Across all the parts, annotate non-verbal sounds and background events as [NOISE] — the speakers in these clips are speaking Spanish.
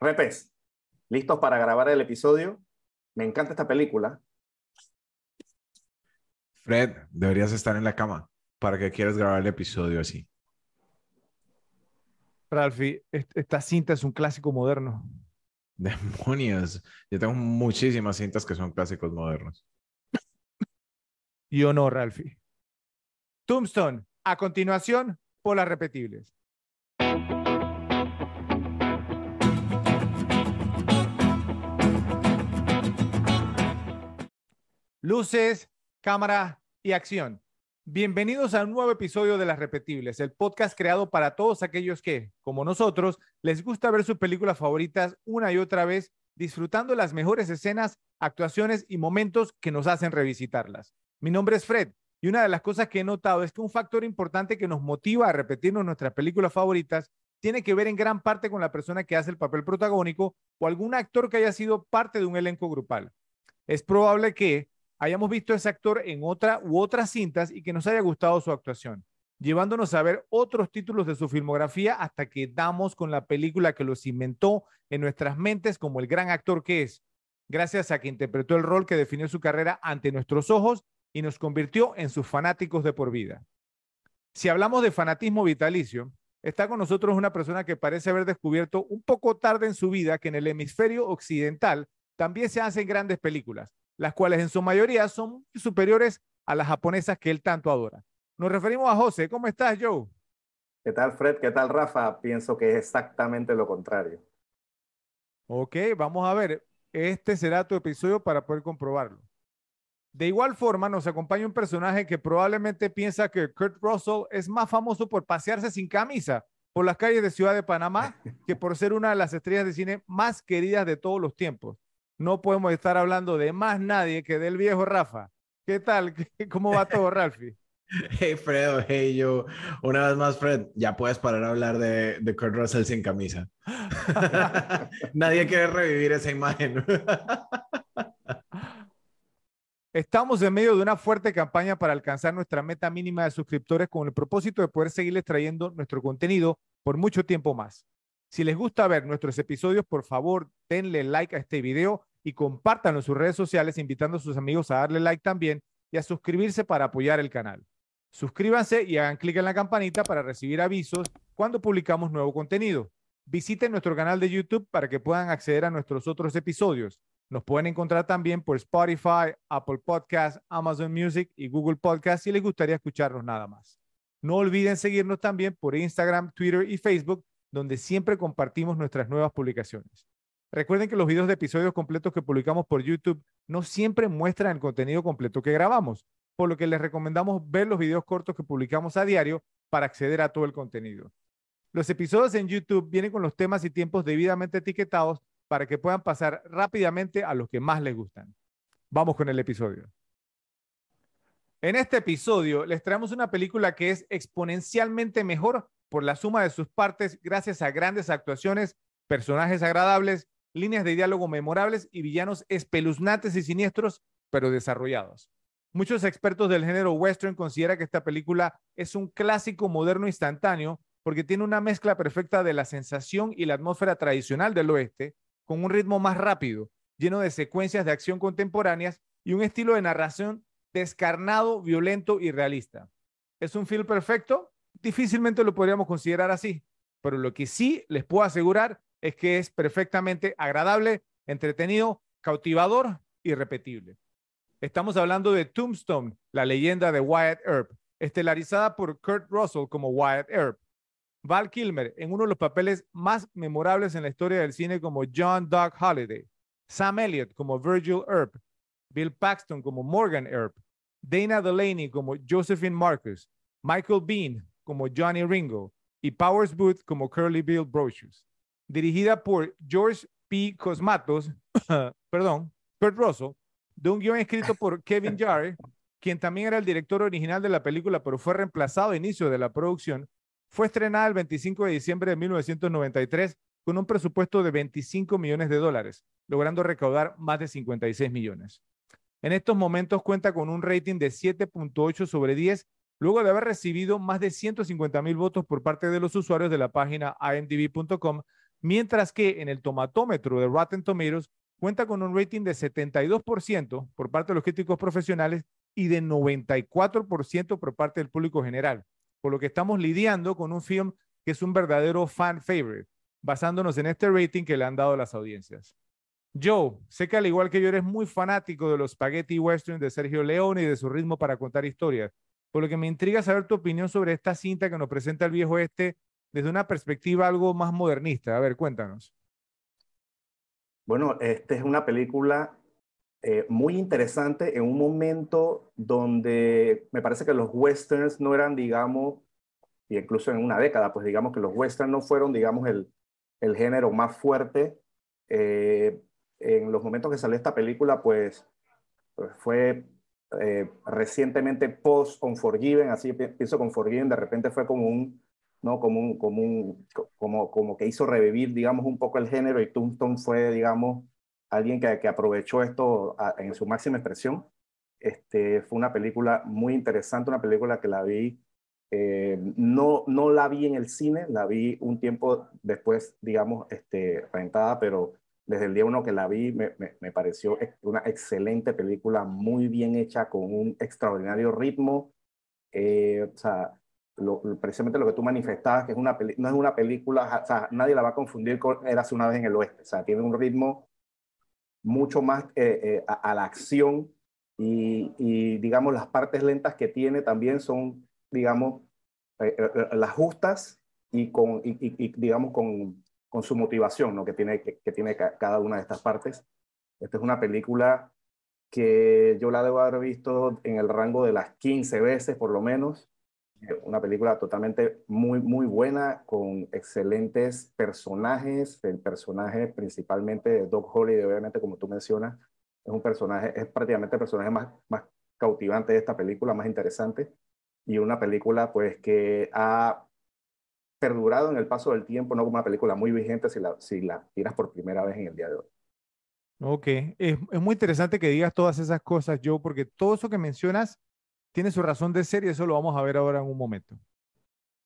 Repes, ¿listos para grabar el episodio? Me encanta esta película. Fred, deberías estar en la cama. ¿Para que quieras grabar el episodio así? Ralphie, esta cinta es un clásico moderno. Demonios. Yo tengo muchísimas cintas que son clásicos modernos. Yo no, Ralphie. Tombstone, a continuación, por las repetibles. Luces, cámara y acción. Bienvenidos a un nuevo episodio de Las Repetibles, el podcast creado para todos aquellos que, como nosotros, les gusta ver sus películas favoritas una y otra vez, disfrutando las mejores escenas, actuaciones y momentos que nos hacen revisitarlas. Mi nombre es Fred y una de las cosas que he notado es que un factor importante que nos motiva a repetirnos nuestras películas favoritas tiene que ver en gran parte con la persona que hace el papel protagónico o algún actor que haya sido parte de un elenco grupal. Es probable que, hayamos visto ese actor en otra u otras cintas y que nos haya gustado su actuación, llevándonos a ver otros títulos de su filmografía hasta que damos con la película que los inventó en nuestras mentes como el gran actor que es, gracias a que interpretó el rol que definió su carrera ante nuestros ojos y nos convirtió en sus fanáticos de por vida. Si hablamos de fanatismo vitalicio, está con nosotros una persona que parece haber descubierto un poco tarde en su vida que en el hemisferio occidental también se hacen grandes películas, las cuales en su mayoría son superiores a las japonesas que él tanto adora. Nos referimos a José. ¿Cómo estás, Joe? ¿Qué tal, Fred? ¿Qué tal, Rafa? Pienso que es exactamente lo contrario. Ok, vamos a ver. Este será tu episodio para poder comprobarlo. De igual forma, nos acompaña un personaje que probablemente piensa que Kurt Russell es más famoso por pasearse sin camisa por las calles de Ciudad de Panamá [LAUGHS] que por ser una de las estrellas de cine más queridas de todos los tiempos no podemos estar hablando de más nadie que del viejo Rafa. ¿Qué tal? [LAUGHS] ¿Cómo va todo, Ralphie? [LAUGHS] Hey Fred, hey yo. Una vez más, Fred, ya puedes parar a hablar de, de Kurt Russell sin camisa. [LAUGHS] Nadie quiere revivir esa imagen. Estamos en medio de una fuerte campaña para alcanzar nuestra meta mínima de suscriptores con el propósito de poder seguirles trayendo nuestro contenido por mucho tiempo más. Si les gusta ver nuestros episodios, por favor, denle like a este video y compártanlo en sus redes sociales, invitando a sus amigos a darle like también y a suscribirse para apoyar el canal. Suscríbanse y hagan clic en la campanita para recibir avisos cuando publicamos nuevo contenido. Visiten nuestro canal de YouTube para que puedan acceder a nuestros otros episodios. Nos pueden encontrar también por Spotify, Apple Podcasts, Amazon Music y Google Podcasts si les gustaría escucharnos nada más. No olviden seguirnos también por Instagram, Twitter y Facebook, donde siempre compartimos nuestras nuevas publicaciones. Recuerden que los videos de episodios completos que publicamos por YouTube no siempre muestran el contenido completo que grabamos, por lo que les recomendamos ver los videos cortos que publicamos a diario para acceder a todo el contenido. Los episodios en YouTube vienen con los temas y tiempos debidamente etiquetados para que puedan pasar rápidamente a los que más les gustan. Vamos con el episodio. En este episodio les traemos una película que es exponencialmente mejor por la suma de sus partes gracias a grandes actuaciones, personajes agradables líneas de diálogo memorables y villanos espeluznantes y siniestros, pero desarrollados. Muchos expertos del género western consideran que esta película es un clásico moderno instantáneo porque tiene una mezcla perfecta de la sensación y la atmósfera tradicional del oeste, con un ritmo más rápido, lleno de secuencias de acción contemporáneas y un estilo de narración descarnado, violento y realista. ¿Es un film perfecto? Difícilmente lo podríamos considerar así, pero lo que sí les puedo asegurar es que es perfectamente agradable, entretenido, cautivador y repetible. Estamos hablando de Tombstone, la leyenda de Wyatt Earp, estelarizada por Kurt Russell como Wyatt Earp. Val Kilmer en uno de los papeles más memorables en la historia del cine como John Doug Holliday. Sam Elliott como Virgil Earp. Bill Paxton como Morgan Earp. Dana Delaney como Josephine Marcus. Michael Bean como Johnny Ringo. Y Powers Booth como Curly Bill Brocious dirigida por George P. Cosmatos, [COUGHS] perdón, Kurt Russell, de un guion escrito por [COUGHS] Kevin Jarre, quien también era el director original de la película, pero fue reemplazado a inicio de la producción, fue estrenada el 25 de diciembre de 1993 con un presupuesto de 25 millones de dólares, logrando recaudar más de 56 millones. En estos momentos cuenta con un rating de 7.8 sobre 10, luego de haber recibido más de 150 mil votos por parte de los usuarios de la página imdb.com mientras que en el tomatómetro de Rotten Tomatoes cuenta con un rating de 72% por parte de los críticos profesionales y de 94% por parte del público general, por lo que estamos lidiando con un film que es un verdadero fan favorite, basándonos en este rating que le han dado las audiencias. Joe, sé que al igual que yo eres muy fanático de los spaghetti western de Sergio Leone y de su ritmo para contar historias, por lo que me intriga saber tu opinión sobre esta cinta que nos presenta el viejo este desde una perspectiva algo más modernista. A ver, cuéntanos. Bueno, esta es una película eh, muy interesante en un momento donde me parece que los westerns no eran, digamos, y incluso en una década, pues digamos que los westerns no fueron, digamos, el, el género más fuerte. Eh, en los momentos que salió esta película, pues, pues fue eh, recientemente post Unforgiven, así pienso con Forgiven, de repente fue como un, ¿no? Como, un, como, un, como, como que hizo revivir, digamos, un poco el género y Tombstone fue, digamos, alguien que, que aprovechó esto en su máxima expresión. Este, fue una película muy interesante, una película que la vi, eh, no, no la vi en el cine, la vi un tiempo después, digamos, este, rentada, pero desde el día uno que la vi me, me, pareció una excelente película, muy bien hecha, con un extraordinario ritmo. Eh, o sea, precisamente lo que tú manifestabas, que es una no es una película, o sea, nadie la va a confundir con Érase una vez en el oeste. O sea, tiene un ritmo mucho más eh, eh, a, la acción y, y, digamos, las partes lentas que tiene también son, digamos, las justas y, con, y, y digamos, con con su motivación ¿no? que, tiene, que, tiene cada una de estas partes. Esta es una película que yo la debo haber visto en el rango de las 15 veces por lo menos. Eh, una película totalmente muy, muy buena, con excelentes personajes. El personaje principalmente de Doc Holliday, obviamente como tú mencionas, es un personaje, es prácticamente el personaje más, más cautivante de esta película, más interesante. Y una película pues que ha perdurado en el paso del tiempo, no como una película muy vigente si la, si la tiras por primera vez en el día de hoy. Ok, es, es muy interesante que digas todas esas cosas, Joe, porque todo eso que mencionas tiene su razón de ser y eso lo vamos a ver ahora en un momento.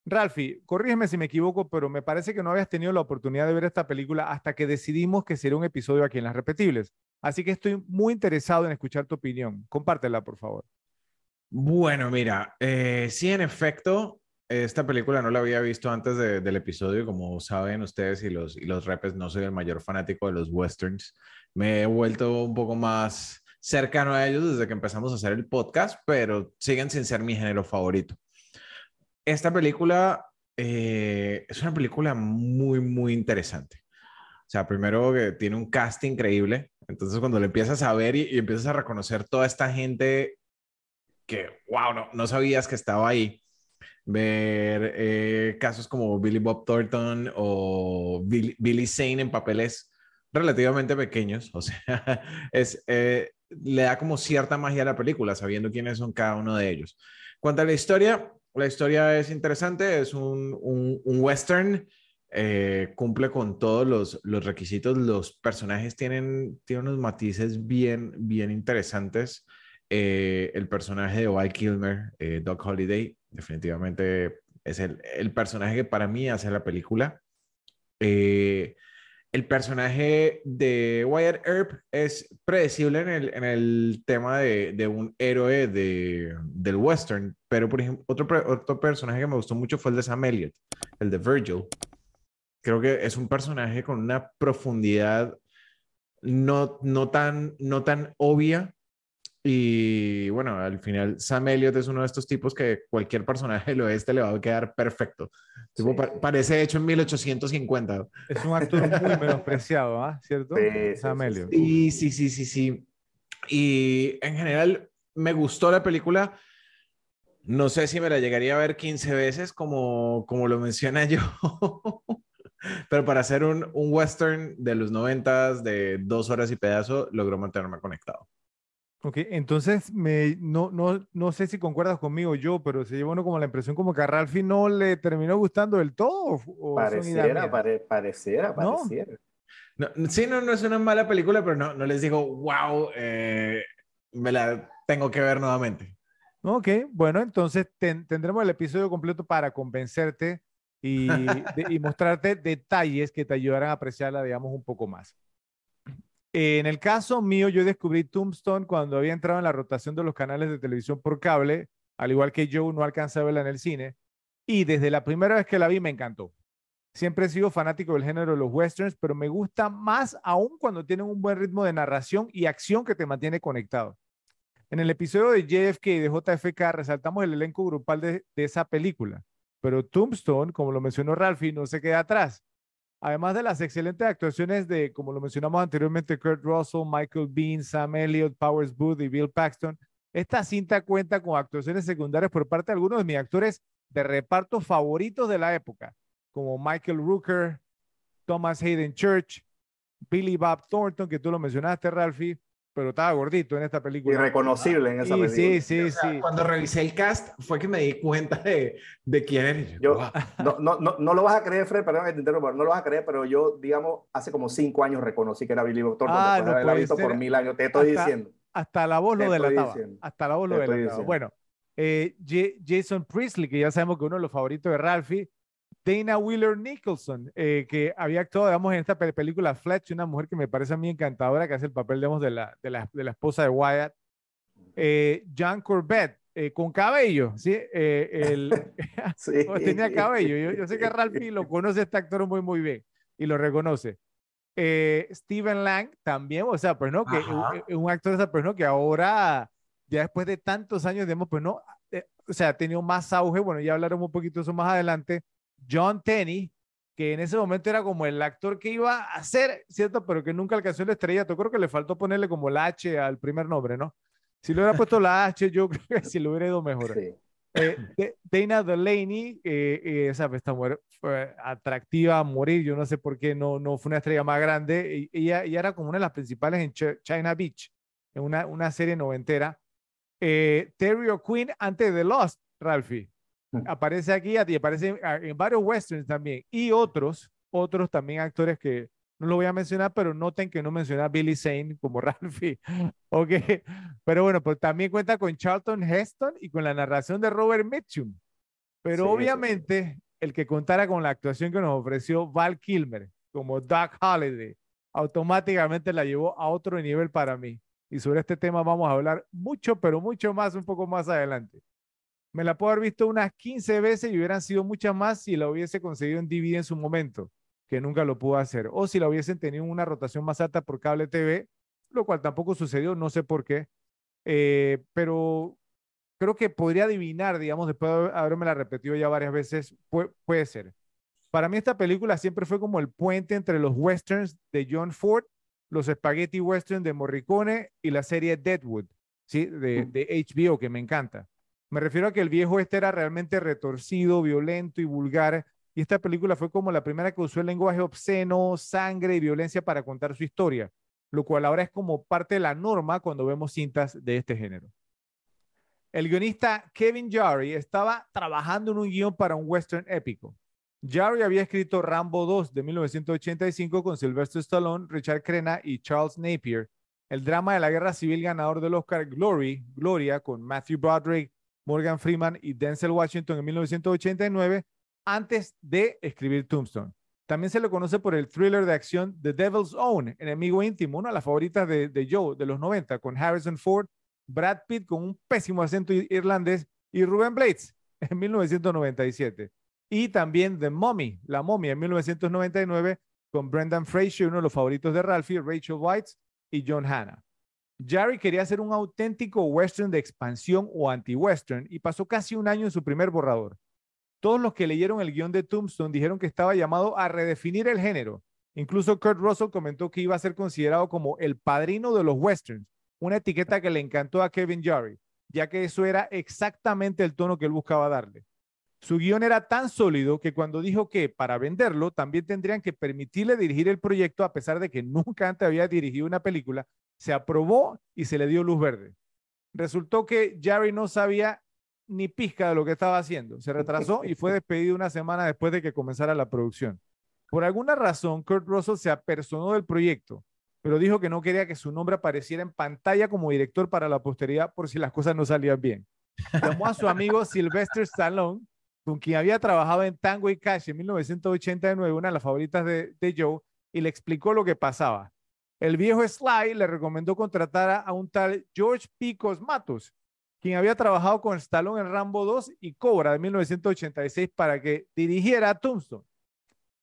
Ralphie, corrígeme si me equivoco, pero me parece que no habías tenido la oportunidad de ver esta película hasta que decidimos que sería un episodio aquí en Las Repetibles. Así que estoy muy interesado en escuchar tu opinión. Compártela, por favor. Bueno, mira, eh, sí, en efecto, esta película no la había visto antes del episodio, como saben ustedes y los, y los repes, no soy el mayor fanático de los westerns. Me he vuelto un poco más cercano a ellos desde que empezamos a hacer el podcast, pero siguen sin ser mi género favorito. Esta película eh, es una película muy, muy interesante. O sea, primero que tiene un cast increíble, entonces cuando le empiezas a ver y, y empiezas a reconocer toda esta gente que, wow, no, no sabías que estaba ahí ver eh, casos como Billy Bob Thornton o Billy, Zane en papeles relativamente pequeños, o sea, [LAUGHS] es, eh, le da como cierta magia a la película, sabiendo quiénes son cada uno de ellos. Cuanto a la historia, la historia es interesante, es un, un, western, eh, cumple con todos los, los, requisitos, los personajes tienen, tienen unos matices bien, bien interesantes. el personaje de Val Kilmer, Doc Holiday, definitivamente es el, el, personaje que para mí hace la película. Eh, el personaje de Wyatt Earp es predecible en el, en el tema de, de, un héroe de, del western, pero por ejemplo, otro, otro personaje que me gustó mucho fue el de Sam Elliott, el de Virgil. Creo que es un personaje con una profundidad no, no, tan, no tan obvia y bueno, al final Sam Elliott es uno de estos tipos que cualquier personaje del oeste le va a quedar perfecto. parece hecho en 1850. Es un actor muy menospreciado, ¿ah? ¿cierto? Sam Elliott. Sí, sí, sí, sí, sí. Y en general me gustó la película. No sé si me la llegaría a ver 15 veces como, como lo menciona [LAUGHS] yo. Pero para hacer un, un western de los noventas de dos horas y pedazo, logró mantenerme conectado. Ok, entonces me, no, no, no sé si concuerdas conmigo yo, pero se lleva uno como la impresión como que a Ralphie no le terminó gustando del todo. O pareciera, pareciera, pareciera. ¿No? sí, no, no es una mala película, pero no, no les digo, wow, eh, me la tengo que ver nuevamente. Ok, bueno, entonces tendremos el episodio completo para convencerte y, y [LAUGHS] mostrarte detalles que te ayudarán a apreciarla, digamos, un poco más. En el caso mío, yo descubrí Tombstone cuando había entrado en la rotación de los canales de televisión por cable, al igual que Joe, no alcanzaba a verla en el cine. Y desde la primera vez que la vi me encantó. Siempre he sido fanático del género de los westerns, pero me gusta más aún cuando tienen un buen ritmo de narración y acción que te mantiene conectado. En el episodio de JFK y de JFK resaltamos el elenco grupal de, de esa película, pero Tombstone, como lo mencionó Ralphie, no se queda atrás. Además de las excelentes actuaciones de, como lo mencionamos anteriormente, Kurt Russell, Michael Bean, Sam Elliott, Powers Booth y Bill Paxton, esta cinta cuenta con actuaciones secundarias por parte de algunos de mis actores de reparto favoritos de la época, como Michael Rooker, Thomas Hayden Church, Billy Bob Thornton, que tú lo mencionaste, Ralphie, pero estaba gordito en esta película. Irreconocible en esa película. Sí, sí, sí. Cuando revisé el cast fue que me di cuenta de, de quién era. Yo, no, no, no, no, lo vas a creer, Fred, perdón que te interrumpa, no lo vas a creer, pero yo, digamos, hace como cinco años reconocí que era Billy Bob Thornton, Ah, no haberla puede visto ser. por mil años, te estoy Hasta- diciendo. Hasta la voz lo delataba. diciendo. Hasta la voz lo delataba. diciendo. Bueno, eh, Jason Priestley, que ya sabemos que uno de los favoritos de Ralphie. Dana Wheeler Nicholson, eh, que había actuado, digamos, en esta pe- película Fletch, una mujer que me parece a mí encantadora, que hace el papel, digamos, de la, de la, de la esposa de Wyatt. Eh, John Corbett, eh, con cabello, ¿sí? Eh, el, [LAUGHS] [LAUGHS] Sí. tenía cabello. Yo, yo sé que Ralphie lo conoce este actor muy, muy bien y lo reconoce. Eh, Steven Lang también, o sea, pues no, que es un actor, sea, pues no, que ahora, ya después de tantos años, digamos, pues no, eh, o sea, ha tenido más auge, bueno, ya hablaremos un poquito de eso más adelante. John Tenney, que en ese momento era como el actor que iba a ser, ¿cierto? Pero que nunca alcanzó la estrella. Yo creo que le faltó ponerle como la H al primer nombre, ¿no? Si le hubiera puesto la [LAUGHS] H, yo creo que sí le hubiera ido mejor. Sí. Eh, Dana Delaney, eh, eh, esa esta mujer fue atractiva a morir, yo no sé por qué no, no fue una estrella más grande. Ella, ella era como una de las principales en Ch- China Beach, en una, una serie noventera. Eh, Terry O'Quinn antes de Lost, Ralphie. Aparece aquí aparece en, varios westerns también. Y otros, otros también actores que no lo voy a mencionar, pero noten que no menciona a Billy Zane como [LAUGHS] Ralphie. Ok, pero bueno, pues también cuenta con Charlton Heston y con la narración de Robert Mitchum. Pero Sí, sí, sí. obviamente el que contara con la actuación que nos ofreció Val Kilmer como Doc Holliday, automáticamente la llevó a otro nivel para mí. Y sobre este tema vamos a hablar mucho, pero mucho más un poco más adelante. Me la puedo haber visto unas 15 veces y hubieran sido muchas más si la hubiese conseguido en DVD en su momento, que nunca lo pudo hacer. O si la hubiesen tenido una rotación más alta por cable TV, lo cual tampoco sucedió, no sé por qué. Eh, pero creo que podría adivinar, digamos, después de haberme la repetido ya varias veces, pu- puede ser. Para mí esta película siempre fue como el puente entre los westerns de John Ford, los spaghetti western de Morricone y la serie Deadwood, ¿sí? De, de HBO, que me encanta. Me refiero a que el viejo este era realmente retorcido, violento y vulgar, y esta película fue como la primera que usó el lenguaje obsceno, sangre y violencia para contar su historia, lo cual ahora es como parte de la norma cuando vemos cintas de este género. El guionista Kevin Jarry estaba trabajando en un guion para un western épico. Jarry había escrito Rambo 2 de 1985 con Sylvester Stallone, Richard Crenna y Charles Napier, el drama de la guerra civil ganador del Oscar Glory, Gloria, con Matthew Broderick, Morgan Freeman y Denzel Washington en 1989, antes de escribir Tombstone. También se le conoce por el thriller de acción The Devil's Own, Enemigo Íntimo, una de las favoritas de, Joe de los 90, con Harrison Ford, Brad Pitt con un pésimo acento irlandés y Ruben Blades [LAUGHS] en 1997. Y también The Mummy, La Momia en 1999 con Brendan Fraser, uno de los favoritos de Ralphie, Rachel White y John Hanna. Jarry quería hacer un auténtico western de expansión o anti-western y pasó casi un año en su primer borrador. Todos los que leyeron el guion de Tombstone dijeron que estaba llamado a redefinir el género. Incluso Kurt Russell comentó que iba a ser considerado como el padrino de los westerns, una etiqueta que le encantó a Kevin Jarry, ya que eso era exactamente el tono que él buscaba darle. Su guion era tan sólido que cuando dijo que para venderlo también tendrían que permitirle dirigir el proyecto a pesar de que nunca antes había dirigido una película, se aprobó y se le dio luz verde. Resultó que Jarry no sabía ni pizca de lo que estaba haciendo. Se retrasó y fue despedido una semana después de que comenzara la producción. Por alguna razón, Kurt Russell se apersonó del proyecto, pero dijo que no quería que su nombre apareciera en pantalla como director para la posteridad por si las cosas no salían bien. Llamó a su amigo [LAUGHS] Sylvester Stallone, con quien había trabajado en Tango y Cash en 1989, una de las favoritas de, de Joe, y le explicó lo que pasaba. El viejo Sly le recomendó contratar a un tal George P. Cosmatos, quien había trabajado con Stallone en Rambo 2 y Cobra de 1986 para que dirigiera a Tombstone.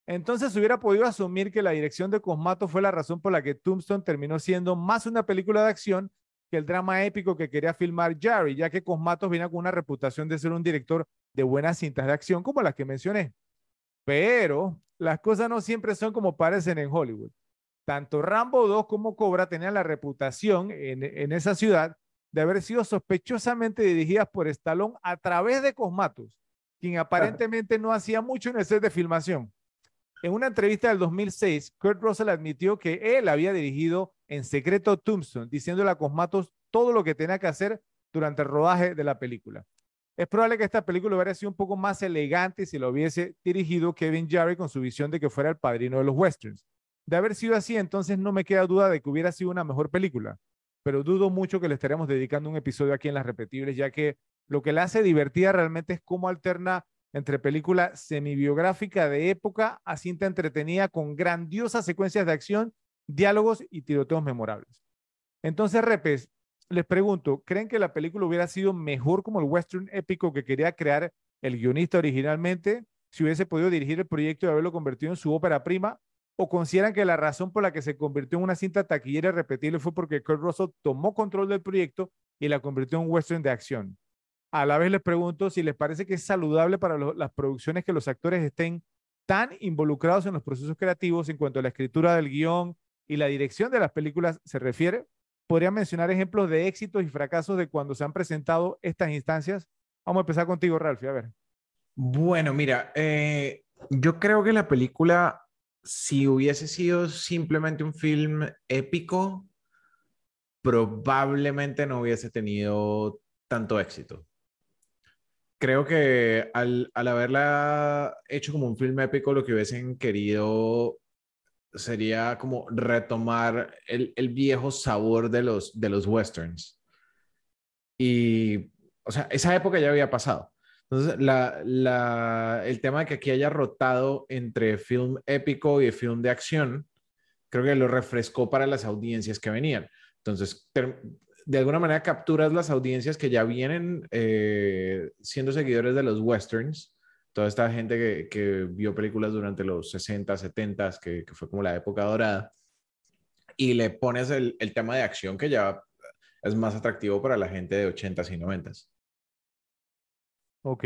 Entonces hubiera podido asumir que la dirección de Cosmatos fue la razón por la que Tombstone terminó siendo más una película de acción que el drama épico que quería filmar Jerry, ya que Cosmatos viene con una reputación de ser un director de buenas cintas de acción como las que mencioné. Pero las cosas no siempre son como parecen en Hollywood. Tanto Rambo 2 como Cobra tenían la reputación en, en esa ciudad de haber sido sospechosamente dirigidas por Stallone a través de Cosmatos, quien aparentemente no hacía mucho en el set de filmación. En una entrevista del 2006, Kurt Russell admitió que él había dirigido en secreto Tombstone, diciéndole a Cosmatos todo lo que tenía que hacer durante el rodaje de la película. Es probable que esta película hubiera sido un poco más elegante si lo hubiese dirigido Kevin Jarre con su visión de que fuera el padrino de los westerns. De haber sido así, entonces no me queda duda de que hubiera sido una mejor película, pero dudo mucho que le estaremos dedicando un episodio aquí en Las Repetibles, ya que lo que la hace divertida realmente es cómo alterna entre película semibiográfica de época a cinta entretenida con grandiosas secuencias de acción, diálogos y tiroteos memorables. Entonces, Repes, les pregunto, ¿creen que la película hubiera sido mejor como el western épico que quería crear el guionista originalmente si hubiese podido dirigir el proyecto y haberlo convertido en su ópera prima? ¿O consideran que la razón por la que se convirtió en una cinta taquillera repetible fue porque Kurt Russell tomó control del proyecto y la convirtió en un western de acción? A la vez les pregunto si les parece que es saludable para las producciones que los actores estén tan involucrados en los procesos creativos en cuanto a la escritura del guion y la dirección de las películas se refiere. ¿Podrían mencionar ejemplos de éxitos y fracasos de cuando se han presentado estas instancias? Vamos a empezar contigo, Ralph. A ver. Bueno, mira, eh, yo creo que la película, si hubiese sido simplemente un film épico, probablemente no hubiese tenido tanto éxito creo que al, haberla hecho como un film épico, lo que hubiesen querido sería como retomar el, viejo sabor de los, de los westerns. Y, o sea, esa época ya había pasado. Entonces, el tema de que aquí haya rotado entre film épico y film de acción, creo que lo refrescó para las audiencias que venían. Entonces, de alguna manera capturas las audiencias que ya vienen eh, siendo seguidores de los westerns, toda esta gente que, vio películas durante los 60, 70, que, que, fue como la época dorada, y le pones el, el, tema de acción que ya es más atractivo para la gente de 80s y 90s. Ok.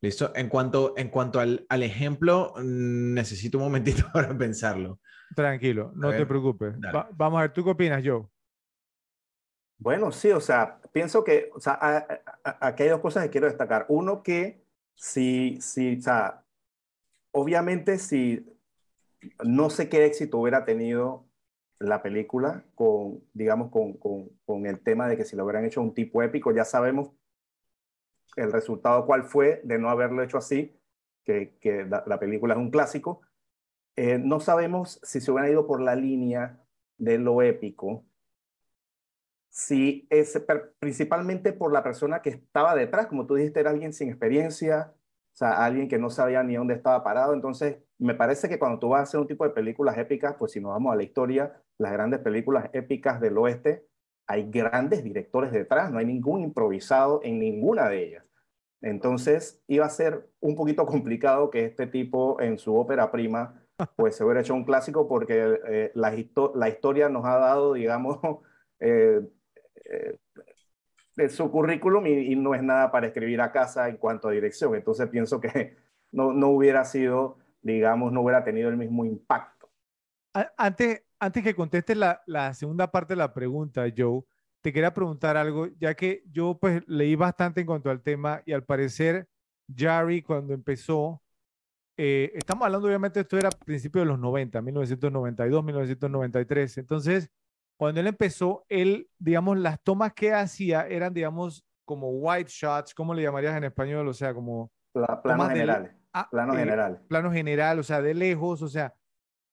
Listo. En cuanto, en cuanto al, al ejemplo, necesito un momentito [LAUGHS] para pensarlo. Tranquilo, no te preocupes. vamos a ver, ¿tú qué opinas, Joe? Bueno, sí, o sea, pienso que, o sea, aquí hay dos cosas que quiero destacar. Uno, que si, si, o sea, obviamente si no sé qué éxito hubiera tenido la película con, digamos, con, con, con el tema de que si lo hubieran hecho un tipo épico, ya sabemos el resultado cuál fue de no haberlo hecho así, que, la, película es un clásico. Eh, no sabemos si se hubieran ido por la línea de lo épico, si es principalmente por la persona que estaba detrás, como tú dijiste, era alguien sin experiencia, o sea, alguien que no sabía ni dónde estaba parado. Entonces, me parece que cuando tú vas a hacer un tipo de películas épicas, pues si nos vamos a la historia, las grandes películas épicas del oeste, hay grandes directores detrás, no hay ningún improvisado en ninguna de ellas. Entonces, iba a ser un poquito complicado que este tipo en su ópera prima, pues se hubiera hecho un clásico porque eh, la, la, historia nos ha dado, digamos, [LAUGHS] eh, eh, de su currículum y, no es nada para escribir a casa en cuanto a dirección. Entonces pienso que [LAUGHS] no, no hubiera sido, digamos, no hubiera tenido el mismo impacto. Antes, antes que contestes la, la segunda parte de la pregunta, Joe, te quería preguntar algo, ya que yo pues leí bastante en cuanto al tema y al parecer Jerry cuando empezó, eh, estamos hablando obviamente esto era a principios de los 90, 1992, 1993, entonces cuando él empezó, él, digamos, las tomas que hacía eran, digamos, como white shots, ¿cómo le llamarías en español? O sea, como... planos generales. Ah, plano eh, general. Plano general, o sea, de lejos, o sea,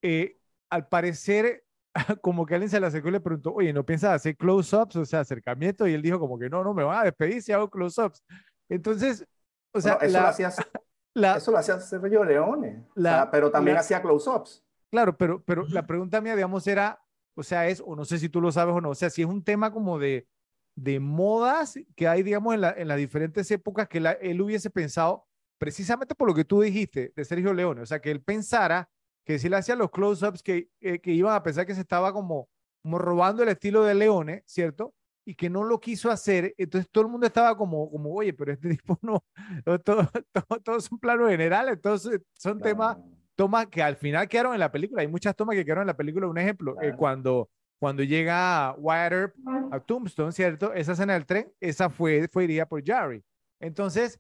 eh, al parecer, [LAUGHS] como que alguien se le acercó y le preguntó, oye, ¿no piensas hacer close-ups, o sea, acercamiento? Y él dijo como que no, no, me van a despedir si hago close-ups. Entonces, O sea, eso, la- lo hacía, [LAUGHS] la- eso lo hacía Sergio Leone, o La- sea, pero también hacía close-ups. Claro, pero, pero la pregunta mía, digamos, era, o sea, es, o no sé si tú lo sabes o no, o sea, si es un tema como de, de modas que hay, digamos, en, la- en las diferentes épocas que él hubiese pensado, precisamente por lo que tú dijiste de Sergio Leone, o sea, que él pensara que si le hacía los close-ups que, eh, que iban a pensar que se estaba como, como robando el estilo de Leone, ¿cierto? Y que no lo quiso hacer, entonces todo el mundo estaba como, como oye, pero este [LAUGHS] tipo no, todo, todo, todo, todo es un plano general, entonces son temas tomas que al final quedaron en la película. Hay muchas tomas que quedaron en la película. Un ejemplo, eh, cuando, cuando llega Wyatt Earp a Tombstone, ¿cierto? Esa escena del tren, esa fue, fue dirigida por Jerry. Entonces,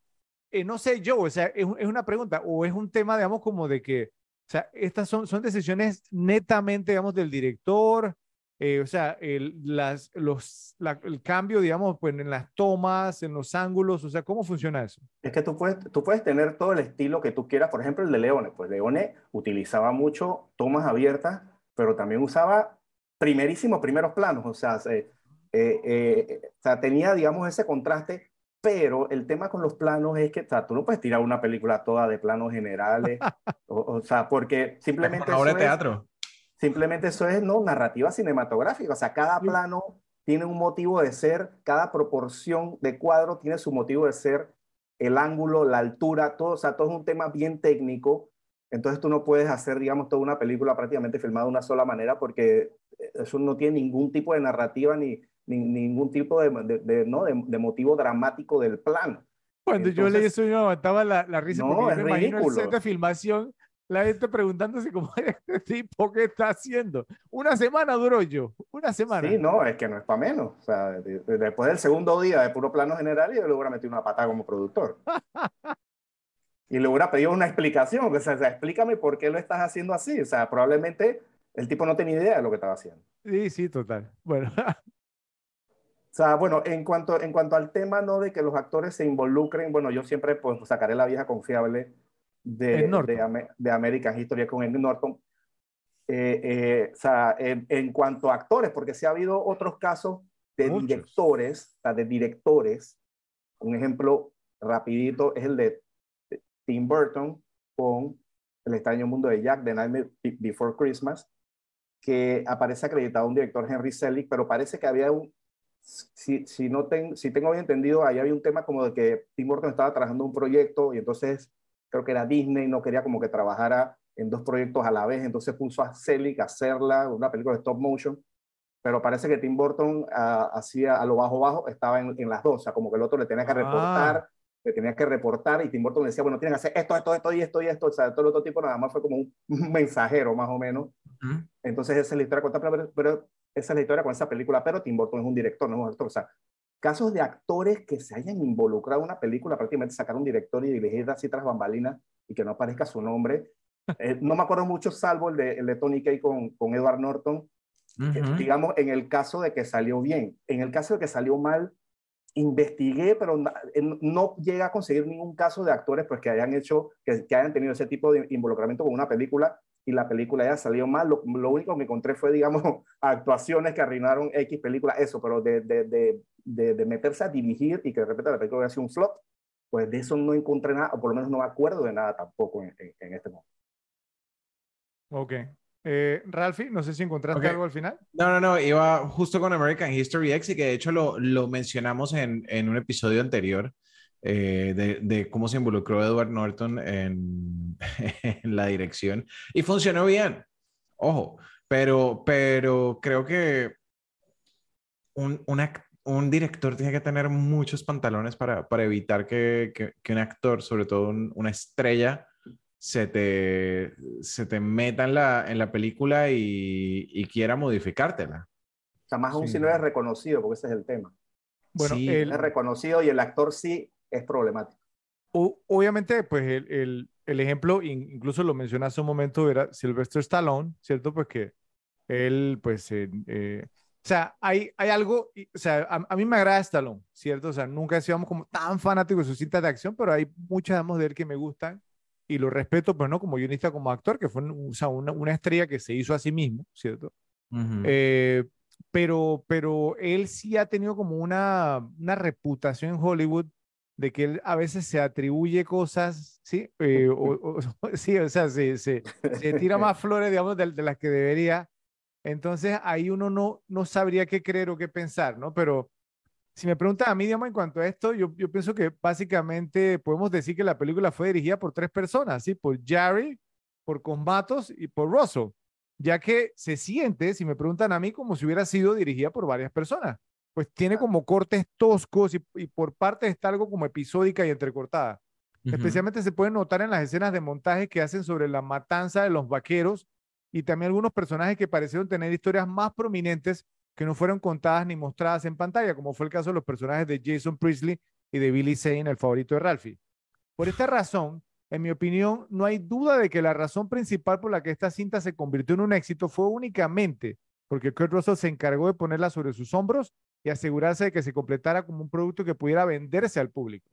eh, no sé yo, o sea, es, es una pregunta o es un tema, digamos, como de que, o sea, estas son, son decisiones netamente, digamos, del director. eh, o sea, el, las, los, la- el cambio, digamos, pues en las tomas, en los ángulos, o sea, ¿cómo funciona eso? Es que tú puedes, tú puedes tener todo el estilo que tú quieras, por ejemplo, el de Leone. Pues Leone utilizaba mucho tomas abiertas, pero también usaba primerísimos primeros planos, o sea, se- eh, eh, o sea, tenía, digamos, ese contraste, pero el tema con los planos es que, o sea, tú no puedes tirar una película toda de planos generales, [LAUGHS] o, o sea, porque simplemente Ahora eso es- teatro. Simplemente eso es no narrativa cinematográfica. O sea, cada plano tiene un motivo de ser, cada proporción de cuadro tiene su motivo de ser, el ángulo, la altura, todo, o sea, todo es un tema bien técnico. Entonces tú no puedes hacer, digamos, toda una película prácticamente filmada de una sola manera porque eso no tiene ningún tipo de narrativa ni, ni- ningún tipo de, de- de- ¿no? de, de motivo dramático del plano. Cuando yo leí eso, yo me aguantaba la, la risa No, porque yo es me imagino el set de filmación, la gente preguntándose cómo [LAUGHS] este tipo qué está haciendo. Una semana duró yo, una semana. Sí, no, es que no es para menos. O sea, de- de- después del segundo día de puro plano general, yo le hubiera metido una patada como productor. [LAUGHS] y le hubiera pedido una explicación. Sea, o sea, explícame por qué lo estás haciendo así. O sea, probablemente el tipo no tenía idea de lo que estaba haciendo. Sí, sí, total. Bueno, [LAUGHS] O sea, bueno, en cuanto, en cuanto al tema, ¿no? De que los actores se involucren, bueno, yo siempre pues, sacaré la vieja confiable de, de, de American History con Ed Norton. Eh, eh, o sea, en, en cuanto a actores, porque sí ha habido otros casos de Muchos. directores, o sea, de directores. Un ejemplo rapidito es el de Tim Burton con El extraño mundo de Jack, The Nightmare Be- Before Christmas, que aparece acreditado un director Henry Selick, pero parece que había un, si, si, no ten- si tengo bien entendido, ahí había un tema como de que Tim Burton estaba trabajando un proyecto y entonces creo que era Disney, no quería como que trabajara en dos proyectos a la vez, entonces puso a Selick a hacerla, una película de stop motion, pero parece que Tim Burton ah, hacía a lo bajo bajo, estaba en, en las dos, o sea, como que el otro le tenía que Ah. reportar, le tenía que reportar y Tim Burton le decía, bueno, tienen que hacer esto, esto, esto y esto y esto, o sea, todo el otro tipo nada más fue como un, [LAUGHS] mensajero más o menos. Ujú. Entonces esa es la historia, pero esa es la historia con esa película, pero Tim Burton es un director, no es un actor. O sea, casos de actores que se hayan involucrado en una película, prácticamente sacar un director y dirigir así tras bambalinas y que no aparezca su nombre. Eh, no me acuerdo mucho, salvo el de, el de Tony Kay con, con Edward Norton, eh, Ujú. digamos, en el caso de que salió bien. En el caso de que salió mal, investigué, pero na- eh, no llega a conseguir ningún caso de actores pues, que hayan hecho, que, que hayan tenido ese tipo de involucramiento con una película y la película ya salió mal. Lo, lo único que me encontré fue, digamos, [LAUGHS] actuaciones que arruinaron X película, eso, pero de, de, de, de, de meterse a dirigir y que de repente la película haya sido un flop, pues de eso no encontré nada, o por lo menos no me acuerdo de nada tampoco en, en, en este momento. ok. Eh, Ralphie, no sé si encontraste Ok. algo al final. No, no, no, iba justo con American History X y que de hecho lo, lo mencionamos en, en un episodio anterior eh, de, de cómo se involucró Edward Norton en, [LAUGHS] en la dirección y funcionó bien, ojo, pero, pero creo que un, un, un director tiene que tener muchos pantalones para, para evitar que, que, que un actor, sobre todo un- una estrella, se te, se te meta en la, en la película y, y quiera modificártela. O sea, más aún Sí. si no es reconocido, porque ese es el tema. Bueno, Sí, el- Es reconocido y el actor sí es problemático. o- obviamente, pues el, el- el ejemplo, in- incluso lo mencioné hace un momento, era Sylvester Stallone, ¿cierto? Pues que él, pues, eh, eh, o sea, hay, hay algo, o sea, a, a mí me agrada Stallone, ¿cierto? O sea, nunca he sido como tan fanático de sus cintas de acción, pero hay muchas, digamos, de él que me gustan y lo respeto, pues, ¿no? Como guionista, como actor, que fue o sea, una, una estrella que se hizo a sí mismo, ¿cierto? Eh, pero, pero él sí ha tenido como una, una reputación en Hollywood de que él a veces se atribuye cosas, ¿sí? Eh, [LAUGHS] sí, o sea, se, se, tira más flores, digamos, de, las que debería. Entonces ahí uno no, no sabría qué creer o qué pensar, ¿no? Pero si me preguntan a mí, digamos, en cuanto a esto, yo, yo pienso que básicamente podemos decir que la película fue dirigida por tres personas, ¿sí? Por Jerry, por Combatos y por Russell, ya que se siente, si me preguntan a mí, como si hubiera sido dirigida por varias personas. Pues tiene como cortes toscos y, por parte está algo como episódica y entrecortada. Especialmente se puede notar en las escenas de montaje que hacen sobre la matanza de los vaqueros y también algunos personajes que parecieron tener historias más prominentes que no fueron contadas ni mostradas en pantalla, como fue el caso de los personajes de Jason Priestley y de Billy Zane, el favorito de Ralphie. Por esta razón, en mi opinión, no hay duda de que la razón principal por la que esta cinta se convirtió en un éxito fue únicamente porque Kurt Russell se encargó de ponerla sobre sus hombros y asegurarse de que se completara como un producto que pudiera venderse al público.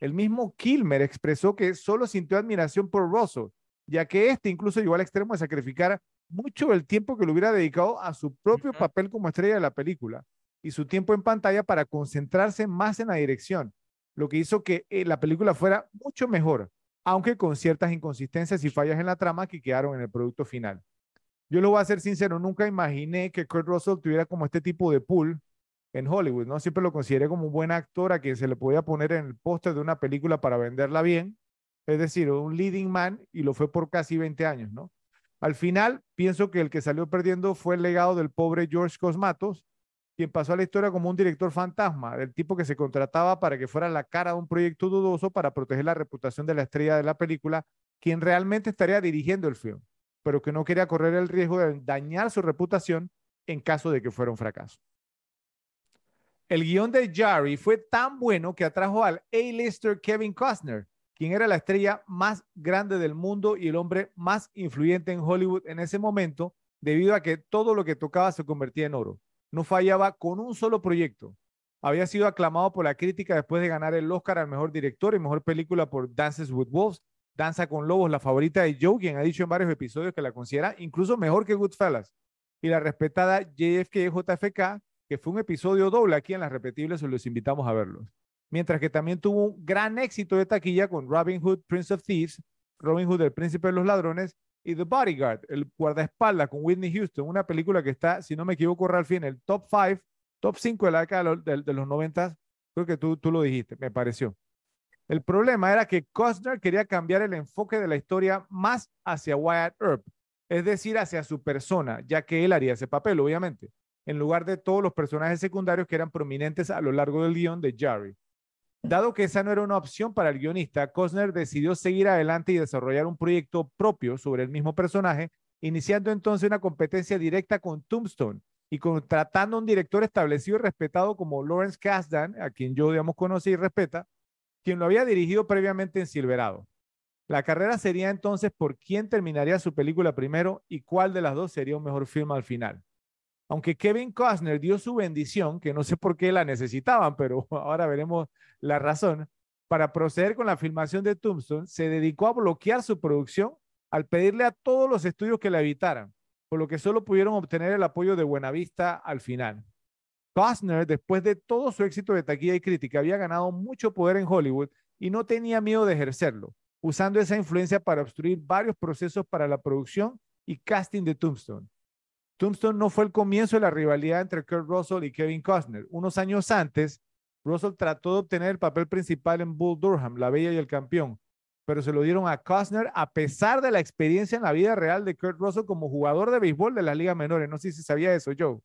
El mismo Kilmer expresó que solo sintió admiración por Russell, ya que este incluso llegó al extremo de sacrificar mucho del tiempo que le hubiera dedicado a su propio papel como estrella de la película y su tiempo en pantalla para concentrarse más en la dirección, lo que hizo que eh, la película fuera mucho mejor aunque con ciertas inconsistencias y fallas en la trama que quedaron en el producto final. Yo lo voy a ser sincero, nunca imaginé que Kurt Russell tuviera como este tipo de pool en Hollywood, ¿no? Siempre lo consideré como un buen actor a quien se le podía poner en el póster de una película para venderla bien, es decir, un leading man, y lo fue por casi 20 años, ¿no? Al final, pienso que el que salió perdiendo fue el legado del pobre George Cosmatos, quien pasó a la historia como un director fantasma, del tipo que se contrataba para que fuera la cara de un proyecto dudoso para proteger la reputación de la estrella de la película, quien realmente estaría dirigiendo el film, pero que no quería correr el riesgo de dañar su reputación en caso de que fuera un fracaso. El guion de Jarry fue tan bueno que atrajo al A-lister Kevin Costner, quien era la estrella más grande del mundo y el hombre más influyente en Hollywood en ese momento, debido a que todo lo que tocaba se convertía en oro no fallaba con un solo proyecto. Había sido aclamado por la crítica después de ganar el Oscar al mejor director y mejor película por Dances with Wolves, Danza con Lobos, la favorita de Joe, quien ha dicho en varios episodios que la considera incluso mejor que Goodfellas, y la respetada JFK JFK, que fue un episodio doble aquí en las repetibles, os los invitamos a verlos. Mientras que también tuvo un gran éxito de taquilla con Robin Hood, Prince of Thieves, Robin Hood, el príncipe de los ladrones, y The Bodyguard, el guardaespaldas con Whitney Houston, una película que está, si no me equivoco, Ralph, en el top 5, top 5 de la década de, los 90, creo que tú, tú lo dijiste, me pareció. El problema era que Costner quería cambiar el enfoque de la historia más hacia Wyatt Earp, es decir, hacia su persona, ya que él haría ese papel, obviamente, en lugar de todos los personajes secundarios que eran prominentes a lo largo del guion de Jerry. Dado que esa no era una opción para el guionista, Costner decidió seguir adelante y desarrollar un proyecto propio sobre el mismo personaje, iniciando entonces una competencia directa con Tombstone y contratando a un director establecido y respetado como Lawrence Kasdan, a quien yo, digamos, conocí y respeta, quien lo había dirigido previamente en Silverado. La carrera sería entonces por quién terminaría su película primero y cuál de las dos sería un mejor film al final. Aunque Kevin Costner dio su bendición, que no sé por qué la necesitaban, pero [LAUGHS] ahora veremos la razón, para proceder con la filmación de Tombstone, se dedicó a bloquear su producción al pedirle a todos los estudios que la evitaran, por lo que solo pudieron obtener el apoyo de Buenavista al final. Costner, después de todo su éxito de taquilla y crítica, había ganado mucho poder en Hollywood y no tenía miedo de ejercerlo, usando esa influencia para obstruir varios procesos para la producción y casting de Tombstone. Tombstone no fue el comienzo de la rivalidad entre Kurt Russell y Kevin Costner. Unos años antes, Russell trató de obtener el papel principal en Bull Durham, La Bella y el Campeón, pero se lo dieron a Costner a pesar de la experiencia en la vida real de Kurt Russell como jugador de béisbol de las ligas menores. No sé si sabía eso, Joe.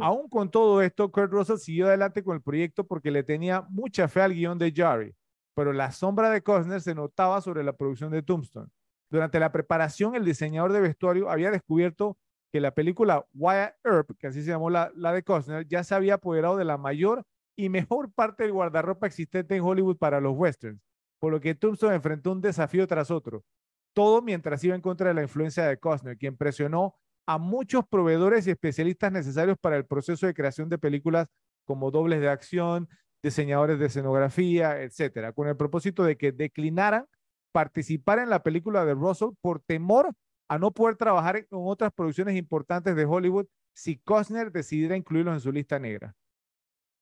Aún con todo esto, Kurt Russell siguió adelante con el proyecto porque le tenía mucha fe al guion de Jarry, pero la sombra de Costner se notaba sobre la producción de Tombstone. Durante la preparación, el diseñador de vestuario había descubierto que la película Wyatt Earp, que así se llamó la, la de Costner, ya se había apoderado de la mayor y mejor [LAUGHS] parte del guardarropa existente en Hollywood para los westerns, por lo que Tombstone enfrentó un desafío tras otro, todo mientras iba en contra de la influencia de Costner, quien presionó a muchos proveedores y especialistas necesarios para el proceso de creación de películas como dobles de acción, diseñadores de escenografía, etcétera, con el propósito de que declinaran participar en la película de Russell por temor a no poder trabajar en otras producciones importantes de Hollywood si Costner decidiera incluirlos en su lista negra.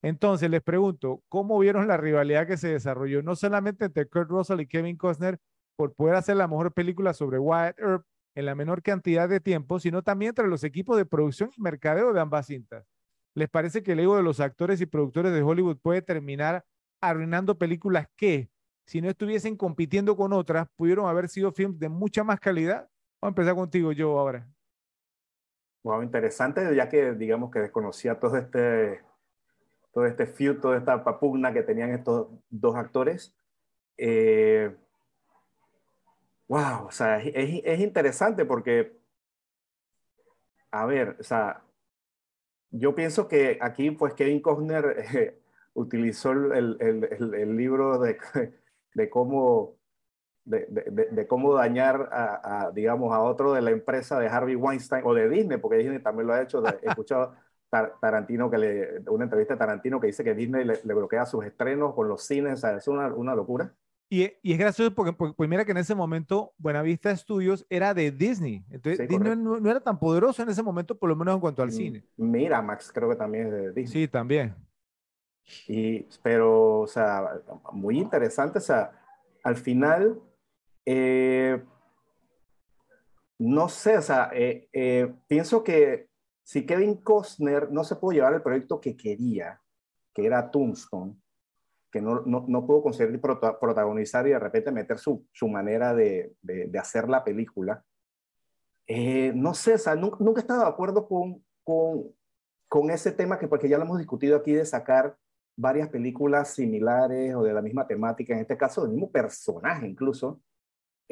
Entonces les pregunto, ¿cómo vieron la rivalidad que se desarrolló no solamente entre Kurt Russell y Kevin Costner por poder hacer la mejor película sobre Wyatt Earp en la menor cantidad de tiempo, sino también entre los equipos de producción y mercadeo de ambas cintas? ¿Les parece que el ego de los actores y productores de Hollywood puede terminar arruinando películas que, si no estuviesen compitiendo con otras, pudieron haber sido films de mucha más calidad? Vamos a empezar contigo, yo ahora. Wow, interesante, ya que digamos que desconocía todo este todo este feud, toda esta papugna que tenían estos dos actores. Eh, wow, o sea, es, es, interesante porque, a ver, o sea, yo pienso que aquí, pues, Kevin Costner [LAUGHS] eh, utilizó el, el, el, libro de, [LAUGHS] de cómo, de, de, de, cómo dañar a, a, digamos, a otro de la empresa de Harvey Weinstein o de Disney, porque Disney también lo ha hecho. he [LAUGHS] escuchado Tarantino, que le, una entrevista de Tarantino que dice que Disney le, bloquea sus estrenos con los cines, o sea, es una, una locura. Y, y, es gracioso porque, pues mira que en ese momento Buenavista Studios era de Disney. Entonces Disney no, no, era tan poderoso en ese momento, por lo menos en cuanto al mm, cine. Mira, Max creo que también es de Disney. Sí, también. Y, pero, o sea, muy interesante. O sea, al final, eh, no sé, o sea, eh, eh, pienso que si Kevin Costner no se pudo llevar el proyecto que quería, que era Tombstone, que no, no, no pudo conseguir protagonizar y de repente meter su, su manera de, de, hacer la película, no sé, o sea, nunca, nunca, he estado de acuerdo con, con, con ese tema que porque ya lo hemos discutido aquí de sacar varias películas similares o de la misma temática, en este caso del mismo personaje incluso,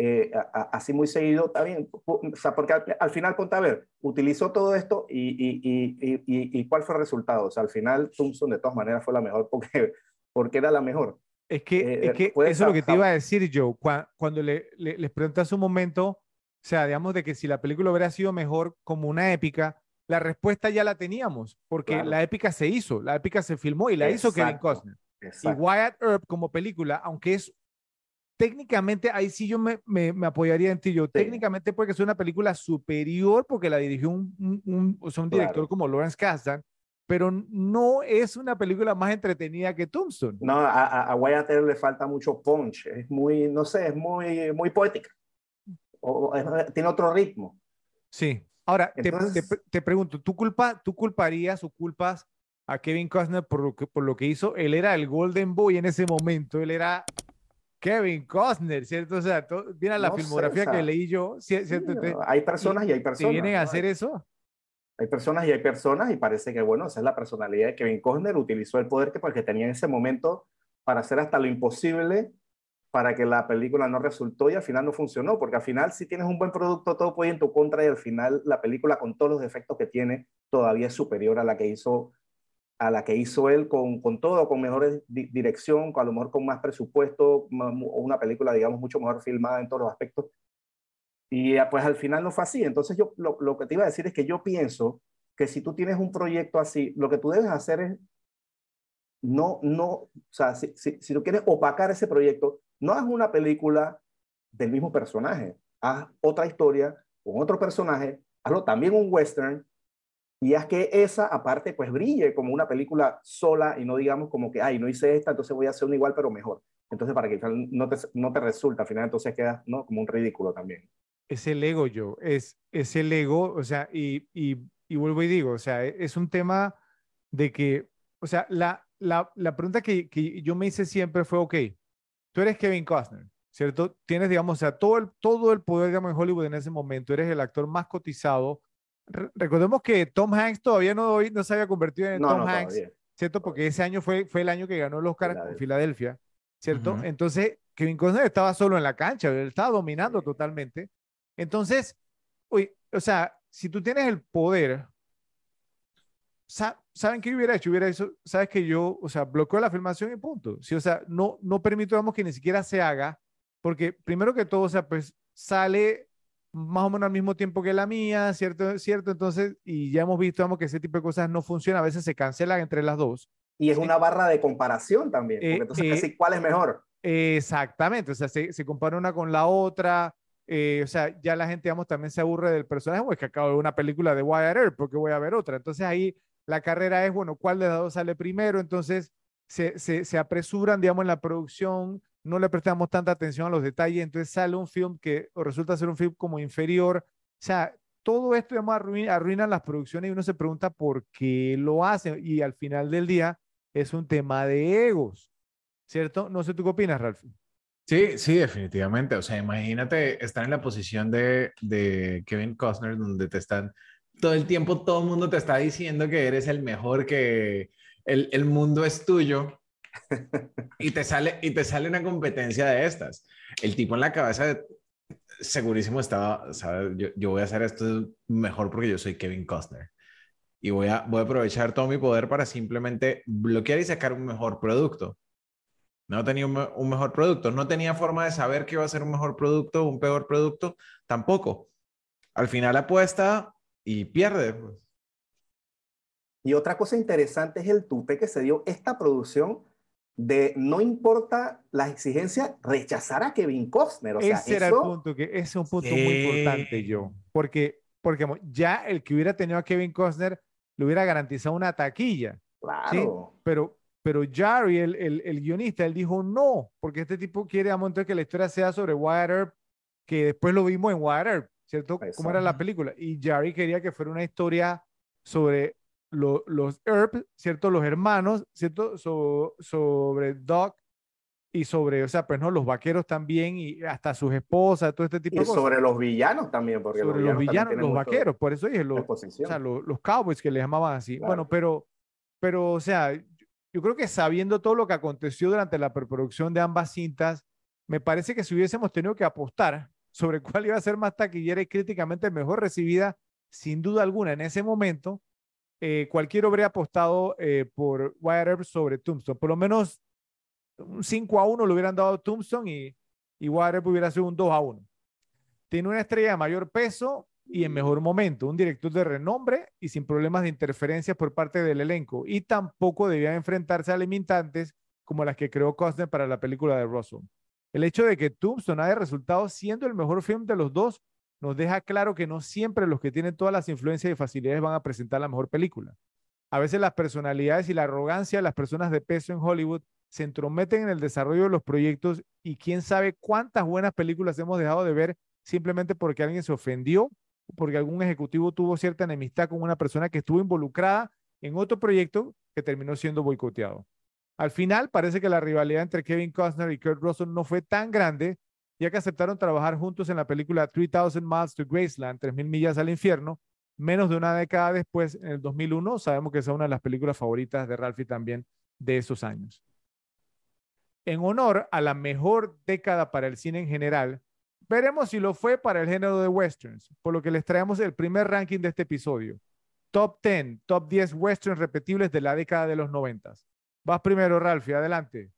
eh, así muy seguido, está bien, o sea, porque al, final, ponte a ver, utilizó todo esto y, y, y, y, cuál fue el resultado. O sea, al final, Thompson de todas maneras fue la mejor [LAUGHS] porque, porque era la mejor. Es que, eh, es que eso es lo que te iba a decir, Joe. Cuando, le, les preguntas un momento, o sea, digamos de que si la película hubiera sido mejor como una épica, la respuesta ya la teníamos, porque la épica se hizo, la épica se filmó y la hizo Kevin Costner. Y Wyatt Earp como película, aunque es técnicamente, ahí sí yo me, me, me apoyaría en ti. Yo, técnicamente puede que sea una película superior porque la dirigió un, un, un, director como Lawrence Kasdan, pero no es una película más entretenida que Tombstone. No, a, a Wyatt le falta mucho punch. Es muy, no sé, es muy, muy poética. O, tiene otro ritmo. Sí. Ahora, te, te, pregunto, ¿tú, culpa, ¿tú culparías o culpas a Kevin Costner por lo, que, por lo que hizo? Él era el Golden Boy en ese momento. Él era Kevin Costner, ¿cierto? O sea, mira la filmografía que leí yo, ¿cierto? hay personas y, hay personas. vienen a hacer eso? Hay personas y hay personas y parece que, bueno, esa es la personalidad de Kevin Costner, utilizó el poder que, porque tenía en ese momento para hacer hasta lo imposible para que la película no resultó y al final no funcionó, porque al final si tienes un buen producto todo puede ir en tu contra y al final la película con todos los defectos que tiene todavía es superior a la que hizo a la que hizo él con, con todo, con mejor dirección, a lo mejor con más presupuesto, una película, digamos, mucho mejor filmada en todos los aspectos. Y ah, pues al final no fue así. Entonces yo lo, lo, que te iba a decir es que yo pienso que si tú tienes un proyecto así, lo que tú debes hacer es no, no, o sea, si, si, si tú quieres opacar ese proyecto, no haz una película del mismo personaje, haz otra historia con otro personaje, hazlo también un western y es que esa, aparte, pues brille como una película sola y no digamos como que, ay, no hice esta, entonces voy a hacer una igual, pero mejor. Entonces, para que no te, no te resulta, al final entonces queda ¿no? como un ridículo también. Es el ego, yo, es, es el ego, o sea, y, y, y vuelvo y digo, o sea, es un tema de que, o sea, la, la, la pregunta que, que, yo me hice siempre fue, ok, tú eres Kevin Costner, ¿cierto? Tienes, digamos, o sea, todo el, todo el poder, digamos, en Hollywood en ese momento, eres el actor más cotizado, recordemos que Tom Hanks todavía no, no se había convertido en Tom Hanks, ¿cierto? Porque ese año fue, fue el año que ganó el Oscar en Filadelfia, ¿cierto? Entonces, Kevin Costner estaba solo en la cancha, él estaba dominando totalmente. Entonces, uy, o sea, si tú tienes el poder, ¿saben qué hubiera hecho? Hubiera hecho, sabes que yo, o sea, bloqueo la filmación y punto. Sí, o sea, no, no permitimos que ni siquiera se haga, porque primero que todo, o sea, pues sale más o menos al mismo tiempo que la mía, ¿cierto? ¿cierto? Entonces, y ya hemos visto que ese tipo de cosas no funcionan, a veces se cancelan entre las dos. Y es una barra de comparación también, porque eh, entonces, eh, ¿cuál es mejor? Exactamente, o sea, se, se compara una con la otra, eh, o sea, ya la gente, digamos, también se aburre del personaje, pues que acabo de ver una película de Wyatt Earp, porque voy a ver otra. Entonces ahí la carrera es, bueno, ¿cuál de las dos sale primero? Entonces se, se, se apresuran, digamos, en la producción, no le prestamos tanta atención a los detalles, entonces sale un film que resulta ser un film como inferior. O sea, todo esto digamos, arruina, arruina las producciones y uno se pregunta por qué lo hacen. Y al final del día es un tema de egos, ¿cierto? No sé tú qué opinas, Ralph. Sí, sí, definitivamente. O sea, imagínate estar en la posición de, de Kevin Costner donde te están, todo el tiempo todo el mundo te está diciendo que eres el mejor, que el, el mundo es tuyo [LAUGHS] y te sale y te sale una competencia de estas. El tipo en la cabeza segurísimo estaba. Yo, yo, voy a hacer esto mejor porque yo soy Kevin Costner. Y voy a, voy a aprovechar todo mi poder para simplemente bloquear y sacar un mejor producto. No tenía un, mejor producto. No tenía forma de saber que iba a ser un mejor producto un peor producto. Tampoco. Al final apuesta y pierde. Pues. Y otra cosa interesante es el tupe que se dio esta producción de no importa las exigencias, rechazar a Kevin Costner. O ese era el punto, que ese es un punto muy importante, yo. Porque, porque ya el que hubiera tenido a Kevin Costner le hubiera garantizado una taquilla. Claro. Pero pero Jarry, el, el, guionista, él dijo no, porque este tipo quiere a que la historia sea sobre Wyatt Earp, que después lo vimos en Wyatt Earp, ¿cierto? Como era la película. Y Jarry quería que fuera una historia sobre los Earp, ¿cierto? Los hermanos, ¿cierto? sobre Doc y sobre, o sea, pues no, los vaqueros también y hasta sus esposas, todo este tipo de cosas. Y sobre los villanos también, porque sobre los villanos, los, vaqueros, por eso dije, los, o sea, los, los, cowboys que les llamaban así. Bueno, pero, pero, o sea, yo creo que sabiendo todo lo que aconteció durante la preproducción de ambas cintas, me parece que si hubiésemos tenido que apostar sobre cuál iba a ser más taquillera y críticamente mejor recibida, sin duda alguna, en ese momento, eh, cualquiera habría apostado eh, por Wyatt Earp sobre Tombstone. Por lo menos un 5 a 1 lo hubieran dado Tombstone y, y Wyatt Earp hubiera sido un 2 a 1. Tiene una estrella de mayor peso, y en mejor momento, un director de renombre y sin problemas de interferencia por parte del elenco, y tampoco debía enfrentarse a limitantes como las que creó Costner para la película de Russell. El hecho de que Tombstone haya resultado siendo el mejor film de los dos nos deja claro que no siempre los que tienen todas las influencias y facilidades van a presentar la mejor película. A veces las personalidades y la arrogancia de las personas de peso en Hollywood se entrometen en el desarrollo de los proyectos y quién sabe cuántas buenas películas hemos dejado de ver simplemente porque alguien se ofendió porque algún ejecutivo tuvo cierta enemistad con una persona que estuvo involucrada en otro proyecto que terminó siendo boicoteado. Al final, parece que la rivalidad entre Kevin Costner y Kurt Russell no fue tan grande, ya que aceptaron trabajar juntos en la película 3000 Miles to Graceland, 3000 millas al infierno, menos de una década después, en el 2001. Sabemos que es una de las películas favoritas de Ralphie también de esos años. En honor a la mejor década para el cine en general, Veremos si lo fue para el género de westerns, por lo que les traemos el primer ranking de este episodio. Top 10, top 10 westerns repetibles de la década de los 90. Vas primero, Ralphie, adelante.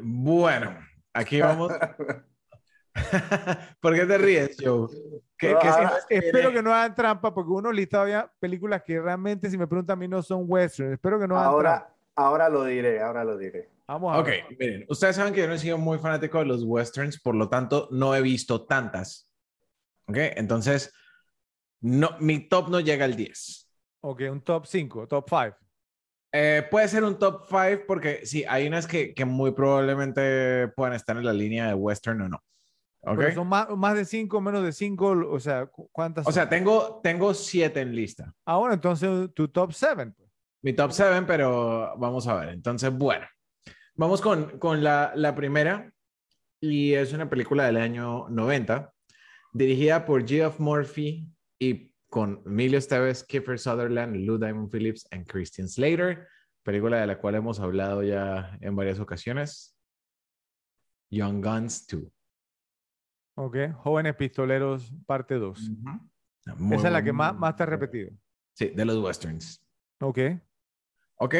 Bueno, aquí vamos. [LAUGHS] [LAUGHS] ¿Por qué te ríes, Joe? espero que no hagan trampa, porque uno listado ya películas que realmente, si me preguntan a mí, no son westerns. Espero que no hagan ahora, trampa. Ahora lo diré, ahora lo diré. Vamos a Ok, miren, ustedes saben que yo no he sido muy fanático de los westerns, por lo tanto no he visto tantas. Ok, entonces no, mi top no llega al 10. Ok, un top 5, top 5. Eh, puede ser un top 5 porque sí, hay unas que, que, muy probablemente puedan estar en la línea de western o no. Okay. son más, más de 5, menos de 5, o sea, ¿cuántas? O sea, tengo, tengo 7 en lista. Ah, bueno, entonces tu top 7. Pues. Mi top 7, pero vamos a ver. Entonces, bueno. Vamos con, con la, la, primera, y es una película del año 90, dirigida por Geoff Murphy y con Emilio Esteves, Kiefer Sutherland, Lou Diamond Phillips y Christian Slater, película de la cual hemos hablado ya en varias ocasiones. Young Guns 2. Ok, Jóvenes Pistoleros, parte 2. Esa es la que más, más te ha repetido. Sí, de los westerns. Ok. Ok.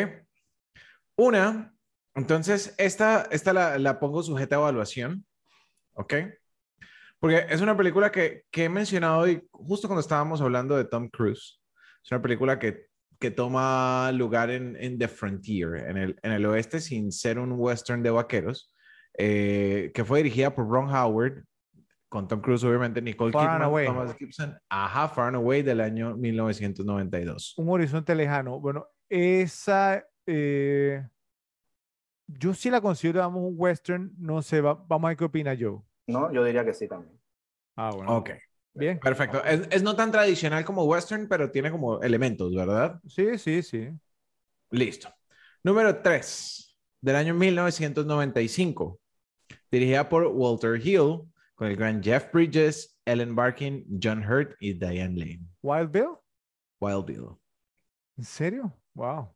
Una entonces, esta, esta la, pongo sujeta a evaluación, ¿ok? Porque es una película que, que, he mencionado hoy, justo cuando estábamos hablando de Tom Cruise. Es una película que, que toma lugar en, en, The Frontier, en el, en el oeste, sin ser un western de vaqueros, eh, que fue dirigida por Ron Howard, con Tom Cruise, obviamente, Nicole Far Kidman, Away. Thomas Gibson. Ajá, Far and Away del año 1992. Un horizonte lejano. Bueno, esa. eh, yo sí la considero, digamos, un western. No sé, va- vamos a ver qué opina Joe. No, yo diría que sí también. Ah, bueno. Ok, Bien. perfecto. Es, es no tan tradicional como western, pero tiene como elementos, ¿verdad? Sí, sí, sí. Listo. Número 3, del año 1995. Dirigida por Walter Hill, con el gran Jeff Bridges, Ellen Barkin, John Hurt y Diane Lane. Wild Bill. Wild Bill. ¿En serio? Wow.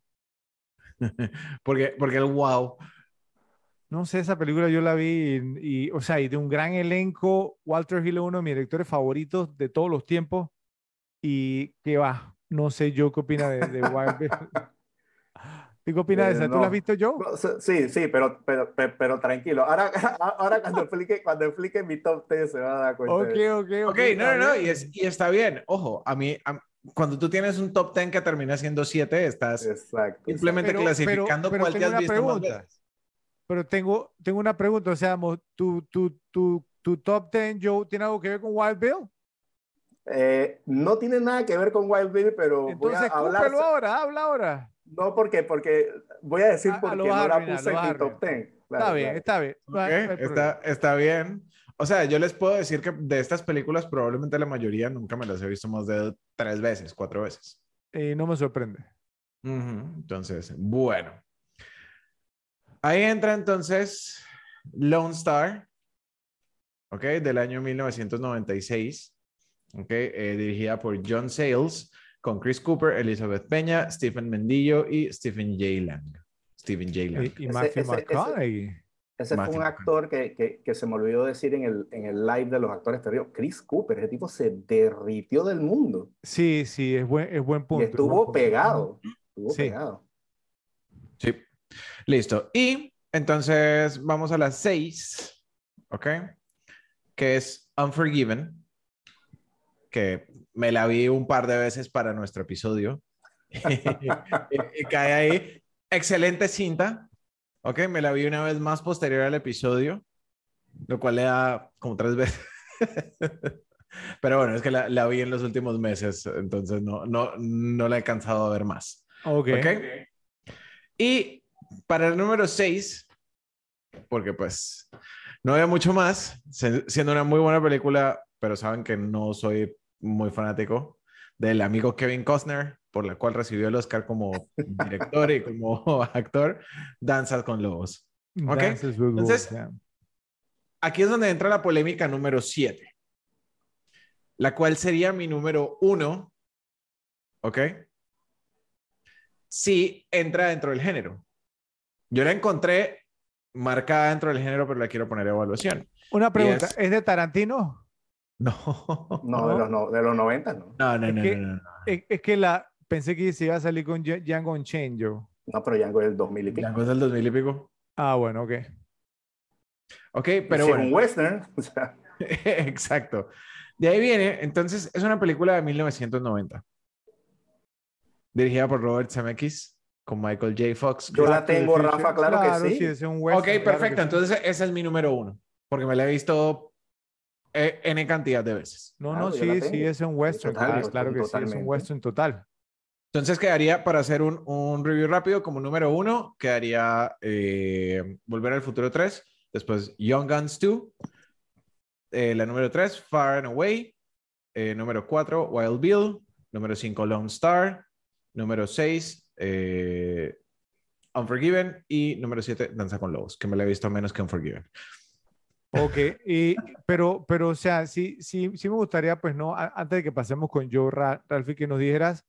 [LAUGHS] porque, porque el wow. No sé, esa película yo la vi y, y, o sea, y de un gran elenco. Walter Hill es uno de mis directores favoritos de todos los tiempos. Y que va, no sé yo qué opina de, de Wild Bill. [LAUGHS] ¿Tú qué opinas de Eh, esa? ¿Tú la has no. visto yo? No, sí, Sí, pero, pero, pero, pero tranquilo. Ahora, [LAUGHS] ahora cuando, [LAUGHS] explique, cuando explique mi top 10 se va a dar cuenta. Ok, ok, ok. Ok, no, no, no, y, es- y está bien. Ojo, a mí, a- cuando tú tienes un top 10 que termina siendo 7, estás Exacto. simplemente Pero- clasificando pero- pero cuál te has visto más pregunta. veces. Pero tengo, tengo una pregunta, o sea, mo- tu, tu, tu, tu top 10, Joe, ¿tiene algo que ver con Wild Bill? Eh, no tiene nada que ver con Wild Bill, pero Entonces, voy a hablar. ahora, habla ahora. No, porque, porque voy a decir Ah, ah, vas a no la arruinar, puse en mi top 10. Claro, está bien, claro. está bien. No hay- no está, está bien. O sea, yo les puedo decir que de estas películas, probablemente la mayoría nunca me las he visto más de tres veces, cuatro veces. Eh, no me sorprende. Ujú, Entonces, bueno. Ahí entra entonces Lone Star, ¿ok? Del año 1996, ¿ok? Eh, dirigida por John Sayles, con Chris Cooper, Elizabeth Peña, Stephen Mendillo y Stephen J. Lang. Stephen J. Lang. Y, y Matthew ese- ese- McConaughey. Ese fue Matthew un actor que, que, que se me olvidó decir en el, en el live de los actores perdidos. Chris Cooper, ese tipo se derritió del mundo. Sí, sí, es buen, es buen punto. y es buen estuvo punto. pegado. Estuvo Sí. pegado. Sí. Listo. Y entonces vamos a las seis, ¿ok? Que es Unforgiven, que me la vi un par de veces para nuestro episodio. [LAUGHS] cae ahí. Excelente cinta, ¿ok? Me la vi una vez más posterior al episodio, lo cual le da como tres veces. [LAUGHS] Pero bueno, es que la, la vi en los últimos meses, entonces no, no, no la he cansado de ver más. Ok. ¿Ok? Y para el número 6, porque pues no había mucho más, siendo una muy buena película, pero saben que no soy muy fanático del amigo Kevin Costner, por la cual recibió el Oscar como director y como [LAUGHS] actor, Danzas con Lobos. Ok, entonces-. Aquí es donde entra la polémica número 7, la cual sería mi número 1, ¿ok? Sí entra dentro del género. Yo la encontré marcada dentro del género, pero la quiero poner a evaluación. Una pregunta, es- ¿es de Tarantino? [LAUGHS] No. No, de los, no, de los 90, no. No, no, Es no, que- no, no, no. Es, es que la pensé que se iba a salir con Dja- Django Unchained, Joe. No, pero Django es el 2000 y pico. Django es del 2000 y pico. Ah, bueno, ok. Ok, pero Si bueno. es un western, [LAUGHS] o sea, [LAUGHS] Exacto. De ahí viene, entonces, es una película de 1990. Dirigida por Robert Zemeckis, con Michael J. Fox. yo la tengo. Rafa, claro, que sí. es un Ok, western, claro que perfecto. sí. Entonces, ese es mi número uno, porque me la he visto eh, N cantidad de veces. No, Claro, no, yo la sí, sí, es un western. Total, claro, claro que sí, es un totalmente. western total. Entonces, quedaría, para hacer un, un review rápido, como número uno, quedaría eh, Volver al Futuro 3, después Young Guns 2, eh, la número 3, Far and Away, eh, número 4, Wild Bill, número 5, Lone Star, número 6, eh, Unforgiven y número 7, Danza con Lobos, que me la he visto menos que Unforgiven. Ok, y, pero, pero, o sea, sí, sí, sí me gustaría, pues, no, a- antes de que pasemos con Joe, Ra- Ralphie, que nos dijeras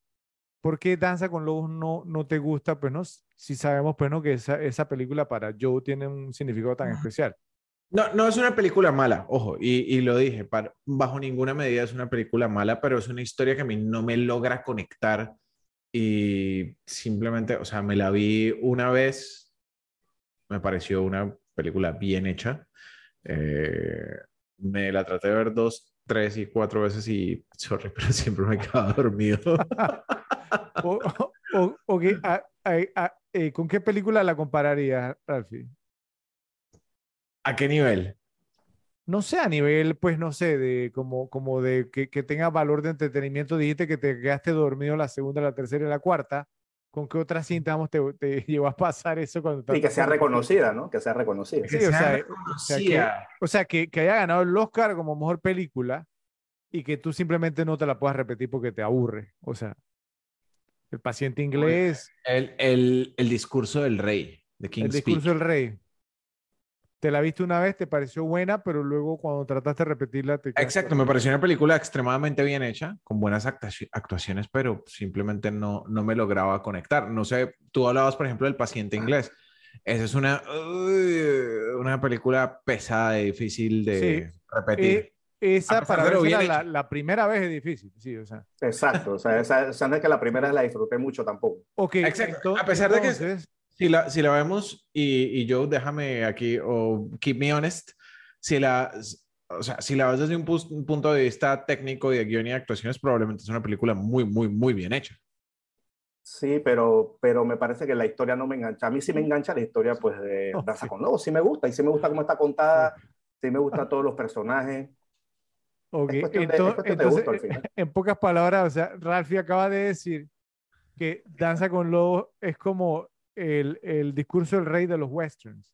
por qué Danza con Lobos no, no te gusta, pues, no, si sabemos, pues, no, que esa, esa película para Joe tiene un significado tan especial. No, no es una película mala, ojo, y, y lo dije, para- bajo ninguna medida es una película mala, pero es una historia que a mí no me logra conectar y simplemente, o sea, me la vi una vez, me pareció una película bien hecha, eh, me la traté de ver dos, tres y cuatro veces y, sorry, [LAUGHS] pero siempre me quedaba dormido. [LAUGHS] O, o- ok, a- a- a- eh, ¿con qué película la compararías, Ralphie? ¿A qué nivel? no sé, a nivel, pues no sé, de como, como de que, que tenga valor de entretenimiento, dijiste que te quedaste dormido la segunda, la tercera y la cuarta. ¿Con qué otra cinta vamos, te, te [LAUGHS] llevó a pasar eso cuando Y que sea reconocida, ¿no? Que sea reconocida. Sí, o sea, o sea, que, o sea que, que, haya ganado el Oscar como mejor película y que tú simplemente no te la puedas repetir porque te aburre. O sea, el paciente inglés. El, el, el discurso del rey, de King's El discurso del rey. Te la viste una vez, te pareció buena, pero luego cuando trataste de repetirla te... Exacto, me pareció una película extremadamente bien hecha, con buenas actuaciones, pero simplemente no, no me lograba conectar. No sé, tú hablabas, por ejemplo, del paciente inglés. Esa es una, uh, una película pesada y difícil de Sí. repetir. Eh, esa para ver la, la primera vez es difícil, sí, o sea. Exacto, o sea, esa, esa no es que la primera la disfruté mucho tampoco. Ok, Exacto, a pesar de que- entonces, Si la, si la vemos, y, y Joe, déjame aquí, o keep me honest, si la, o sea, si la ves desde un, pus- un punto de vista técnico y de guion y actuaciones, probablemente es una película muy, muy, muy bien hecha. Sí, pero, pero me parece que la historia no me engancha. A mí sí me engancha la historia pues de Oh, Danza sí. con Lobos, sí me gusta, y sí me gusta cómo está contada, sí me gustan todos los personajes. ok, Es cuestión de- de entonces, gusto al final. en pocas palabras, o sea, Ralphie acaba de decir que Danza con Lobos es como el, el discurso del rey de los westerns,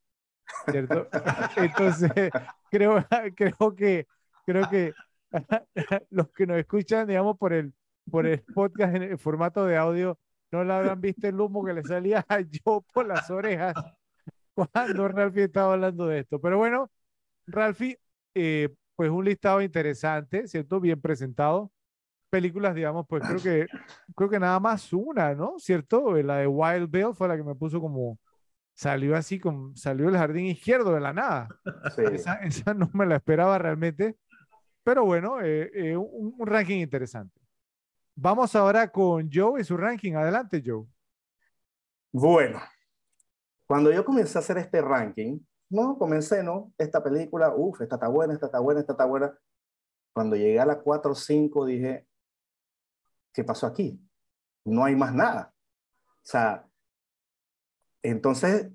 ¿cierto? [LAUGHS] Entonces, creo, [LAUGHS] creo que, creo que [LAUGHS] los que nos escuchan, digamos, por el, por el podcast en el formato de audio, no le habrán visto el humo que le salía a yo por las orejas cuando Ralphie estaba hablando de esto. Pero bueno, Ralphie, eh, pues un listado interesante, ¿cierto? Bien presentado. Películas, digamos, pues creo que, creo que nada más una, ¿no? ¿Cierto? La de Wild Bill fue la que me puso como, salió así, como, salió del jardín izquierdo de la nada. Sí. Esa, esa no me la esperaba realmente. Pero bueno, eh, eh, un, un ranking interesante. Vamos ahora con Joe y su ranking. Adelante, Joe. Bueno, cuando yo comencé a hacer este ranking, no, comencé, ¿no? Esta película, uff, esta está buena, esta está buena, esta está buena. Cuando llegué a la 4 o 5 dije, ¿qué pasó aquí? No hay más nada. O sea, entonces,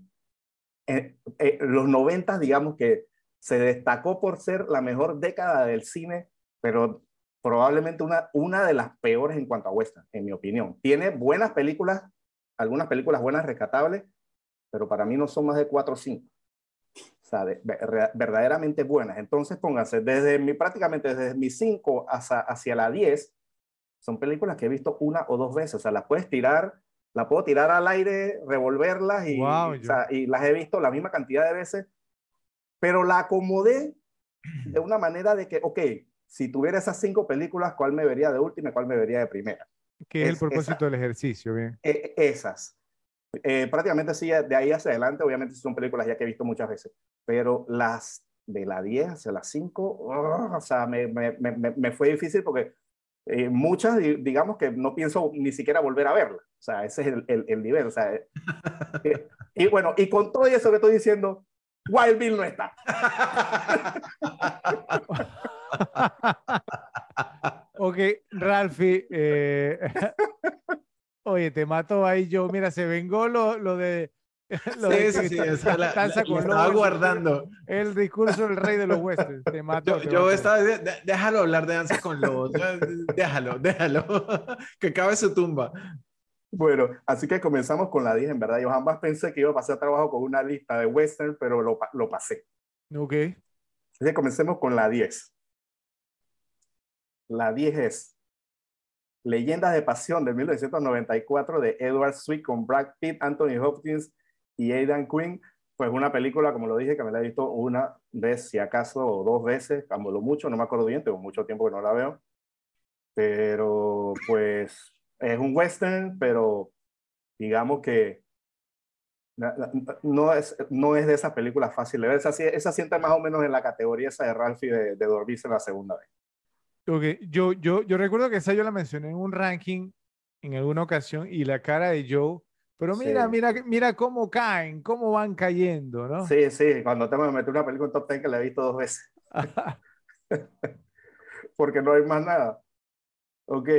eh, eh, los 90, digamos que se destacó por ser la mejor década del cine, pero probablemente una, una de las peores en cuanto a western, en mi opinión. Tiene buenas películas, algunas películas buenas, rescatables, pero para mí no son más de 4 o 5. O sea, de- ver- verdaderamente buenas. Entonces, pónganse, desde mi, prácticamente desde mi 5 hacia, hacia la 10, son películas que he visto una o dos veces. O sea, las puedes tirar, la puedo tirar al aire, revolverlas y, Wow, o sea, y las he visto la misma cantidad de veces, pero la acomodé de una manera de que, ok, si tuviera esas cinco películas, ¿cuál me vería de última y cuál me vería de primera? Que es, el propósito esa. del ejercicio, bien. E- esas. Eh, prácticamente sí, de ahí hacia adelante, obviamente son películas ya que he visto muchas veces, pero las de la 10 hacia las 5, o sea, me, me, me, me fue difícil porque eh, muchas, di- digamos que no pienso ni siquiera volver a verlas. O sea, ese es el, el, el nivel. O sea, eh, eh, [LAUGHS] y bueno, y con todo eso que estoy diciendo, Wild Bill no está. [LAUGHS] Ok, Ralphie. eh, [LAUGHS] Oye, te mato ahí yo. Mira, se vengó lo, lo de. [LAUGHS] Lo Sí, que sí, sí, está- la, la- la estaba guardando. El discurso del rey de los westerns. Te [LAUGHS] mato. Yo, te yo estaba, de- déjalo hablar de danza con lobos. Déjalo, [LAUGHS] déjalo. Que cabe su tumba. Bueno, así que comenzamos con la 10, en verdad. Yo jamás pensé que iba a pasar trabajo con una lista de western, pero lo, lo pasé. Ok. Así que comencemos con la 10. La 10 es Leyendas de Pasión de 1994 de Edward Sweet con Brad Pitt, Anthony Hopkins y Aidan Quinn. Pues una película, como lo dije, que me la he visto una vez, si acaso, o dos veces, como lo mucho, no me acuerdo bien, tengo mucho tiempo que no la veo. Pero pues es un western, pero digamos que no es, no es de esas películas fáciles de ver. Esa, esa sienta más o menos en la categoría esa de Ralphie de, de dormirse la segunda vez. Ok, yo, yo, yo recuerdo que esa yo la mencioné en un ranking en alguna ocasión y la cara de Joe, pero mira, Sí. mira, mira cómo caen, cómo van cayendo, ¿no? Sí, sí, cuando tengo que meter una película en top 10 que la he visto dos veces, [LAUGHS] [LAUGHS] porque no hay más nada. Ok,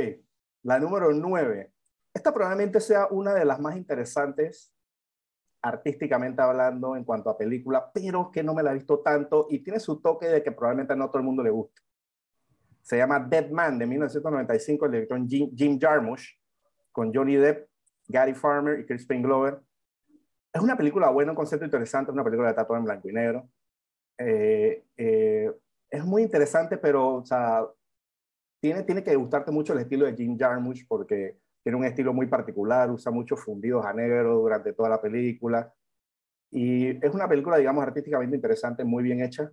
la número 9. Esta probablemente sea una de las más interesantes artísticamente hablando en cuanto a película, pero que no me la he visto tanto y tiene su toque de que probablemente no todo el mundo le guste. Se llama Dead Man de 1995, el director Jim, Jim Jarmusch, con Johnny Depp, Gary Farmer y Crispin Glover. Es una película buena, un concepto interesante, es una película de tatuado en blanco y negro. Eh, eh, es muy interesante, pero o sea, tiene, tiene que gustarte mucho el estilo de Jim Jarmusch porque tiene un estilo muy particular, usa muchos fundidos a negro durante toda la película. Y es una película, digamos, artísticamente interesante, muy bien hecha,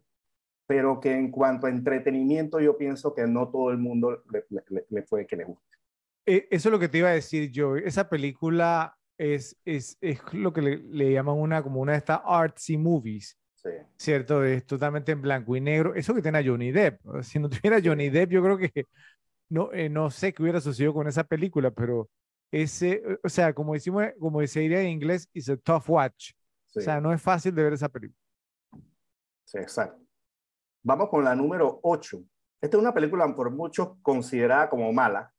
pero que en cuanto a entretenimiento yo pienso que no todo el mundo le, le, le puede que le guste. Eh, eso es lo que te iba a decir yo. Esa película es, es, es lo que le, le, llaman una como una de estas artsy movies. Sí. ¿Cierto? Es totalmente en blanco y negro. Eso que tiene a Johnny Depp. Si no tuviera Johnny Depp, yo creo que no, eh, no sé qué hubiera sucedido con esa película, pero ese, o sea, como decimos, como se diría en inglés, es a tough watch. Sí. O sea, no es fácil de ver esa película. Sí, exacto. Vamos con la número 8. Esta es una película por muchos considerada como mala.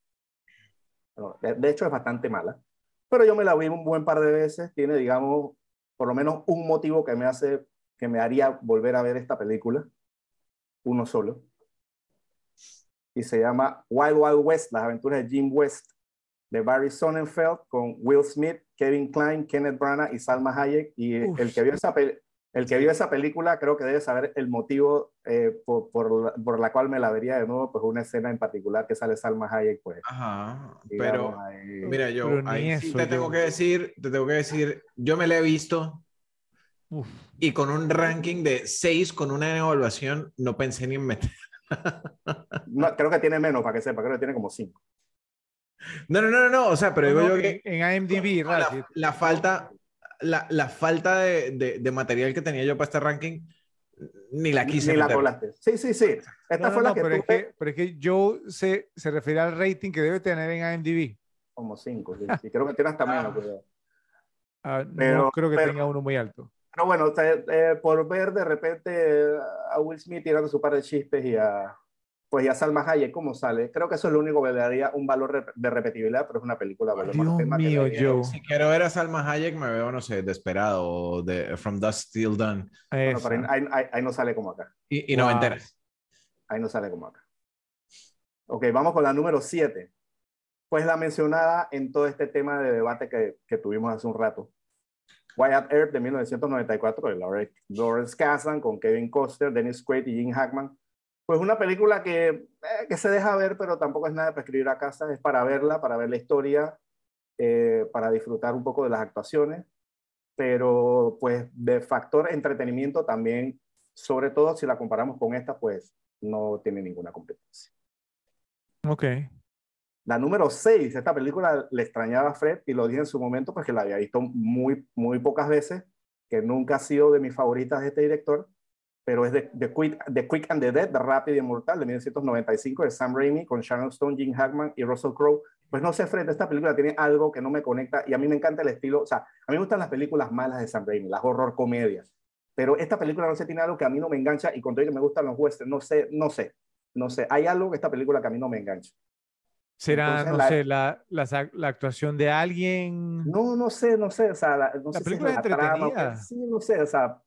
De hecho, es bastante mala. Pero yo me la vi un buen par de veces. Tiene, digamos, por lo menos un motivo que me hace, que me haría volver a ver esta película. Uno solo. Y se llama Wild Wild West, las aventuras de Jim West, de Barry Sonnenfeld, con Will Smith, Kevin Kline, Kenneth Branagh y Salma Hayek. Y Uf. el que vio esa película el que vio esa película creo que debe saber el motivo eh, por, por, la, por, la, cual me la vería de nuevo, pues una escena en particular que sale Salma Hayek, pues. Ajá, pero ahí, mira, yo ahí sí te yo. tengo que decir, te tengo que decir, yo me la he visto Uf. y con un ranking de 6 con una evaluación no pensé ni en meter. [LAUGHS] no, creo que tiene menos, para que sepa, creo que tiene como 5. No, no, no, no, o sea, pero no, digo yo que en IMDb, la, la falta la, la falta de, de, de, material que tenía yo para este ranking, ni la quise. Ni meter. la colaste. Sí, sí, sí. Esta no, fue no, la que pero, tuve... es que pero es que yo se, se refiere al rating que debe tener en IMDb. Como 5, sí, sí, creo que tiene hasta [LAUGHS] menos. Pero... Ah, pero, no creo que pero, tenga uno muy alto. Pero bueno, o sea, eh, por ver de repente a Will Smith tirando su par de chistes y a, pues ya Salma Hayek como sale. Creo que eso es lo único que le daría un valor de repetibilidad, pero es una película. Valor Dios mío, Joe. Si quiero ver a Salma Hayek, me veo, no sé, Desperado o de From Dust Till Done. Bueno, pero ahí, ahí, ahí, no sale como acá. Y, y wow. no me enteras. Ahí no sale como acá. Ok, vamos con la número 7. Pues la mencionada en todo este tema de debate que, que tuvimos hace un rato. Wyatt Earp de 1994, de Lawrence Kasdan, con Kevin Costner, Dennis Quaid y Jim Hackman pues una película que, eh, que, se deja ver, pero tampoco es nada para escribir a casa, es para verla, para ver la historia, eh, para disfrutar un poco de las actuaciones, pero pues de factor entretenimiento también, sobre todo si la comparamos con esta, pues no tiene ninguna competencia. Ok. La número 6, esta película le extrañaba a Fred y lo dije en su momento porque la había visto muy, muy pocas veces, que nunca ha sido de mis favoritas de este director, pero es de, de, Quick, de Quick and the Dead, de Rápido y Mortal, de 1995, de Sam Raimi, con Sharon Stone, Jim Hackman y Russell Crowe. Pues no sé, Fred, esta película tiene algo que no me conecta y a mí me encanta el estilo, o sea, a mí me gustan las películas malas de Sam Raimi, las horror comedias, pero esta película no sé, tiene algo que a mí no me engancha y con todo que me gustan los westerns, no sé, no sé, no sé, hay algo que esta película que a mí no me engancha. ¿Será, Entonces, no la, sé, la, la, la, actuación de alguien? No, no sé, no sé, o sea, la, no sé película si es entretenida. Trama, sí, no sé, o sea,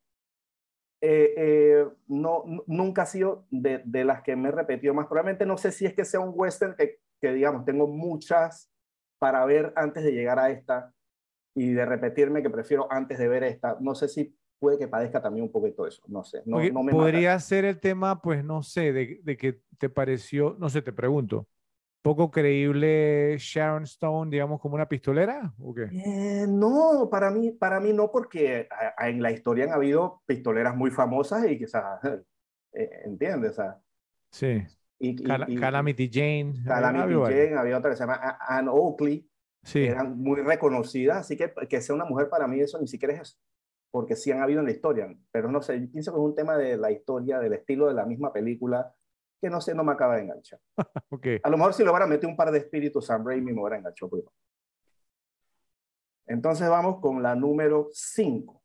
eh, eh, no, nunca ha sido de, de, las que me he repetido más. Probablemente no sé si es que sea un western que, que, digamos, tengo muchas para ver antes de llegar a esta y de repetirme que prefiero antes de ver esta. No sé si puede que padezca también un poquito eso, no sé. No me podría mata. ser el tema, pues no sé, de, de que te pareció, no sé, te pregunto, poco creíble Sharon Stone, digamos, como una pistolera? ¿o qué? Eh, no, para mí, para mí no, porque en la historia han habido pistoleras muy famosas y que, o sea, [LAUGHS] eh, ¿entiendes? O sea, sí. Y, Cal y, Calamity Jane. Calamity Jane, había otra que se llama Anne Oakley. Sí. Eran muy reconocidas, así que que sea una mujer para mí eso ni siquiera es eso, porque sí han habido en la historia, pero no sé, pienso que es un tema de la historia, del estilo de la misma película, que no sé, no me acaba de enganchar. [LAUGHS] okay. A lo mejor si lo van a meter un par de espíritus Sam Raimi me hubiera enganchado. Pues. Entonces vamos con la número 5.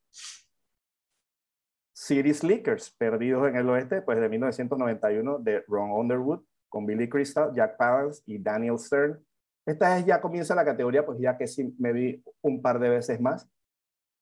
City Slickers, Perdidos en el Oeste, pues de 1991, de Ron Underwood, con Billy Crystal, Jack Palance y Daniel Stern. Esta es ya comienza la categoría, pues ya que sí me vi un par de veces más.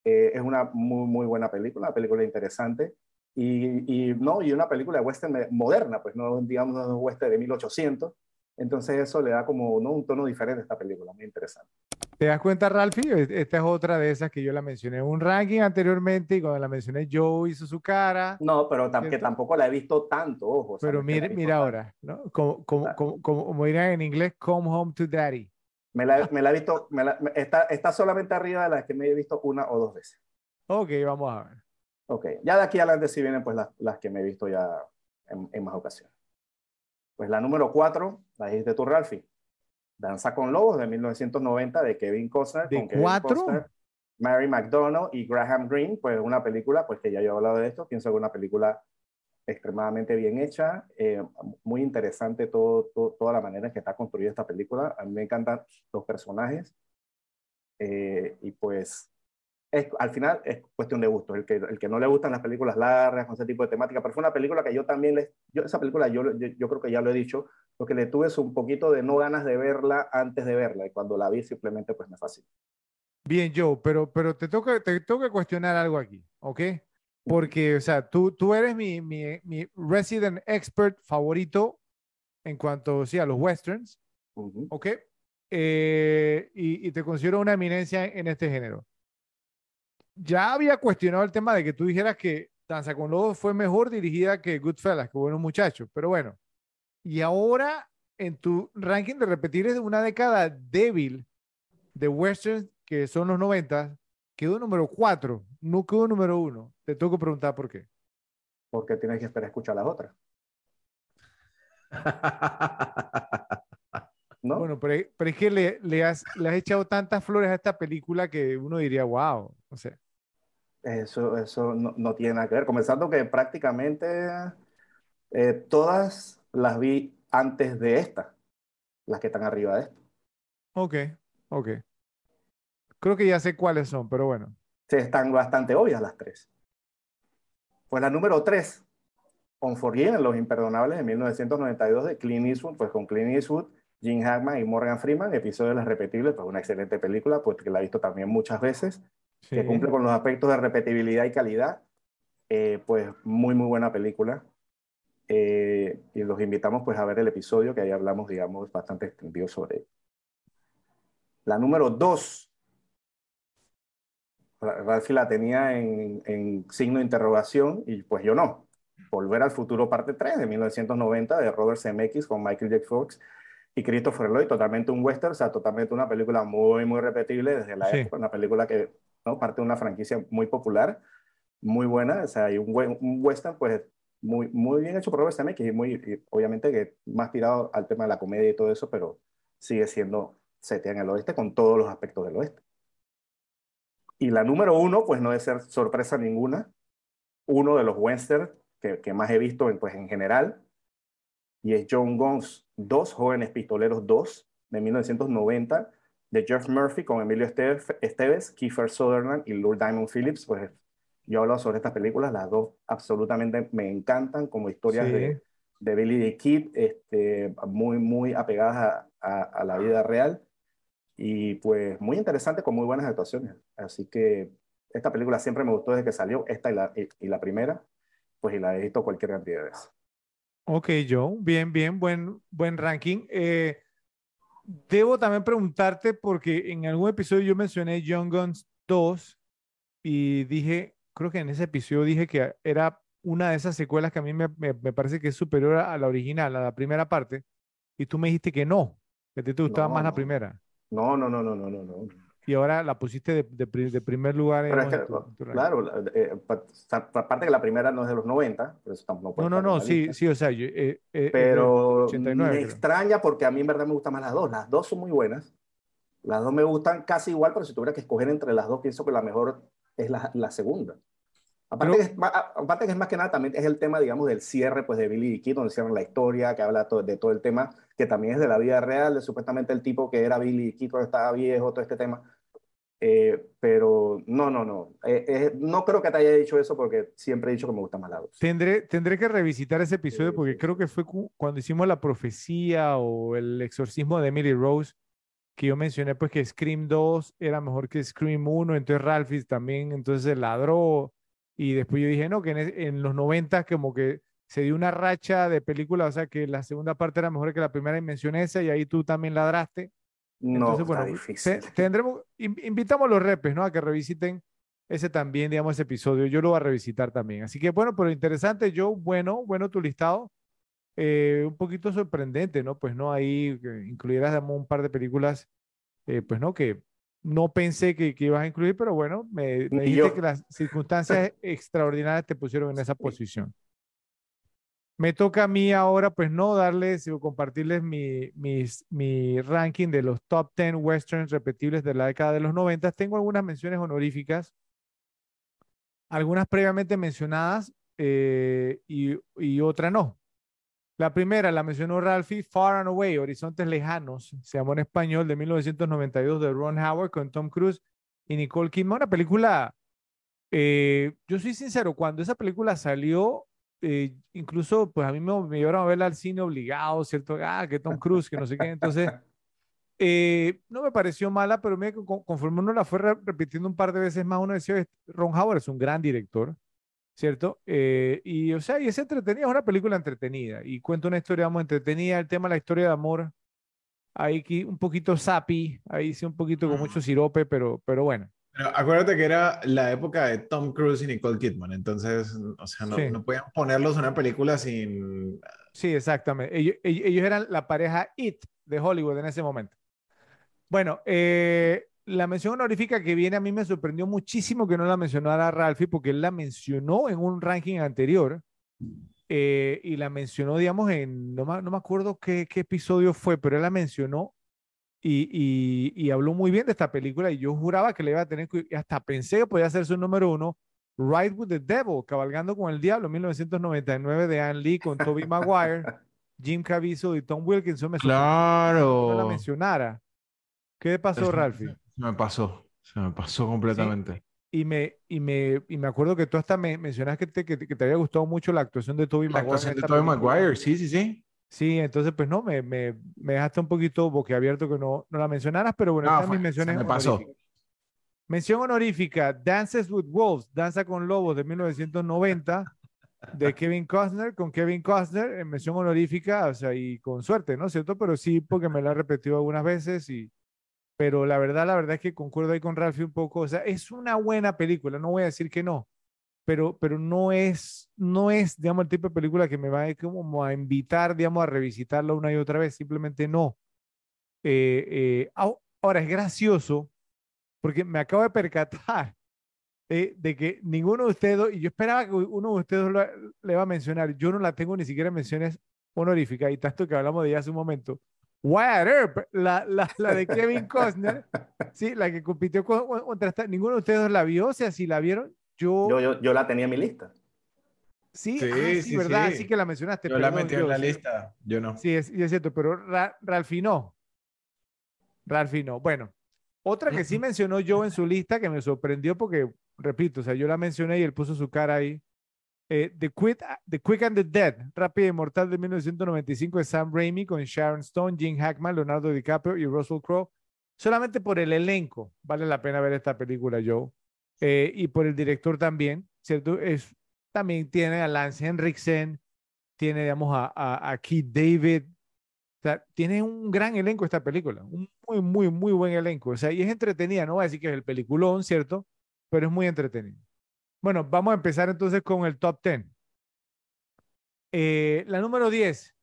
Eh, es una muy, muy buena película, una película interesante. Y, y, no, y una película de western moderna, pues no digamos un western de 1800. Entonces eso le da como ¿no? un tono diferente a esta película, muy interesante. ¿Te das cuenta, Ralphie? Esta es otra de esas que yo la mencioné en un ranking anteriormente y cuando la mencioné Joe hizo su cara. No, pero que tampoco la he visto tanto, ojo. Pero mira, mira ahora, ¿no? Como, como, ah. como, como, dirán en inglés, come home to daddy. Me la, me la he visto, me la, está, está solamente arriba de las que me he visto una o dos veces. Ok, vamos a ver. Ok, ya de aquí adelante sí vienen pues las, las que me he visto ya en, en más ocasiones. Pues la número cuatro, la dijiste tú, Ralphie. Danza con Lobos de 1990 de Kevin Costner. ¿De con cuatro? Mary McDonald y Graham Greene, pues una película, pues que ya yo he hablado de esto, pienso que una película extremadamente bien hecha, eh, muy interesante todo, toda la manera en que está construida esta película. A mí me encantan los personajes eh, y pues al final es cuestión de gusto. El que, el que no le gustan las películas largas con ese tipo de temática, pero fue una película que yo también, les, yo, esa película yo, yo, creo que ya lo he dicho, porque le tuve un poquito de no ganas de verla antes de verla y cuando la vi simplemente pues me fascinó. Bien, Joe, pero, pero te toca te tengo que cuestionar algo aquí, ¿ok? Porque, o sea, tú, tú eres mi, mi, mi resident expert favorito en cuanto sí, a los westerns, ¿ok? Eh, y, y te considero una eminencia en este género ya había cuestionado el tema de que tú dijeras que Danza con Lobos fue mejor dirigida que Goodfellas, que buenos muchachos, pero bueno. Y ahora en tu ranking de repetir es de una década débil de westerns que son los 90, quedó número 4, no quedó número 1. Te tengo que preguntar por qué. Porque tienes que esperar a escuchar las otras. [LAUGHS] ¿No? Bueno, pero, es que le, le, has, le, has, echado tantas flores a esta película que uno diría, wow, no sé. Eso, eso no, tiene nada que ver. Comenzando que prácticamente eh, todas las vi antes de esta, las que están arriba de esta. Ok, ok. Creo que ya sé cuáles son, pero bueno. Sí, están bastante obvias las tres. Pues la número tres, Unforgiven, Los Imperdonables de 1992 de Clint Eastwood, pues con Clint Eastwood, Jim Hackman y Morgan Freeman, episodio de Las Repetibles, pues una excelente película, pues que la he visto también muchas veces que cumple con los aspectos de repetibilidad y calidad. Eh, pues muy, muy buena película. Eh, y los invitamos pues a ver el episodio que ahí hablamos, digamos, bastante extendido sobre él. La número dos, Ralphie la tenía en, en, signo de interrogación y pues yo no. Volver al futuro parte 3 de 1990 de Robert Zemeckis con Michael J. Fox y Christopher Lloyd, totalmente un western, o sea, totalmente una película muy, muy repetible desde la época, una película que ¿no? Parte de una franquicia muy popular, muy buena, o sea, hay un, un western, pues, muy, muy bien hecho por Robert Zemeckis y muy, obviamente que más tirado al tema de la comedia y todo eso, pero sigue siendo setea en el oeste con todos los aspectos del oeste. Y la número uno, pues no debe ser sorpresa ninguna, uno de los westerns que, que, más he visto en, pues, en general, y es John Gunn's Dos Jóvenes Pistoleros 2, de 1990, de Jeff Murphy con Emilio Esteves, Kiefer Sutherland y Lord Diamond Phillips, pues yo hablo sobre estas películas, las dos absolutamente me encantan como historias de, de, Billy the Kid, este, muy, muy apegadas a, a, la vida real y pues muy interesante con muy buenas actuaciones. Así que esta película siempre me gustó desde que salió, esta y la, y, la primera, pues y la he visto cualquier cantidad de veces. Ok, Joe, bien, bien, buen, buen ranking. Eh, Debo también preguntarte, porque en algún episodio yo mencioné Young Guns 2 y dije, creo que en ese episodio dije que era una de esas secuelas que a mí me, me, parece que es superior a la original, a la primera parte, y tú me dijiste que no, que te, gustaba más la primera. No, no, no, no, no, no, no y ahora la pusiste de, de, primer lugar. En claro, eh, aparte que la primera no es de los 90, No, no, no, sí, sí, o sea, eh, eh, pero me extraña porque a mí en verdad me gustan más las dos. Las dos son muy buenas. Las dos me gustan casi igual, pero si tuviera que escoger entre las dos, pienso que la mejor es la, la segunda. Aparte, que es, aparte que es más que nada también es el tema, digamos, del cierre pues, de Billy Kid, donde cierran la historia, que habla de todo el tema, que también es de la vida real, de supuestamente el tipo que era Billy Kid cuando estaba viejo, todo este tema. Eh, pero no, no, no. Eh, eh, no creo que te haya dicho eso porque siempre he dicho que me gusta más la dos. Tendré, tendré que revisitar ese episodio porque creo que fue cuando hicimos la profecía o el exorcismo de Emily Rose que yo mencioné pues que Scream 2 era mejor que Scream 1, entonces Ralphie también entonces se ladró y después yo dije, no, que en, en los 90 como que se dio una racha de películas, o sea que la segunda parte era mejor que la primera y mencioné esa y ahí tú también ladraste. No, Entonces, bueno, difícil. [LAUGHS] tendremos, invitamos a los repes, ¿no? A que revisiten ese también, digamos, ese episodio. Yo lo voy a revisitar también. Así que bueno, pero interesante, Joe, bueno, bueno tu listado. Eh, un poquito sorprendente, ¿no? Pues no, ahí incluirás un par de películas, eh, pues no, que no pensé que, que, ibas a incluir, pero bueno, me, me dijiste que las circunstancias [LAUGHS] extraordinarias te pusieron en esa posición. Me toca a mí ahora, pues no darles o compartirles mi, mi ranking de los top 10 westerns repetibles de la década de los 90. Tengo algunas menciones honoríficas, algunas previamente mencionadas eh, y, y otra no. La primera la mencionó Ralphie, Far and Away, Horizontes Lejanos, se llamó en español, de 1992, de Ron Howard con Tom Cruise y Nicole Kidman. Una película, eh, yo soy sincero, cuando esa película salió, eh, incluso, pues a mí me, me, llevaron a verla al cine obligado, ¿cierto? Ah, que Tom Cruise, que no sé qué. Entonces, [LAUGHS] eh, no me pareció mala, pero me, conforme uno la fue repitiendo un par de veces más, uno decía, Ron Howard es un gran director, ¿cierto? Eh, y, o sea, y es entretenida, es una película entretenida y cuenta una historia, muy entretenida, el tema de la historia de amor, ahí un poquito sappy, ahí sí un poquito con mucho sirope, pero, pero bueno. Pero acuérdate que era la época de Tom Cruise y Nicole Kidman, entonces, o sea, no, no podían ponerlos en una película sin... Sí, exactamente. Ellos, ellos, eran la pareja It de Hollywood en ese momento. Bueno, eh, la mención honorífica que viene a mí me sorprendió muchísimo que no la mencionara Ralphie, porque él la mencionó en un ranking anterior eh, y la mencionó, digamos, en, no, no me acuerdo qué, qué episodio fue, pero él la mencionó y, y, habló muy bien de esta película y yo juraba que le iba a tener, hasta pensé que podía ser su número uno, Ride with the Devil, Cabalgando con el Diablo, 1999 de Anne Lee con Tobey Maguire, Jim Caviezel y Tom Wilkinson. Me claro. no la mencionara. ¿Qué pasó, Ralphie? Se me pasó, se me pasó completamente. Y me, y, me, y me acuerdo que tú hasta me mencionaste que te, que, te había gustado mucho la actuación de Tobey Maguire. La actuación de Tobey Maguire, sí, sí, sí. Sí, entonces pues no, me, me, me dejaste un poquito boquiabierto que no, no la mencionaras, pero bueno, no, mis menciones. Me pasó. Mención honorífica, Dances with Wolves, Danza con Lobos de 1990, de [LAUGHS] Kevin Costner, con Kevin Costner, en mención honorífica, o sea, y con suerte, ¿no es cierto? Pero sí, porque me la he repetido algunas veces y, pero la verdad, la verdad es que concuerdo ahí con Ralphie un poco, o sea, es una buena película, no voy a decir que no, pero, pero no, es, no es, digamos, el tipo de película que me va a, como a invitar, digamos, a revisitarla una y otra vez, simplemente no. Eh, eh, ahora, es gracioso porque me acabo de percatar [LAUGHS] eh, de que ninguno de ustedes, y yo esperaba que uno de ustedes le va a mencionar, yo no la tengo ni siquiera en menciones honoríficas, y tanto que hablamos de ella hace un momento. Wyatt Earp, la, la, la, de Kevin Costner, [LAUGHS] sí, la que compitió contra esta, ninguno de ustedes la vio, o sea, si la vieron, yo, yo, la tenía en mi lista. Sí, sí, ah, sí, ¿verdad? Sí. que la mencionaste. Yo la metí en la lista, yo no. Sí, es, es cierto, pero Ra Ralfi no. Ralfi no. Bueno, otra que sí mencionó yo en su lista que me sorprendió porque, repito, o sea, yo la mencioné y él puso su cara ahí. Eh, the, Quick, the Quick and the Dead, Rápida y Mortal de 1995 de Sam Raimi con Sharon Stone, Gene Hackman, Leonardo DiCaprio y Russell Crowe. Solamente por el elenco vale la pena ver esta película, Joe. Eh, y por el director también, ¿cierto? Es, también tiene a Lance Henriksen, tiene, digamos, a, a, Keith David. O sea, tiene un gran elenco esta película, un muy, muy, muy buen elenco. O sea, y es entretenida, no voy a decir que es el peliculón, ¿cierto? Pero es muy entretenido. Bueno, vamos a empezar entonces con el top 10. Eh, la número 10,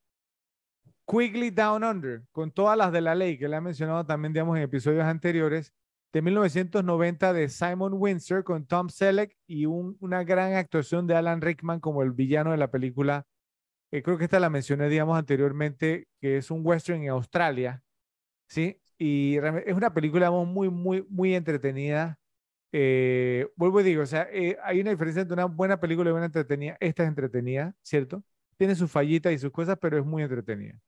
Quickly Down Under, con todas las de la ley que le he mencionado también, digamos, en episodios anteriores de 1990 de Simon Windsor con Tom Selleck y una gran actuación de Alan Rickman como el villano de la película. Eh, creo que esta la mencioné, digamos, anteriormente, que es un western en Australia, ¿sí? Y es una película muy, muy, muy entretenida. Eh, vuelvo y digo, o sea, eh, hay una diferencia entre una buena película y una entretenida. Esta es entretenida, ¿cierto? Tiene sus fallitas y sus cosas, pero es muy entretenida.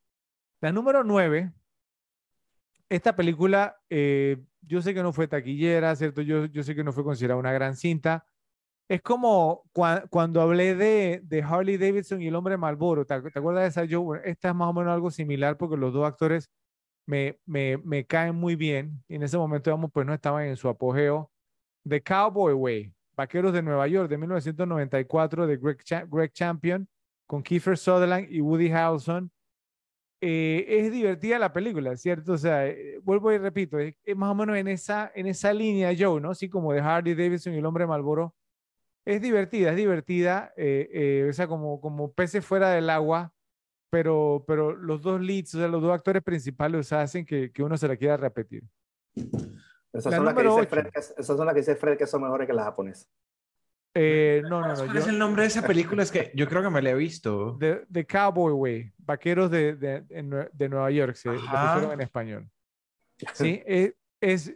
La número 9 esta película, yo sé que no fue taquillera, ¿cierto? Yo, yo sé que no fue considerada una gran cinta. Es como cuando hablé de, de, Harley Davidson y el hombre Malboro. ¿Te, acuerdas de esa? Yo, esta es más o menos algo similar porque los dos actores me, me, me caen muy bien. Y en ese momento, digamos, pues no estaban en su apogeo. The Cowboy Way, Vaqueros de Nueva York, de 1994, de Greg, Greg Champion, con Kiefer Sutherland y Woody Harrelson. Eh, es divertida la película, ¿cierto? O sea, eh, vuelvo y repito, es, más o menos en esa, en esa línea Joe, ¿no? Así como de Hardy Davidson y el hombre Malboro. Es divertida, es divertida, eh, o sea, como, como peces fuera del agua, pero, pero los dos leads, o sea, los dos actores principales, hacen que, que uno se la quiera repetir. Esas son, las que dice Fred, esas son las que dice Fred que son mejores que las japonesas. Eh, no, no, no. ¿Cuál es el nombre de esa película? Es que yo creo que me la he visto. The, Cowboy Way, Vaqueros de, de, de Nueva York, se lo en español. [LAUGHS] Sí, es, es,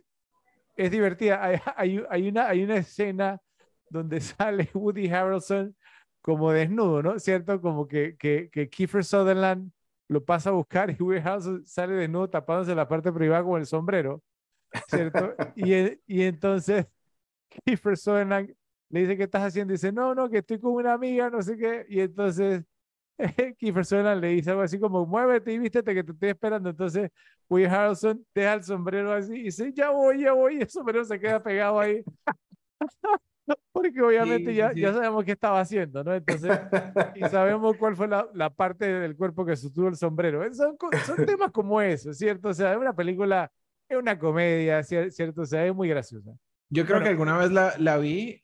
es divertida. Hay, hay, hay, una, hay una escena donde [LAUGHS] sale Woody Harrelson como desnudo, ¿no? ¿Cierto? Como que, que, que Kiefer Sutherland lo pasa a buscar y Woody Harrelson sale desnudo tapándose la parte privada con el sombrero, ¿cierto? [LAUGHS] y, y entonces Kiefer Sutherland le dice, ¿qué estás haciendo? dice, no, no, que estoy con una amiga, no sé qué. Y entonces [LAUGHS] Kiefer Sutherland le dice algo así como, muévete y vístete que te estoy esperando. Entonces Will Harrelson deja el sombrero así y dice, ya voy, ya voy. Y el sombrero se queda pegado ahí. [LAUGHS] Porque obviamente ya, ya sabemos qué estaba haciendo, ¿no? Entonces, y [LAUGHS] sabemos cuál fue la, la parte del cuerpo que sostuvo el sombrero. Son, son temas como eso, ¿cierto? O sea, es una película, es una comedia, ¿cierto? O sea, es muy graciosa. Yo creo que alguna vez la, la vi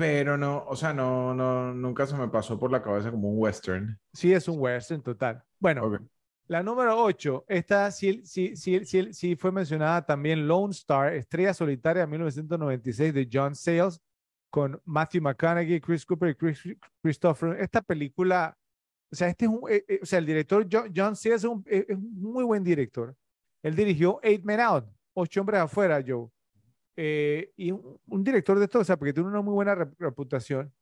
pero no, o sea, no, no, nunca se me pasó por la cabeza como un western. Sí, es un western total. Bueno, la número 8, esta sí, sí, sí, sí, sí fue mencionada también Lone Star, Estrella Solitaria 1996 de John Sayles con Matthew McConaughey, Chris Cooper y Chris, Christopher. Esta película, o sea, este es un, eh, eh, o sea, el director John, John Sayles es un, es un muy buen director. Él dirigió Eight Men Out, Ocho Hombres Afuera, Joe. Eh, y un, director de esto, o sea, porque tiene una muy buena reputación.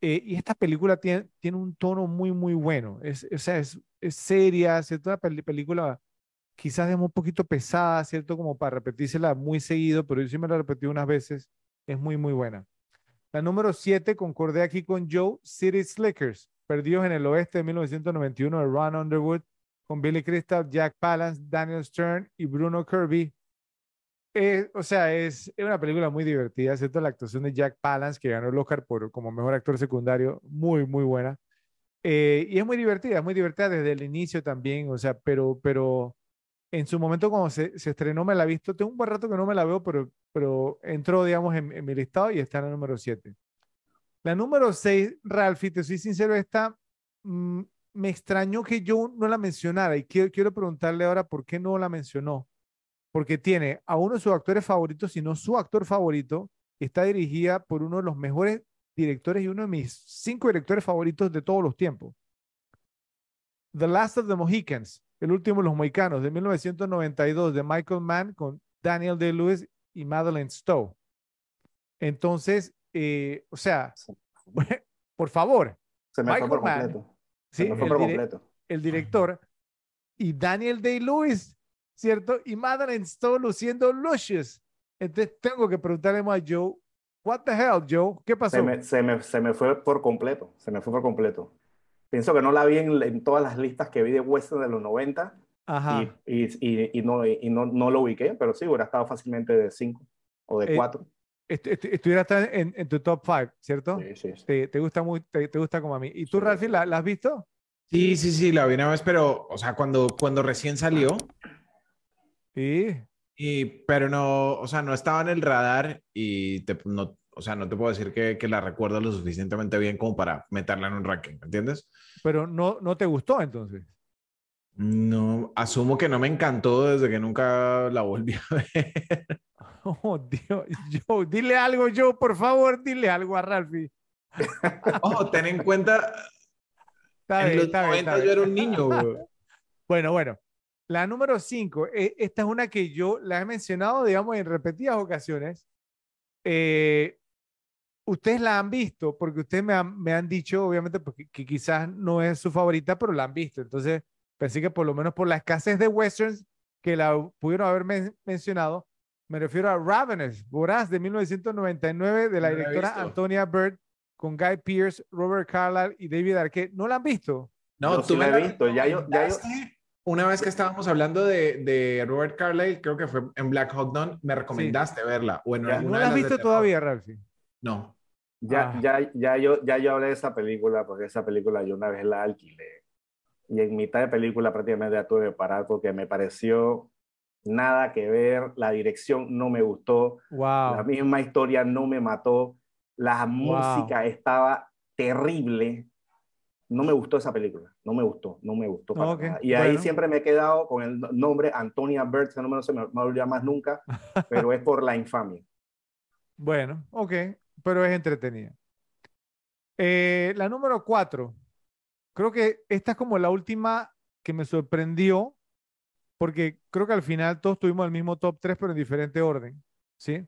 Eh, y esta película tiene, tiene un tono muy, muy bueno. Es, o sea, es, es seria, es Una película quizás es un poquito pesada, ¿cierto? Como para repetírsela muy seguido, pero yo sí me la repetí unas veces. Es muy, muy buena. La número 7, concordé aquí con Joe, City Slickers, Perdidos en el Oeste de 1991 de Ron Underwood, con Billy Crystal, Jack Palance, Daniel Stern y Bruno Kirby. Eh, o sea, es, una película muy divertida, ¿cierto? La actuación de Jack Palance, que ganó el Oscar por, como mejor actor secundario, muy, muy buena. Eh, y es muy divertida, es muy divertida desde el inicio también, o sea, pero, pero en su momento cuando se, estrenó me la he visto, tengo un buen rato que no me la veo, pero, pero entró, digamos, en, mi listado y está en la número 7. La número 6, Ralphie, te soy sincero, esta mm, me extrañó que yo no la mencionara y quiero, quiero preguntarle ahora por qué no la mencionó porque tiene a uno de sus actores favoritos, si no su actor favorito, está dirigida por uno de los mejores directores y uno de mis cinco directores favoritos de todos los tiempos. The Last of the Mohicans, el último de los mohicanos, de 1992, de Michael Mann con Daniel Day-Lewis y Madeleine Stowe. Entonces, eh, o sea, [LAUGHS] por favor. Se me fue por completo. Sí, el, completo. el director y Daniel Day-Lewis ¿cierto? Y Madeleine Stowe luciendo luscious. Entonces tengo que preguntarle a Joe, what the hell, Joe? ¿Qué pasó? Se me, se me, se me fue por completo, se me fue por completo. Pienso que no la vi en, en todas las listas que vi de western de los 90 Ajá. Y, y, y, no, y no, no, lo ubiqué, pero sí, hubiera estado fácilmente de 5 o de 4. Eh, estuviera en, en, tu top 5, ¿cierto? Sí, sí. sí. Te, te, gusta muy, te, te, gusta como a mí. ¿Y tú, sí. ¿la, ¿la, has visto? Sí, sí, sí, la vi una vez, pero, o sea, cuando, cuando recién salió, Sí. Y, pero no, o sea, no estaba en el radar y te, no, o sea, no te puedo decir que, que, la recuerdo lo suficientemente bien como para meterla en un ranking, ¿entiendes? Pero no, no te gustó entonces. No, asumo que no me encantó desde que nunca la volví a ver. [LAUGHS] [LAUGHS] Oh, Dios, Joe, dile algo, Joe, por favor, dile algo a Ralphie. [LAUGHS] Ojo, ten en cuenta. Está en los está 90 bien, yo era un niño. Bueno, bueno, la número 5, eh, esta es una que yo la he mencionado, digamos, en repetidas ocasiones. Eh, ustedes la han visto, porque ustedes me han, me han dicho, obviamente, porque, que quizás no es su favorita, pero la han visto. Entonces, pensé que por lo menos por la escasez de westerns que la pudieron haber mencionado, me refiero a Ravenous, Voraz de 1999, de la no directora Antonia Bird, con Guy Pearce, Robert Carlyle y David Arquette. ¿No la han visto? No, tú sí me la has visto. Ya yo, ya yo, una vez que estábamos hablando de, de Robert Carlyle, creo que fue en Black Hawk Down, me recomendaste verla. Bueno, Ya. ¿No la has visto todavía, Ralphie? No. Ya, Ah. ya, ya, yo, ya yo hablé de esa película porque esa película yo una vez la alquilé. Y en mitad de película prácticamente ya tuve que parar porque me pareció nada que ver, la dirección no me gustó, la Wow. misma historia no me mató, la música estaba terrible. No me gustó esa película, no me gustó, no me gustó. para Ok, nada. Y ahí bueno. siempre me he quedado con el nombre Antonia Bird, que no me lo sé, me, lo olvidar más nunca, [LAUGHS] pero es por la infamia. Bueno, ok, pero es entretenida. Eh, la número cuatro, creo que esta es como la última que me sorprendió, porque creo que al final todos tuvimos el mismo top 3, pero en diferente orden, ¿sí?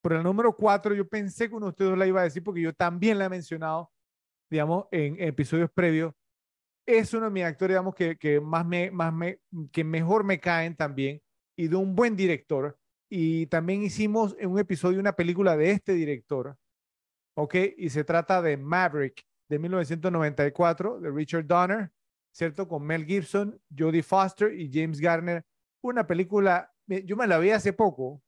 Pero el número cuatro, yo pensé que uno de ustedes la iba a decir, porque yo también la he mencionado, digamos, en episodios previos. Es uno de mis actores, digamos, que, que más me, más me, que mejor me caen también, y de un buen director y también hicimos en un episodio una película de este director, ¿ok? Y se trata de Maverick de 1994 de Richard Donner, ¿cierto? Con Mel Gibson, Jodie Foster y James Garner. Una película, yo me la vi hace poco,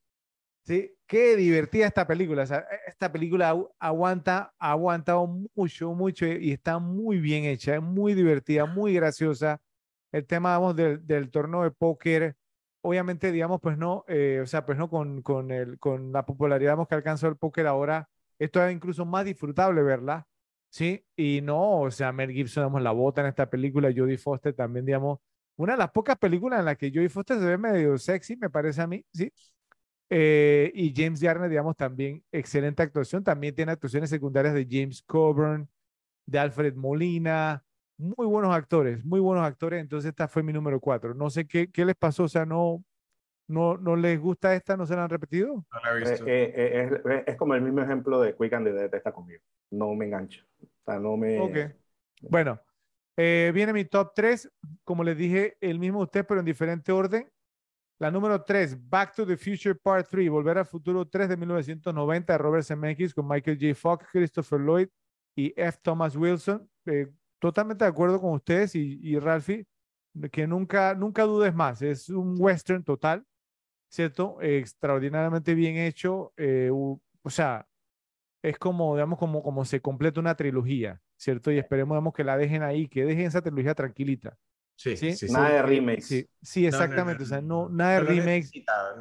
¿sí? Qué divertida esta película. O sea, esta película agu- aguanta, ha aguantado mucho, mucho y está muy bien hecha, es muy divertida, muy graciosa. El tema, vamos, del, del torneo de póker, obviamente, digamos, pues no, eh, o sea, pues no con, con, el, con la popularidad digamos, que alcanzó el póker ahora, esto es incluso más disfrutable verla, ¿sí? Y no, o sea, Mel Gibson, digamos, la bota en esta película, Jodie Foster también, digamos, una de las pocas películas en las que Jodie Foster se ve medio sexy, me parece a mí, ¿sí? Eh, y James Garner, digamos, también excelente actuación, también tiene actuaciones secundarias de James Coburn, de Alfred Molina, muy buenos actores, muy buenos actores, entonces esta fue mi número cuatro. No sé qué, qué les pasó, o sea, no, no, no les gusta esta, no se la han repetido. No la he Eh, visto. eh, eh, es, es como el mismo ejemplo de Quick and the Dead está conmigo. No me engancha. O sea, no me... Ok. Bueno, eh, viene mi top 3, como les dije, el mismo usted, pero en diferente orden. La número 3, Back to the Future Part 3, Volver al Futuro 3 de 1990, de Robert Zemeckis con Michael J. Fox, Christopher Lloyd y F. Thomas Wilson. Eh, totalmente de acuerdo con ustedes y, y Ralphie, que nunca, nunca dudes más, es un western total, ¿cierto? Eh, extraordinariamente bien hecho, eh, u- o sea, es como, digamos, como, como se completa una trilogía, ¿cierto? Y esperemos, digamos, que la dejen ahí, que dejen esa trilogía tranquilita. Sí, sí, sí, sí. Nada de Porque- remakes. Sí, sí, No, no, no, exactamente, o sea, no, no. nada de No remakes,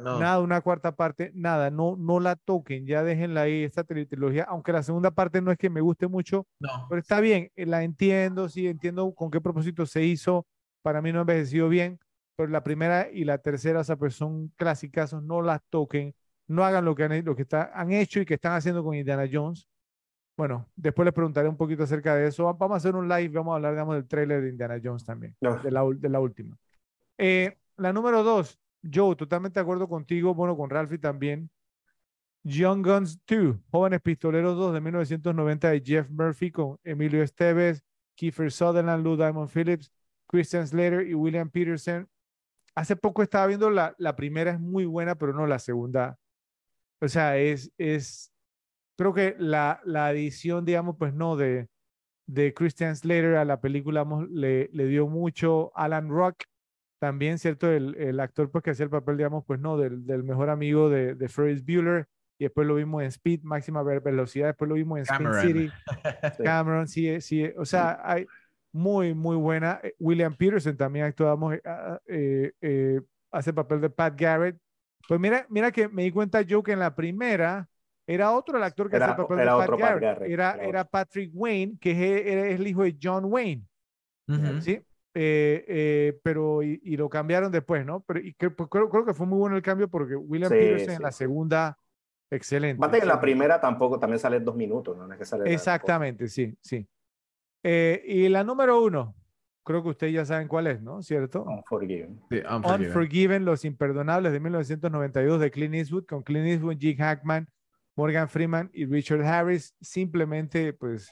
no. nada de una cuarta parte, nada, no, no la toquen, ya déjenla ahí, esta tri- trilogía, aunque la segunda parte no es que me guste mucho, No. pero está bien, eh, la entiendo, sí, entiendo con qué propósito se hizo, para mí no ha envejecido bien, pero la primera y la tercera, o sea, pues son clasicazos, no las toquen, no hagan lo que han, lo que está, han hecho y que están haciendo con Indiana Jones. Bueno, después les preguntaré un poquito acerca de eso. Vamos a hacer un live, vamos a hablar, digamos, del tráiler de Indiana Jones también, No. de la, ul- de la última. Eh, la número dos, Joe, totalmente de acuerdo contigo, bueno, con Ralphie también. Young Guns 2, Jóvenes Pistoleros 2 de 1990 de Jeff Murphy con Emilio Esteves, Kiefer Sutherland, Lou Diamond Phillips, Christian Slater y William Peterson. Hace poco estaba viendo la, la primera, es muy buena, pero no la segunda. O sea, es, es creo que la, la adición, digamos, pues no, de, de Christian Slater a la película le, le dio mucho. Alan Rock, también, ¿cierto? El, el actor pues que hacía el papel, digamos, pues no, del, del mejor amigo de, de Ferris Bueller. Y después lo vimos en Speed, máxima ve- velocidad. Después lo vimos en Spin. City. [LAUGHS] Cameron, sí, sí. O sea, hay muy, muy buena. Eh, William Peterson también actuamos, eh, ah, eh, eh, hace el papel de Pat Garrett. Pues mira, mira que me di cuenta yo que en la primera era otro el actor que Era- hace el papel era de Pat otro Pat Garrett. Garrett, Era, era era. Patrick Wayne, que es, es el hijo de John Wayne. Ujú. ¿sí? Eh, eh, pero y, y lo cambiaron después, ¿no? Pero y que- pues, creo, creo que fue muy bueno el cambio porque William Sí, Peterson en sí, la sí. segunda, excelente. Aparte que en la primera tampoco también sale dos minutos, ¿no? No es que sale la- Exactamente, sí, sí. Eh, y la número uno, creo que ustedes ya saben cuál es, ¿no? ¿Cierto? Unforgiven. Sí, Unforgiven. Unforgiven, Los Imperdonables de 1992 de Clint Eastwood, con Clint Eastwood, Jim Hackman, Morgan Freeman y Richard Harris. Simplemente, pues,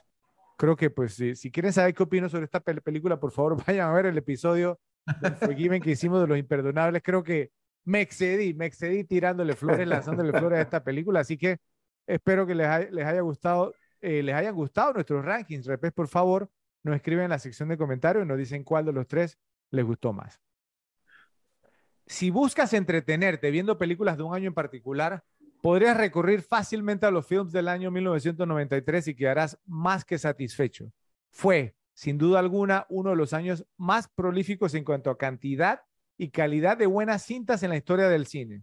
creo que, pues, si, si quieren saber qué opino sobre esta pel- película, por favor, [LAUGHS] vayan a ver el episodio de Unforgiven que hicimos de Los Imperdonables. Creo que me excedí, me excedí tirándole flores, lanzándole flores a esta película. Así que espero que les, hay- les haya gustado, eh, les hayan gustado nuestros rankings. Repes, por favor, nos escriben en la sección de comentarios y nos dicen cuál de los tres les gustó más. Si buscas entretenerte viendo películas de un año en particular, podrías recurrir fácilmente a los films del año 1993 y quedarás más que satisfecho. Fue, sin duda alguna, uno de los años más prolíficos en cuanto a cantidad y calidad de buenas cintas en la historia del cine.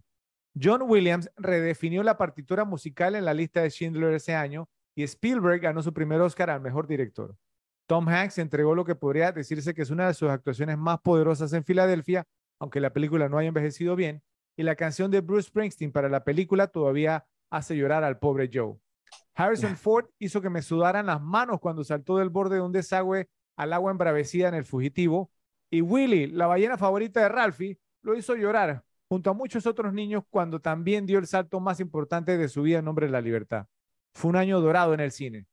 John Williams redefinió la partitura musical en la lista de Schindler ese año y Spielberg ganó su primer Oscar al mejor director. Tom Hanks entregó lo que podría decirse que es una de sus actuaciones más poderosas en Filadelfia, aunque la película no haya envejecido bien, y la canción de Bruce Springsteen para la película todavía hace llorar al pobre Joe. Harrison Ford hizo que me sudaran las manos cuando saltó del borde de un desagüe al agua embravecida en el fugitivo, y Willy, la ballena favorita de Ralphie, lo hizo llorar junto a muchos otros niños cuando también dio el salto más importante de su vida en nombre de la libertad. Fue un año dorado en el cine.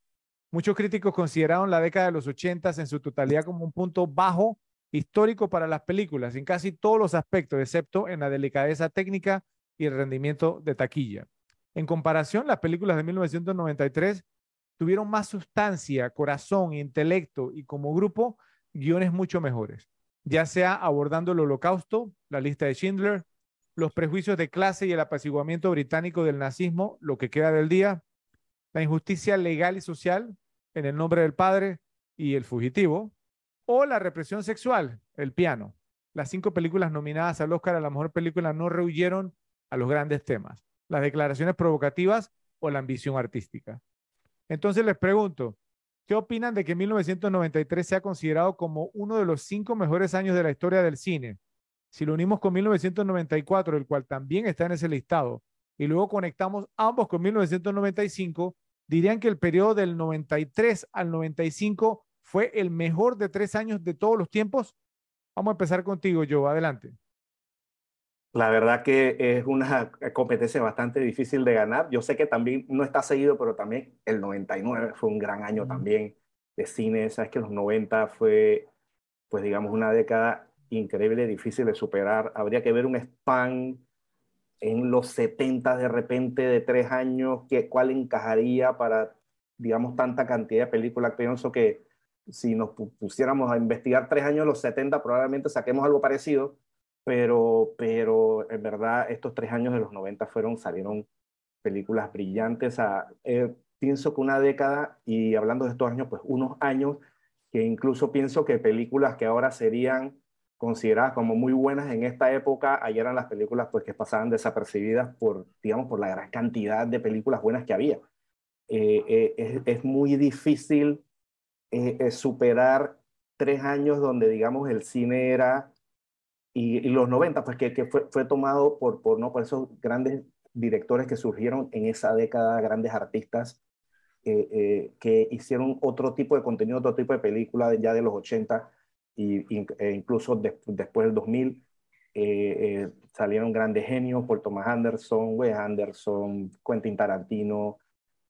Muchos críticos consideraron la década de los 80 en su totalidad como un punto bajo histórico para las películas en casi todos los aspectos, excepto en la delicadeza técnica y el rendimiento de taquilla. En comparación, las películas de 1993 tuvieron más sustancia, corazón, intelecto y como grupo guiones mucho mejores, ya sea abordando el holocausto, la lista de Schindler, los prejuicios de clase y el apaciguamiento británico del nazismo, lo que queda del día, la injusticia legal y social en el nombre del padre y el fugitivo, o la represión sexual, el piano. Las cinco películas nominadas al Oscar a la mejor película no rehuyeron a los grandes temas, las declaraciones provocativas o la ambición artística. Entonces les pregunto, ¿qué opinan de que 1993 sea considerado como uno de los cinco mejores años de la historia del cine? Si lo unimos con 1994, el cual también está en ese listado, y luego conectamos ambos con 1995, dirían que el periodo del 93 al 95 fue el mejor de tres años de todos los tiempos. Vamos a empezar contigo, Joe. Adelante. La verdad que es una competencia bastante difícil de ganar. Yo sé que también no está seguido, pero también el 99 fue un gran año también de cine. Sabes que los 90 fue, pues digamos, una década increíble, difícil de superar. Habría que ver un span en los 70 de repente de tres años, ¿qué, ¿cuál encajaría para, digamos, tanta cantidad de películas? Pienso que si nos pusiéramos a investigar tres años los 70, probablemente saquemos algo parecido, pero, pero en verdad estos tres años de los 90 fueron, salieron películas brillantes. Eh, pienso que una década, y hablando de estos años, pues unos años que incluso pienso que películas que ahora serían consideradas como muy buenas en esta época, ayer eran las películas pues que pasaban desapercibidas por, digamos, por la gran cantidad de películas buenas que había. Eh, eh, es, es, muy difícil eh, superar tres años donde, digamos, el cine era, y, los 90, pues que, fue, tomado por, por, ¿no? por esos grandes directores que surgieron en esa década, grandes artistas que hicieron otro tipo de contenido, otro tipo de película ya de los 80 y, e incluso después del 2000 eh, eh, salieron grandes genios por Thomas Anderson, Wes Anderson, Quentin Tarantino,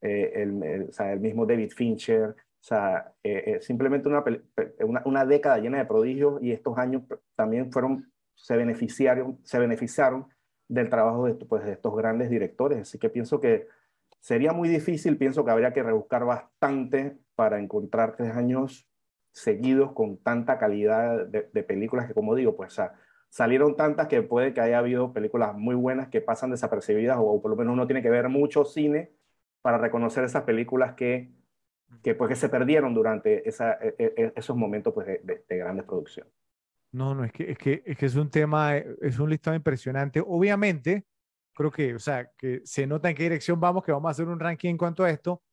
eh, el, mismo David Fincher. O sea, simplemente una, una, una, década llena de prodigios y estos años también fueron, se beneficiaron, se beneficiaron del trabajo de, pues, de estos grandes directores. Así que pienso que sería muy difícil, pienso que habría que rebuscar bastante para encontrar tres años seguidos con tanta calidad de, películas que, como digo, pues salieron tantas que puede que haya habido películas muy buenas que pasan desapercibidas o, por lo menos uno tiene que ver mucho cine para reconocer esas películas que, que, pues, que se perdieron durante esa, e, e, e, esos momentos pues, de, de, grandes producciones. No, no, es que, es que, es que es un tema, es un listado impresionante. Obviamente, creo que, o sea, que se nota en qué dirección vamos, que vamos a hacer un ranking en cuanto a esto,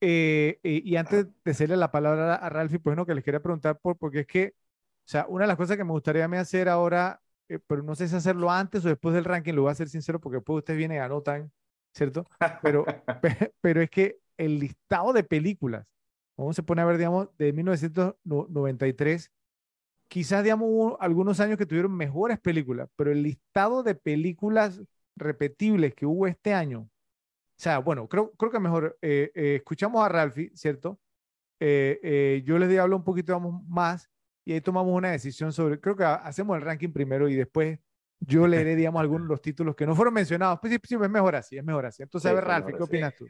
eh, eh, y antes de hacerle la palabra a Ralphie, pues no, que les quería preguntar, por, porque es que, o sea, una de las cosas que me gustaría me hacer ahora, eh, pero no sé si hacerlo antes o después del ranking, lo voy a ser sincero, porque después ustedes vienen y anotan, ¿cierto? Pero, [LAUGHS] pero es que el listado de películas, vamos se pone a ver, digamos, de 1993, quizás, digamos, hubo algunos años que tuvieron mejores películas, pero el listado de películas repetibles que hubo este año, o sea, bueno, creo, creo que mejor eh, eh, escuchamos a Ralphie, ¿cierto? Eh, yo les hablo un poquito más y ahí tomamos una decisión sobre, creo que hacemos el ranking primero y después yo [LAUGHS] leeré, digamos, algunos de los títulos que no fueron mencionados. Pues sí, sí, es mejor así, es mejor así. Entonces, a ver, ¿qué opinas tú?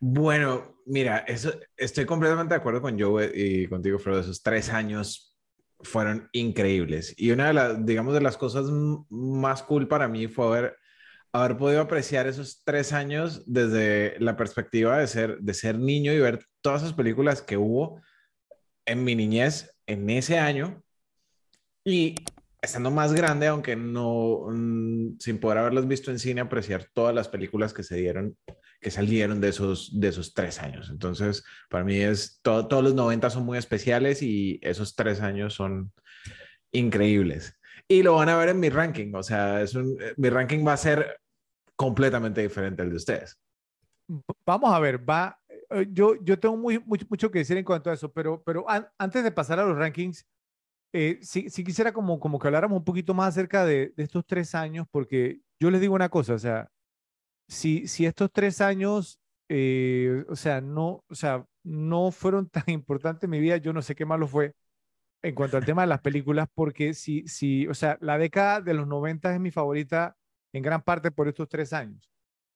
Bueno, mira, estoy completamente de acuerdo con Joe y contigo, Frodo. Esos tres años fueron increíbles. Y una de las, digamos, de las cosas más cool para mí fue haber, haber podido apreciar esos tres años desde la perspectiva de ser, de ser niño y ver todas esas películas que hubo en mi niñez en ese año. Y estando más grande, aunque no, mm, sin poder haberlas visto en cine, apreciar todas las películas que se dieron, que salieron de esos, de esos tres años. Entonces, para mí es, todo, todos los 90 son muy especiales y esos tres años son increíbles. Y lo van a ver en mi ranking, o sea, es un, mi ranking va a ser completamente diferente al de ustedes. Vamos a ver, va, eh, yo, yo tengo muy, mucho, mucho que decir en cuanto a eso, pero, pero antes de pasar a los rankings, eh, sí, quisiera como, como que habláramos un poquito más acerca de, estos tres años, porque yo les digo una cosa, o sea, si, si estos tres años, eh, o sea, no, o sea, no fueron [LAUGHS] tan importantes en mi vida, yo no sé qué malo fue en cuanto al tema de las películas, porque si, si, o sea, la década de los 90 es mi favorita en gran parte por estos tres años.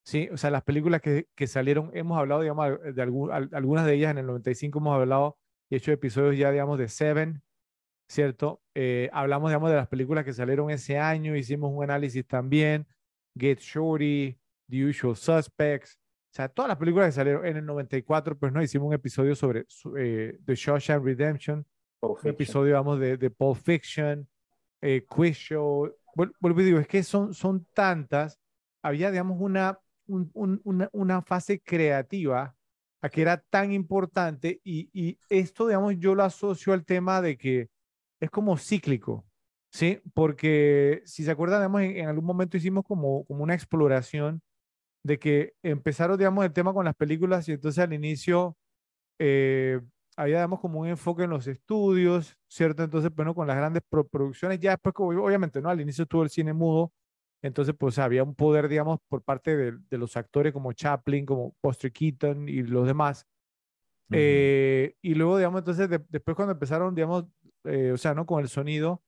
Sí, o sea, las películas que, que salieron, hemos hablado, digamos, de algunas de ellas en el 95 hemos hablado y hecho episodios ya, digamos, de Seven, ¿cierto? Eh, hablamos, digamos, de las películas que salieron ese año, hicimos un análisis también, Get Shorty, The Usual Suspects, o sea, todas las películas que salieron en el 94, pues no, hicimos un episodio sobre eh, The Shawshank Redemption, un episodio, digamos, de, de Pulp Fiction, eh, Quiz Show, vuelvo y digo, es que son, son tantas, había, digamos, una, una, una fase creativa a que era tan importante y, y, esto, digamos, yo lo asocio al tema de que es como cíclico, ¿sí? Porque si se acuerdan, digamos, en, algún momento hicimos como, como una exploración de que empezaron, digamos, el tema con las películas y entonces al inicio eh, había, digamos, como un enfoque en los estudios, ¿cierto? Entonces, bueno, con las grandes producciones, ya después, obviamente, ¿no? Al inicio estuvo el cine mudo, entonces, pues había un poder, digamos, por parte de, de los actores como Chaplin, como Buster Keaton y los demás. Eh, y luego, digamos, entonces, después cuando empezaron, digamos, eh, o sea, ¿no? Con el sonido,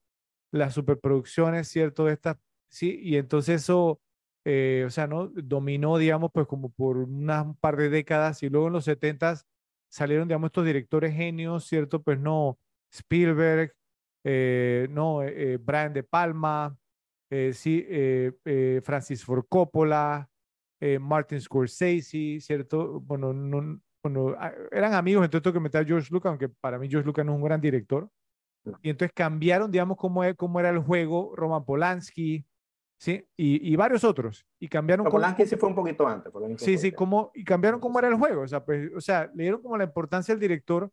las superproducciones, ¿cierto? Estas, sí, y entonces eso, eh, o sea, ¿no? Dominó, digamos, pues como por unas par de décadas y luego en los 70 salieron, digamos, estos directores genios, ¿cierto? Pues no, Spielberg, eh, no, Brian De Palma, sí, Francis Ford Coppola, Martin Scorsese, ¿cierto? Bueno, no, bueno, ah, eran amigos, entonces que meter a George Lucas, aunque para mí George Lucas no es un gran director, y entonces cambiaron, digamos, cómo, e, cómo era el juego, Roman Polanski, ¿sí? Y, y varios otros. Y cambiaron. Polanski sí fue un poquito antes. sí, sí, como, y cambiaron cómo era el juego. O sea, pues, o sea, le dieron como la importancia al director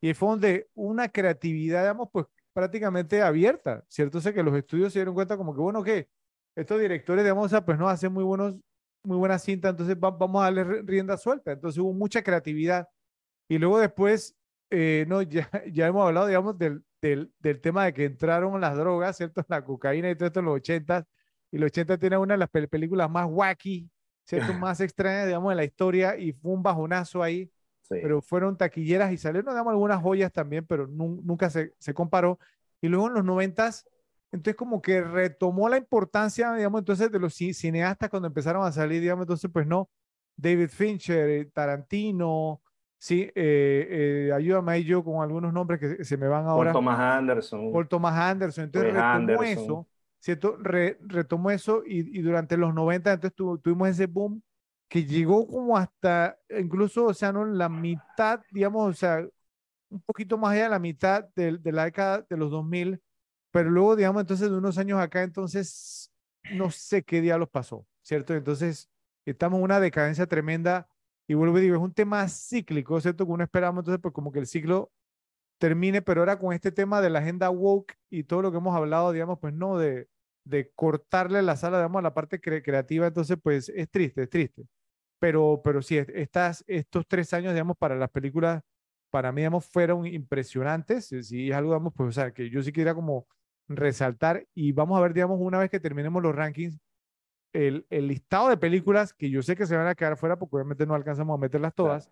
y fue donde una creatividad, digamos, pues prácticamente abierta, ¿cierto? O sea, que los estudios se dieron cuenta como que, bueno, que estos directores, digamos, o sea, pues no hacen muy buenos, muy buena cinta, entonces vamos a darle rienda suelta. Entonces hubo mucha creatividad. Y luego después, eh, no, ya, [LAUGHS] ya hemos hablado, digamos, del, del, tema de que entraron las drogas, ¿cierto? [LAUGHS] La cocaína y todo esto en los 80 y los 80 tiene una de las películas más wacky, ¿cierto? [LAUGHS] Más extrañas, digamos, de la historia y fue un bajonazo ahí. Pero fueron taquilleras y salieron, digamos, algunas joyas también, pero nunca se, se comparó. Y luego en los 90 entonces como que retomó la importancia, digamos, entonces de los cineastas cuando empezaron a salir, digamos, entonces pues no, David Fincher, eh, Tarantino, Sí, eh, eh, ayúdame ahí yo con algunos nombres que se me van ahora. Paul Thomas Anderson. Paul Thomas Anderson. Entonces retomó eso, ¿cierto? retomó eso y, durante los 90 entonces tuvimos ese boom que llegó como hasta, incluso, o sea, no la mitad, digamos, o sea, un poquito más allá de la mitad de, de la década de los 2000, pero luego, digamos, entonces de unos años acá, entonces, no sé qué diablos pasó, ¿cierto? Entonces, estamos en una decadencia tremenda y vuelvo y digo, es un tema cíclico, ¿cierto? Que uno esperamos entonces, pues como que el ciclo termine, pero ahora con este tema de la agenda woke y todo lo que hemos hablado, digamos, pues no, de, de cortarle la sala, digamos, a la parte creativa, entonces, pues es triste, es triste. Pero, pero sí, estas, estos tres años, digamos, para las películas, para mí, digamos, fueron impresionantes. Sí, es algo, digamos, pues, o sea, que yo sí quería como resaltar y vamos a ver, digamos, una vez que terminemos los rankings, el, listado de películas que yo sé que se van a quedar fuera porque obviamente no alcanzamos a meterlas todas,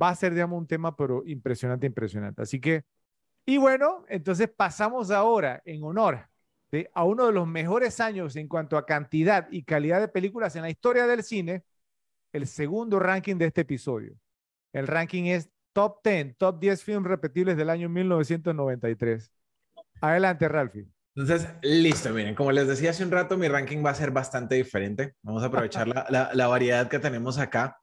va a ser, digamos, un tema, pero impresionante, impresionante. Así que, y bueno, entonces pasamos ahora en honor a uno de los mejores años en cuanto a cantidad y calidad de películas en la historia del cine, el segundo ranking de este episodio. El ranking es Top 10, Top 10 films repetibles del año 1993. Adelante, Ralphie. Entonces, listo, miren, como les decía hace un rato, mi ranking va a ser bastante diferente. Vamos a aprovechar la, la, variedad que tenemos acá.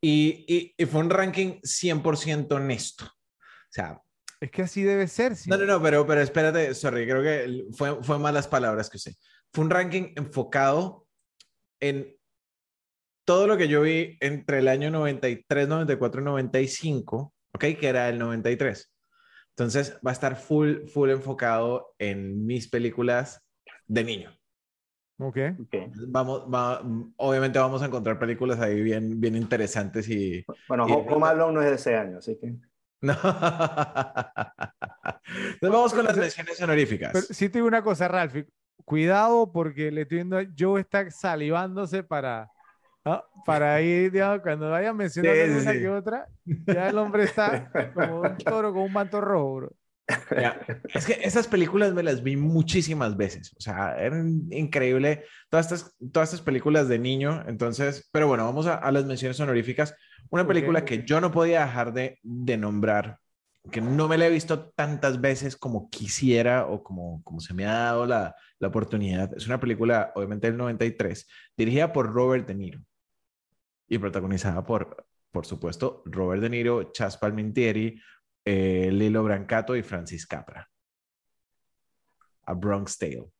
Y, y, y, fue un ranking 100% honesto. O sea... Es que así debe ser. ¿sí? No, no, no, pero, pero espérate, sorry, creo que fue, fue malas palabras que usé. Fue un ranking enfocado en todo lo que yo vi entre el año 93, 94 y 95, ¿ok? Que era el 93. Entonces va a estar full, full enfocado en mis películas de niño. Ok. Okay. Vamos, va, obviamente vamos a encontrar películas ahí bien, bien interesantes y... Bueno, y, Home Alone no es de ese año, así que... [LAUGHS] No. Entonces vamos con las menciones honoríficas. Pero sí te digo una cosa, Ralph. Cuidado porque le estoy viendo a Joe está salivándose para, ¿no? para ir, digamos, cuando vayan mencionando Sí, sí, una sí. que otra, ya el hombre está [LAUGHS] como un toro con un manto rojo, bro. [LAUGHS] Es que esas películas me las vi muchísimas veces, o sea, eran increíble. Todas estas, todas estas películas de niño, entonces, pero bueno, vamos a, a las menciones honoríficas. Una película que yo no podía dejar de, de nombrar, que no me la he visto tantas veces como quisiera o como, como se me ha dado la, la oportunidad, es una película, obviamente del 93, dirigida por Robert De Niro y protagonizada por, por supuesto, Robert De Niro, Chas Palminteri, eh, Lilo Brancato y Francis Capra. A Bronx Tale.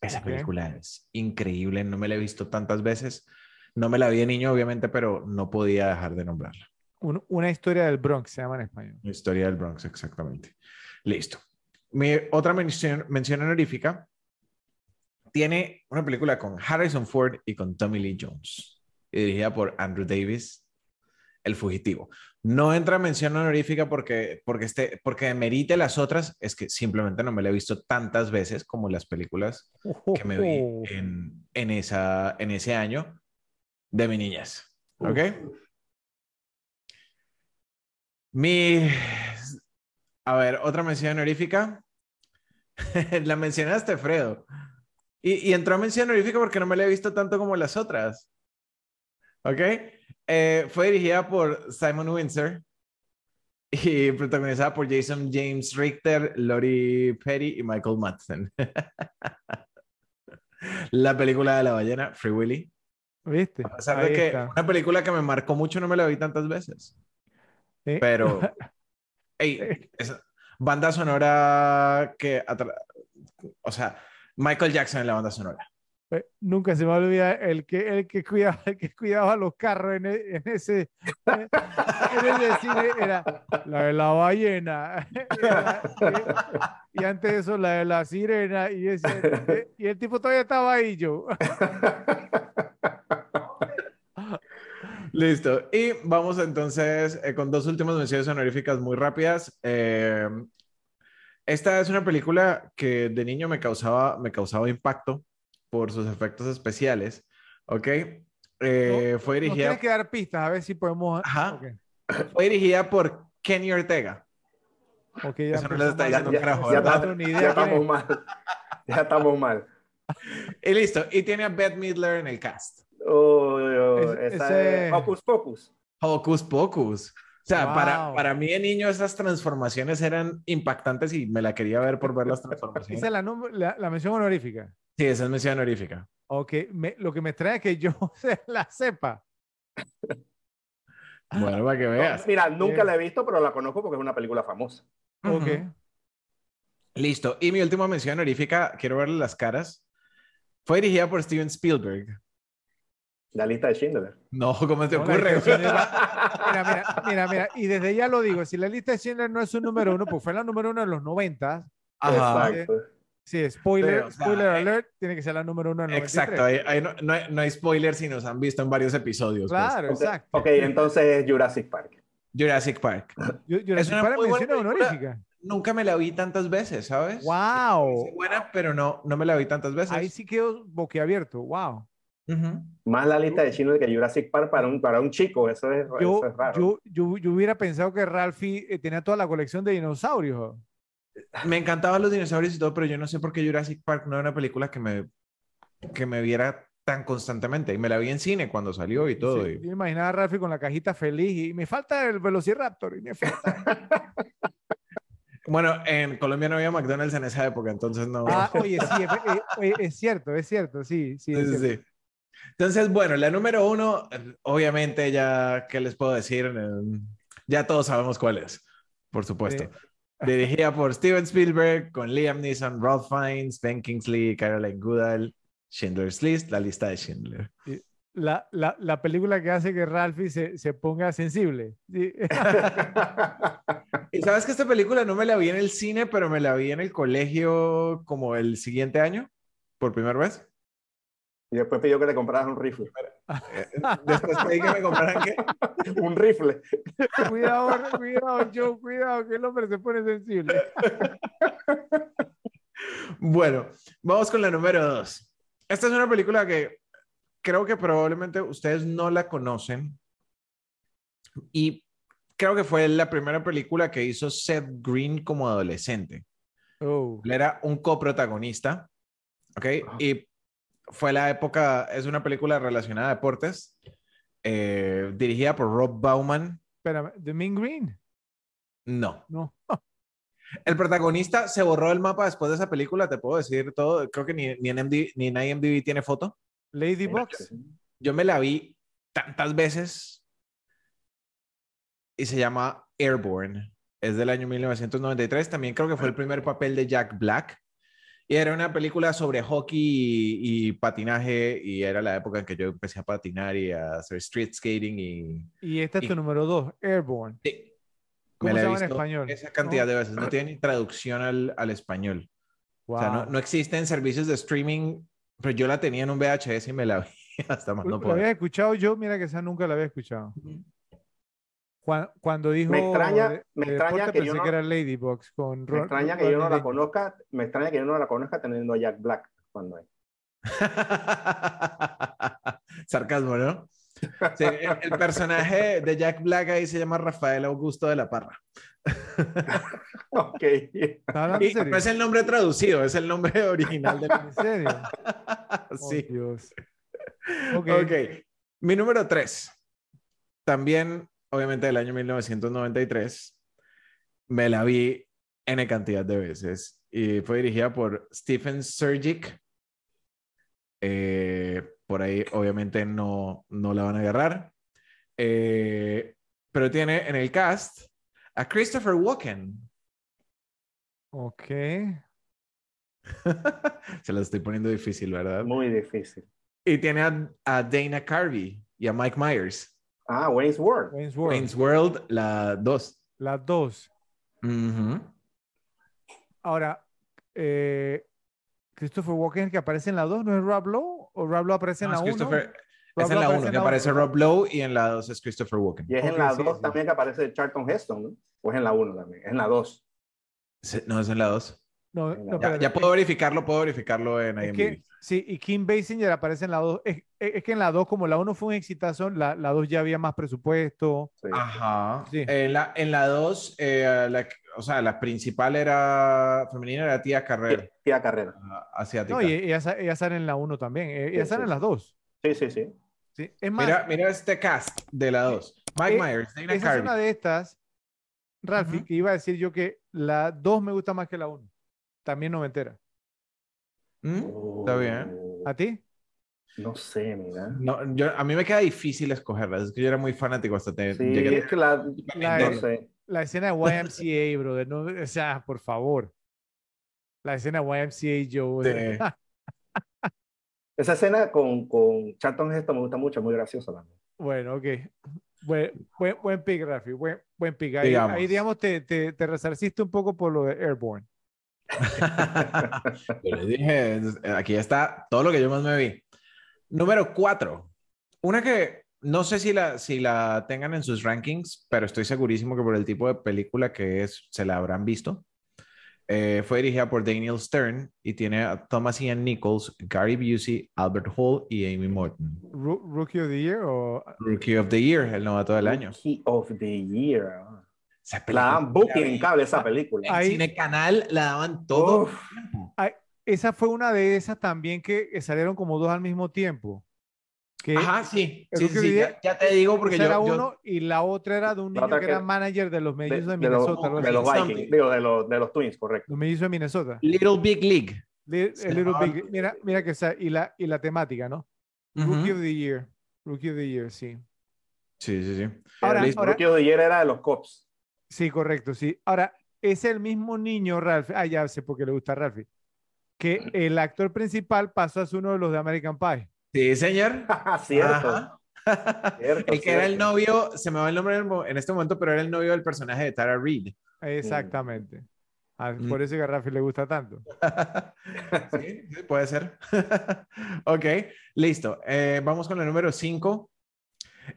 Esa Ok. película es increíble, no me la he visto tantas veces. No me la vi de niño, obviamente, pero no podía dejar de nombrarla. Un- una historia del Bronx se llama en español. La historia del Bronx, exactamente. Listo. Mi otra mención, mención honorífica tiene una película con Harrison Ford y con Tommy Lee Jones, dirigida por Andrew Davis, El Fugitivo. No entra en mención honorífica porque, porque, este, porque merite las otras, es que simplemente no me la he visto tantas veces como las películas que me vi [LAUGHS] en, en, esa, en ese año de mi niñez. ¿Ok? Mi. A ver, otra mención honorífica. [LAUGHS] la mencionaste, Fredo. Y, y entró a mención honorífica porque no me la he visto tanto como las otras. ¿Ok? Eh, fue dirigida por Simon Windsor y protagonizada por Jason James Richter, Lori Petty y Michael Madsen. [LAUGHS] la película de la ballena, Free Willy. ¿Viste? A pesar Ahí de que está. una película que me marcó mucho, no me la vi tantas veces. Sí. Pero, [LAUGHS] ey, esa banda sonora que, o sea, Michael Jackson en la banda sonora. Eh, Nunca se me olvida el que, el que, cuidaba, el que cuidaba los carros en, e- en ese, cine era la de la ballena. [LAUGHS] Era- y, antes de eso la de la sirena. Y, ese- y el tipo todavía estaba ahí, yo. [LAUGHS] Listo. Y vamos entonces eh, con dos últimas menciones honoríficas muy rápidas. Eh, esta es una película que de niño me causaba, me causaba impacto por sus efectos especiales. ¿Ok? Eh, fue Nos dirigida, tienes que dar pistas a ver si podemos. Ajá. Ok, [CLEARS THROAT] fue dirigida por Kenny Ortega. ok, ya Eso no les está diciendo ya, carajo, ya No ni idea ya estamos es. mal. [LAUGHS] Ya estamos mal. Y listo. Y tiene a Bette Midler en el cast. Oh, oh, Es- esa ese- es Hocus Pocus. Hocus Pocus. O sea, para, Wow. para mí de niño esas transformaciones eran impactantes y me la quería ver por ver las transformaciones. [LAUGHS] Esa es la, la, la mención honorífica. Sí, esa es mención honorífica. Ok, me- lo que me trae es que yo [LAUGHS] se la sepa. Bueno, para que veas. Mira, nunca Bien. la he visto, pero la conozco porque es una película famosa. Ok. Listo. Y mi última mención honorífica, quiero verle las caras. Fue dirigida por Steven Spielberg. La lista de Schindler. No, ¿cómo te No, ocurre? de [LAUGHS] Mira, mira, mira, mira, y desde ya lo digo, si la lista de Schindler no es su número uno, pues fue la número uno en los 90. Ajá. Exacto. Sí, spoiler, Sí, o sea, spoiler eh, alert, tiene que ser la número uno en Exacto. Ahí, ahí no, no hay, no hay spoilers si nos han visto en varios episodios. pues. Claro, Ok, exacto. Ok, entonces es Jurassic Park. Jurassic Park. Yo Es una para muy buena honorífica. Nunca me la vi tantas veces, ¿sabes? ¡Wow! Es buena, pero no, no me la vi tantas veces. Ahí sí quedó boquiabierto. ¡Wow! Ujú. Más la lista de Schindler que Jurassic Park para un, para un chico. Eso es, Yo, eso es raro. yo, yo, yo hubiera pensado que Ralphie eh, tenía toda la colección de dinosaurios. Me encantaban los dinosaurios y todo, pero yo no sé por qué Jurassic Park no era una película que me, que me viera tan constantemente. Y me la vi en cine cuando salió y todo. Sí, y- yo imaginaba a Ralphie con la cajita feliz y me falta el Velociraptor y me falta. [LAUGHS] Bueno, en Colombia no había McDonald's en esa época, entonces no. Ah, oye, sí, es, es- es- es cierto, es cierto, sí, sí. es Sí, sí, cierto. sí. Entonces, bueno, la número uno, obviamente ya, ¿qué les puedo decir? Eh, Ya todos sabemos cuál es, por supuesto. Dirigida por Steven Spielberg, con Liam Neeson, Ralph Fiennes, Ben Kingsley, Caroline Goodall, Schindler's List, la lista de Schindler. La, la, la película que hace que Ralphie se, se ponga sensible. Sí. [LAUGHS] Y sabes que esta película no me la vi en el cine, pero me la vi en el colegio como el siguiente año, por primera vez. Y después pidió que le compraras un rifle. [LAUGHS] Después pedí que me compraran qué. un rifle. cuidado, cuidado, Joe, cuidado, que el hombre se pone sensible. Bueno, vamos con la número dos. Esta es una película que creo que probablemente ustedes no la conocen. Y creo que fue la primera película que hizo Seth Green como adolescente. Oh, Él era un coprotagonista, ¿ok? Y fue la época, es una película relacionada a deportes, eh, dirigida por Rob Bauman. espérame, ¿The Mean Green? No. No. [LAUGHS] El protagonista se borró del mapa después de esa película, te puedo decir todo. Creo que ni, ni en, MD ni en IMDb tiene foto. Ladybugs. Yo me la vi tantas veces y se llama Airborne. Es del año 1993. También creo que fue el primer papel de Jack Black. Y era una película sobre hockey y, y patinaje. Y era la época en que yo empecé a patinar y a hacer street skating. Y Y esta es tu Y- número dos, Airborne. Sí. ¿Cómo me la se he llama en español? Esa cantidad ¿No? de veces. No tiene ni traducción al, al español. O sea, no, Wow. no existen servicios de streaming. Pero yo la tenía en un VHS y me la vi [LAUGHS] hasta más no ¿Lo poder. había escuchado yo? Mira que esa nunca la había escuchado. Cuando dijo Me extraña- de- me extraña que yo no- que era con Me Ro- extraña que yo no la conozca, me extraña que yo no la conozca teniendo a Jack Black cuando hay. [LAUGHS] Sarcasmo, ¿no? Sí, el, personaje de Jack Black ahí se llama Rafael Augusto de la Parra. [LAUGHS] Ok. ¿Estás hablando en Y no es el nombre traducido, es el nombre original del... ¿En serio? [LAUGHS] Oh, Sí. Dios. Ok. Ok. Mi número 3. También, obviamente, del año 1993. Me la vi N cantidad de veces. Y fue dirigida por Stephen Surgic. Eh, por ahí, obviamente, no, no la van a agarrar. Eh, pero tiene en el cast a Christopher Walken. Ok. [LAUGHS] Se la estoy poniendo difícil, ¿verdad? Muy difícil. Y tiene a, a Dana Carvey y a Mike Myers. Ah, Wayne's World. Wayne's World. Wayne's World, la 2. Las dos. Ahora, eh, Christopher Walken que aparece en la 2, ¿no es Rob Lowe? ¿O Rob Lowe aparece en la 1? Christopher, Rob es en la aparece 1 en que la aparece. Rob Lowe y en la 2 es Christopher Walken. Y es en la sí, 2 sí. también que aparece Charlton Heston, ¿no? O es en la 1 también. Es en la 2. Sí, No, es en la 2. No, Ya- no, Ya, ya puedo verificarlo, puedo verificarlo en Es IMDb. que, sí, y Kim Basinger aparece en la 2. Es, es- es que en la 2, como la 1 fue un exitazo, la, la 2 ya había más presupuesto. Sí. Ajá. Sí. En la, en la 2, eh, la, o sea, la principal era femenina, era Tía Carrera, Tía Carrera. asiática. No, y ella, ella sale en la 1 también. eh, Ella Sí, sale sí. en las dos. Sí, sí, sí. Sí. Es más, mira, mira este cast de la 2. Mike Eh, Myers, Dana esa es Carvey. una de estas, Ralphie, Ujú. que iba a decir yo que la 2 me gusta más que la 1. También noventera. ¿Mm? Está bien. Oh, ¿A ti? No sé, mira. No, yo, a mí me queda difícil escogerlas. Es que yo era muy fanático hasta te, Sí, llegué es que la, La- no sé. La escena de YMCA, [LAUGHS] brother. No, o sea, por favor. La escena de YMCA, Joe. o sea, [LAUGHS] Esa escena con, con Charlton Heston me gusta mucho, muy graciosa también. Bueno, ok. Buen, buen, buen pick, Rafi. Buen, buen pick. Ahí, Digamos. ahí, digamos, te, te, te resarciste un poco por lo de Airborne. [LAUGHS] Yo les dije, aquí está todo lo que yo más me vi. Número cuatro. Una que no sé si la, si la tengan en sus rankings, pero estoy segurísimo que por el tipo de película que es, se la habrán visto. Eh, fue dirigida por Daniel Stern y tiene a Thomas Ian Nichols, Gary Busey, Albert Hall y Amy Morton. ¿Rookie of the Year o Rookie of the Year, el novato del año. Key of the Year. Esa La booking en cable esa película. En Ahí- Cine Canal la daban todo Uf. el tiempo. esa fue una de esas también que salieron como dos al mismo tiempo? Que Ajá, sí. Sí, sí, ya, ya te digo porque yo, era yo- uno y la otra era de un niño que que- era manager de los mellizos de, de Minnesota. de los. Vikings, digo, de los, de los Twins, correcto. Los mellizos de Minnesota. Little Big League. Little llamaba Big- mira, mira que esa, y la, y la temática, ¿no? Ujú. Rookie of the Year. Rookie of the Year, sí. Sí, sí, sí. Ahora, listo. Rookie of the Year era de los Cops. Sí, correcto, sí. Ahora, es el mismo niño, Ralph. Ah, ya sé por qué le gusta a Ralphie. Que el actor principal pasó a ser uno de los de American Pie. Sí, señor. [LAUGHS] cierto, Ajá. [LAUGHS] cierto. El que era el cierto. novio, se me va el nombre en este momento, pero era el novio del personaje de Tara Reid. Exactamente. Ah, Mm. Por eso que a Ralphie le gusta tanto. [LAUGHS] sí, sí, puede ser. ok, listo. Eh, vamos con el número 5.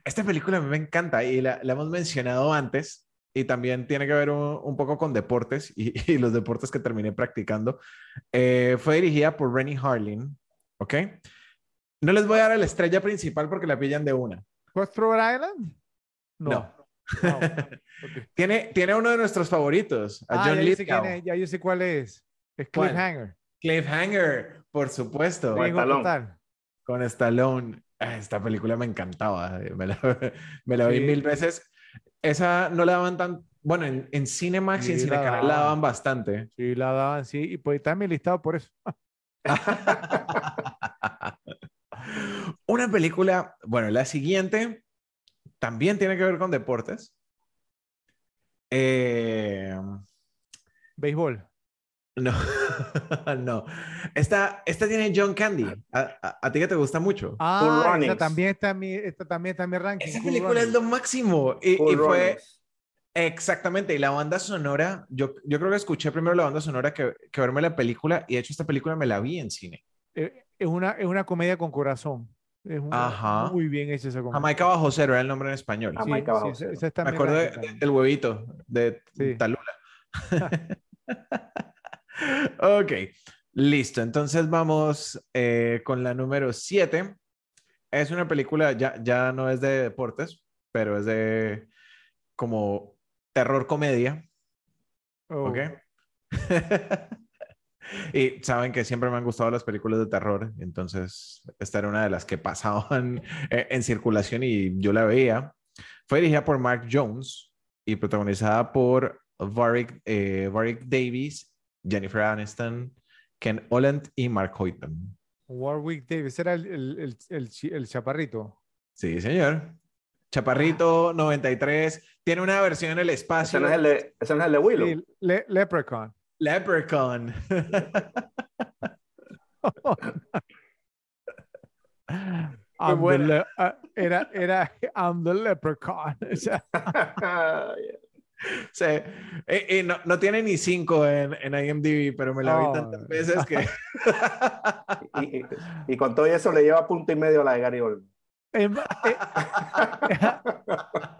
Esta película a mí me encanta y la, la hemos mencionado antes y también tiene que ver un, un poco con deportes y, [LAUGHS] y los deportes que terminé practicando. Eh, fue dirigida por Rennie Harlin, ¿ok? No les voy a dar la estrella principal porque la pillan de una. ¿Cutthroat Island? No. No. Ah, [LAUGHS] ok. Tiene, tiene uno de nuestros favoritos, a Ah, John ya, yo sé Lithgow. quién es, ya yo sé cuál es. Es ¿Cuál? Cliffhanger. Cliffhanger, por supuesto. Con Stallone. con Stallone. Ah, Esta película me encantaba, eh, me la, [LAUGHS] me la vi mil veces. Esa no la daban tan, bueno, en, en Cinemax y en la Cinecanal la daban. daban bastante. Sí, la daban, sí. Y pues está en mi listado por eso. [LAUGHS] Una película, bueno, la siguiente también tiene que ver con deportes. Eh, Béisbol. No, [LAUGHS] no. Esta, esta tiene John Candy. A, a- a ti que te gusta mucho. Ah, Cool Runnings. también está en mi, esta también está en mi ranking. Esa Cool película es Runnings. lo máximo. Y, Cool y fue. Exactamente, y la banda sonora, yo, yo creo que escuché primero la banda sonora que, que verme la película, y de hecho esta película me la vi en cine. Eh, Es una, es una comedia con corazón. Es una- Ajá. muy bien hecha esa comedia. Jamaica bajo cero era el nombre en español. Ah, Sí, Jamaica bajo sí, cero. me acuerdo de- del huevito de Sí. Talula. [LAUGHS] ok, listo. Entonces vamos eh, con la número 7. Es una película, ya, ya no es de deportes, pero es de como terror comedia. Oh, ¿Ok? [LAUGHS] y saben que siempre me han gustado las películas de terror, entonces esta era una de las que pasaban [LAUGHS] eh, en circulación y yo la veía. Fue dirigida por Mark Jones y protagonizada por Varric, eh, Warwick Davis, Jennifer Aniston, Ken Holland y Mark Hoyton. Warwick Davis, era el, el, el, el chaparrito. Sí, señor. Chaparrito 93, tiene una versión en el Ese espacio. no es el de, ese no es el de Willow. Sí, Le- Leprechaun. Leprechaun. [LAUGHS] I'm the buena. le- era, era I'm the leprechaun. [LAUGHS] [LAUGHS] [LAUGHS] O sea. Y, y no, no tiene ni cinco en, en IMDb, pero me la vi tantas veces que. [LAUGHS] y, y- y con todo eso le lleva punto y medio a la de Gary Oldman. es, eh,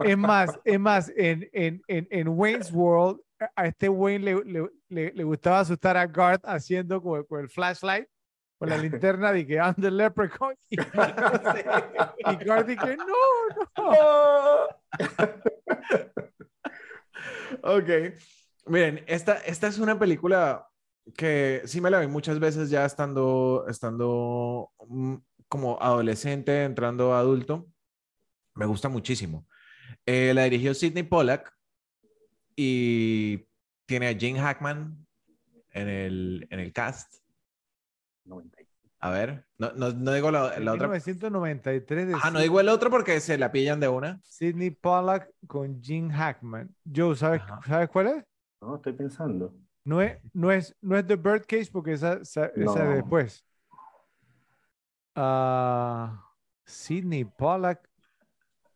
[LAUGHS] es más, es más, en, en, en, en Wayne's World, a este Wayne le, le, le, le gustaba asustar a Garth haciendo con, con el flashlight, con la linterna de que I'm the leprechaun. Y, y Garth dice, no, no. Ok. Miren, esta, esta es una película que sí me la vi muchas veces ya estando, estando mm, como adolescente, entrando adulto. Me gusta muchísimo. Eh, la dirigió Sidney Pollack y tiene a Gene Hackman en el, en el cast. 90. A ver, no, no, no digo la, la otra. 1993 de Ah, no digo el otro porque se la pillan de una. Sidney Pollack con Gene Hackman. Joe, ¿sabes, Ajá. ¿sabes cuál es? No, estoy pensando. No es, no es, no es The Birdcage porque esa, esa, es después. Ah, Sidney Pollack.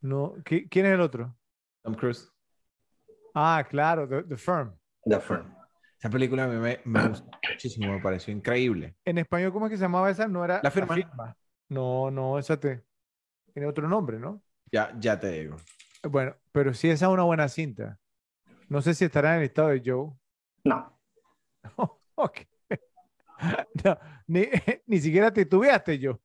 No, ¿qui- ¿quién es el otro? Tom Cruise. Ah, claro, The, The Firm. The Firm. Esa película a mí me, me gustó [CLEARS THROAT] muchísimo, me pareció increíble. En español, ¿cómo es que se llamaba esa? No era La Firma. No, no, esa te, tiene otro nombre, ¿no? Ya, ya te digo. Bueno, pero sí, esa es una buena cinta. No sé si estará en el estado de Joe. No. [LAUGHS] Ok. No, ni, [LAUGHS] ni siquiera titubeaste yo.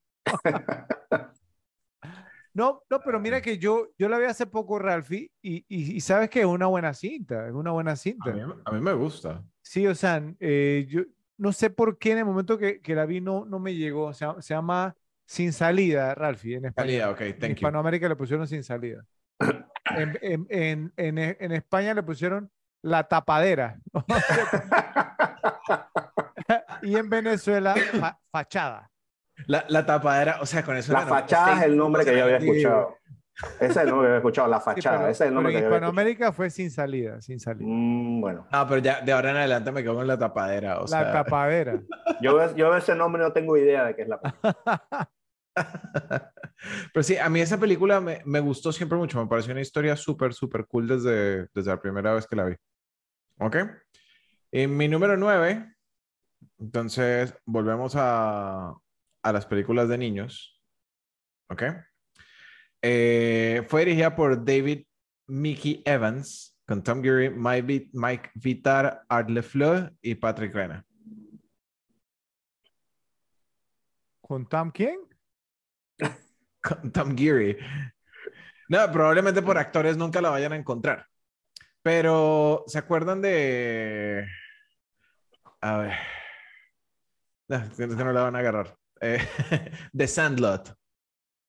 No, no, pero mira que yo, yo la vi hace poco, Ralphie, y, y, y sabes que es una buena cinta, es una buena A cinta. mí, a mí me gusta. Sí, o sea, eh, yo no sé por qué en el momento que, que la vi no, no me llegó. Se, llama- se llama Sin salida, Ralphie, en España. Salida, ok, en thank you. Hispanoamérica le pusieron sin salida. En, en- en- en- en España le pusieron la tapadera. [LAUGHS] y en Venezuela, fa- fachada. La, la tapadera, o sea, con eso. La fachada es el nombre que yo había escuchado. Ese es el nombre que había escuchado, la Sí, fachada. pero- ese es el nombre pero que en yo había escuchado. Hispanoamérica fue sin salida, sin salida. Mm, bueno, No, pero ya de ahora en adelante me quedo con la tapadera. O la sea, tapadera. [LAUGHS] yo, yo ese nombre y no tengo idea de qué es la película. [LAUGHS] Pero sí, a mí esa película me, me gustó siempre mucho. Me pareció una historia súper, súper cool desde, desde la primera vez que la vi. ¿Ok? En mi número 9, entonces volvemos a, a las películas de niños. ¿Ok? Eh, fue dirigida por David Mickey Evans, con Tom Geary, Mike, Mike Vitar, Art LeFleur y Patrick Rena. ¿Con Tom quién? [LAUGHS] con Tom Geary. No, probablemente por actores nunca la vayan a encontrar. Pero, ¿se acuerdan de... A ver. No, no la van a agarrar. Eh, [LAUGHS] The Sandlot.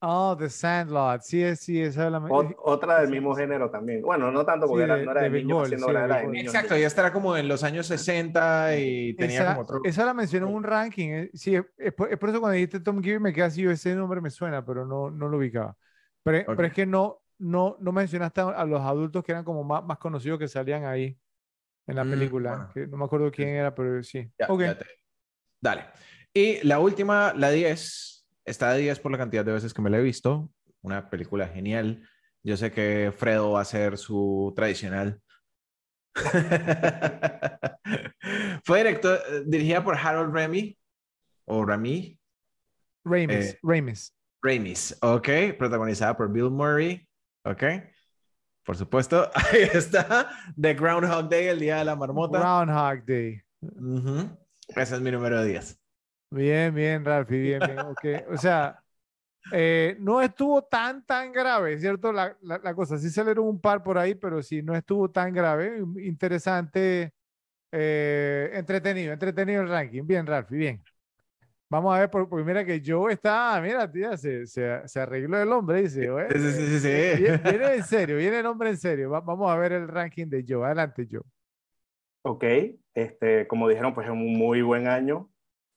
Oh, The Sandlot. Sí, es- sí, esa es la... Ot- otra del mismo género también. Bueno, no tanto porque Sí, era, de- no era de, de niños haciendo sí, era de niños. Exacto, ya estará como en los años 60 y tenía esa, como otro... esa la mencioné en un ranking. eh, Sí, es, es por, es por eso cuando dijiste Tom Geary me quedé así, yo, ese nombre me suena, pero no, no lo ubicaba. Pero, pero Ok. es que no, no, no mencionaste a, los adultos que eran como más, más conocidos que salían ahí en la Mm, película. bueno. que no me acuerdo quién era, pero sí. Ya, ok. ya te- Dale. Y la última, la 10, está de 10 por la cantidad de veces que me la he visto. Una película genial. Yo sé que Fredo va a hacer su tradicional. [LAUGHS] Fue director, dirigida por Harold Remy, o Remy, Ramis, Eh, Ramis. Ramis, ok, protagonizada por Bill Murray, ok, por supuesto, [LAUGHS] ahí está, The Groundhog Day, el día de la marmota, Groundhog Day. Ujú. ese es mi número 10. Bien, bien, Ralphie, bien, bien. ok. O sea, eh, no estuvo tan, tan grave, ¿cierto? La, la, la cosa, sí salieron un par por ahí, pero sí, no estuvo tan grave. Interesante, eh, entretenido, entretenido el ranking. Bien, Ralphie, bien. Vamos a ver, por- porque mira que Joe está, mira, tía, se, se, se arregló el hombre, dice. "Oye, Sí, sí, sí, sí. Viene, viene en [LAUGHS] serio, viene el hombre en serio. Va- vamos a ver el ranking de Joe. Adelante, Joe. Ok, este, como dijeron, pues es un muy buen año,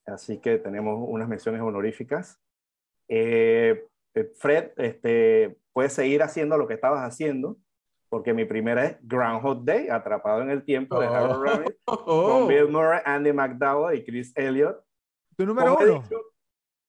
así que tenemos unas menciones honoríficas. Eh, eh, Fred, este, puedes seguir haciendo lo que estabas haciendo, porque mi primera es Groundhog Day, Atrapado en el Tiempo, de Harold Ramis, [LAUGHS] Oh. con Bill Murray, Andy McDowell y Chris Elliott. Tu número uno. dicho-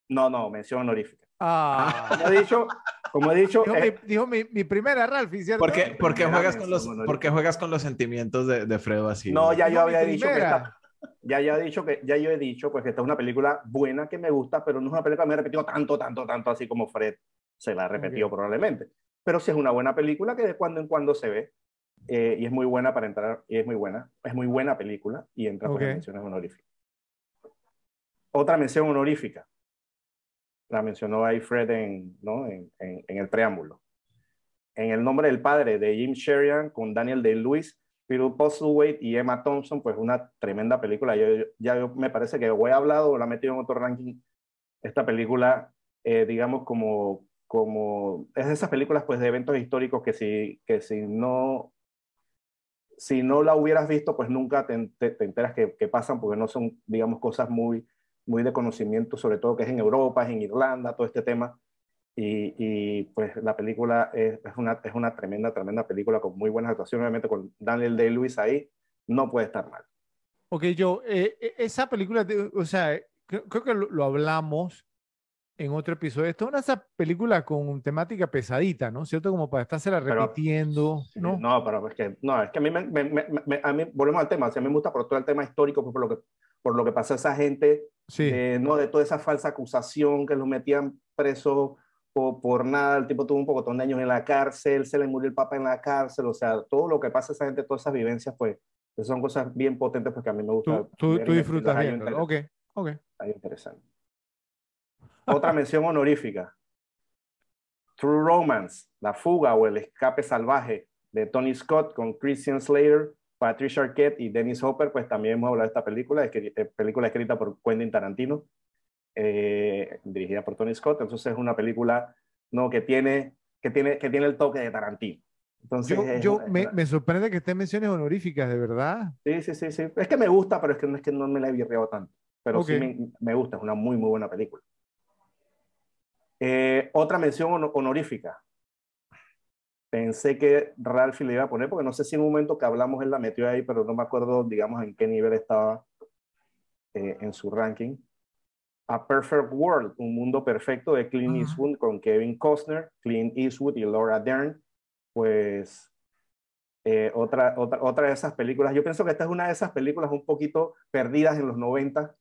no, no, mención honorífica. Ah. [LAUGHS] Como he dicho, como he dicho, Dijo, eh, mi, dijo mi, mi primera, Ralphie, ¿cierto? ¿Por qué, por qué Primera juegas con los, mención por qué juegas con los sentimientos de, de Fredo así? no, ya yo había dicho que esta, ya yo he dicho que ya yo he dicho pues que esta es una película buena que me gusta, pero no es una película que me he repetido tanto, tanto, tanto así como Fred se la ha repetido Ok. probablemente. Pero sí es una buena película que de cuando en cuando se ve eh, y es muy buena para entrar y es muy buena, es muy buena película y entra por Ok. las menciones honoríficas. Otra mención honorífica. La mencionó ahí Fred en, ¿no? en, en, en el preámbulo. En el nombre del padre de Jim Sheridan con Daniel Day-Lewis, Peter Postlethwaite y Emma Thompson, pues una tremenda película. Yo, ya yo- me parece que he hablado o la he metido en otro ranking. Esta película, eh, digamos, como, como es de esas películas pues de eventos históricos que si, que si no si no la hubieras visto, pues nunca te, te- te enteras que, que pasan, porque no son, digamos, cosas muy, muy de conocimiento, sobre todo que es en Europa, es en Irlanda, todo este tema. Y, y, pues la película es, es una, es una tremenda, tremenda película con muy buenas actuaciones, obviamente con Daniel Day-Lewis ahí, no puede estar mal. Ok, Joe, eh, eh, esa película, o sea, eh, creo, creo que lo, lo hablamos en otro episodio. Esta es una de esas películas con temática pesadita, ¿no? ¿Cierto? Como para estársela Pero- repitiendo, ¿no? No, pero es que, no, es que a mí, me, me- me- a mí volvemos al tema, o sea, a mí me gusta por todo el tema histórico, pues, por lo que, por lo que pasó a esa gente, Sí. de, no, de toda esa falsa acusación que los metían presos por, por nada, el tipo tuvo un poco de años en la cárcel, se le murió el papá en la cárcel, o sea, todo lo que pasa a esa gente, todas esas vivencias, pues, son cosas bien potentes, porque a mí me gusta. Tú, tú, tú disfrutas viéndolo. Ok, ok. Está interesante. Otra mención honorífica. True Romance, La fuga o el escape salvaje de Tony Scott con Christian Slater, Patricia Arquette y Dennis Hopper, pues también hemos hablado de esta película, es que- eh, película escrita por Quentin Tarantino. Eh, dirigida por Tony Scott. Entonces es una película ¿no? que, tiene, que, tiene, que tiene el toque de Tarantino. Entonces, yo, me, me, sorprende que estén menciones honoríficas, de verdad. Sí, sí, sí, sí. Es que me gusta, pero es que no es que no me la he virreado tanto. Pero sí me, me, gusta, es una muy, muy buena película. Eh, otra mención honorífica. Pensé que Ralphie le iba a poner, porque no sé si en un momento que hablamos él la metió ahí, pero no me acuerdo, digamos, en qué nivel estaba eh, en su ranking. A Perfect World, un mundo perfecto de Clint Eastwood con Kevin Costner, Clint Eastwood y Laura Dern. Pues eh, otra, otra, otra de esas películas. Yo pienso que esta es una de esas películas un poquito perdidas en los 90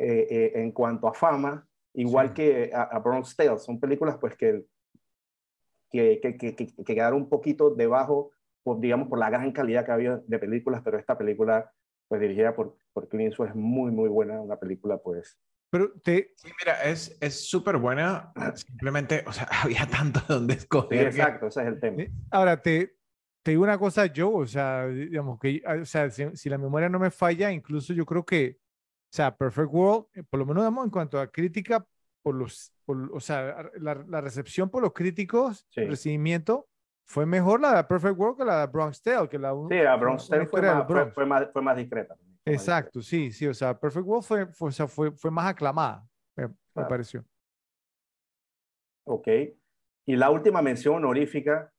en cuanto a fama, igual que a, a, Bronx Tale. Son películas pues que, que, que, que, que quedaron un poquito debajo, por, digamos, por la gran calidad que había de películas, pero esta película, pues dirigida por, por Clint Eastwood, es muy, muy buena, una película pues... Pero te... Sí, mira, es súper buena, simplemente, o sea, [LAUGHS] había tanto donde escoger. Sí, exacto, ese es el tema. Ahora, te, te digo una cosa yo, o sea, digamos que, o sea, si, si, la memoria no me falla, incluso yo creo que o sea, Perfect World, eh, por lo menos en cuanto a crítica, por los, por, o sea, la, la, recepción por los críticos, sí. el recibimiento, fue mejor la de Perfect World que la de Bronx Tale. Que la, sí, la Bronx Tale fue, fue, fue, más, fue más discreta. Exacto, sí, sí, o sea, Perfect World fue, fue, o sea, fue, fue más aclamada, me, claro. pareció. Ok. Y la última mención honorífica,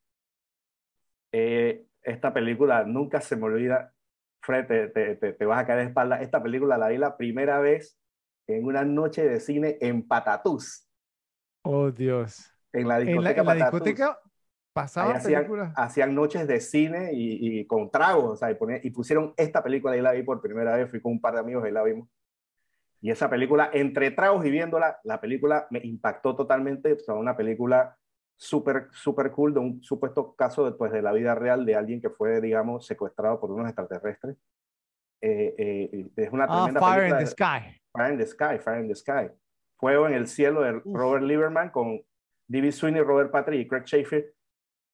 eh, esta película nunca se me olvida, Fred, te, te, te, te, vas a caer de espalda. Esta película la vi la primera vez en una noche de cine en Patatús. Oh, Dios. En la discoteca ¿En la, en la discoteca pasaba hacían, películas? hacían noches de cine y, y con tragos, o sea, y, ponían, y, pusieron esta película y la vi por primera vez. Fui con un par de amigos y la vimos. Y esa película, entre tragos y viéndola, la película me impactó totalmente. O sea, una película súper, súper cool de un supuesto caso después de la vida real de alguien que fue, digamos, secuestrado por unos extraterrestres. Eh, eh, es una tremenda ah, Fire in de, the Sky. Fire in the Sky, Fire in the Sky. Fuego en el cielo de Uf. Robert Lieberman con D.B. Sweeney, Robert Patrick y Craig Sheffield.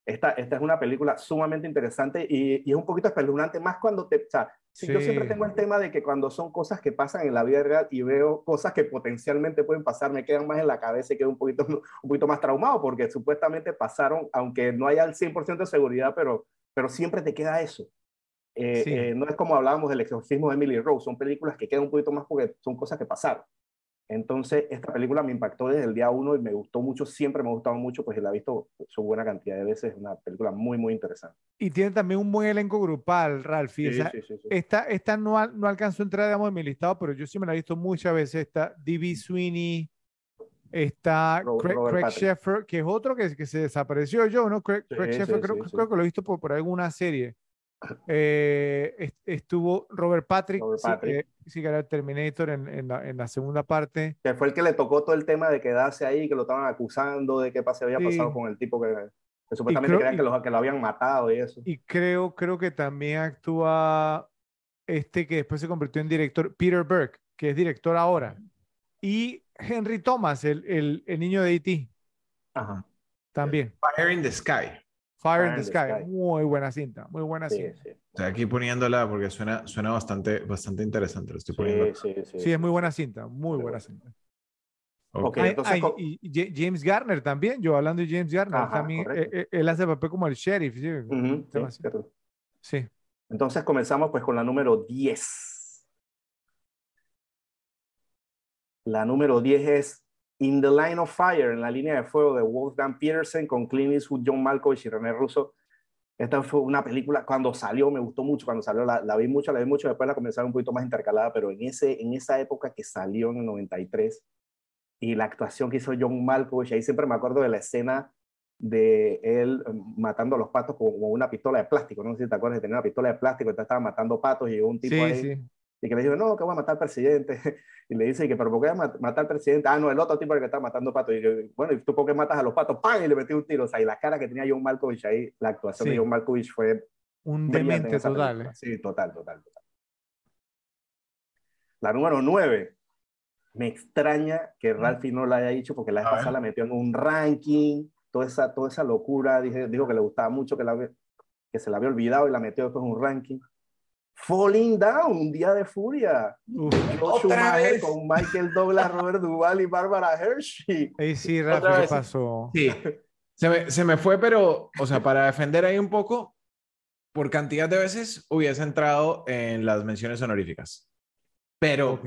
Esta, esta es una película sumamente interesante y, y es un poquito espeluznante, más cuando te... O sea, sí. Yo siempre tengo el tema de que cuando son cosas que pasan en la vida real y veo cosas que potencialmente pueden pasar, me quedan más en la cabeza y quedo un poquito, [LAUGHS] un poquito más traumado porque supuestamente pasaron, aunque no haya el 100% de seguridad, pero, pero siempre te queda eso. Eh, sí. eh, no es como hablábamos del exorcismo de Emily Rose, son películas que quedan un poquito más porque son cosas que pasaron. Entonces, esta película me impactó desde el día uno y me gustó mucho, siempre me ha gustado mucho, pues la he visto su buena cantidad de veces, es una película muy, muy interesante. Y tiene también un buen elenco grupal, Ralph. Sí, o sea, sí, sí, esta, esta no, no alcanzó a entrar, digamos, en mi listado, pero yo sí me la he visto muchas veces. Está D.B. Sweeney, está Craig, Craig Sheffer, que es otro que, que se desapareció yo, ¿no? Craig, Craig Sheffer, creo, creo que lo he visto por, por alguna serie. Eh, estuvo Robert Patrick, Robert Patrick. Sí, sí, que era el Terminator en, en, la, en, la, segunda parte. Que fue el que le tocó todo el tema de quedarse ahí, que lo estaban acusando de qué pase había sí. pasado con el tipo que, que supuestamente creo, creían que lo, que lo habían matado y eso. Y creo, creo que también actúa este que después se convirtió en director, Peter Burke, que es director ahora. Y Henry Thomas, el, el, el niño de E.T. Ajá. También. Fire in the Sky. Fire, in the, Sky. Sky. Muy buena cinta, muy buena sí, cinta. Sí. O sea, aquí poniéndola porque suena, suena bastante, bastante interesante. Lo estoy poniendo. Sí, sí, sí, es muy buena cinta, muy buena cinta. Okay, ay, entonces, ay, y James Garner también, yo hablando de James Garner, Ajá, también, él, eh, eh, él, hace papel como el sheriff. ¿sí? Uh -huh, sí, Entonces comenzamos pues con la número 10. La número 10 es In the Line of Fire, en la línea de fuego de Wolfgang Petersen con Clint Eastwood, John Malkovich y René Russo. Esta fue una película, cuando salió, me gustó mucho, cuando salió la, la vi mucho, la vi mucho, después la comenzaron un poquito más intercalada, pero en, ese, en esa época que salió en el 93, y la actuación que hizo John Malkovich, ahí siempre me acuerdo de la escena de él matando a los patos con, una pistola de plástico, no sé si te acuerdas de tener una pistola de plástico, entonces estaba matando patos y llegó un tipo sí, ahí, sí y que le dijo, no, que voy a matar al presidente. Y le dice, que, ¿pero por qué matar al presidente? Ah, no, el otro tipo que está matando patos. Y yo, bueno, ¿y tú por qué matas a los patos? ¡Pam! Y le metí un tiro. O sea, y la cara que tenía John Malkovich ahí, la actuación sí. de John Malkovich fue... Un demente total. ¿eh? Sí, total, total, total. La número nueve. Me extraña que Mm. Ralphie no la haya dicho porque la vez pasada la metió en un ranking, toda esa, toda esa locura. Dije, dijo que le gustaba mucho, que, la, que se la había olvidado y la metió después en un ranking Falling Down, un día de furia. Otra vez. con Michael Douglas, [LAUGHS] Robert Duvall y Barbara Hershey. Ey, sí, Rafa, ¿qué pasó? Sí, se me, se me fue, pero, o sea, para defender ahí un poco, por cantidad de veces hubiese entrado en las menciones honoríficas. Pero Ok.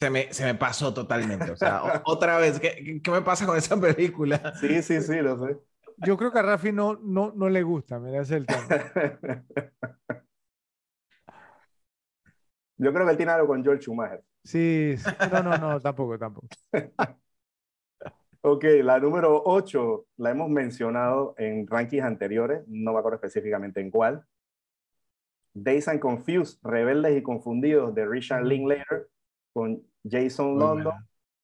se, me, se me pasó totalmente. O sea, otra vez, ¿qué, ¿qué me pasa con esa película? Sí, sí, sí, lo sé. Yo creo que a Rafi no, no, no le gusta, mira, ese es el tema. [LAUGHS] Yo creo que él tiene algo con George Schumacher. Sí, sí. no, no, no, tampoco, tampoco. [LAUGHS] Ok, la número 8 la hemos mencionado en rankings anteriores, no me acuerdo específicamente en cuál. Days and Confused, Rebeldes y Confundidos de Richard Linklater con Jason London.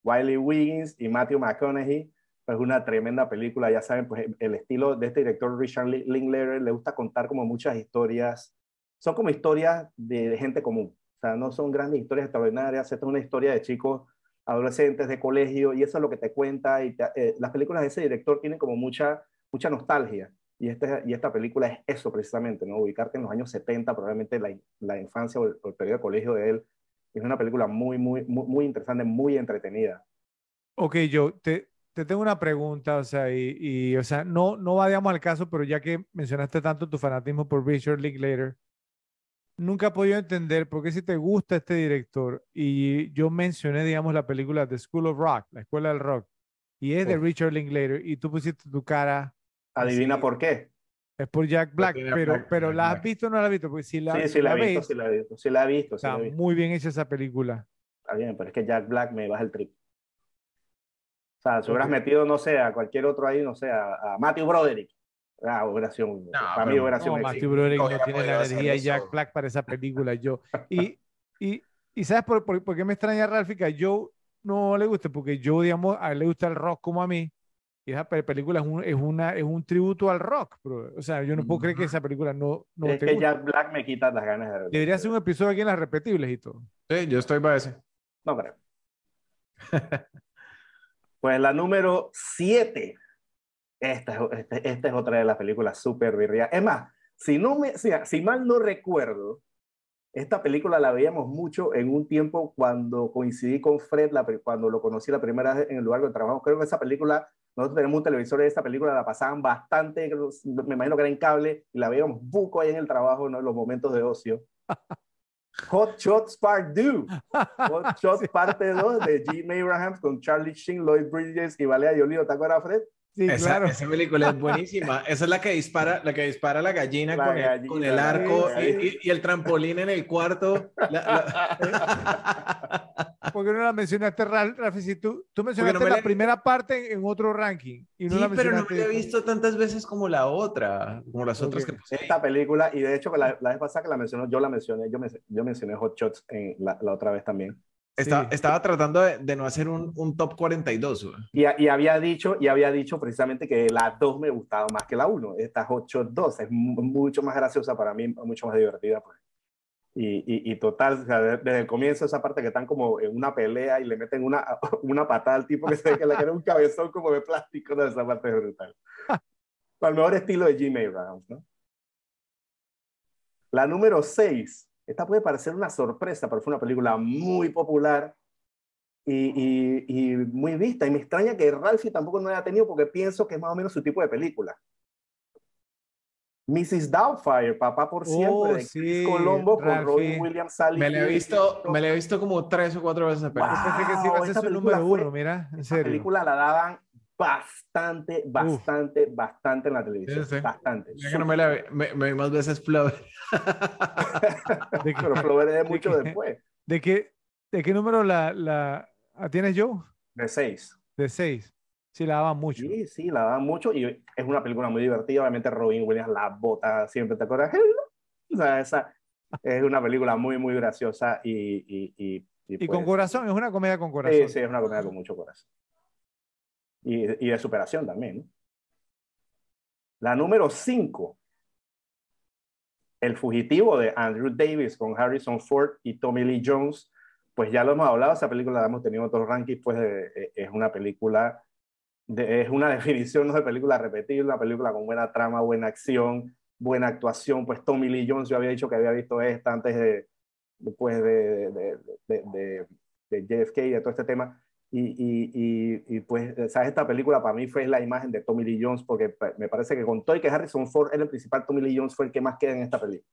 Wiley Wiggins y Matthew McConaughey. Es una tremenda película, ya saben, pues el estilo de este director Richard Lin- Linklater le gusta contar como muchas historias, son como historias de, de gente común, o sea, no son grandes historias extraordinarias, esta es una historia de chicos adolescentes de colegio y eso es lo que te cuenta y te- eh, las películas de ese director tienen como mucha, mucha nostalgia y, este, y esta película es eso precisamente, ¿no? ubicarte en los años 70, probablemente la, la infancia o el, o el periodo de colegio de él, es una película muy, muy, muy, muy interesante, muy entretenida. Ok, yo te, te tengo una pregunta, o sea, y, y, o sea, no, no vayamos al caso, pero ya que mencionaste tanto tu fanatismo por Richard Linklater, nunca he podido entender por qué si te gusta este director, y yo mencioné, digamos, la película The School of Rock, la Escuela del Rock, y es de. Richard Linklater, y tú pusiste tu cara, Adivina por qué. es por Jack Black, pero, Black, pero ¿la has visto o no la has visto? Porque si la, sí, si sí la he la visto, sí la he visto, sí la he visto, la está he visto. muy bien hecha esa película. Está bien, pero es que Jack Black me baja el trip. O sea, si hubieras metido, no sé, a cualquier otro ahí, no sé, a, a Matthew Broderick. Ah, hubiera sido un, para mí sido No, un Matthew. Broderick no hubiera tiene la hacer energía de eso. Jack Black para esa película. Yo, [LAUGHS] y, y, y ¿sabes por, por, por qué me extraña Ralphie que a Joe no le guste? Porque Joe, digamos, a él le gusta el rock como a mí. Y esa pe- película es un, es una, es un tributo al rock, bro. O sea, yo no puedo creer que esa película no, no es te que. Jack Black me quita las ganas de ver. Debería ser un episodio aquí en las repetibles y todo. Sí, yo estoy para ese. No creo. [LAUGHS] pues la número 7. Esta, es- este- esta es otra de las películas súper virrias. Es más, si, no me, si, si mal no recuerdo, esta película la veíamos mucho en un tiempo cuando coincidí con Fred, la, cuando lo conocí la primera vez en el lugar donde trabajamos. Creo que esa película, nosotros tenemos un televisor de esta película, la pasaban bastante, me imagino que era en cable, y la veíamos buco ahí en el trabajo, ¿no? en los momentos de ocio. [LAUGHS] Hot Shots Part 2. Hot [LAUGHS] Shots parte 2 de Jim Abrahams con Charlie Sheen, Lloyd Bridges y Valeria Yolino. ¿Te acuerdas, Fred? Sí, Esa, claro. esa película es [LAUGHS] buenísima. Esa es la que dispara, la que dispara la gallina, La con, el, gallina, con el arco y, y- y el trampolín en el cuarto. La- la- [LAUGHS] ¿Por qué no la mencionaste? Ralphie? Si tú, tú mencionaste me la la- primera parte en, en otro ranking y no sí, la pero no me la he visto tantas veces como la otra, como las otras Ok. que puse. Esta película, y de hecho, la, la vez pasada que la mencionó, yo la mencioné, yo, men- yo mencioné Hot Shots en la, la otra vez también. Estaba, Sí. estaba tratando de, de no hacer un, un top 42. güey. Y, y había dicho, y había dicho precisamente que la 2 me gustaba más que la 1. Esta Hot Shots 2 es mu- mucho más graciosa para mí, mucho más divertida. Pues. Y, y, y total, o sea, de- desde el comienzo, esa parte que están como en una pelea y le meten una, [LAUGHS] una patada al tipo que se ve que le queda un cabezón como de plástico, ¿no? esa parte es brutal. [LAUGHS] Al mejor estilo de Jim Abrahams, ¿no? La número 6. Esta puede parecer una sorpresa, pero fue una película muy popular y, y- y muy vista. Y me extraña que Ralphie tampoco no haya tenido porque pienso que es más o menos su tipo de película. Mrs. Doubtfire, Papá por siempre, Oh, de Chris sí, Colombo con Ralphie. Robin Williams, Sally Me la he visto, me la he visto como tres o cuatro veces. pensé que sí iba a Wow, ser esta su número fue- uno, mira, en Esta serio. película la daban bastante, bastante, bastante en la televisión. Sí, sí. Bastante. Ya que no me la vi, me, me vi más veces Flower. [LAUGHS] [LAUGHS] ¿De Pero Flower es de mucho qué? después, de qué, de qué número la, la tienes yo? de seis. De seis. Sí, la daban mucho. Sí, sí, la daban mucho y es una película muy divertida. Obviamente Robin Williams la bota siempre, ¿te acuerdas? [LAUGHS] O sea, esa es una película muy, muy graciosa y... Y, y, Y con pues, corazón, es una comedia con corazón. Sí, sí, es una comedia con mucho corazón. Y, y de superación también. La número 5. El fugitivo de Andrew Davis con Harrison Ford y Tommy Lee Jones. Pues ya lo hemos hablado, esa película la hemos tenido en otros rankings, pues eh, es una película, de- es una [LAUGHS] definición no de película repetible, una película con buena trama, buena acción, buena actuación, pues Tommy Lee Jones, yo había dicho que había visto esta antes de, después de, de, de, de, JFK y de todo este tema. Y, y, y, pues, ¿sabes? Esta película para mí fue la imagen de Tommy Lee Jones, porque me parece que con todo que Harrison Ford era el principal, Tommy Lee Jones fue el que más queda en esta película.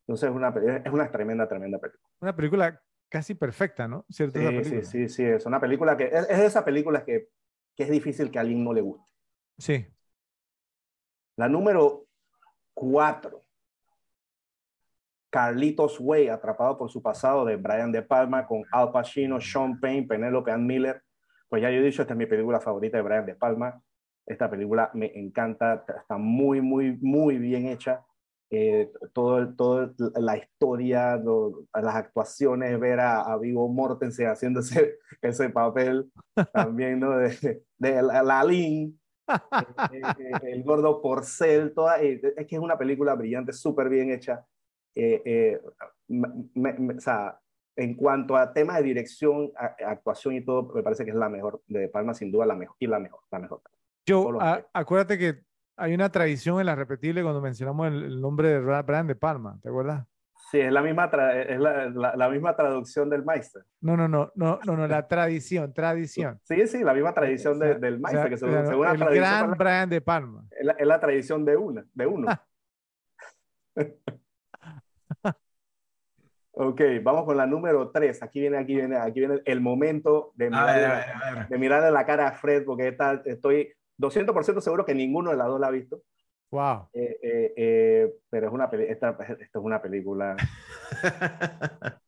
Entonces es una, es una tremenda, tremenda película. Una película casi perfecta, ¿no? ¿Cierto? Sí, sí, sí, sí, es una película que es, es de esas películas que, que es difícil que a alguien no le guste. Sí. La número cuatro Carlitos Way, atrapado por su pasado de Brian De Palma con Al Pacino, Sean Payne, Penelope Ann Miller. Pues ya yo he dicho, esta es mi película favorita de Brian De Palma. Esta película me encanta, está muy, muy, muy bien hecha. Eh, todo, todo la historia, las actuaciones, ver a, a Vigo Mortensen haciendo ese, [LAUGHS] ese papel [LAUGHS] también, ¿no? De, de la, [LAUGHS] eh, eh, el gordo Porcel, toda, es que es una película brillante, súper bien hecha. Eh, eh, o sea, en cuanto a tema de dirección, actuación y todo, me parece que es la mejor de Palma, sin duda la mejor, y la mejor, la mejor. Yo, acuérdate que hay una tradición en la repetible cuando mencionamos el, nombre de Brian de Palma, ¿te acuerdas? Sí, es la misma, es la, la, misma traducción del Meister. No, no, no, no, no, no, la tradición, tradición. Sí, sí, la misma tradición del Meister. que según, el gran Brian de Palma. Es la, es la tradición de, una, de uno. [LAUGHS] Ok, vamos con la número 3. Aquí viene, aquí viene, aquí viene el momento de mirar, de mirarle la cara a Fred, porque está, estoy 200% seguro que ninguno de las dos la ha visto. Wow. Eh, eh, eh, pero es una esta, esto es una película [LAUGHS]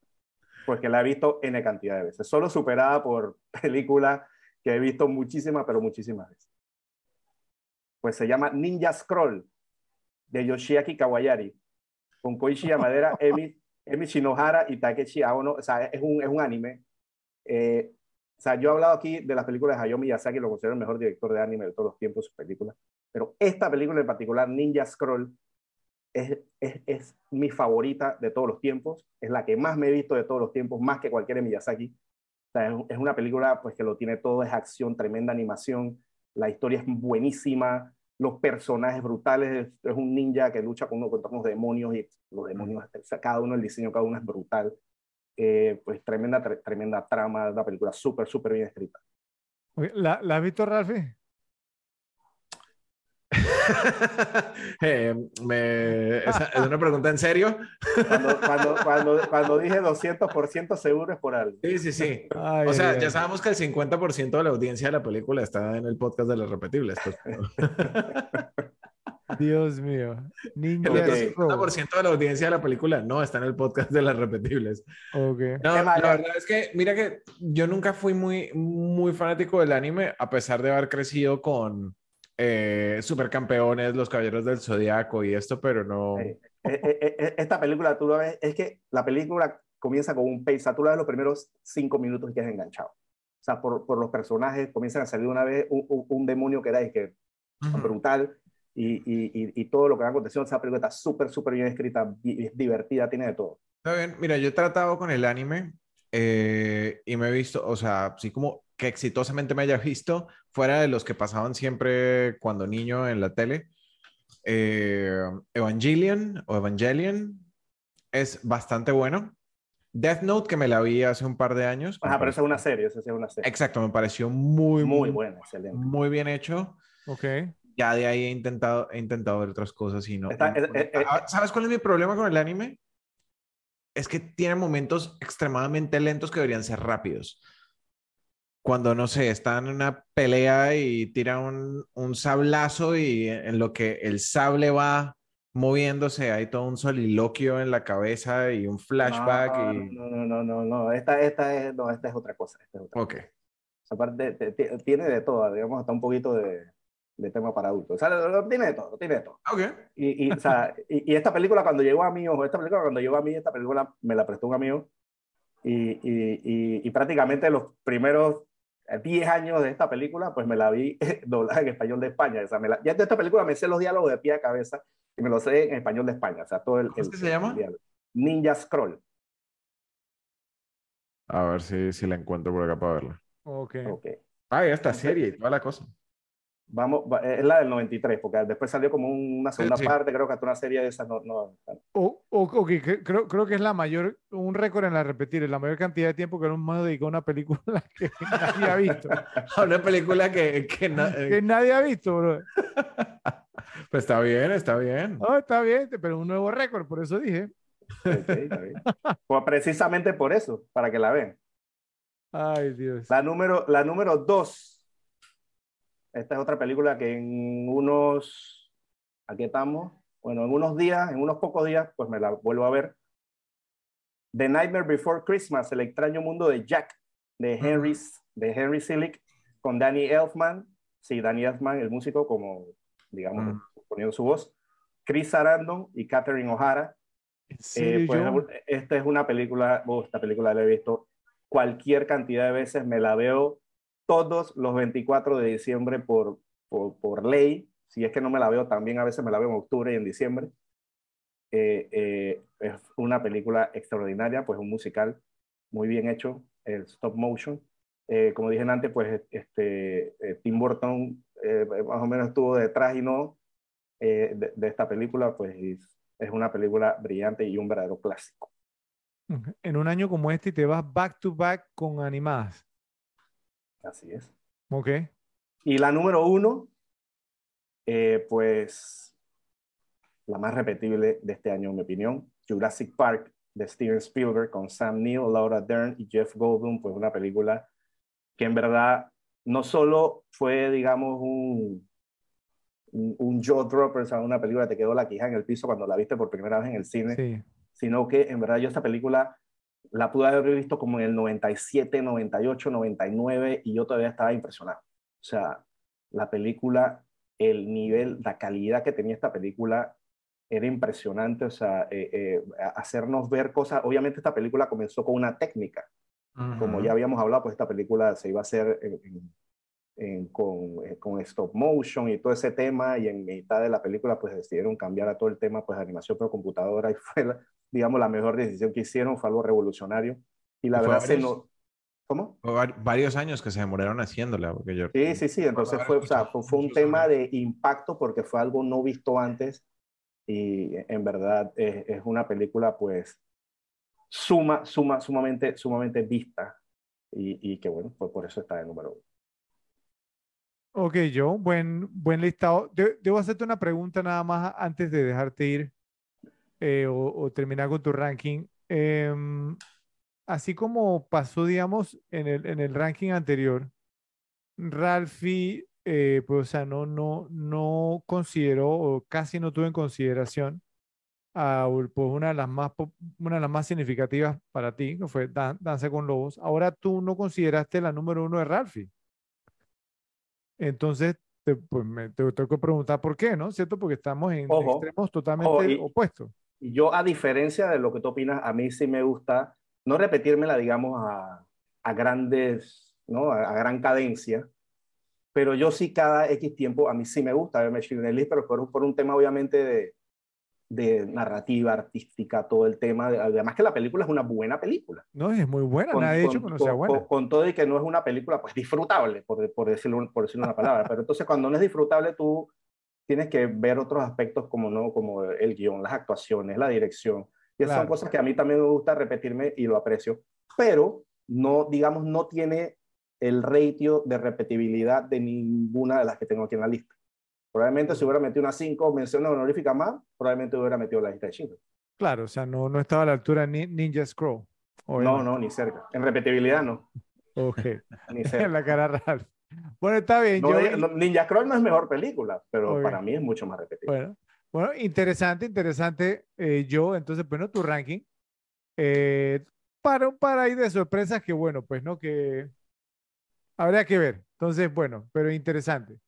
pues que la he visto N cantidad de veces, solo superada por películas que he visto muchísimas, pero muchísimas veces. Pues se llama Ninja Scroll de Yoshiaki Kawayari, con Koichi Yamadera, Emi Emi Shinohara y Takeshi Aono, o sea, es un, es un anime. Eh, o sea, yo he hablado aquí de las películas de Hayao Miyazaki, lo considero el mejor director de anime de todos los tiempos, sus películas. Pero esta película en particular, Ninja Scroll, es, es, es, mi favorita de todos los tiempos. Es la que más me he visto de todos los tiempos, más que cualquier Miyazaki. O sea, es, es, una película pues, que lo tiene todo, es acción, tremenda animación. La historia es buenísima los personajes brutales. Es un ninja que lucha con uno contra unos demonios y los demonios, cada uno, el diseño, cada uno es brutal. Eh, pues tremenda, tremenda trama, una película súper, súper bien escrita. ¿La, ¿La has visto, Ralfi? [LAUGHS] Eh, me, ¿es, una pregunta en serio? Cuando, cuando, cuando, cuando dije 200% seguro es por algo. Sí, sí, sí. o sea, ya sabemos que el 50% de la audiencia de la película está en el podcast de los repetibles. Pues, [LAUGHS] Dios mío. El 50% de la audiencia de la película no está en el podcast de las repetibles. Okay. No, la verdad es que, mira que yo nunca fui muy, muy fanático del anime, a pesar de haber crecido con eh, supercampeones, los caballeros del zodiaco y esto, pero no. Eh, eh, esta película, tú lo ves, es que la película comienza con un pace, tú la ves los primeros cinco minutos y quedas enganchado. O sea, por, por los personajes comienzan a salir una vez un, un, demonio que era es que, brutal y, y, y, todo lo que va aconteciendo. Esa película está súper, súper bien escrita, es divertida, tiene de todo. Está bien, mira, yo he tratado con el anime y me he visto, o sea, así como que exitosamente me haya visto, fuera de los que pasaban siempre cuando niño en la tele. Eh, Evangelion o Evangelion es bastante bueno. Death Note, que me la vi hace un par de años. Ajá, pero esa es una serie, esa es una serie. Exacto, me pareció muy, muy, buena, excelente. Muy bien hecho. Ok. Ya de ahí he intentado, he intentado ver otras cosas y no. Eh, eh, ah, ¿Sabes cuál es mi problema con el anime? Es que tiene momentos extremadamente lentos que deberían ser rápidos cuando, no sé, están en una pelea y tira un, un sablazo y en lo que el sable va moviéndose, hay todo un soliloquio en la cabeza y un flashback. No, y... no, no, no, no, no, Esta, esta, es, no, esta es otra cosa. Esta es otra ok. Cosa. Aparte, tiene de todo, digamos, hasta un poquito de, de tema para adultos. O sea, tiene de todo, tiene de todo. Ok. Y, y, o sea, [LAUGHS] y, y, esta película cuando llegó a mí, ojo, esta película cuando llegó a mí, esta película me la prestó un amigo y, y, y prácticamente los primeros 10 años de esta película, pues me la vi [LAUGHS] doblada en español de España. O sea, me la, ya de esta película me sé los diálogos de pie a cabeza y me los sé en español de España. O sea, todo el. ¿Cómo se llama? Ninja Scroll. A ver si, si la encuentro por acá para verla. Ok. okay. Ah, ya está serie y toda la cosa. Vamos, va- es la del 93, porque después salió como una segunda sí. parte, creo que hasta una serie de esas. No, no, O, o- ok, cre- creo, creo que es la mayor, un récord en la repetir, es la mayor cantidad de tiempo que un humano dedicó a una película [LAUGHS] que nadie ha visto. [LAUGHS] Una película que, que na- [LAUGHS] Que nadie ha visto, bro. pues está bien, está bien. No, está bien, pero un nuevo récord, por eso dije. ok, está bien. Pues precisamente por eso, para que la vean. Ay, Dios. La número, la número dos. Esta es otra película que en unos, aquí estamos, bueno, en unos días, en unos pocos días, pues me la vuelvo a ver. The Nightmare Before Christmas, El extraño mundo de Jack, de Henry, de Henry Selick, con Danny Elfman. Sí, Danny Elfman, el músico, como, digamos, Mm. poniendo su voz. Chris Sarandon y Catherine O'Hara. ¿En Eh, pues, John? esta es una película, oh, esta película la he visto cualquier cantidad de veces, me la veo todos los 24 de diciembre por, por, por ley, si es que no me la veo también, a veces me la veo en octubre y en diciembre. Eh, eh, es una película extraordinaria, pues un musical muy bien hecho, el stop motion. Eh, como dije antes, pues este, eh, Tim Burton eh, más o menos estuvo detrás y no eh, de, de esta película, pues es, una película brillante y un verdadero clásico. En un año como este y te vas back to back con animadas. Así es. Ok. Y la número uno, eh, pues la más repetible de este año, en mi opinión, Jurassic Park de Steven Spielberg con Sam Neill, Laura Dern y Jeff Goldblum, pues una película que en verdad no solo fue, digamos, un, un, un jaw dropper, o sea, una película que te quedó la quija en el piso cuando la viste por primera vez en el cine, Sí. sino que en verdad yo esta película la pude haber visto como en el 97, 98, 99 y yo todavía estaba impresionado. O sea, la película, el nivel, la calidad que tenía esta película era impresionante, o sea, eh, eh, hacernos ver cosas. Obviamente esta película comenzó con una técnica, como Ujú. ya habíamos hablado, pues esta película se iba a hacer en- en- en- con, eh, con stop motion y todo ese tema, y en mitad de la película pues decidieron cambiar a todo el tema pues de animación por computadora y fue, la- digamos, la mejor decisión que hicieron, fue algo revolucionario. Y la verdad se no... ¿Cómo? Varios años que se demoraron haciéndola, porque yo... Sí, sí, sí, entonces fue, o sea, fue, fue un tema de impacto porque fue algo no visto antes y en verdad es, es una película pues suma, suma, sumamente, sumamente vista y, y que bueno, pues por eso está de número uno. Ok, Joe, buen, buen listado. De- debo hacerte una pregunta nada más antes de dejarte ir eh, o, o terminar con tu ranking. Em, así como pasó, digamos, en el, en el ranking anterior, Ralphie, eh, pues, o sea, no, no, no consideró o casi no tuvo en consideración a pues, una de las más, una de las más significativas para ti, que fue Dan- Danza con Lobos. Ahora tú no consideraste la número uno de Ralphie. Entonces, te, pues, me, te tengo que preguntar por qué, ¿no? ¿Cierto? Porque estamos en Ojo, extremos totalmente y- opuestos. Yo, a diferencia de lo que tú opinas, a mí sí me gusta no repetírmela, digamos, a, a grandes, ¿no? A, a gran cadencia, pero yo sí cada X tiempo, a mí sí me gusta verme Schindler's List, pero por, un- por un tema obviamente de, de narrativa artística, todo el tema, de- además que la película es una buena película. No, es muy buena. Con, Nadie ha dicho con- que no sea con- buena. con- con todo y que no es una película pues disfrutable, por, por, decirlo, por decirlo una palabra, pero entonces cuando no es disfrutable tú tienes que ver otros aspectos como, ¿no? como el guion, las actuaciones, la dirección. Y esas son Claro. cosas que a mí también me gusta repetirme y lo aprecio, pero no, digamos, no tiene el ratio de repetibilidad de ninguna de las que tengo aquí en la lista. Probablemente si hubiera metido unas cinco menciones honoríficas más, probablemente hubiera metido la lista de Schindler. Claro, o sea, no, no estaba a la altura Ni- Ninja Scroll. No, obviamente. no, ni cerca. En repetibilidad no, Ok. [LAUGHS] ni [LAUGHS] cerca. En la cara Ralph. Bueno, está bien. No, yo- no, Ninja Scroll no es mejor película, pero para mí es mucho más repetible. Bueno, bueno, interesante, interesante. eh, yo, entonces, bueno, tu ranking. Eh, para, para ahí de sorpresas que, bueno, pues, ¿no? Que habría que ver. Entonces, bueno, pero interesante.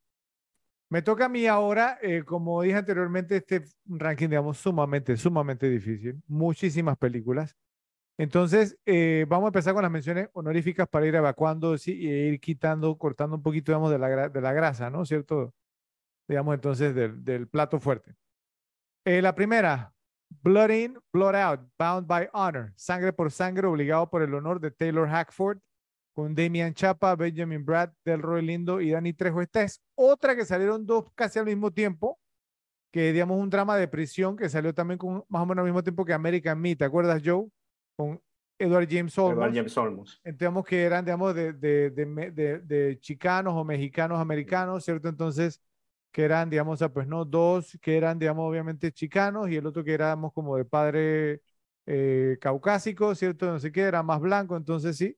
Me toca a mí ahora, eh, como dije anteriormente, este ranking, digamos, sumamente, sumamente difícil. Muchísimas películas. Entonces, eh, vamos a empezar con las menciones honoríficas para ir evacuando sí, y ir quitando, cortando un poquito, digamos, de la, de la grasa, ¿no? ¿Cierto? Digamos, entonces, del, plato fuerte. Eh, la primera, Blood In, Blood Out, Bound by Honor, Sangre por Sangre, obligado por el honor de Taylor Hackford. con Damian Chapa, Benjamin Brad, Delroy Lindo y Dani Trejo. Esta es otra que salieron dos casi al mismo tiempo, que digamos un drama de prisión que salió también con más o menos al mismo tiempo que American Me. ¿Te acuerdas, Joe? Con Edward James Olmos. Edward James Olmos. Entendemos que eran, digamos, de, de, de, de, chicanos o mexicanos americanos, ¿cierto? Entonces, que eran, digamos, pues no, dos que eran, digamos, obviamente chicanos y el otro que éramos como de padre eh, caucásico, ¿cierto? No sé qué, era más blanco, entonces sí.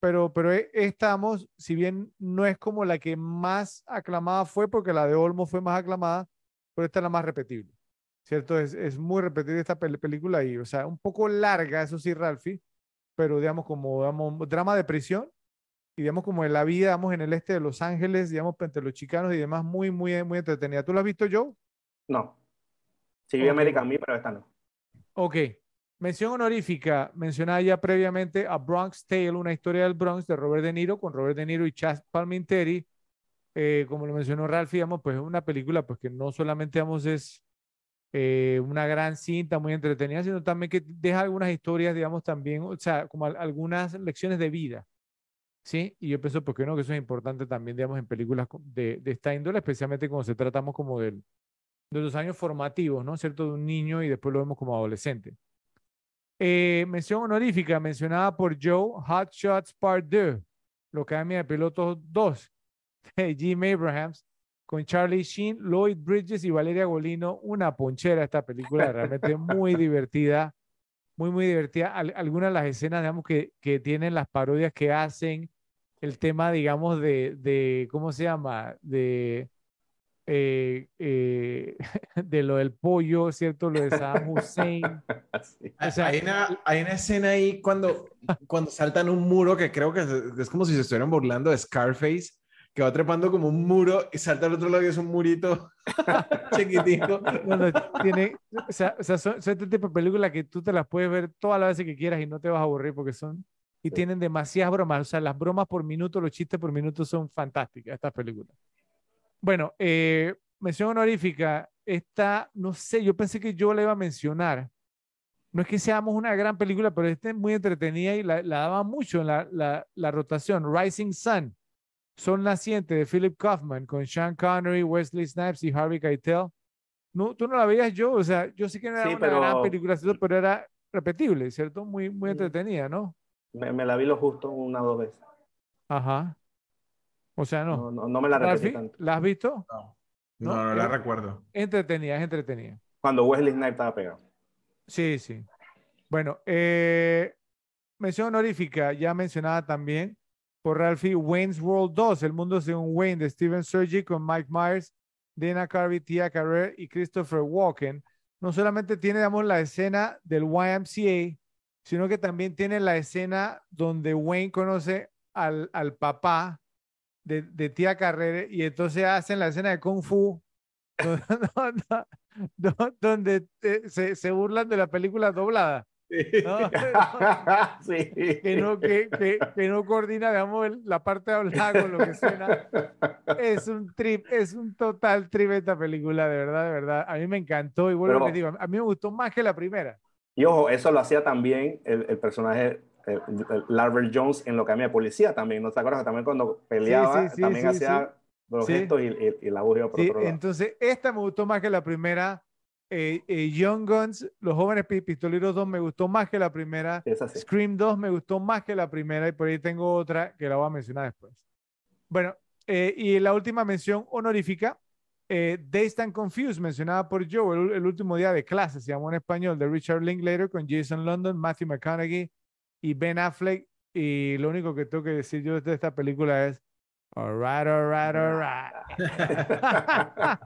Pero, pero e, estamos, si bien no es como la que más aclamada fue, porque la de Olmo fue más aclamada, pero esta es la más repetible, ¿cierto? Es, es muy repetida esta película y, o sea, un poco larga, eso sí, Ralphie, pero digamos como digamos, drama de prisión y digamos como en la vida, digamos, en el este de Los Ángeles, digamos, entre los chicanos y demás, muy, muy, muy entretenida. ¿Tú la has visto, Joe? No. Sí, vi American Me, pero esta no. Ok. Mención honorífica, mencionada ya previamente a Bronx Tale, una historia del Bronx de Robert De Niro, con Robert De Niro y Chas Palminteri. Eh, como lo mencionó Ralph, digamos, pues es una película pues que no solamente, digamos, es eh, una gran cinta muy entretenida, sino también que deja algunas historias, digamos, también, o sea, como algunas lecciones de vida. ¿Sí? Y yo pienso, ¿por qué no? Que eso es importante también, digamos, en películas de, de esta índole, especialmente cuando se tratamos como del, de los años formativos, ¿no? ¿Cierto? De un niño y después lo vemos como adolescente. Eh, mención honorífica mencionada por Joe, Hot Shots Part 2, lo que Academia de Pilotos 2, [LAUGHS] de Jim Abrahams, con Charlie Sheen, Lloyd Bridges y Valeria Golino, una ponchera esta película, realmente [LAUGHS] muy divertida, muy, muy divertida. algunas de las escenas, digamos, que, que tienen las parodias que hacen, el tema, digamos, de, de ¿cómo se llama? De eh, eh, [LAUGHS] de lo del pollo, ¿cierto? Lo de Saddam [LAUGHS] Hussein. hay, una, hay, una, escena ahí cuando, cuando saltan un muro que creo que es, como si se estuvieran burlando de Scarface, que va trepando como un muro y salta al otro lado y es un murito [LAUGHS] chiquitito. tiene, o sea, son, este tipo de películas que tú te las puedes ver todas las veces que quieras y no te vas a aburrir porque son y tienen demasiadas bromas. O sea, las bromas por minuto, los chistes por minuto son fantásticas, estas películas. Bueno, eh, mención honorífica, esta, no sé, yo pensé que yo la iba a mencionar. No es que seamos una gran película, pero esta es muy entretenida y la, daba mucho en la, la, rotación. Rising Sun, Son Naciente de Philip Kaufman con Sean Connery, Wesley Snipes y Harvey Keitel. No, tú no la veías yo, o sea, yo sé que no era una gran película, pero era repetible, ¿cierto? Muy, muy entretenida, ¿no? Me, me la vi lo justo una o dos veces. Ajá. O sea, no. No, me la repetí tanto. ¿La has visto? No, no, la recuerdo. Entretenida, es entretenida. Cuando Wesley Snipes estaba pegado. Sí, sí. Bueno, eh, mención honorífica, ya mencionada también por Ralphie, Wayne's World 2, El mundo según Wayne, de Steven Sergi con Mike Myers, Dana Carvey, Tia Carrere y Christopher Walken. No solamente tiene, digamos, la escena del YMCA, sino que también tiene la escena donde Wayne conoce al, al papá de, de tía Carrere y entonces hacen la escena de Kung Fu [LAUGHS] donde, se, se, burlan de la película doblada. Que, no, que, que, no coordina, digamos, la parte hablada con lo que suena. Es un trip, es un total trip esta película, de verdad, de verdad. A mí me encantó y vuelvo a digo, a mí me gustó más que la primera. Y ojo, eso lo hacía también el, el personaje eh, Larver Jones en lo que a mí de policía también, ¿no te acuerdas? También cuando peleaba, también hacía los gestos y, la voz iba por otro lado. Entonces, esta me gustó más que la primera. Eh, eh, Young Guns, Los Jóvenes Pistoleros 2 me gustó más que la primera. Scream 2 me gustó más que la primera y por ahí tengo otra que la voy a mencionar después. Bueno, y la última mención honorífica, eh, Days and Confused, mencionada por Joe, el, el, último día de clase, se llamó en español, de Richard Linklater con Jason London, Matthew McConaughey, y Ben Affleck. Y lo único que tengo que decir yo de esta película es, alright, alright, alright. [LAUGHS]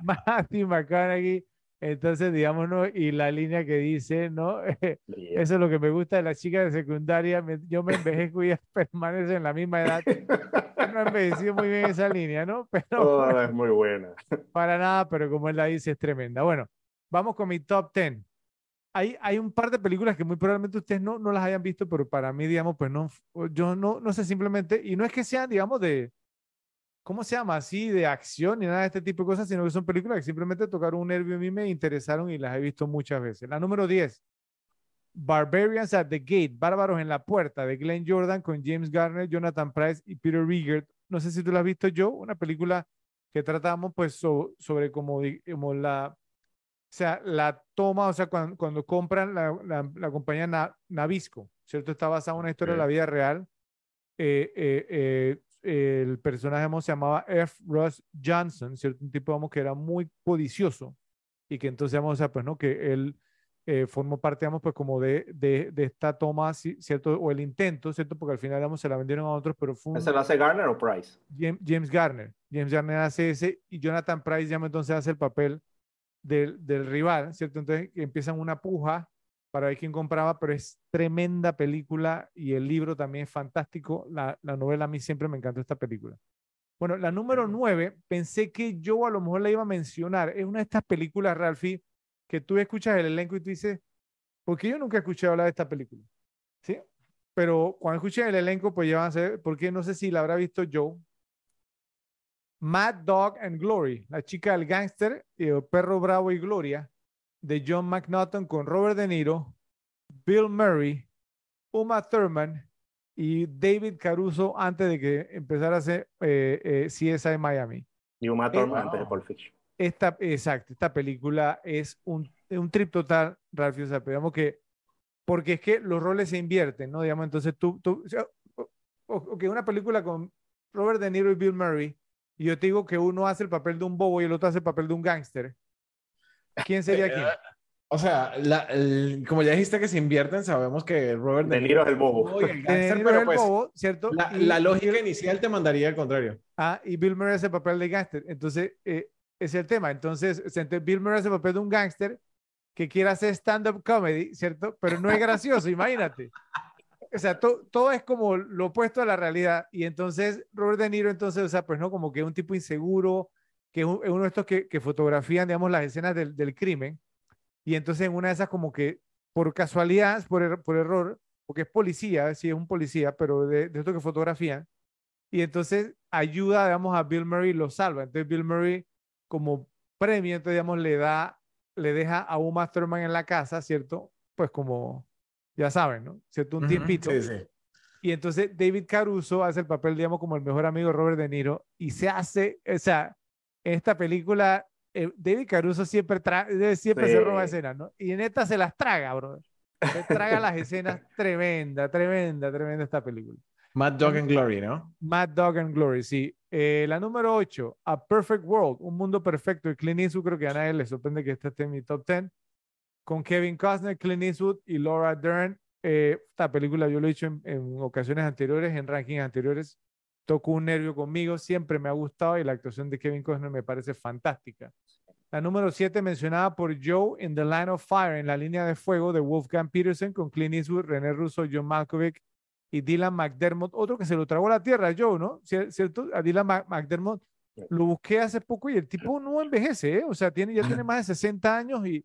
[LAUGHS] Matthew McConaughey. Entonces, digamos, ¿no? Y la línea que dice, ¿no? [LAUGHS] Eso es lo que me gusta de las chicas de secundaria. yo me envejezco y ellas [LAUGHS] permanecen en la misma edad. No ha envejecido muy bien esa línea, ¿no? [LAUGHS] Pero, oh, es muy buena. Para nada, pero como él la dice, es tremenda. Bueno, vamos con mi top 10 hay, hay un par de películas que muy probablemente ustedes no, no las hayan visto, pero para mí, digamos, pues no, yo no, no sé simplemente, y no es que sean, digamos, de, ¿cómo se llama? Así, de acción ni nada de este tipo de cosas, sino que son películas que simplemente tocaron un nervio a mí, me interesaron y las he visto muchas veces. La número 10, Barbarians at the Gate, Bárbaros en la Puerta, de Glenn Jordan con James Garner, Jonathan Price y Peter Riegert. No sé si tú la has visto yo, una película que tratamos pues sobre como, como la, o sea, la toma, o sea, cuando, cuando compran la, la, la compañía Navisco, ¿cierto? Está basada en una historia de la vida real. Eh, eh, eh, el personaje se llamaba F. Russ Johnson, ¿cierto? Un tipo, vamos, que era muy codicioso y que entonces, vamos, o sea, pues, ¿no? Que él formó parte, digamos, pues como de, de, de, esta toma, ¿cierto? O el intento, ¿cierto? Porque al final, digamos, se la vendieron a otros, pero fue ¿Se la hace Garner o Price? James, James, Garner. James Garner hace ese y Jonathan Price, digamos, entonces hace el papel del, del rival, ¿cierto? Entonces empiezan una puja para ver quién compraba, pero es tremenda película y el libro también es fantástico. La, la novela a mí siempre me encantó esta película. Bueno, la número nueve, pensé que yo a lo mejor la iba a mencionar. Es una de estas películas, Ralphie, que tú escuchas el elenco y tú dices, ¿por qué yo nunca escuché hablar de esta película? ¿Sí? Pero cuando escuché el elenco, pues ya van a saber, porque no sé si la habrá visto Joe. Mad Dog and Glory, la chica del gángster, el perro bravo y Gloria, de John McNaughton con Robert De Niro, Bill Murray, Uma Thurman y David Caruso antes de que empezara a hacer eh, eh, CSI Miami. Y Uma Thurman antes de Pulp Fiction. Esta, exacto, esta película es un, un trip total, Ralph, o sea, digamos que, porque es que los roles se invierten, ¿no? Digamos, entonces tú, tú o, una película con Robert De Niro y Bill Murray, y yo te digo que uno hace el papel de un bobo y el otro hace el papel de un gángster, ¿Quién sería [LAUGHS] quién? O sea, como ya dijiste que se invierten, sabemos que Robert De Niro es el bobo. El [LAUGHS] pero pues, bobo, ¿cierto? La, lógica inicial te mandaría al contrario. Ah, y Bill Murray hace el papel de gángster. Entonces, eh, es el tema. Entonces, Bill Murray hace el papel de un gángster que quiere hacer stand-up comedy, ¿cierto? Pero no es gracioso, [LAUGHS] imagínate. O sea, todo es como lo opuesto a la realidad. Y entonces, Robert De Niro, entonces, o sea, pues no, como que un tipo inseguro, que es uno de estos que, que fotografían, digamos, las escenas del, del, crimen, y entonces en una de esas como que por casualidad, por, er, por error, porque es policía, sí es un policía, pero de, de esto que fotografían, y entonces ayuda, digamos, a Bill Murray y lo salva. Entonces Bill Murray como premio, entonces, digamos, le da, le deja a un Masterman en la casa, ¿cierto? Pues como, ya saben, ¿no? ¿Cierto? Un tiempito. Sí, sí. Y entonces David Caruso hace el papel, digamos, como el mejor amigo de Robert De Niro y se hace, o sea, esta película, eh, David Caruso siempre, siempre se roba escenas, ¿no? Y en esta se las traga, bro. Se traga las escenas [LAUGHS] tremenda, tremenda, tremenda esta película. Mad Dog and Glory, ¿no? Mad Dog and Glory, sí. Eh, la número 8, A Perfect World, Un Mundo Perfecto. Y Clint Eastwood, creo que a nadie le sorprende que esta esté en mi top 10. Con Kevin Costner, Clint Eastwood y Laura Dern. Eh, esta película yo lo he dicho en, en, ocasiones anteriores, en rankings anteriores tocó un nervio conmigo, siempre me ha gustado y la actuación de Kevin Costner me parece fantástica. La número 7 mencionada por Joe in the Line of Fire, en la línea de fuego de Wolfgang Peterson con Clint Eastwood, René Russo, John Malkovich y Dylan McDermott, otro que se lo tragó a la tierra, Joe, ¿no? ¿Cierto? A Dylan McDermott lo busqué hace poco y el tipo no envejece, ¿eh? O sea, tiene, ya tiene más de 60 años y, o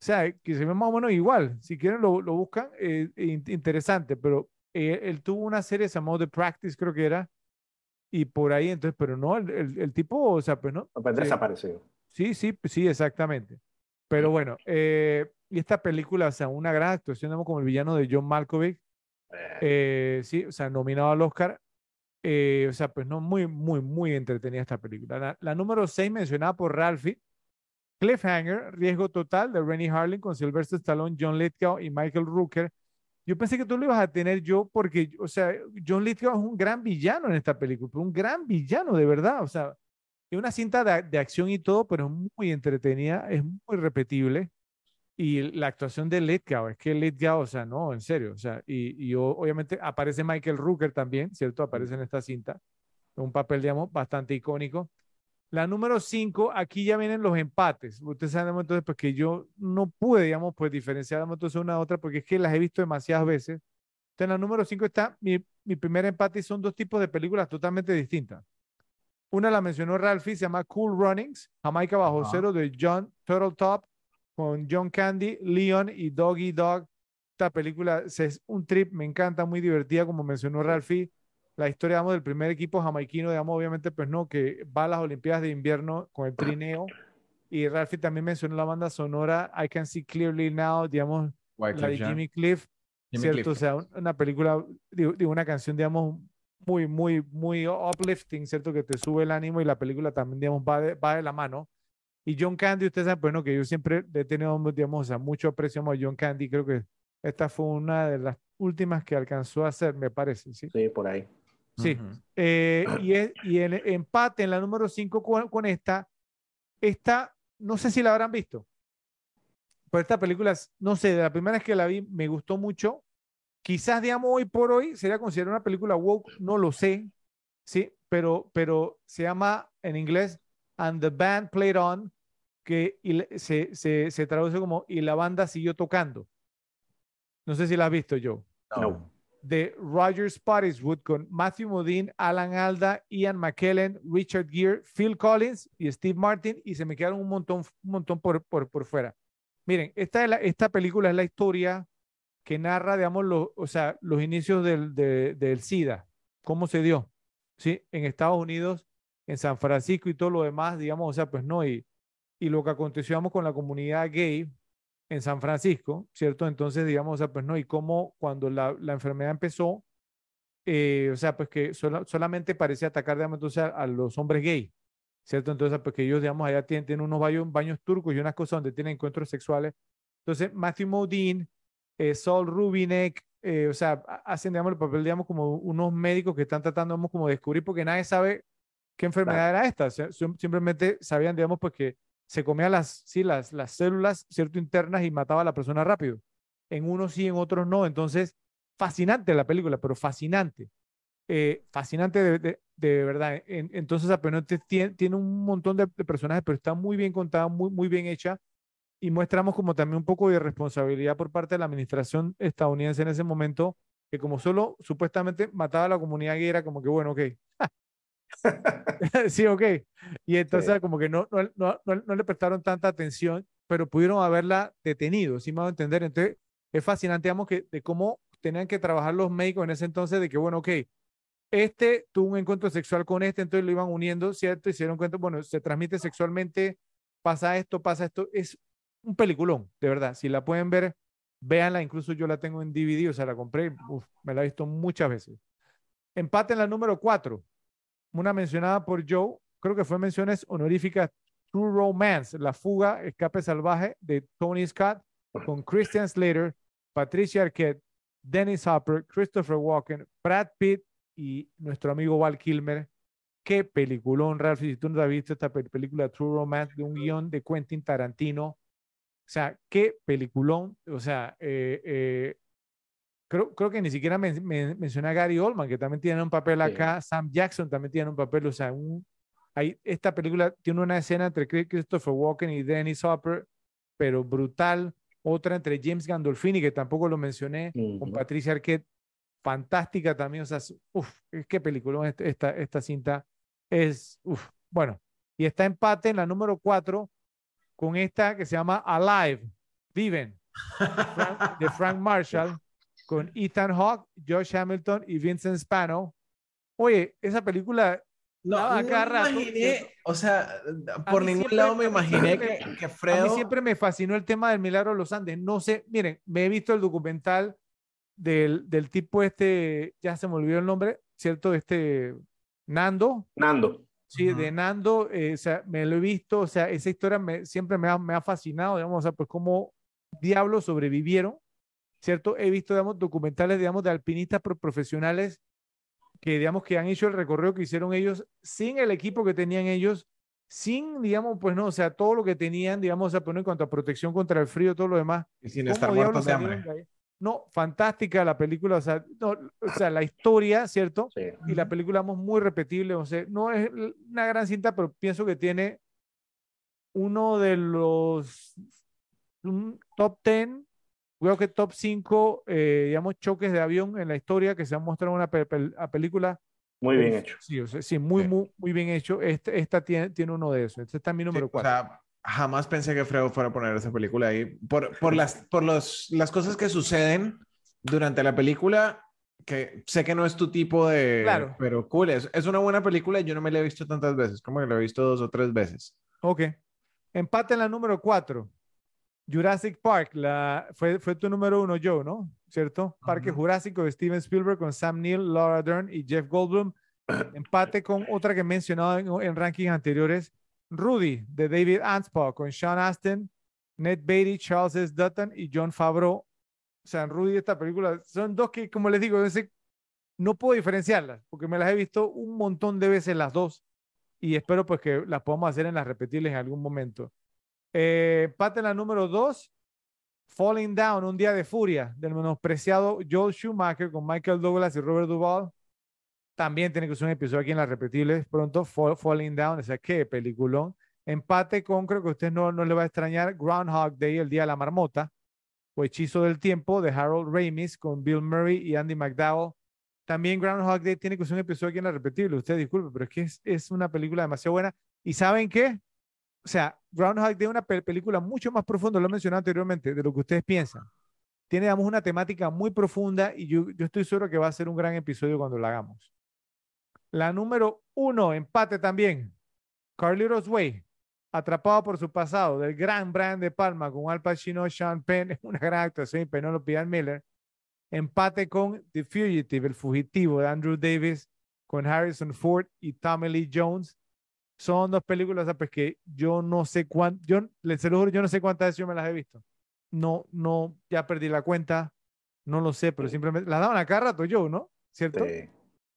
sea, que se ve más o menos igual. Si quieren lo, lo buscan, eh, interesante, pero eh, él tuvo una serie, se llamó The Practice, creo que era, y por ahí, entonces, pero no, el, el, tipo, o sea, pues no. Pues desapareció. Sí, sí, sí, exactamente. Pero bueno, eh, y esta película, o sea, una gran actuación, como el villano de John Malkovich, eh. eh, sí, o sea, nominado al Oscar. o sea, pues no, muy, muy, muy entretenida esta película. La, la número 6 mencionada por Ralphie, Cliffhanger, Riesgo Total, de Rennie Harling con Sylvester Stallone, John Lithgow y Michael Rooker yo pensé que tú lo ibas a tener yo porque, o sea, John Lithgow es un gran villano en esta película, un gran villano de verdad, o sea, es una cinta de, acción y todo, pero es muy entretenida, es muy repetible. Y la actuación de Lithgow, es que Lithgow, o sea, no, en serio, o sea, y, y obviamente aparece Michael Rooker también, ¿cierto? Aparece en esta cinta, un papel, digamos, bastante icónico. La número 5, aquí ya vienen los empates. Ustedes saben entonces pues, que yo no pude, digamos, pues diferenciar entonces una a otra porque es que las he visto demasiadas veces. Entonces, en la número 5 está mi, mi primer empate y son dos tipos de películas totalmente distintas. Una la mencionó Ralphie, se llama Cool Runnings, Jamaica Bajo Cero de John Turtle Top con John Candy, Leon y Doggy Dog. Esta película es un trip, me encanta, muy divertida, como mencionó Ralphie la historia, digamos, del primer equipo jamaiquino, digamos, obviamente, pues no, que va a las Olimpiadas de Invierno con el trineo. Y Ralphie también mencionó la banda sonora I Can See Clearly Now, digamos, la de Jimmy Cliff, ¿cierto? O sea, una película, digo, una canción, digamos, muy, muy, muy uplifting, ¿cierto? Que te sube el ánimo y la película también, digamos, va de, va de la mano. Y John Candy, ustedes saben, bueno, que yo siempre he tenido, digamos, o sea, mucho aprecio a John Candy. Creo que esta fue una de las últimas que alcanzó a hacer, me parece, ¿sí? Sí, por ahí. Sí. Eh, y, es, y el empate en la número 5 con, con, esta, esta, no sé si la habrán visto. Pero esta película, no sé, de la primera vez que la vi, me gustó mucho. Quizás, digamos, hoy por hoy sería considerada una película woke, no lo sé, sí, pero, pero se llama en inglés And the Band Played On, que se, se, se traduce como Y la banda siguió tocando. No sé si la has visto, yo. No. De Roger Spottiswood con Matthew Modine, Alan Alda, Ian McKellen, Richard Gere, Phil Collins y Steve Martin. Y se me quedaron un montón, por, por, por fuera. Miren, esta, esta película es la historia que narra, digamos, o sea, los inicios del, del SIDA, cómo se dio, ¿sí? En Estados Unidos, en San Francisco y todo lo demás, digamos, o sea, pues no, y, y lo que aconteció, digamos, con la comunidad gay, en San Francisco, ¿cierto? Entonces, digamos, o sea, pues no, y cómo cuando la, la enfermedad empezó, eh, o sea, pues que solamente parecía atacar, digamos, entonces a, los hombres gay, ¿cierto? Entonces, pues que ellos, digamos, allá tienen, tienen unos baños, baños, turcos y unas cosas donde tienen encuentros sexuales. Entonces, Matthew Modine, eh, Saul Rubinek, eh, o sea, hacen, digamos, el papel, digamos, como unos médicos que están tratando, digamos, como descubrir, porque nadie sabe qué enfermedad era esta. simplemente sabían, digamos, pues que se comía las, células, ¿cierto? Internas y mataba a la persona rápido. En unos sí, en otros no. Entonces, fascinante la película, pero fascinante. Eh, fascinante de, de, verdad. entonces, apenas tiene, tiene un montón de, personajes, pero está muy bien contada, muy, bien hecha. Y muestramos como también un poco de responsabilidad por parte de la administración estadounidense en ese momento, que como solo supuestamente mataba a la comunidad gay, como que, bueno, ok, [LAUGHS] sí, ok. Y entonces como que no, no, no, no, le prestaron tanta atención, pero pudieron haberla detenido, ¿sí me va a entender? Entonces es fascinante, digamos, que de cómo tenían que trabajar los médicos en ese entonces de que, bueno, ok, este tuvo un encuentro sexual con este, entonces lo iban uniendo, ¿cierto? Hicieron cuenta, bueno, se transmite sexualmente, pasa esto, pasa esto. Es un peliculón, de verdad. Si la pueden ver, véanla. Incluso yo la tengo en DVD, o sea, la compré, me la he visto muchas veces. Empate en la número 4 una mencionada por Joe, creo que fue menciones honoríficas, True Romance, La fuga, escape salvaje de Tony Scott con Christian Slater, Patricia Arquette, Dennis Hopper, Christopher Walken, Brad Pitt y nuestro amigo Val Kilmer. Qué peliculón, Ralph. Si tú no has visto esta película True Romance de un guion de Quentin Tarantino, o sea, qué peliculón. O sea, eh, eh, creo, creo que ni siquiera me, menciona a Gary Oldman, que también tiene un papel acá, Sam Jackson también tiene un papel, o sea, un, hay, esta película tiene una escena entre Christopher Walken y Dennis Hopper, pero brutal, otra entre James Gandolfini, que tampoco lo mencioné, con Patricia Arquette, fantástica también, o sea, uff, qué película esta, esta cinta es, uff, bueno, y está empate en la número 4 con esta que se llama Alive, Viven, de Frank [LAUGHS] Marshall con Ethan Hawke, Josh Hamilton y Vincent Spano. Oye, esa película no, acá no imaginé, o sea, por ningún lado me imaginé que, que, Fredo... A mí siempre me fascinó el tema del milagro de los Andes. No sé, miren, me he visto el documental del, del tipo este, ya se me olvidó el nombre, ¿cierto? Este, Nando. Nando. Sí, de Nando, eh, o sea, me lo he visto, o sea, esa historia me, siempre me ha, me ha fascinado, digamos, o sea, pues cómo diablos sobrevivieron ¿cierto? He visto, digamos, documentales, digamos, de alpinistas profesionales que, digamos, que han hecho el recorrido que hicieron ellos sin el equipo que tenían ellos, sin, digamos, pues no, o sea, todo lo que tenían, digamos, a poner en cuanto a protección contra el frío, todo lo demás. Y sin estar muertos de hambre. No, fantástica la película, o sea, no, o sea la historia, ¿cierto? Y la película es muy repetible, o sea, no es una gran cinta, pero pienso que tiene uno de los top 10 Creo que top 5, eh, digamos, choques de avión en la historia que se han mostrado en una película. Muy bien hecho. Sí, sí muy, muy, muy bien hecho. Este, esta tiene, tiene uno de esos. Este está mi número 4. o sea, jamás pensé que Fredo fuera a poner esa película ahí. Por, por, las, por los, las cosas que suceden durante la película, que sé que no es tu tipo de... Claro. Pero cool, es, es una buena película y yo no me la he visto tantas veces, como que la he visto dos o tres veces. Ok. Empate en la número 4. Jurassic Park, la, fue, fue tu número uno, Joe, ¿no? ¿Cierto? Parque. Jurásico de Steven Spielberg con Sam Neill, Laura Dern y Jeff Goldblum. Empate con otra que he mencionado en, en rankings anteriores, Rudy, de David Anspaugh, con Sean Astin, Ned Beatty, Charles S. Dutton y John Favreau. O sea, Rudy, esta película, son dos que, como les digo, no puedo diferenciarlas, porque me las he visto un montón de veces las dos y espero pues que las podamos hacer en las repetibles en algún momento. Eh, en la número dos, Falling Down, un día de furia, del menospreciado Joel Schumacher con Michael Douglas y Robert Duvall. También tiene que ser un episodio aquí en las repetibles pronto, Fall- Falling Down, o sea, qué peliculón. Empate con, creo que usted no, no le va a extrañar, Groundhog Day, el día de la marmota, o Hechizo del Tiempo, de Harold Ramis con Bill Murray y Andy McDowell. También Groundhog Day tiene que ser un episodio aquí en la repetible. Usted disculpe, pero es que es, es una película demasiado buena. ¿Y saben qué? O sea, Groundhog Day es una pe- película mucho más profunda, lo he mencionado anteriormente, de lo que ustedes piensan. Tiene, digamos, una temática muy profunda y yo, yo estoy seguro que va a ser un gran episodio cuando la hagamos. La número uno, empate también. Carlitos Way, atrapado por su pasado, del gran Brian De Palma con Al Pacino, Sean Penn, [LAUGHS] una gran actuación y Penelope Ann Miller. Empate con The Fugitive, el fugitivo de Andrew Davis, con Harrison Ford y Tommy Lee Jones. Son dos películas pues, que yo no sé cuánto, yo les juro, yo no sé cuántas veces yo me las he visto. No, no, ya perdí la cuenta, no lo sé, pero Sí. simplemente las daban a cada rato yo, ¿no? ¿Cierto? Sí.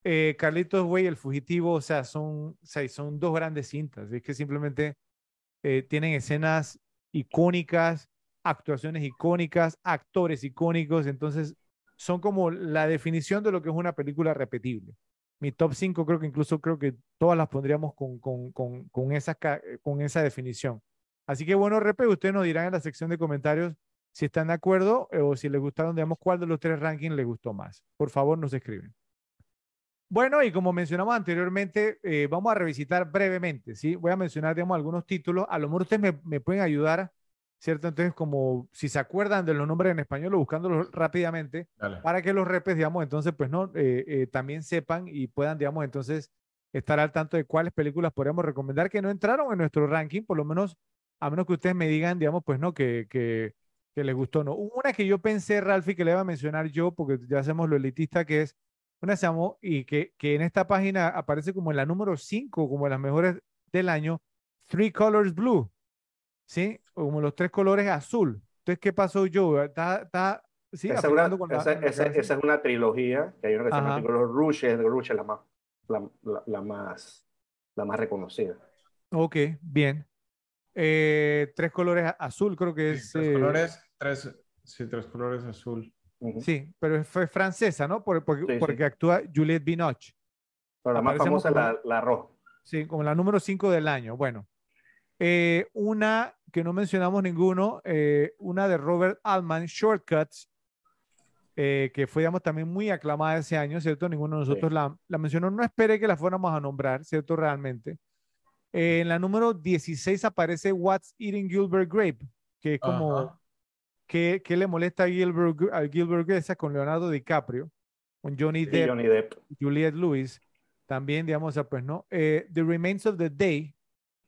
eh, Carlitos Way, El Fugitivo, o sea, son, o sea, son dos grandes cintas. Es que simplemente eh, tienen escenas icónicas, actuaciones icónicas, actores icónicos. Entonces, son como la definición de lo que es una película repetible. Mi top 5 creo que incluso creo que todas las pondríamos con, con, con, con esa, con esa definición. Así que bueno, Repe, ustedes nos dirán en la sección de comentarios si están de acuerdo eh, o si les gustaron, digamos, cuál de los tres rankings les gustó más. Por favor, nos escriben. Bueno, y como mencionamos anteriormente, eh, vamos a revisitar brevemente, ¿sí? Voy a mencionar, digamos, algunos títulos. A lo mejor ustedes me, me pueden ayudar, ¿cierto? Entonces, como si se acuerdan de los nombres en español o buscándolos rápidamente, Dale. para que los repes, digamos, entonces, pues no, eh, eh, también sepan y puedan, digamos, entonces estar al tanto de cuáles películas podríamos recomendar que no entraron en nuestro ranking, por lo menos, a menos que ustedes me digan, digamos, pues no, que, que, que les gustó no. Una que yo pensé, Ralphie, que le iba a mencionar yo, porque ya hacemos lo elitista, que es una se llamó, y que, que en esta página aparece como en la número 5, como de las mejores del año, Three Colors Blue, ¿sí? Como los tres colores azul. Entonces, ¿qué pasó yo? Está, está, sí, esa, es una, con la- esa- la esa- esa es una trilogía que hay una que se llama Ajá. Tricolor Rouge, es Rouge es la más, la, la- la más, la más reconocida. Ok, bien. Eh, tres colores azul, creo que Sí, es. tres eh, colores, tres, sí, tres colores azul. Ujú. Sí, pero fue francesa, ¿no? Por- porque, Sí, sí. porque actúa Juliette Binoche. Pero la más famosa es la roja. Sí, como la número 5 del año. Bueno, eh, una que no mencionamos ninguno, eh, una de Robert Altman, Shortcuts, eh, que fue, digamos, también muy aclamada ese año, ¿cierto? Ninguno de nosotros la, la mencionó. No esperé que la fuéramos a nombrar, ¿cierto? Realmente. Eh, en la número 16 aparece What's Eating Gilbert Grape, que es como, que le molesta a Gilbert, a Gilbert Grape, esa con Leonardo DiCaprio, con Johnny Y Depp. Johnny Depp. Juliette Lewis, también, digamos, o sea, pues, ¿no? Eh, The Remains of the Day,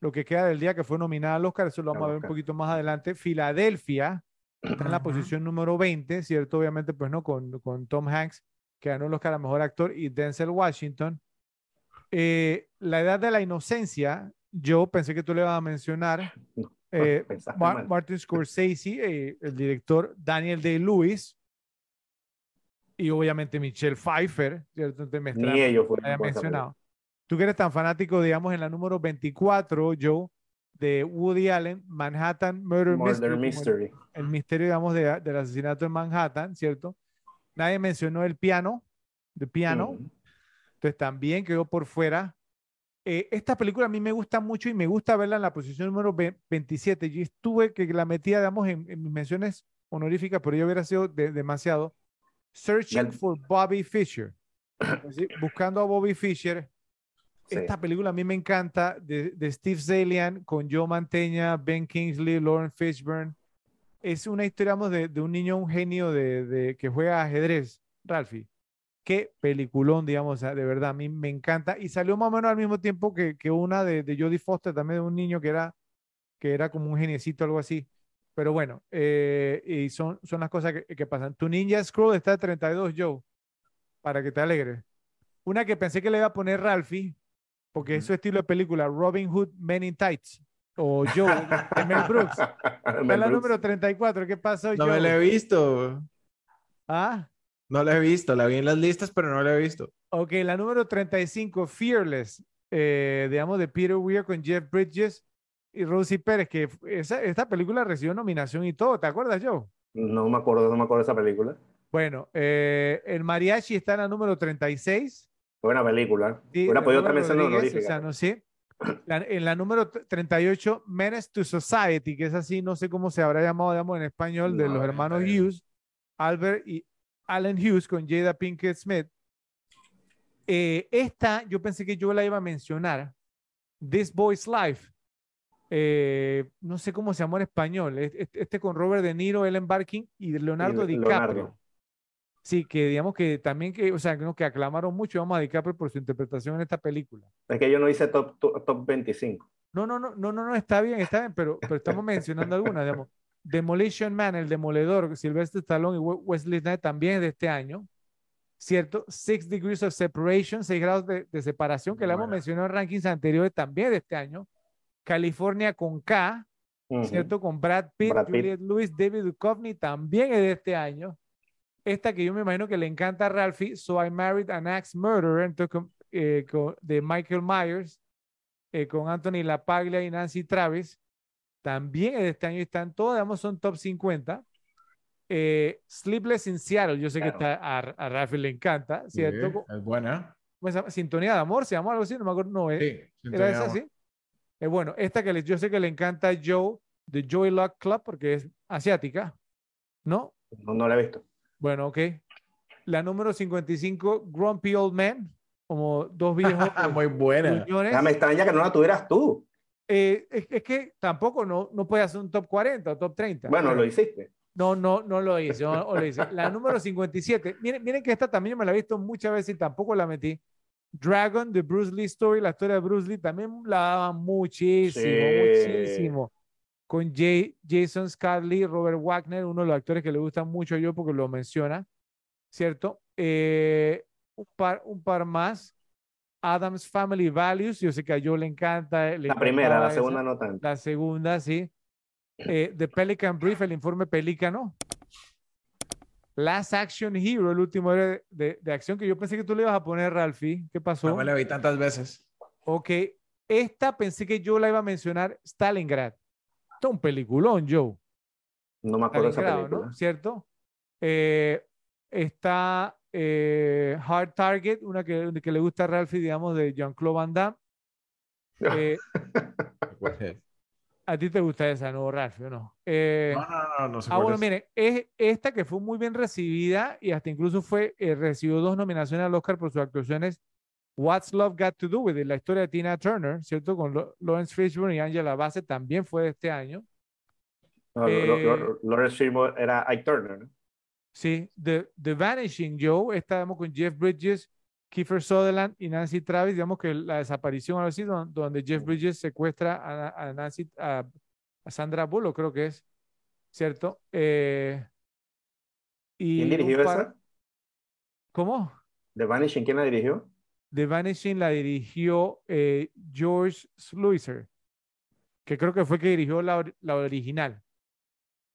lo que queda del día que fue nominada al Oscar, eso lo vamos a ver un poquito más adelante. Filadelfia, está en la posición número 20, ¿cierto? Obviamente, pues, ¿no? Con, con Tom Hanks, que ganó el Oscar a Mejor Actor, y Denzel Washington. Eh, la Edad de la Inocencia, yo pensé que tú le ibas a mencionar. [LAUGHS] Eh, [LAUGHS] Mar-. Martin Scorsese, eh, el director Daniel Day-Lewis, y obviamente Michelle Pfeiffer, ¿cierto? Entonces me extraña Ni ellos fueron mencionado. Tú que eres tan fanático, digamos, en la número 24, Joe, de Woody Allen, Manhattan Murder Murder Mystery, el- Mystery. el misterio, digamos, de- del asesinato en Manhattan, ¿cierto? Nadie mencionó el piano, de piano, Ujú. entonces también quedó por fuera. Eh, esta película a mí me gusta mucho y me gusta verla en la posición número ve- 27. Yo estuve que la metía, digamos, en, en mis menciones honoríficas, pero yo hubiera sido de- demasiado. Searching Mel- for Bobby Fischer. [COUGHS] Decir, buscando a Bobby Fischer. Esta película a mí me encanta, de, de Steve Zalian, con Joe Mantegna, Ben Kingsley, Lauren Fishburne. Es una historia, digamos, de, de un niño, un genio de, de- que juega ajedrez, Ralphie. Qué peliculón, digamos, de verdad, a mí me encanta. Y salió más o menos al mismo tiempo que, que una de, de Jodie Foster, también de un niño que era, que era como un geniecito, algo así. Pero bueno, eh, y son, son las cosas que, que pasan. Tu Ninja Scroll está a 32, Joe, para que te alegres. Una que pensé que le iba a poner Ralphie, porque es su estilo de película, Robin Hood Men in Tights, o Joe, de Mel Brooks. [LAUGHS] Mel la Brooks. número 34, ¿qué pasó, No Joe? me la he visto. Ah, No la he visto. La vi en las listas, pero no la he visto. ok, la número 35, Fearless, eh, digamos, de Peter Weir con Jeff Bridges y Rosie Pérez, que esa, esta película recibió nominación y todo, ¿te acuerdas, Joe? No me acuerdo, no me acuerdo de esa película. Bueno, eh, el mariachi está en la número 36. Buena película. Sí, Hubiera podido también ser honorífica. O sea, no sé. La- en la número t- 38, Menace to Society, que es así, no sé cómo se habrá llamado, digamos, en español, de los hermanos. Hughes, Albert y Alan Hughes con Jada Pinkett Smith. Eh, esta, yo pensé que yo la iba a mencionar. This Boy's Life. Eh, no sé cómo se llama en español. es- es- Este con Robert De Niro, Ellen Barkin y Leonardo Y DiCaprio. Leonardo. Sí, que digamos que también que, o sea, que, aclamaron mucho, vamos a DiCaprio por su interpretación en esta película. Es que yo no hice top, top, top 25. No, no, no, no, no, no, está bien, está bien, pero, pero estamos mencionando algunas, digamos. Demolition Man, el demoledor, Sylvester Stallone y We- Wesley Snipes también es de este año, ¿cierto? Six Degrees of Separation, seis grados de, de separación, que la hemos Bueno. mencionado en rankings anteriores también de este año. California con K. ¿cierto? Con Brad Pitt, Brad Pitt. Juliette Lewis, David Duchovny también es de este año. Esta que yo me imagino que le encanta a Ralphie, So I Married an Axe Murderer, entonces, con- eh, con- de Michael Myers, eh, con Anthony LaPaglia y Nancy Travis, también es de este año y están todas, digamos, son top 50. Eh, Sleepless in Seattle, yo sé Claro. que está, a, a Ralphie le encanta, ¿cierto? Sí, ¿Cómo es buena. Sintonía de amor, se llama algo así, no me acuerdo, no, Sí, ¿Era Sintonía esa sí? Eh, bueno, esta que le- yo sé que le encanta a Joe, de Joy Luck Club, porque es asiática, ¿no? No, no la he visto. Bueno, ok. La número 55, Grumpy Old Men, como dos [LAUGHS] viejos Ah, Muy buena. Ya me extraña que no la tuvieras tú. Eh, es, es que tampoco no, no puede hacer un top 40 o top 30. Bueno, lo hiciste. No, no, no lo hice. no- no lo hice. La número 57. Miren, miren que esta también me la he visto muchas veces y tampoco la metí. Dragon, The Bruce Lee Story, la historia de Bruce Lee, también la daban muchísimo, Sí. muchísimo. Con Jay- Jason Scott Lee, Robert Wagner, uno de los actores que le gustan mucho yo porque lo menciona, ¿cierto? Eh, un, par, un par más. Adam's Family Values, yo sé que a Joe le encanta. le La primera, la esa. segunda no tanto. La segunda, sí. Eh, The Pelican Brief, el informe Pelícano. Last Action Hero, el último de, de, de acción que yo pensé que tú le ibas a poner, Ralphie. ¿Qué pasó? No me la vi tantas veces. Ok. Esta pensé que yo la iba a mencionar, Stalingrad. Es un peliculón, Joe. No me acuerdo esa película. ¿no? ¿Cierto? Eh, está eh, Hard Target, una que, que le gusta a Ralphie, digamos, de Jean-Claude Van Damme. Eh, [LAUGHS] ¿Cuál es? a ti te gusta esa, ¿no, Ralphie? ¿o no? Eh, No, no, no, no sé Ah, bueno, miren, es esta que fue muy bien recibida y hasta incluso fue, eh, recibió dos nominaciones al Oscar por sus actuaciones. What's Love Got to Do With It, la historia de Tina Turner, ¿cierto? Con Lawrence Fishburne y Angela Bassett también fue de este año. No, Eh, Lo- Lo- Lawrence Fishburne era Ike Turner, ¿no? Sí, The, The Vanishing Joe, esta digamos con Jeff Bridges, Kiefer Sutherland y Nancy Travis, digamos que la desaparición, así, don- donde Jeff Bridges secuestra a, a Nancy, a, a Sandra Bullock, creo que es, ¿cierto? Eh, y ¿Quién dirigió par- esa? ¿Cómo? The Vanishing, ¿quién la dirigió? The Vanishing la dirigió eh, George Sluicer, que creo que fue que dirigió la, or- la original.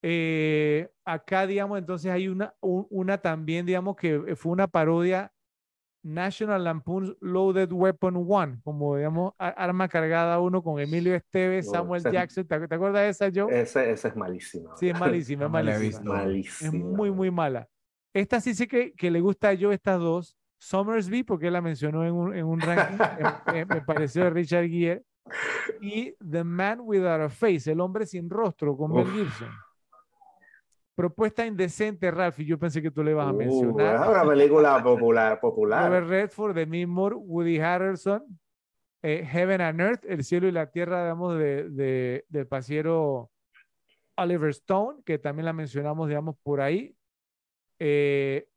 Eh, acá, digamos, entonces hay una, un- una también, digamos, que fue una parodia National Lampoon's Loaded Weapon One, como, digamos, a- arma cargada uno con Emilio Esteves, No, Samuel esa Jackson. ¿Te, te acuerdas de esa, Joe? Ese es malísima. Sí, es [LAUGHS] malísima, es malísima. Es muy, muy mala. Esta sí sé que, que le gusta a yo estas dos. Somersby, porque él la mencionó en un, en un ranking, [LAUGHS] me, pareció de Richard Gere. Y The Man Without a Face, el hombre sin rostro, con Mel Uf. Gibson. Propuesta indecente, Ralph, y yo pensé que tú le ibas a Uh, mencionar. es una película popular. popular. Robert Redford, Demi Moore, Woody Harrelson, eh, Heaven and Earth, el cielo y la tierra, digamos, de, de- del pasiero Oliver Stone, que también la mencionamos, digamos, por ahí. Eh,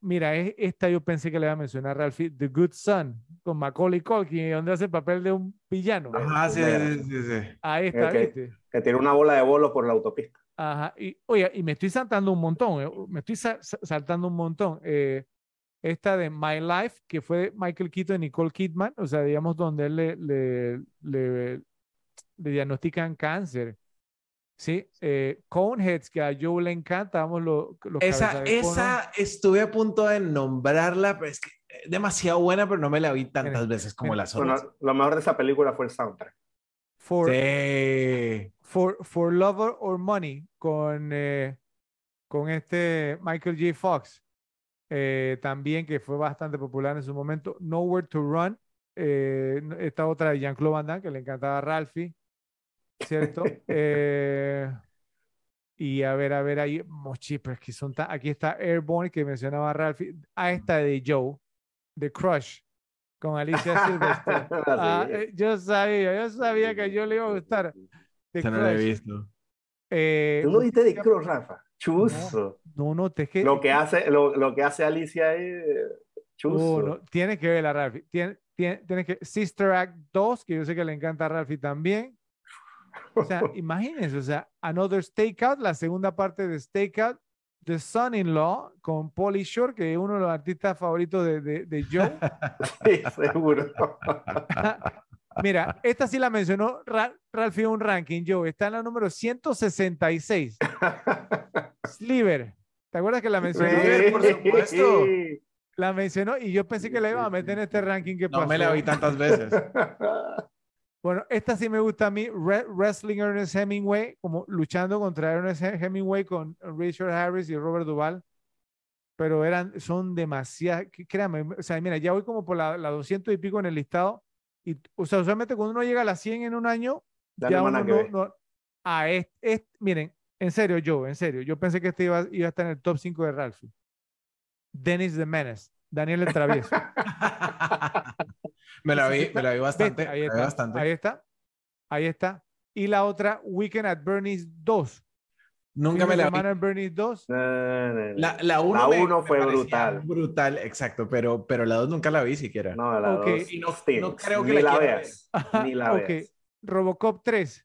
mira, es- esta yo pensé que le iba a mencionar Ralphie, The Good Son, con Macaulay Culkin, donde hace el papel de un villano. Ah, Ajá, sí, sí, sí, sí. Ahí está, Ok. ¿viste? Que tiene una bola de bolos por la autopista. Ajá, y oye, y me estoy saltando un montón, eh, me estoy sa- sa- saltando un montón. Eh, esta de My Life, que fue de Michael Keaton y Nicole Kidman, o sea, digamos, donde él le, le, le- le diagnostican cáncer. Sí, eh, Coneheads, que a Joe le encanta, vamos, lo- los Esa, esa estuve a punto de nombrarla, pero es que es demasiado buena, pero no me la vi tantas veces como mira. las otras. Bueno, lo mejor de esa película fue el soundtrack. For, Sí. for, for Love or Money, con, eh, con este Michael J. Fox, eh, también que fue bastante popular en su momento. Nowhere to Run, eh, esta otra de Jean-Claude Van Damme, que le encantaba a Ralphie, ¿cierto? [LAUGHS] Eh, y a ver, a ver, ahí, mochi, pero es que son tan- aquí está Airborne, que mencionaba Ralphie, a esta de Joe, The Crush, con Alicia [LAUGHS] Silverstone. [LAUGHS] Ah, eh, yo sabía, yo sabía que yo le iba a gustar. The Esa no la he Crush. visto. Eh, ¿Tú no viste de Crow, Rafa? Chuzo. No, no, te es que. Lo que hace, lo, lo que hace Alicia es chuzo. Oh, no, tienes que verla, Ralphie. Tienes, tienes, tienes que. Sister Act 2, que yo sé que le encanta a Ralphie también. O sea, [LAUGHS] imagínense, o sea, Another Stakeout, la segunda parte de Stakeout, The Son-in-Law con Polly Shore, que es uno de los artistas favoritos de, de, de Joe. [LAUGHS] Sí, seguro. [LAUGHS] Mira, esta sí la mencionó Ra- Ralphie en un ranking, Joe. Está en la número 166. Sliver. ¿Te acuerdas que la mencionó? Sí. por supuesto. La mencionó y yo pensé que la iba a meter en este ranking que No pasó. me la vi tantas veces. Bueno, esta sí me gusta a mí, Re- Wrestling Ernest Hemingway, como luchando contra Ernest He- Hemingway con Richard Harris y Robert Duvall, pero eran, son demasiadas, créame, o sea, mira, ya voy como por la, la 200 y pico en el listado, y, o sea, usualmente cuando uno llega a las 100 en un año, Ya uno no, no- ah, es, es- miren, en serio, yo, en serio, yo pensé que este iba, iba a estar en el top 5 de Ralphie. Dennis the Menace, Daniel el Travieso. [LAUGHS] me la vi, me la vi bastante. Ahí me la vi está, bastante. ahí está, ahí está. Y la otra, Weekend at Bernie's 2. Nunca me la vi. semana en Bernie's 2. No, no, no. La, la uno, La me- uno me fue brutal. Brutal, exacto, pero, pero la dos nunca la vi siquiera. No, la Ok. dos Y no- no creo que Ni la la veas. [LAUGHS] Ni la ok. veas. Robocop 3.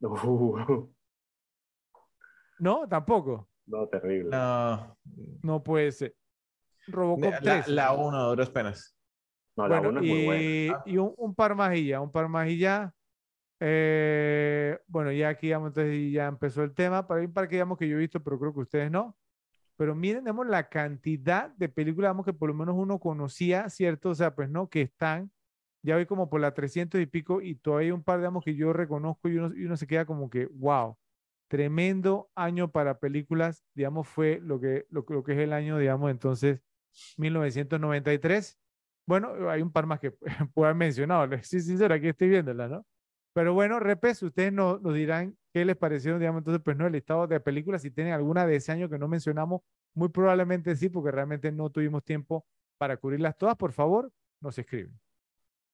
Uh, No, tampoco. no, terrible. No, No puede ser. Robocop la, 3. la uno, a duras penas. No, la Bueno, uno es muy buena. y, un, un par más y ya, un par más y ya. Eh, bueno, ya aquí ya, entonces ya empezó el tema. Para un par que digamos que yo he visto, pero creo que ustedes no. Pero miren, digamos, la cantidad de películas, digamos, que por lo menos uno conocía, ¿cierto? O sea, pues no, que están. Ya voy como por la 300 y pico y todavía hay un par, digamos, que yo reconozco y uno, y uno se queda como que, wow, tremendo año para películas, digamos, fue lo que, lo, lo que es el año, digamos, entonces, 1993. Bueno, hay un par más que [LAUGHS] puedo haber mencionado, les [LAUGHS] soy sincero, aquí estoy viéndola, ¿no? Pero bueno, repes, ustedes nos, nos dirán qué les pareció, digamos, entonces, pues no, el listado de películas, si tienen alguna de ese año que no mencionamos, muy probablemente sí, porque realmente no tuvimos tiempo para cubrirlas todas, por favor, nos escriben.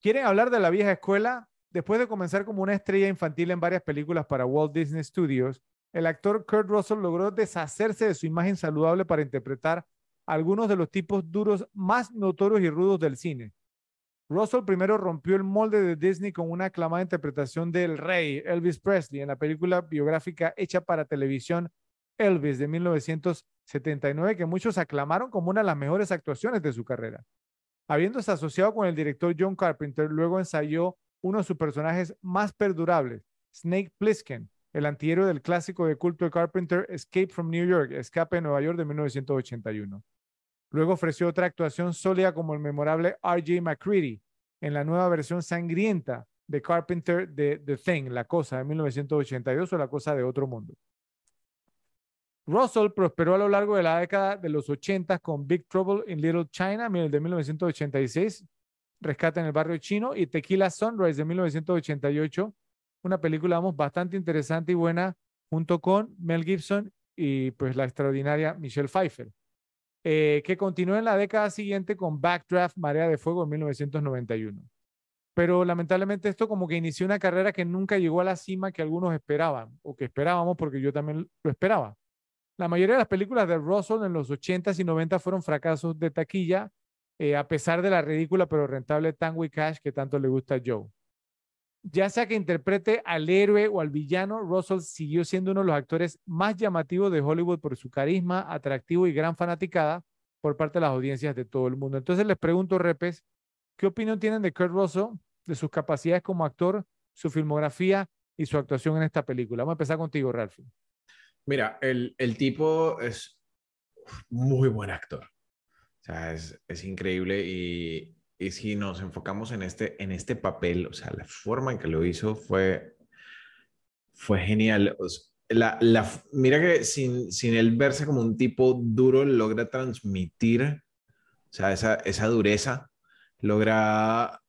¿Quieren hablar de la vieja escuela? Después de comenzar como una estrella infantil en varias películas para Walt Disney Studios, el actor Kurt Russell logró deshacerse de su imagen saludable para interpretar algunos de los tipos duros más notorios y rudos del cine. Russell primero rompió el molde de Disney con una aclamada interpretación del rey Elvis Presley en la película biográfica hecha para televisión Elvis de 1979, que muchos aclamaron como una de las mejores actuaciones de su carrera. Habiéndose asociado con el director John Carpenter, luego ensayó uno de sus personajes más perdurables, Snake Plissken, el antihéroe del clásico de culto de Carpenter Escape from New York, Escape de Nueva York de 1981. Luego ofreció otra actuación sólida como el memorable R.J. McCready en la nueva versión sangrienta de Carpenter de The Thing, La Cosa de 1982 o La Cosa de Otro Mundo. Russell prosperó a lo largo de la década de los 80 con Big Trouble in Little China de 1986, Rescate en el Barrio Chino y Tequila Sunrise de 1988, una película vamos, bastante interesante y buena junto con Mel Gibson y pues la extraordinaria Michelle Pfeiffer, eh, que continuó en la década siguiente con Backdraft Marea de Fuego en 1991. Pero lamentablemente esto como que inició una carrera que nunca llegó a la cima que algunos esperaban o que esperábamos porque yo también lo esperaba. La mayoría de las películas de Russell en los 80s y 90 fueron fracasos de taquilla, eh, a pesar de la ridícula pero rentable Tango Cash que tanto le gusta a Joe. Ya sea que interprete al héroe o al villano, Russell siguió siendo uno de los actores más llamativos de Hollywood por su carisma, atractivo y gran fanaticada por parte de las audiencias de todo el mundo. Entonces les pregunto, Repes, ¿qué opinión tienen de Kurt Russell, de sus capacidades como actor, su filmografía y su actuación en esta película? Vamos a empezar contigo, Ralph. Mira, el, el tipo es muy buen actor. O sea, es, es increíble y, y si nos enfocamos en este, en este papel, o sea, la forma en que lo hizo fue, fue genial. la, la, mira que sin, sin él verse como un tipo duro, logra transmitir, o sea, esa, esa dureza, logra...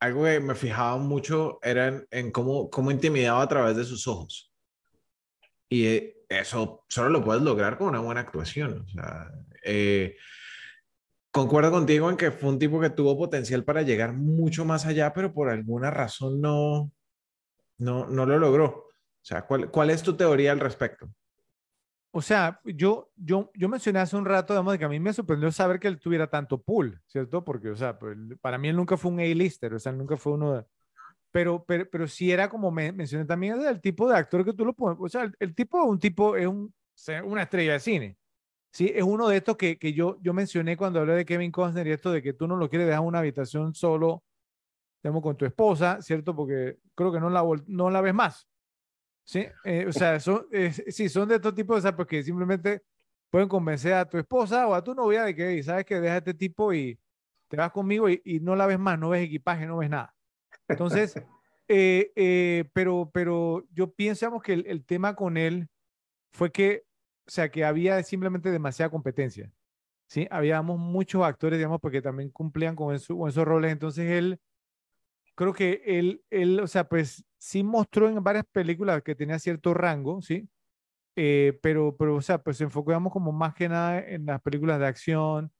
Algo que me fijaba mucho era en, en cómo, cómo intimidaba a través de sus ojos. Y eh, eso solo lo puedes lograr con una buena actuación. O sea, eh, concuerdo contigo en que fue un tipo que tuvo potencial para llegar mucho más allá, pero por alguna razón no, no, no lo logró. O sea, ¿cuál, ¿cuál es tu teoría al respecto? O sea, yo, yo, yo mencioné hace un rato, digamos, que a mí me sorprendió saber que él tuviera tanto pool, ¿cierto? Porque, o sea, pues, para mí él nunca fue un A-lister, o sea, él nunca fue uno de... Pero, pero, pero sí era como me, mencioné también, es el tipo de actor que tú lo pones, o sea, el, el tipo, un tipo, es un, una estrella de cine. Sí, es uno de estos que, que yo, yo mencioné cuando hablé de Kevin Costner y esto de que tú no lo quieres dejar en una habitación solo, digamos, con tu esposa, ¿cierto? Porque creo que no la, no la ves más. Sí, eh, o sea, son, eh, sí, son de estos tipos, o sea, porque simplemente pueden convencer a tu esposa o a tu novia de que, ¿sabes que Deja a este tipo y te vas conmigo y, y, no la ves más, no ves equipaje, no ves nada. Entonces, [LAUGHS] eh, eh, pero, pero yo pienso que el, el tema con él fue que o sea, que había simplemente demasiada competencia. ¿sí? Habíamos muchos actores, digamos, porque también cumplían con, eso, con esos roles. Entonces él, creo que él, él, o sea, pues sí mostró en varias películas que tenía cierto rango, ¿sí? Eh, pero, pero, o sea, pues enfocamos como más que nada en las películas de acción.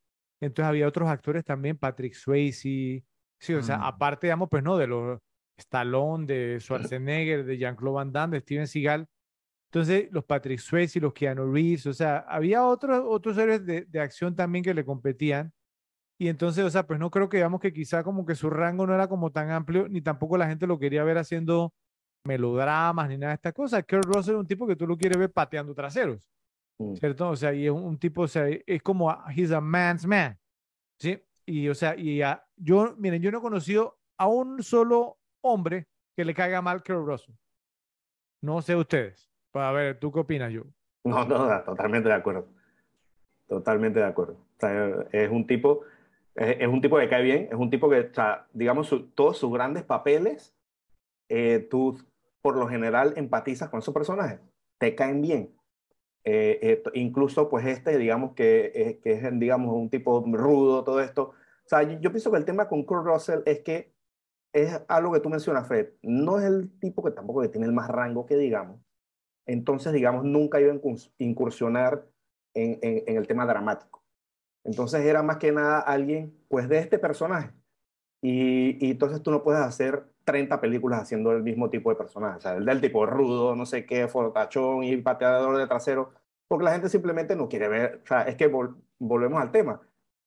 Entonces había otros actores también, Patrick Swayze, sí, o sea, mm. aparte, digamos, pues no, de los Stallone, de Schwarzenegger, de Jean-Claude Van Damme, de Steven Seagal, entonces, los Patrick Swayze y los Keanu Reeves, o sea, había otros, otros héroes de, de, acción también que le competían. Y entonces, o sea, pues no creo que digamos que quizá como que su rango no era como tan amplio, ni tampoco la gente lo quería ver haciendo melodramas ni nada de estas cosas. Kurt Russell es un tipo que tú lo quieres ver pateando traseros, mm. ¿cierto? O sea, y es un, tipo, o sea, es como, he's a man's man, ¿sí? Y, o sea, y a, yo, miren, yo no he conocido a un solo hombre que le caiga mal Kurt Russell. No sé ustedes. Pues, a ver, ¿tú qué opinas, yo? No, no, totalmente de acuerdo. Totalmente de acuerdo. O sea, es un tipo, es, es, un tipo que cae bien, es un tipo que, o sea, digamos, su, todos sus grandes papeles, eh, tú por lo general empatizas con esos personajes, te caen bien. Eh, eh, incluso, pues este, digamos, que, que es, digamos, un tipo rudo, todo esto. O sea, yo, yo pienso que el tema con Kurt Russell es que es algo que tú mencionas, Fred. No es el tipo que tampoco que tiene el más rango que digamos, entonces, digamos, nunca iba a incursionar en, el tema dramático. Entonces era más que nada alguien, pues, de este personaje. Y, y, entonces tú no puedes hacer 30 películas haciendo el mismo tipo de personaje. O sea, el del tipo rudo, no sé qué, fortachón y pateador de trasero, porque la gente simplemente no quiere ver. O sea, es que vol volvemos al tema.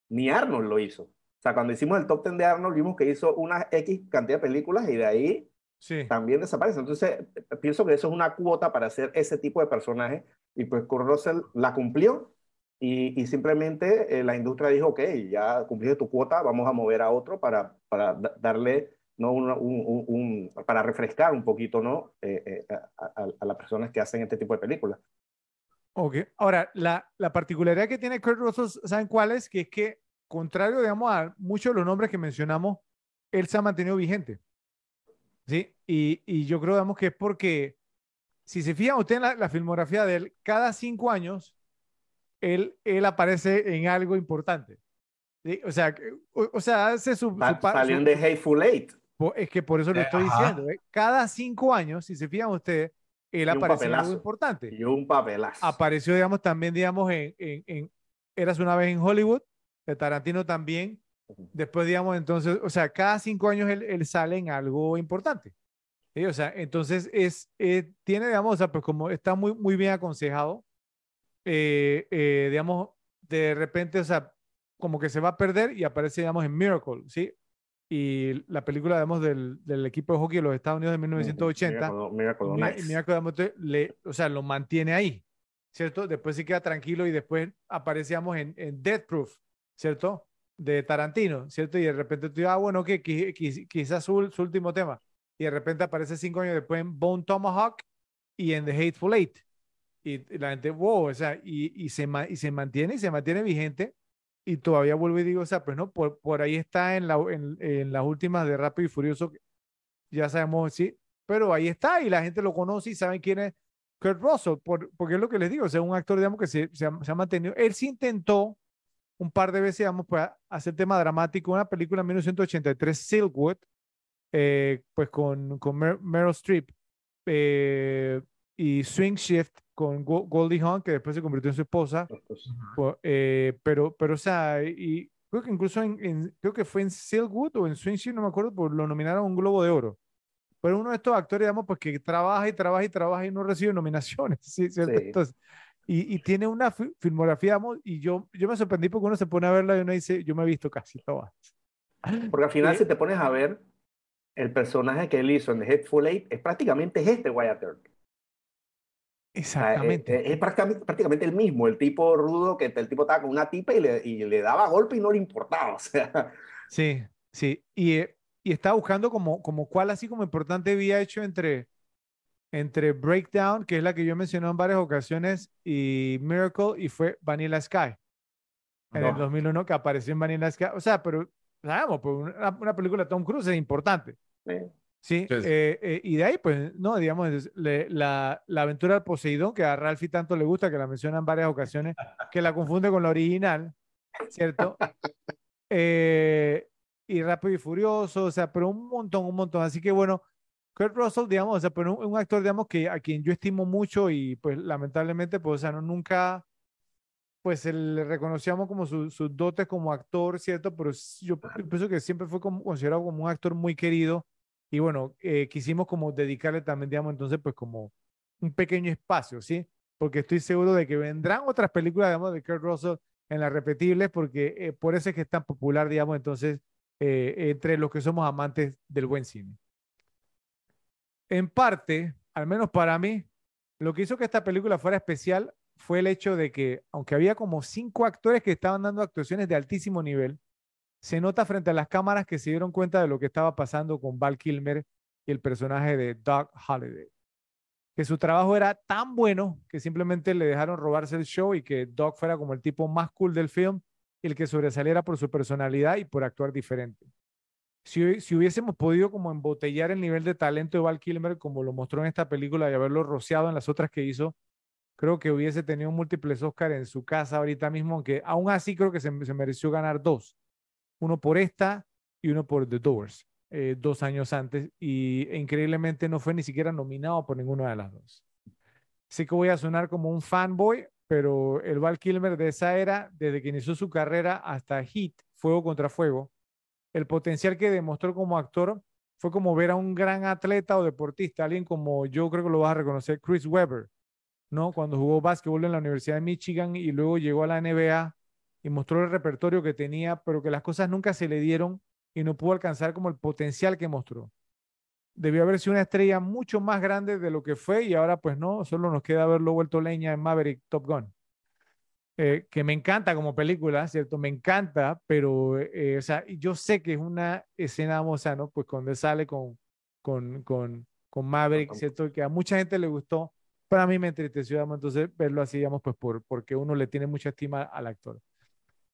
Ni Arnold lo hizo. O sea, cuando hicimos el top 10 de Arnold, vimos que hizo una X cantidad de películas y de ahí sí. también desaparece. Entonces, pienso que eso es una cuota para hacer ese tipo de personaje y pues Kurt Russell la cumplió y, y simplemente eh, la industria dijo, ok, ya cumpliste tu cuota, vamos a mover a otro para, para darle, ¿no? Un, un, un, para refrescar un poquito, ¿no? Eh, eh, a, a, a, las personas que hacen este tipo de películas. Ok, ahora, la, la particularidad que tiene Kurt Russell, ¿saben cuál es? Que es que, contrario, digamos, a muchos de los nombres que mencionamos, él se ha mantenido vigente. Sí, y, y, yo creo, digamos, que es porque, si se fijan usted en la, la, filmografía de él, cada cinco años, él, él aparece en algo importante. ¿sí? O sea, o, o, sea, hace su... su Salió de Hateful Eight. Es que por eso lo estoy diciendo. ¿eh? Cada cinco años, si se fijan ustedes, él aparece en algo importante. Y un papelazo. Apareció, digamos, también, digamos, en, en, en Eras una vez en Hollywood, de Tarantino también, Después, digamos, entonces, o sea, cada cinco años él, él sale en algo importante. ¿sí? O sea, entonces es, eh, tiene, digamos, o sea, pues como está muy, muy bien aconsejado, eh, eh, digamos, de repente, o sea, como que se va a perder y aparece, digamos, en Miracle, ¿sí? y la película, digamos, del, del equipo de hockey de los Estados Unidos de 1980. Miracle, Miracle, le, o sea, lo mantiene ahí, ¿cierto? Después se queda tranquilo y después aparecíamos en, en Death Proof, ¿cierto? De Tarantino, ¿cierto? Y de repente tú dices, ah, bueno, que quizás su, su, último tema. Y de repente aparece cinco años después en Bone Tomahawk y en The Hateful Eight. Y, la gente, wow, o sea, y, y, se, mantiene y se mantiene vigente y todavía vuelvo y digo, o sea, pues no, por, ahí está en, la, en, en, las últimas de Rápido y Furioso, ya sabemos, sí, pero ahí está y la gente lo conoce y saben quién es Kurt Russell, por, porque es lo que les digo, o sea, un actor, digamos, que se, se, ha, se mantenido, él sí intentó un par de veces, digamos, pues hacer tema dramático, una película en 1983, Silkwood, eh, pues con, con Mer Meryl Streep eh, y Swing Shift, con Goldie Hawn, que después se convirtió en su esposa. Eh, pero, pero, o sea, y creo que incluso en, creo que fue en Silkwood o en Swing no me acuerdo, pues lo nominaron a un Globo de Oro. Pero uno de estos actores, digamos, pues que trabaja y trabaja y trabaja y no recibe nominaciones, [LAUGHS] ¿sí? ¿cierto? Entonces, y, y, tiene una filmografía, y yo, yo me sorprendí porque uno se pone a verla y uno dice, yo me he visto casi todas. Porque al final, eh, si te pones a ver, el personaje que él hizo en The Hateful Eight es prácticamente este Wyatt Earp. Exactamente. es, prácticamente, prácticamente, el mismo, el tipo rudo que el tipo estaba con una tipa y le, y le daba golpe y no le importaba. [LAUGHS] O sea. Sí, sí. Y, eh, y estaba buscando como, como cuál así como importante había hecho entre, entre Breakdown, que es la que yo mencioné en varias ocasiones, y Miracle, y fue Vanilla Sky. En el 2001 que apareció en Vanilla Sky. O sea, pero, sabemos, pues una, una película de Tom Cruise es importante. Sí. Sí, eh, eh, y de ahí, pues, no, digamos, la, la, aventura del Poseidón, que a Ralphie tanto le gusta, que la menciona en varias ocasiones, que la confunde con la original, ¿cierto? [LAUGHS] Eh, y Rápido y Furioso, o sea, pero un montón, un montón. Así que bueno, Kurt Russell, digamos, o sea, pero un, un, actor, digamos, que a quien yo estimo mucho y pues lamentablemente, pues, o sea, no, nunca, pues, le reconocíamos como sus su dotes como actor, ¿cierto? Pero yo pienso que siempre fue como, considerado como un actor muy querido y bueno, eh, quisimos como dedicarle también, digamos, entonces, pues como un pequeño espacio, ¿sí? Porque estoy seguro de que vendrán otras películas, digamos, de Kurt Russell en las repetibles, porque eh, por eso es que es tan popular, digamos, entonces, eh, entre los que somos amantes del buen cine. En parte, al menos para mí, lo que hizo que esta película fuera especial fue el hecho de que, aunque había como cinco actores que estaban dando actuaciones de altísimo nivel, se nota frente a las cámaras que se dieron cuenta de lo que estaba pasando con Val Kilmer y el personaje de Doug Holliday. Que su trabajo era tan bueno que simplemente le dejaron robarse el show y que Doug fuera como el tipo más cool del film y el que sobresaliera por su personalidad y por actuar diferente. Si, hubiésemos podido como embotellar el nivel de talento de Val Kilmer como lo mostró en esta película y haberlo rociado en las otras que hizo, creo que hubiese tenido múltiples Oscars en su casa ahorita mismo, aunque aún así creo que se, se mereció ganar dos uno por esta y uno por The Doors, eh, dos años antes, y e increíblemente no fue ni siquiera nominado por ninguna de las dos. Sé que voy a sonar como un fanboy, pero el Val Kilmer de esa era, desde que inició su carrera hasta Hit, Fuego contra Fuego, el potencial que demostró como actor fue como ver a un gran atleta o deportista, alguien como yo creo que lo vas a reconocer, Chris Webber, ¿no? Cuando jugó básquetbol en la Universidad de Michigan y luego llegó a la NBA y mostró el repertorio que tenía, pero que las cosas nunca se le dieron y no pudo alcanzar como el potencial que mostró. Debió haber sido una estrella mucho más grande de lo que fue y ahora pues no, solo nos queda haberlo vuelto leña en Maverick Top Gun. Eh, que me encanta como película, ¿cierto? Me encanta, pero, eh, o sea, yo sé que es una escena, o sea, ¿no? Pues cuando sale con, con, con, con Maverick, ¿cierto? Que a mucha gente le gustó, pero a mí me entristeció, digamos, entonces verlo así, digamos, pues por, porque uno le tiene mucha estima al actor.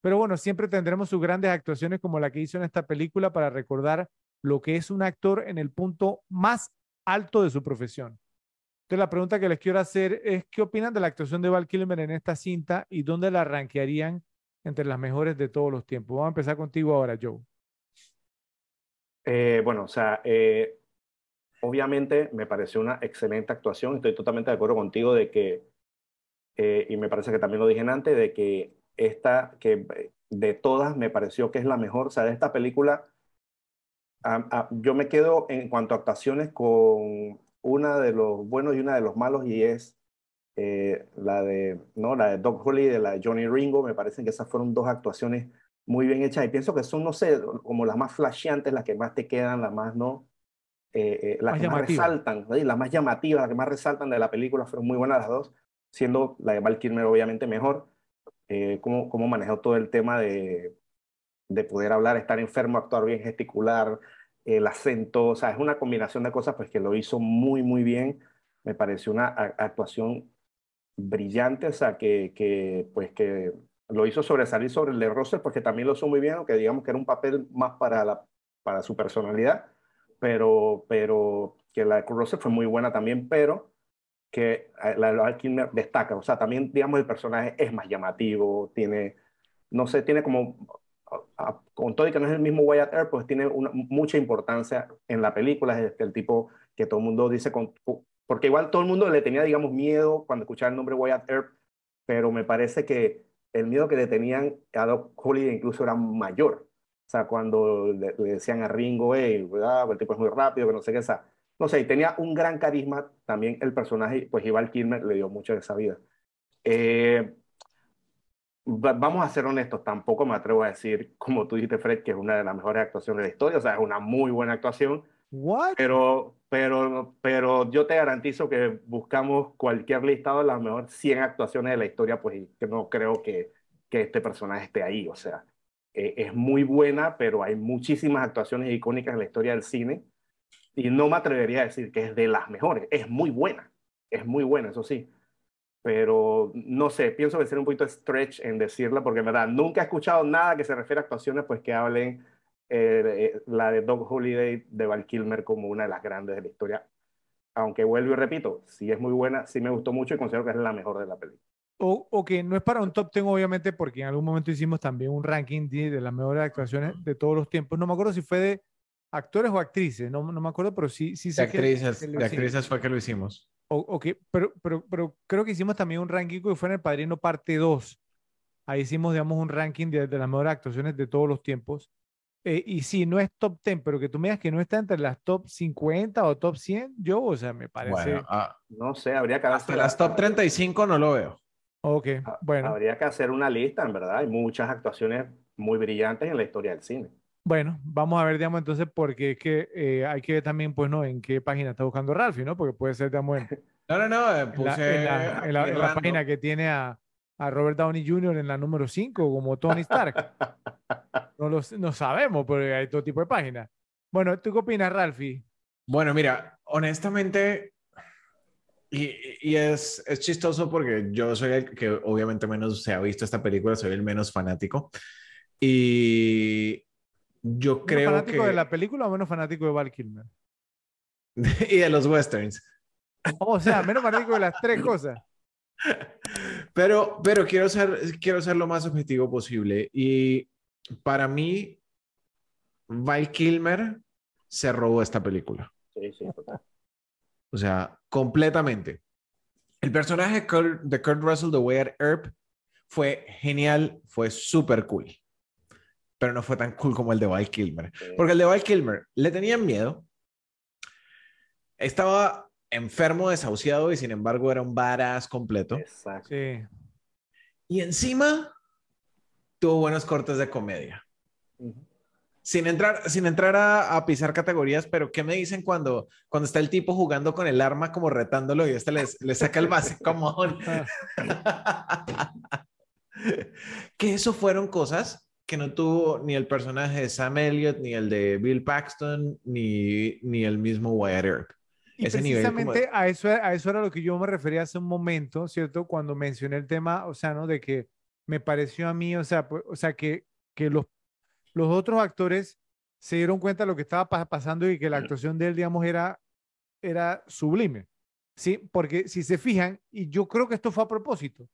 Pero bueno, siempre tendremos sus grandes actuaciones como la que hizo en esta película para recordar lo que es un actor en el punto más alto de su profesión. Entonces la pregunta que les quiero hacer es, ¿qué opinan de la actuación de Val Kilmer en esta cinta y dónde la rankearían entre las mejores de todos los tiempos? Vamos a empezar contigo ahora, Joe. Eh, bueno, o sea, eh, obviamente me pareció una excelente actuación. Estoy totalmente de acuerdo contigo de que, eh, y me parece que también lo dije antes, de que esta que de todas me pareció que es la mejor. O sea, de esta película, yo me quedo en cuanto a actuaciones con una de los buenos y una de los malos y es eh, la de no la de Doc Holly de la de Johnny Ringo. Me parecen que esas fueron dos actuaciones muy bien hechas y pienso que son, no sé, como las más flasheantes, las que más te quedan, las más, ¿no? Eh, eh, las Más que más llamativas. resaltan, ¿sí? las más llamativas, las que más resaltan de la película, fueron muy buenas las dos, siendo la de Val Kilmer obviamente mejor. Eh, cómo, cómo manejó todo el tema de, de poder hablar, estar enfermo, actuar bien, gesticular, el acento, o sea, es una combinación de cosas pues que lo hizo muy, muy bien. Me pareció una actuación brillante, o sea, que, que pues que lo hizo sobresalir sobre el de Russell porque también lo hizo muy bien, aunque digamos que era un papel más para, la, para su personalidad, pero, pero que la de Russell fue muy buena también, pero que eh, la de Val Kilmer destaca, o sea, también digamos el personaje es más llamativo, tiene, no sé, tiene como, con todo y que no es el mismo Wyatt Earp, pues tiene mucha importancia en la película, es el tipo que todo el mundo dice, con, porque igual todo el mundo le tenía, digamos, miedo cuando escuchaba el nombre Wyatt Earp, pero me parece que el miedo que le tenían a Doc Holliday incluso era mayor. O sea, cuando le, le decían a Ringo, hey, el tipo es muy rápido, que no sé qué, o sea, no sé, y tenía un gran carisma también el personaje, pues Val Kilmer le dio mucho de esa vida. Eh, vamos a ser honestos, tampoco me atrevo a decir, como tú dijiste, Fred, que es una de las mejores actuaciones de la historia, o sea, es una muy buena actuación, ¿What? pero, pero, pero yo te garantizo que buscamos cualquier listado de las mejores 100 actuaciones de la historia, pues y que no creo que, que este personaje esté ahí. O sea, eh, es muy buena, pero hay muchísimas actuaciones icónicas en la historia del cine. Y no me atrevería a decir que es de las mejores. Es muy buena. Es muy buena, eso sí. Pero no sé, pienso que sería un poquito stretch en decirla, porque en verdad nunca he escuchado nada que se refiere a actuaciones, pues que hablen eh, eh, la de Doug Holiday de Val Kilmer como una de las grandes de la historia. Aunque vuelvo y repito, sí es muy buena, sí me gustó mucho y considero que es la mejor de la película. O, o que no es para un top 10, obviamente, porque en algún momento hicimos también un ranking de, de las mejores actuaciones de todos los tiempos. No me acuerdo si fue de actores o actrices, no, no me acuerdo, pero sí, sí De sé que- actrices, que de actrices fue que lo hicimos. O- ok, pero, pero, pero creo que hicimos también un ranking que fue en El Padrino parte 2. Ahí hicimos, digamos, un ranking de, de las mejores actuaciones de todos los tiempos. Eh, y sí, no es top 10, pero que tú me digas que no está entre las top 50 o top 100, yo, o sea, me parece. Bueno, ah, No sé, habría que hasta hacer- las top 35 no lo veo. ok, ha- bueno, Habría que hacer una lista, en verdad. Hay muchas actuaciones muy brillantes en la historia del cine. Bueno, vamos a ver, digamos, entonces, porque es que eh, hay que ver también, pues, ¿no? En qué página está buscando Ralphie, ¿no? Porque puede ser, digamos, en, [LAUGHS] No, no, no, eh, en la, puse en la- en la- en la página que tiene a, a Robert Downey Jr. en la número 5, como Tony Stark. [LAUGHS] No lo no sabemos, pero hay todo tipo de páginas. Bueno, ¿tú qué opinas, Ralphie? Bueno, mira, honestamente, y, y es, es chistoso porque yo soy el que obviamente menos se ha visto esta película, soy el menos fanático. Y yo ¿Menos creo fanático que... de la película o menos fanático de Val Kilmer? [LAUGHS] y de los westerns. O sea, menos fanático de las tres cosas. [LAUGHS] Pero, pero quiero ser, quiero ser lo más objetivo posible. Y para mí, Val Kilmer se robó esta película. Sí, sí, total. O sea, completamente. El personaje de Kurt, de Kurt Russell de Wyatt Earp fue genial, fue súper cool. Pero no fue tan cool como el de Val Kilmer. Porque el de Val Kilmer le tenían miedo. Estaba enfermo, desahuciado y sin embargo era un badass completo. Exacto. Sí. Y encima tuvo buenos cortes de comedia. Sin entrar, sin entrar a, a pisar categorías, pero ¿qué me dicen cuando, cuando está el tipo jugando con el arma como retándolo y este le, le saca el base como [LAUGHS] [LAUGHS] que eso fueron cosas que no tuvo ni el personaje de Sam Elliott, ni el de Bill Paxton, ni, ni el mismo Wyatt Earp. Y Ese nivel como precisamente a, eso, a eso era lo que yo me refería hace un momento, ¿cierto? Cuando mencioné el tema, o sea, ¿no? De que me pareció a mí, o sea, pues, o sea que, que los, los otros actores se dieron cuenta de lo que estaba pa- pasando y que la actuación de él, digamos, era, era sublime. Sí, porque si se fijan, y yo creo que esto fue a propósito,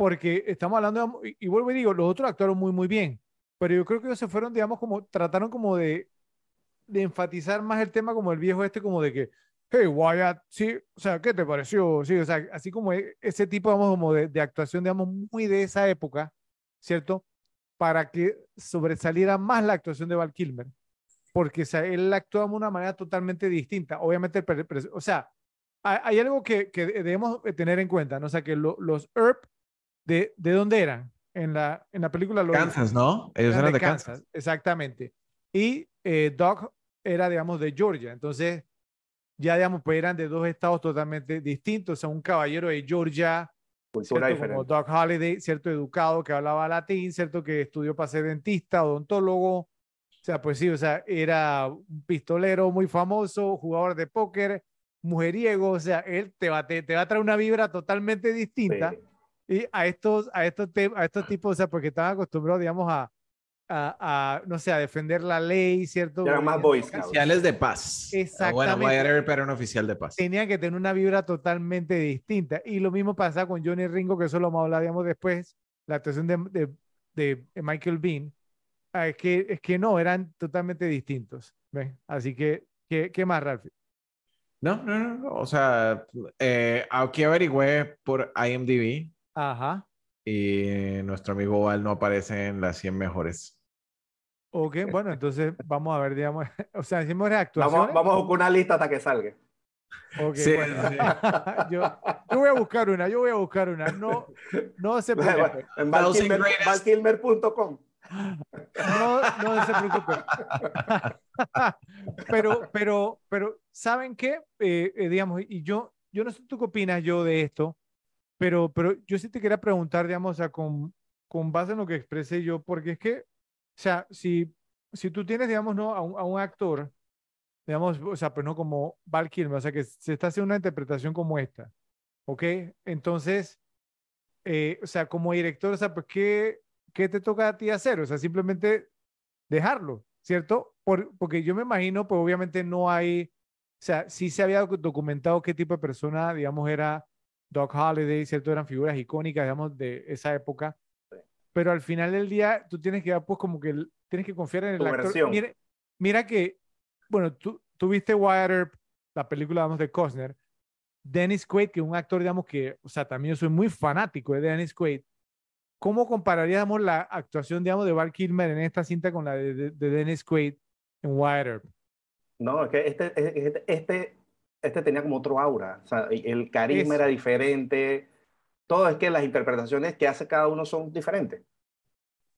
porque estamos hablando, de- y, y vuelvo y digo, los otros actuaron muy, muy bien, pero yo creo que ellos se fueron, digamos, como, trataron como de, de enfatizar más el tema como el viejo este, como de que, hey, Wyatt, sí, o sea, ¿qué te pareció? Sí, o sea, así como e- ese tipo, digamos, como de, de actuación, digamos, muy de esa época, ¿cierto? Para que sobresaliera más la actuación de Val Kilmer, porque o sea, él actuaba de una manera totalmente distinta. Obviamente, o sea, hay, hay algo que, que debemos tener en cuenta, ¿no? O sea, que lo- los ERP, ¿de, ¿de dónde eran? en la, en la película lo Kansas, ¿no? Ellos eran de, Kansas. Exactamente. Y eh, Doc era, digamos, de Georgia. Entonces, ya, digamos, pues eran de dos estados totalmente distintos. O sea, un caballero de Georgia, Cultura como Doc Holliday, cierto educado que hablaba latín, cierto que estudió para ser dentista, odontólogo. O sea, pues sí, o sea, era un pistolero muy famoso, jugador de póker, mujeriego, o sea, él te va, te, va a traer una vibra totalmente distinta. Y a estos, a estos, a estos tipos, o sea, porque estaban acostumbrados, digamos, a, a, no sé, a defender la ley, ¿cierto? Eran más boys. Oficiales de paz. Exactamente. Bueno, Wyatt era un oficial de paz. Tenían que tener una vibra totalmente distinta. Y lo mismo pasa con Johnny Ringo, que eso lo vamos a hablar, digamos, después, la actuación de, de, de Michael Bean. Ah, es, que, es que no, eran totalmente distintos. ¿ven? Así que, ¿qué, qué más, Ralph? No, no, no, o sea, eh, aquí averigüé por IMDb. Ajá. Y nuestro amigo Val no aparece en las 100 mejores. Ok, bueno, entonces vamos a ver, digamos, [LAUGHS] o sea, hicimos actuaciones. Vamos, vamos con una lista hata que salga. Ok, bueno. [LAUGHS] yo, yo, voy a buscar una, yo voy a buscar una. No, no se preocupe. En valkilmer.com. No, no se preocupe. [LAUGHS] pero, pero, pero, ¿saben qué? Eh, eh, digamos, y yo, yo no sé tú qué opinas yo de esto, pero, pero yo sí te quería preguntar, digamos, con, con base en lo que expresé yo, porque es que, o sea, si, si tú tienes, digamos, ¿no? a, un, a un actor, digamos, o sea, pues no como Val Kilmer, o sea, que se está haciendo una interpretación como esta, ¿ok? Entonces, eh, o sea, como director, o sea, pues, ¿qué, ¿qué te toca a ti hacer? O sea, simplemente dejarlo, ¿cierto? Por, porque yo me imagino, pues obviamente no hay, o sea, sí se había documentado qué tipo de persona, digamos, era Doc Holliday, ¿cierto? Eran figuras icónicas, digamos, de esa época. Pero al final del día, tú tienes que, pues, como que tienes que confiar en el actor. Mira, mira, que, bueno, tú, tuviste Wyatt Earp, la película, digamos, de Costner. Dennis Quaid, que es un actor, digamos, que, o sea, también yo soy muy fanático de Dennis Quaid. ¿Cómo compararíamos la actuación, digamos, de Val Kilmer en esta cinta con la de, Dennis Quaid en Wyatt Earp? No, es que este, este, este, este tenía como otro aura, o sea, el carisma era diferente, todo es que las interpretaciones que hace cada uno son diferentes.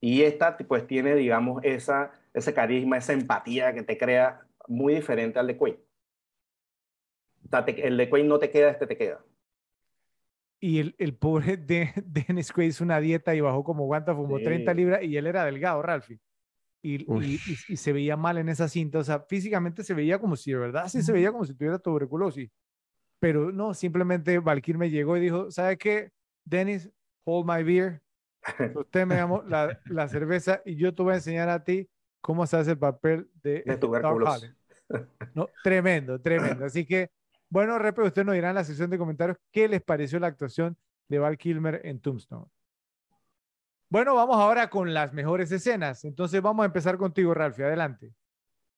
Y esta, pues, tiene, digamos, esa, ese carisma, esa empatía que te crea muy diferente al de Quaid. el de Quaid no te queda, este te queda. Y el, el pobre [LAUGHS] de, Dennis Quaid hizo una dieta y bajó como guanta, fumó 30 libras y él era delgado, Ralphie. Y, y, y, se veía mal en esa cinta, o sea, físicamente se veía como si, de verdad, sí se veía como si tuviera tuberculosis. Pero no, simplemente Valkyr me llegó y dijo, ¿sabe qué? Dennis, hold my beer. [LAUGHS] Usted me llamó la, la, cerveza y yo te voy a enseñar a ti cómo se hace el papel de, de tuberculosis. [LAUGHS] No, tremendo, tremendo. Así que bueno, Repe, usted nos dirá en la sección de comentarios qué les pareció la actuación de Val Kilmer en Tombstone. Bueno, vamos ahora con las mejores escenas. Entonces vamos a empezar contigo, Ralphie. Adelante.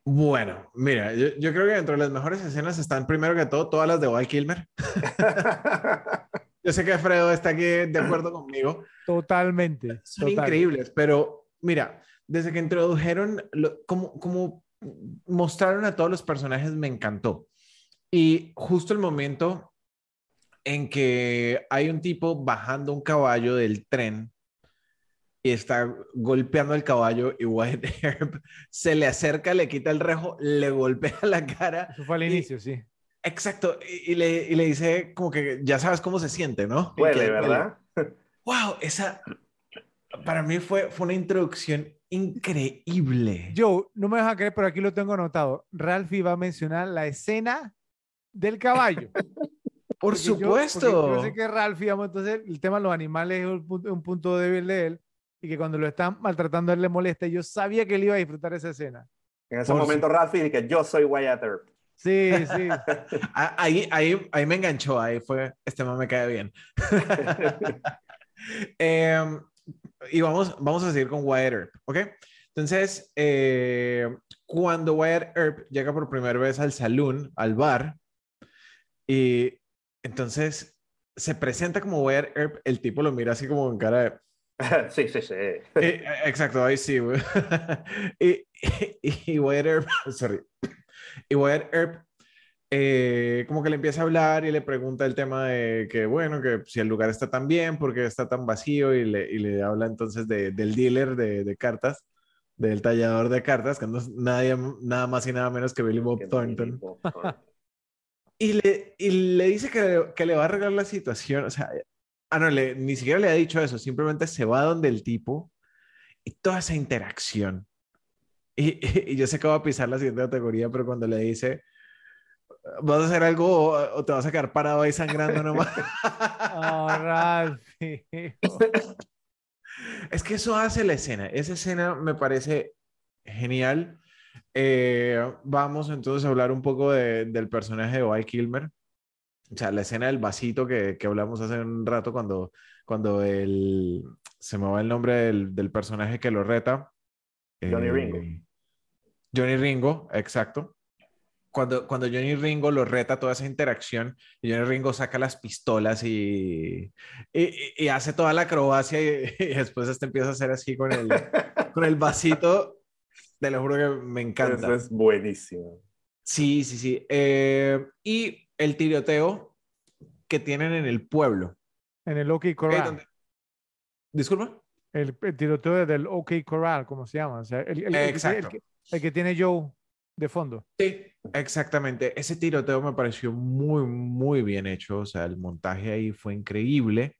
Bueno, mira, yo, creo que dentro de las mejores escenas están primero que todo todas las de Val Kilmer. [LAUGHS] yo sé que Fredo está aquí de acuerdo conmigo. Totalmente. Son increíbles, pero mira, desde que introdujeron, como, como mostraron a todos los personajes, me encantó. Y justo el momento en que hay un tipo bajando un caballo del tren y está golpeando el caballo y White [LAUGHS] Herb se le acerca, le quita el rejo, le golpea la cara. Eso fue al inicio, sí. Exacto, y, le, y, le, dice como que ya sabes cómo se siente, ¿no? Huele, ¿verdad? wow, esa para mí fue, fue una introducción increíble. Yo, no me vas a creer, pero aquí lo tengo anotado. Ralphie va a mencionar la escena del caballo. [LAUGHS] Por supuesto. Yo, sé que Ralph, digamos, entonces el tema de los animales es un punto, un punto débil de él y que cuando lo están maltratando él le molesta. Yo sabía que él iba a disfrutar esa escena. En ese momento, Ralph dice que yo soy Wyatt Earp. Sí, sí. [LAUGHS] Ah, ahí, ahí, ahí me enganchó, ahí fue, este man me cae bien. [LAUGHS] Em, y vamos, vamos a seguir con Wyatt Earp, ¿ok? Entonces, eh, cuando Wyatt Earp llega por primera vez al salón, al bar, y entonces se presenta como Wyatt Earp, el tipo lo mira así como en cara de... [LAUGHS] Sí, sí, sí. Eh, exacto, ahí sí, [LAUGHS] y, y, y Wyatt Earp, [LAUGHS] sorry, y Wyatt Earp eh, como que le empieza a hablar y le pregunta el tema de que, bueno, que si el lugar está tan bien, porque está tan vacío, y le, y le habla entonces de, del dealer de, de, cartas, del tallador de cartas, que no es nadie, nada más y nada menos que Billy Bob Thornton. y, le, y le dice que, que, le va a arreglar la situación, o sea, ah, no, le, ni siquiera le ha dicho eso, simplemente se va donde el tipo y toda esa interacción. Y, [LAUGHS] y, yo sé que va a pisar la siguiente categoría, pero cuando le dice, ¿vas a hacer algo o, te vas a quedar parado ahí sangrando nomás? [LAUGHS] [LAUGHS] oh, es que eso hace la escena. Esa escena me parece genial. Eh, vamos entonces a hablar un poco de, del personaje de Val Kilmer. O sea, la escena del vasito que, que hablamos hace un rato cuando, cuando el, se me va el nombre del, del personaje que lo reta. Johnny Ringo. Eh, Johnny Ringo, exacto. Cuando, cuando Johnny Ringo lo reta toda esa interacción, y Johnny Ringo saca las pistolas y, y, y hace toda la acrobacia y, [LAUGHS] y, después este empieza a hacer así con el, con el vasito. Te lo juro que me encanta. Eso es buenísimo. Sí, sí, sí. Eh, y el tiroteo que tienen en el pueblo. En el OK Corral. Disculpa. El, el, tiroteo del OK Corral, ¿cómo se llama? O sea, el, el, Exacto. El, el, que tiene Joe de fondo. Sí, exactamente. Ese tiroteo me pareció muy, muy bien hecho. O sea, el montaje ahí fue increíble.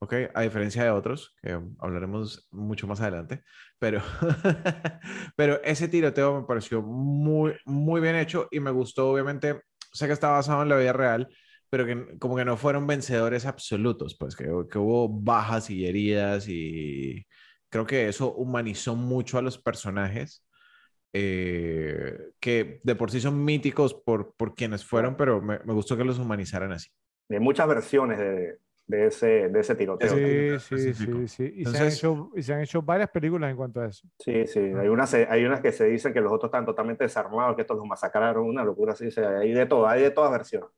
¿ok? A diferencia de otros, que hablaremos mucho más adelante, pero, [LAUGHS] pero ese tiroteo me pareció muy, muy bien hecho y me gustó, obviamente, sé que está basado en la vida real, pero que como que no fueron vencedores absolutos, pues que, que hubo bajas y heridas y creo que eso humanizó mucho a los personajes. Eh, que de por sí son míticos por, por quienes fueron, pero me, me gustó que los humanizaran así. De muchas versiones de, de ese, de ese tiroteo. Sí, sí, sí, sí. Y, Entonces, se han hecho, y se han hecho varias películas en cuanto a eso. Sí, sí. Hay unas, hay unas que se dicen que los otros están totalmente desarmados, que estos los masacraron, una locura así. Hay de todo, hay de todas versiones.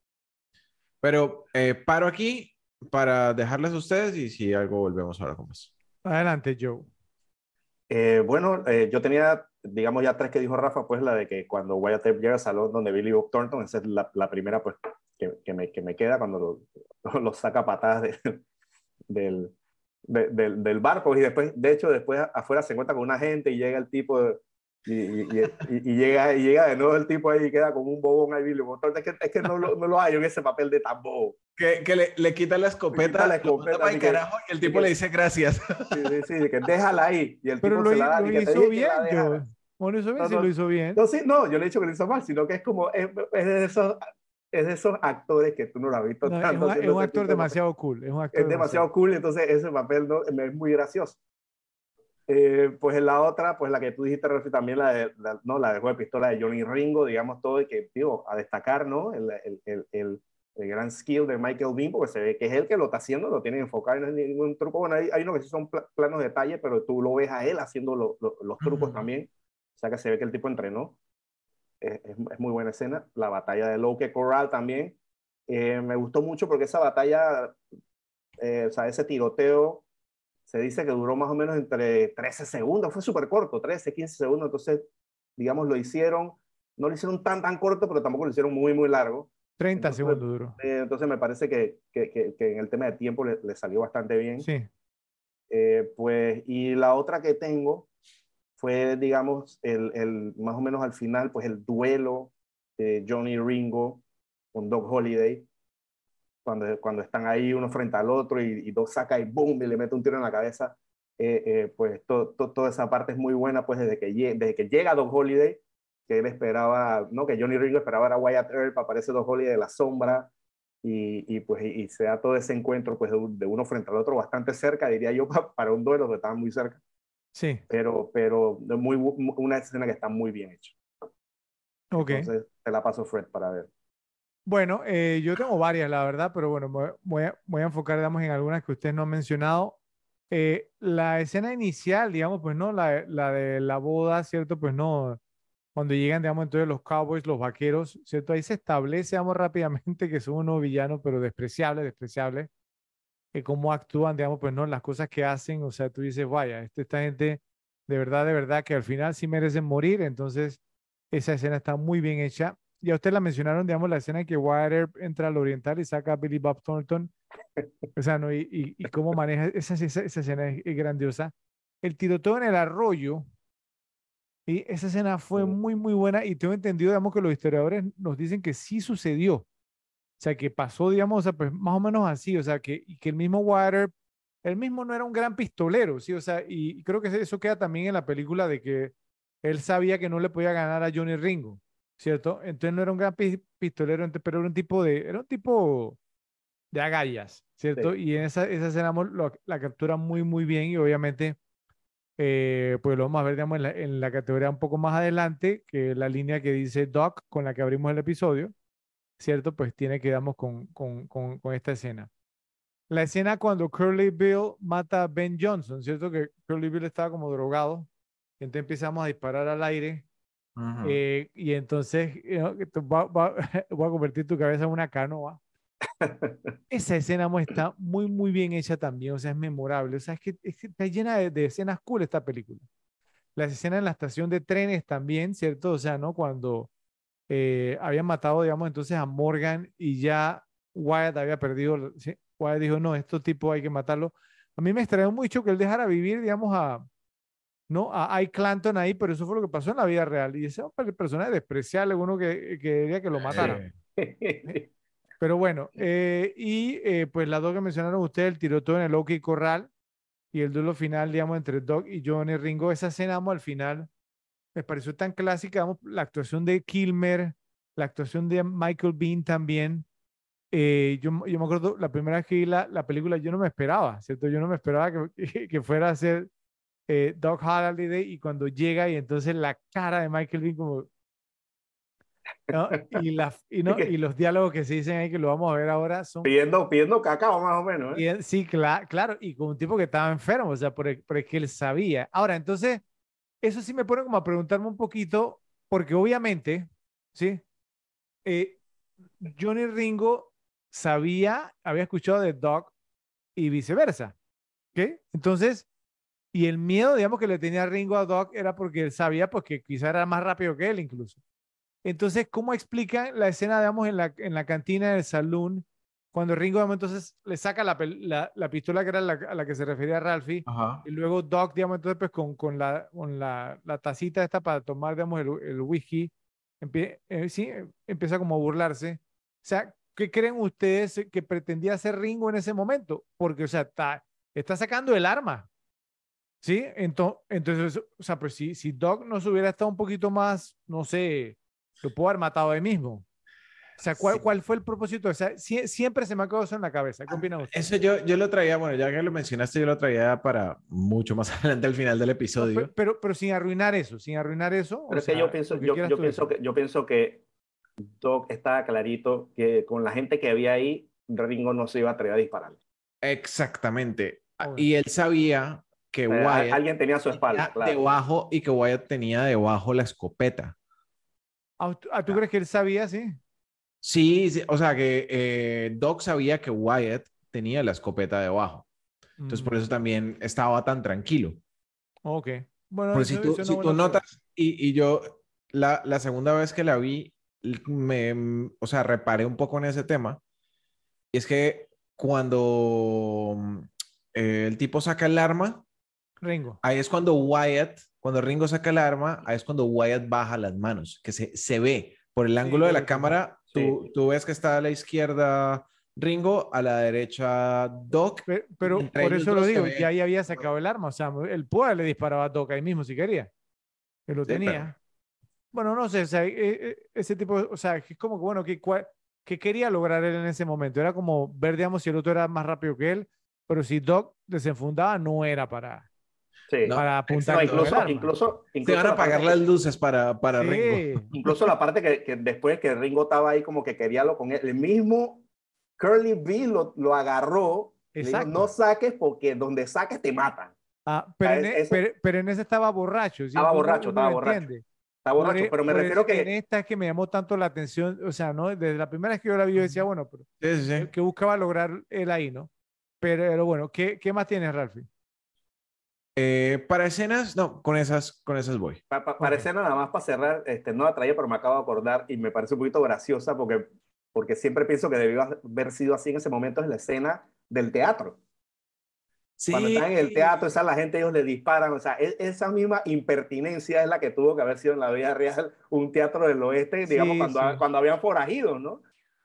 Pero eh, paro aquí para dejarles a ustedes y si algo volvemos ahora con más. Adelante, Joe. Eh, bueno, eh, yo tenía, digamos, ya tres que dijo Rafa, pues la de que cuando Wyatt Earp llega al salón donde Billy Bob Thornton, esa es la, la primera, pues, que, que, me, que, me, queda cuando lo, [LAUGHS] lo saca patadas de, del, de, del, del, barco. Y después, de hecho, después afuera se encuentra con una gente y llega el tipo de, y, y, y, y, llega, y llega de nuevo el tipo ahí y queda como un bobón ahí. Es que, es que no, lo, no lo hay en ese papel de tan bobo. Que, que le, le, quita la escopeta, la escopeta y, carajo, y el tipo que, le dice gracias. [LAUGHS] Sí, sí, sí, que déjala ahí. Y el Pero tipo lo, se la da lo y que hizo bien, que la yo. Bueno, hizo bien, no, no, lo hizo bien. No, sí, no, yo le he dicho que lo hizo mal, sino que es como, es, es de esos es de esos actores que tú no lo has visto no, tanto. Es un, es un actor demasiado cool. Es, un actor es demasiado cool, entonces ese papel no, es muy gracioso. Eh, pues en la otra, pues la que tú dijiste, Rafi, también la de, la, no, la de juego de pistola de Johnny Ringo, digamos todo, y que, digo, a destacar, ¿no? El, el, el, el, el gran skill de Michael Bean, porque se ve que es él que lo está haciendo, lo tiene enfocado, no es ningún truco. Bueno, hay, hay unos que sí son pl planos de detalle, pero tú lo ves a él haciendo lo, lo, los trucos uh -huh. también. O sea que se ve que el tipo entrenó. Es, es, muy buena escena. La batalla de Loke Corral también. Eh, me gustó mucho porque esa batalla, eh, o sea, ese tiroteo, se dice que duró más o menos entre 13 segundos, fue súper corto, 13, 15 segundos, entonces, digamos, lo hicieron, no lo hicieron tan, tan corto, pero tampoco lo hicieron muy, muy largo. 30 entonces, segundos duró. Eh, entonces me parece que, que, que, que, en el tema de tiempo le, le salió bastante bien. Sí. Eh, pues, y la otra que tengo fue, digamos, el, el, más o menos al final, pues el duelo de Johnny Ringo con Doc Holiday, cuando, cuando están ahí uno frente al otro y, y Doc saca y boom, y le mete un tiro en la cabeza, eh, eh, pues to, to, toda esa parte es muy buena, pues desde que, desde que llega Doc Holiday, que él esperaba, no, que Johnny Ringo esperaba a Wyatt Earp, aparece Doc Holiday de la sombra, y, y pues y, y, se da todo ese encuentro pues de, de, uno frente al otro bastante cerca, diría yo, [LAUGHS] para un duelo que estaban muy cerca. Sí. Pero, pero muy, una escena que está muy bien hecha. Ok. Entonces, te la paso Fred para ver. Bueno, eh, yo tengo varias, la verdad, pero bueno, voy a, voy a enfocar, digamos, en algunas que ustedes no han mencionado. Eh, la escena inicial, digamos, pues no, la, la, de la boda, ¿cierto? Pues no, cuando llegan, digamos, entonces los cowboys, los vaqueros, ¿cierto? Ahí se establece, digamos, [LAUGHS] rápidamente que son unos villanos, pero despreciables, despreciables, que cómo actúan, digamos, pues no, las cosas que hacen, o sea, tú dices, vaya, este, esta gente, de verdad, de verdad, que al final sí merecen morir, entonces esa escena está muy bien hecha. ya ustedes la mencionaron, digamos, la escena en que Wyatt entra al oriental y saca a Billy Bob Thornton. O sea, ¿no? Y, y, y cómo maneja esa, esa, esa escena es, es grandiosa. El tiroteo en el arroyo, y esa escena fue muy, muy buena y tengo entendido, digamos, que los historiadores nos dicen que sí sucedió. O sea, que pasó, digamos, o sea, pues más o menos así, o sea, que, que el mismo Water, él mismo no era un gran pistolero, ¿sí? O sea, y, creo que eso queda también en la película de que él sabía que no le podía ganar a Johnny Ringo, ¿cierto? Entonces no era un gran pi- pistolero, pero era un tipo de, era un tipo de agallas, ¿cierto? Y en esa, esa escena lo- la captura muy, muy bien y obviamente eh, pues lo vamos a ver, digamos, en la, en la categoría un poco más adelante, que la línea que dice Doc, con la que abrimos el episodio, ¿cierto? Pues tiene que damos con, con, con, con esta escena. La escena cuando Curly Bill mata a Ben Johnson, ¿cierto? Que Curly Bill estaba como drogado, entonces empezamos a disparar al aire, Ujú. eh, y entonces tú va- va- [LAUGHS] voy a convertir tu cabeza en una canoa. [LAUGHS] Esa escena está muy, muy bien hecha también, o sea, es memorable. O sea, es que, es que está llena de, de escenas cool esta película. Las escenas en la estación de trenes también, ¿cierto? O sea, ¿no? Cuando eh, habían matado, digamos, entonces a Morgan y ya Wyatt había perdido. ¿sí? Wyatt dijo, no, estos tipos hay que matarlo. A mí me extrañó mucho que él dejara vivir, digamos, a, ¿no? A Ike Clanton ahí, pero eso fue lo que pasó en la vida real. Y ese hombre, personaje despreciable, uno que, que quería que lo mataran. Eh, [LAUGHS] Pero bueno, eh, y eh, pues las dos que mencionaron ustedes, el tiroteo en el OK Corral y el duelo final, digamos, entre Doc y Johnny Ringo, esa escena, vamos, al final, me pareció tan clásica, la actuación de Kilmer, la actuación de Michael Bean también. Eh, yo, yo me acuerdo, la primera vez que vi la, la película, yo no me esperaba, ¿cierto? Yo no me esperaba que, [LAUGHS] que fuera a ser eh, Doc y cuando llega y entonces la cara de Michael Bean como... ¿no? Y, la, y, no, que- y los diálogos que se dicen ahí, que lo vamos a ver ahora, son pidiendo, pidiendo cacao más o menos. ¿eh? y sí, cla- claro, y con un tipo que estaba enfermo, o sea, por el, por el que él sabía. Ahora, entonces, eso sí me pone como a preguntarme un poquito, porque obviamente, ¿sí? Eh, Johnny Ringo sabía, había escuchado de Doc y viceversa, ¿ok? Entonces, y el miedo, digamos, que le tenía Ringo a Doc era porque él sabía, pues, que quizá era más rápido que él incluso. Entonces, ¿cómo explican la escena, digamos, en la, en la cantina del salón, cuando Ringo, entonces le saca la, la, la pistola que era la, a la que se refería Ralphie, Ajá. y luego Doc, digamos, entonces, pues con, con, la, con la, la tacita esta para tomar, digamos, el, el whisky, empie- eh, sí, empieza como a burlarse. O sea, ¿qué creen ustedes que pretendía hacer Ringo en ese momento? Porque, o sea, está, está sacando el arma. ¿Sí? Entonces, entonces, o sea, pues si, si Doc no se hubiera estado un poquito más, no sé, lo pudo haber matado ahí mismo. O sea, ¿cuál, Sí. cuál fue el propósito? O sea, sie- siempre se me ha quedado eso en la cabeza. ¿Qué opinan ustedes? Eso yo, yo lo traía, bueno, ya que lo mencionaste, yo lo traía para mucho más [LAUGHS] adelante al final del episodio. pe- pero, pero sin arruinar eso, sin arruinar eso. o Pero es que yo pienso, yo, pienso que, yo pienso que Doc estaba clarito que con la gente que había ahí, Ringo no se iba a atrever a disparar. Exactamente. Ah. Y él sabía que O sea, Wyatt alguien tenía su espalda, tenía claro. debajo y que Wyatt tenía debajo la escopeta. Ah, ¿tú- ah, ¿Tú crees que él sabía, sí? Sí, sí, o sea que eh, Doc sabía que Wyatt tenía la escopeta debajo. Entonces por Mm, eso también estaba tan tranquilo. Ok. Bueno, Porque si tú, si tú notas, y, y yo la, la segunda vez que la vi, me, o sea, reparé un poco en ese tema. Y es que cuando eh, el tipo saca el arma, Ringo. ahí es cuando Wyatt, cuando Ringo saca el arma, ahí es cuando Wyatt baja las manos, que se, se ve por el ángulo de la correcto. Tú, tú ves que está a la izquierda Ringo, a la derecha Doc. Pe- Pero, por eso lo digo, ya ahí había sacado el arma. O sea, él puede le disparaba a Doc ahí mismo si quería. Él lo Sí, tenía. pero- Bueno, no sé, o sea, eh, eh, ese tipo, o sea, es como que, bueno, que, que quería lograr él en ese momento. Era como ver, digamos, si el otro era más rápido que él, pero si Doc desenfundaba, no era para, Sí. No, para No, apuntar con el incluso, arma. incluso, Se incluso van a apagar que- las luces para, para Ringo. Sí, Incluso la parte que, que después que Ringo estaba ahí como que quería lo con él, el mismo Curly B lo, lo agarró, le dijo, Exacto. no saques porque donde saques te matan. Ah, pero, Ah, en, e- eso- pero, pero en ese estaba borracho. ¿sí? Estaba borracho, estaba borracho. entiende. Por borracho, e- pero me refiero eso En que esta es que me llamó tanto la atención, o sea, ¿no? Desde la primera vez que yo la vi, yo decía, bueno, pero sí. que buscaba lograr él ahí, ¿no? Pero, pero bueno, ¿qué, qué más tienes, Ralphie? Eh, para escenas, no, con esas, con esas voy. para escenas, nada más para cerrar, este, no la traía, pero me acabo de acordar y me parece un poquito graciosa porque, porque siempre pienso que debió haber sido así en ese momento, es la escena del teatro. Cuando están en el teatro, esa la gente, ellos le disparan. O sea, e, esa misma impertinencia es la que tuvo que haber sido en la vida real un teatro del oeste, digamos, cuando, cuando habían forajidos, ¿no?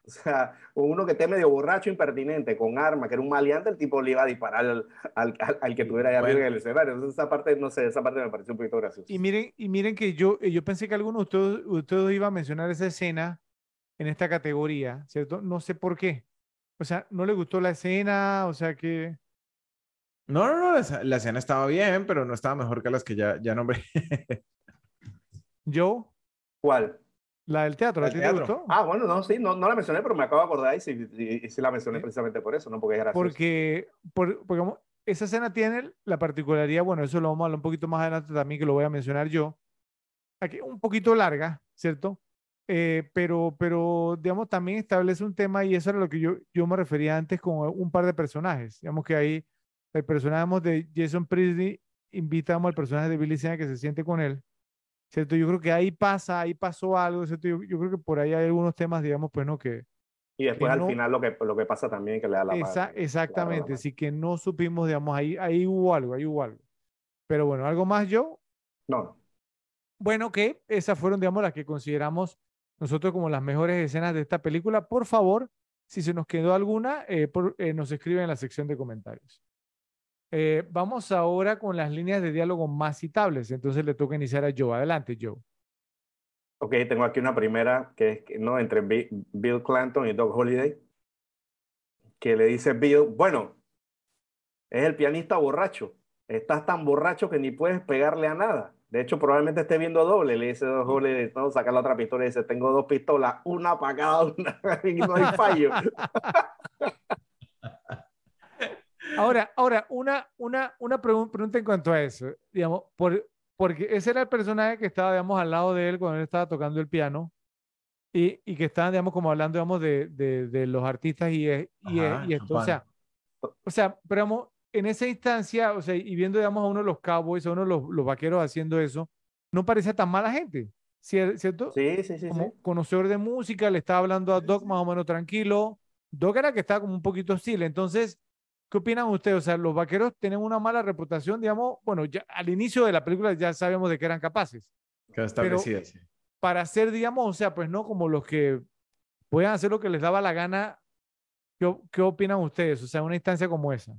O sea, uno que esté medio borracho, impertinente, con arma, que era un maleante, el tipo le iba a disparar al, al, al, que tuviera ahí arriba en el escenario. Entonces, esa parte, no sé, esa parte me pareció un poquito graciosa. Y miren, y miren que yo, yo pensé que alguno de ustedes, ustedes iba a mencionar esa escena en esta categoría, ¿cierto? No sé por qué. O sea, ¿no le gustó la escena? O sea, que... No, no, no, la, escena estaba bien, pero no estaba mejor que las que ya, ya nombré. [LAUGHS] ¿Yo? ¿Cuál? La del teatro, ¿la te gustó? Ah, bueno, no, sí, no, no, la mencioné, pero me acabo de acordar y sí, y, sí la mencioné precisamente por eso, ¿no? Porque es gracioso. Porque, por, porque esa escena tiene la particularidad, bueno, eso lo vamos a hablar un poquito más adelante también, que lo voy a mencionar yo. Aquí un poquito larga, ¿cierto? Eh, pero, pero, digamos, también establece un tema y eso era lo que yo, yo me refería antes con un par de personajes. Digamos que ahí el personaje de Jason Priestley invitamos al personaje de Billy Zane que se siente con él, ¿cierto? Yo creo que ahí pasa, ahí pasó algo, ¿cierto? Yo, yo creo que por ahí hay algunos temas, digamos, pues no, que... Y después al final lo que, lo que pasa también que le da la esa, Exactamente, sí que no supimos, digamos, ahí, ahí hubo algo, ahí hubo algo. Pero bueno, ¿algo más yo? No. Bueno, que esas fueron, digamos, las que consideramos nosotros como las mejores escenas de esta película. Por favor, si se nos quedó alguna, eh, eh, nos escriben en la sección de comentarios. Eh, vamos ahora con las líneas de diálogo más citables. Entonces le toca iniciar a Joe. Adelante, Joe. Ok, tengo aquí una primera que es ¿no? entre Bill Clanton y Doug Holiday, que le dice Bill, bueno, es el pianista borracho. Estás tan borracho que ni puedes pegarle a nada. De hecho, probablemente esté viendo doble. Le dice Doug Holiday, no, saca la otra pistola y dice, tengo dos pistolas, una para cada una, [LAUGHS] y no hay fallo. [LAUGHS] Ahora, ahora una, una, una pregunta en cuanto a eso, digamos, por, porque ese era el personaje que estaba, digamos, al lado de él cuando él estaba tocando el piano y, y que estaban, digamos, como hablando, digamos, de, de, de los artistas y, y, y esto, o sea, o sea, pero digamos, en esa instancia, o sea, y viendo, digamos, a uno de los cowboys, a uno de los, los vaqueros haciendo eso, no parecía tan mala gente, ¿cierto? Sí, sí, sí. Como conocedor de música, le estaba hablando a Doc más o menos tranquilo. Doc era que estaba como un poquito hostil, entonces ¿Qué opinan ustedes? O sea, los vaqueros tienen una mala reputación, digamos, bueno, ya al inicio de la película ya sabíamos de que eran capaces. Que pero sí. Para ser, digamos, o sea, pues no como los que puedan hacer lo que les daba la gana, ¿qué, qué opinan ustedes? O sea, una instancia como esa.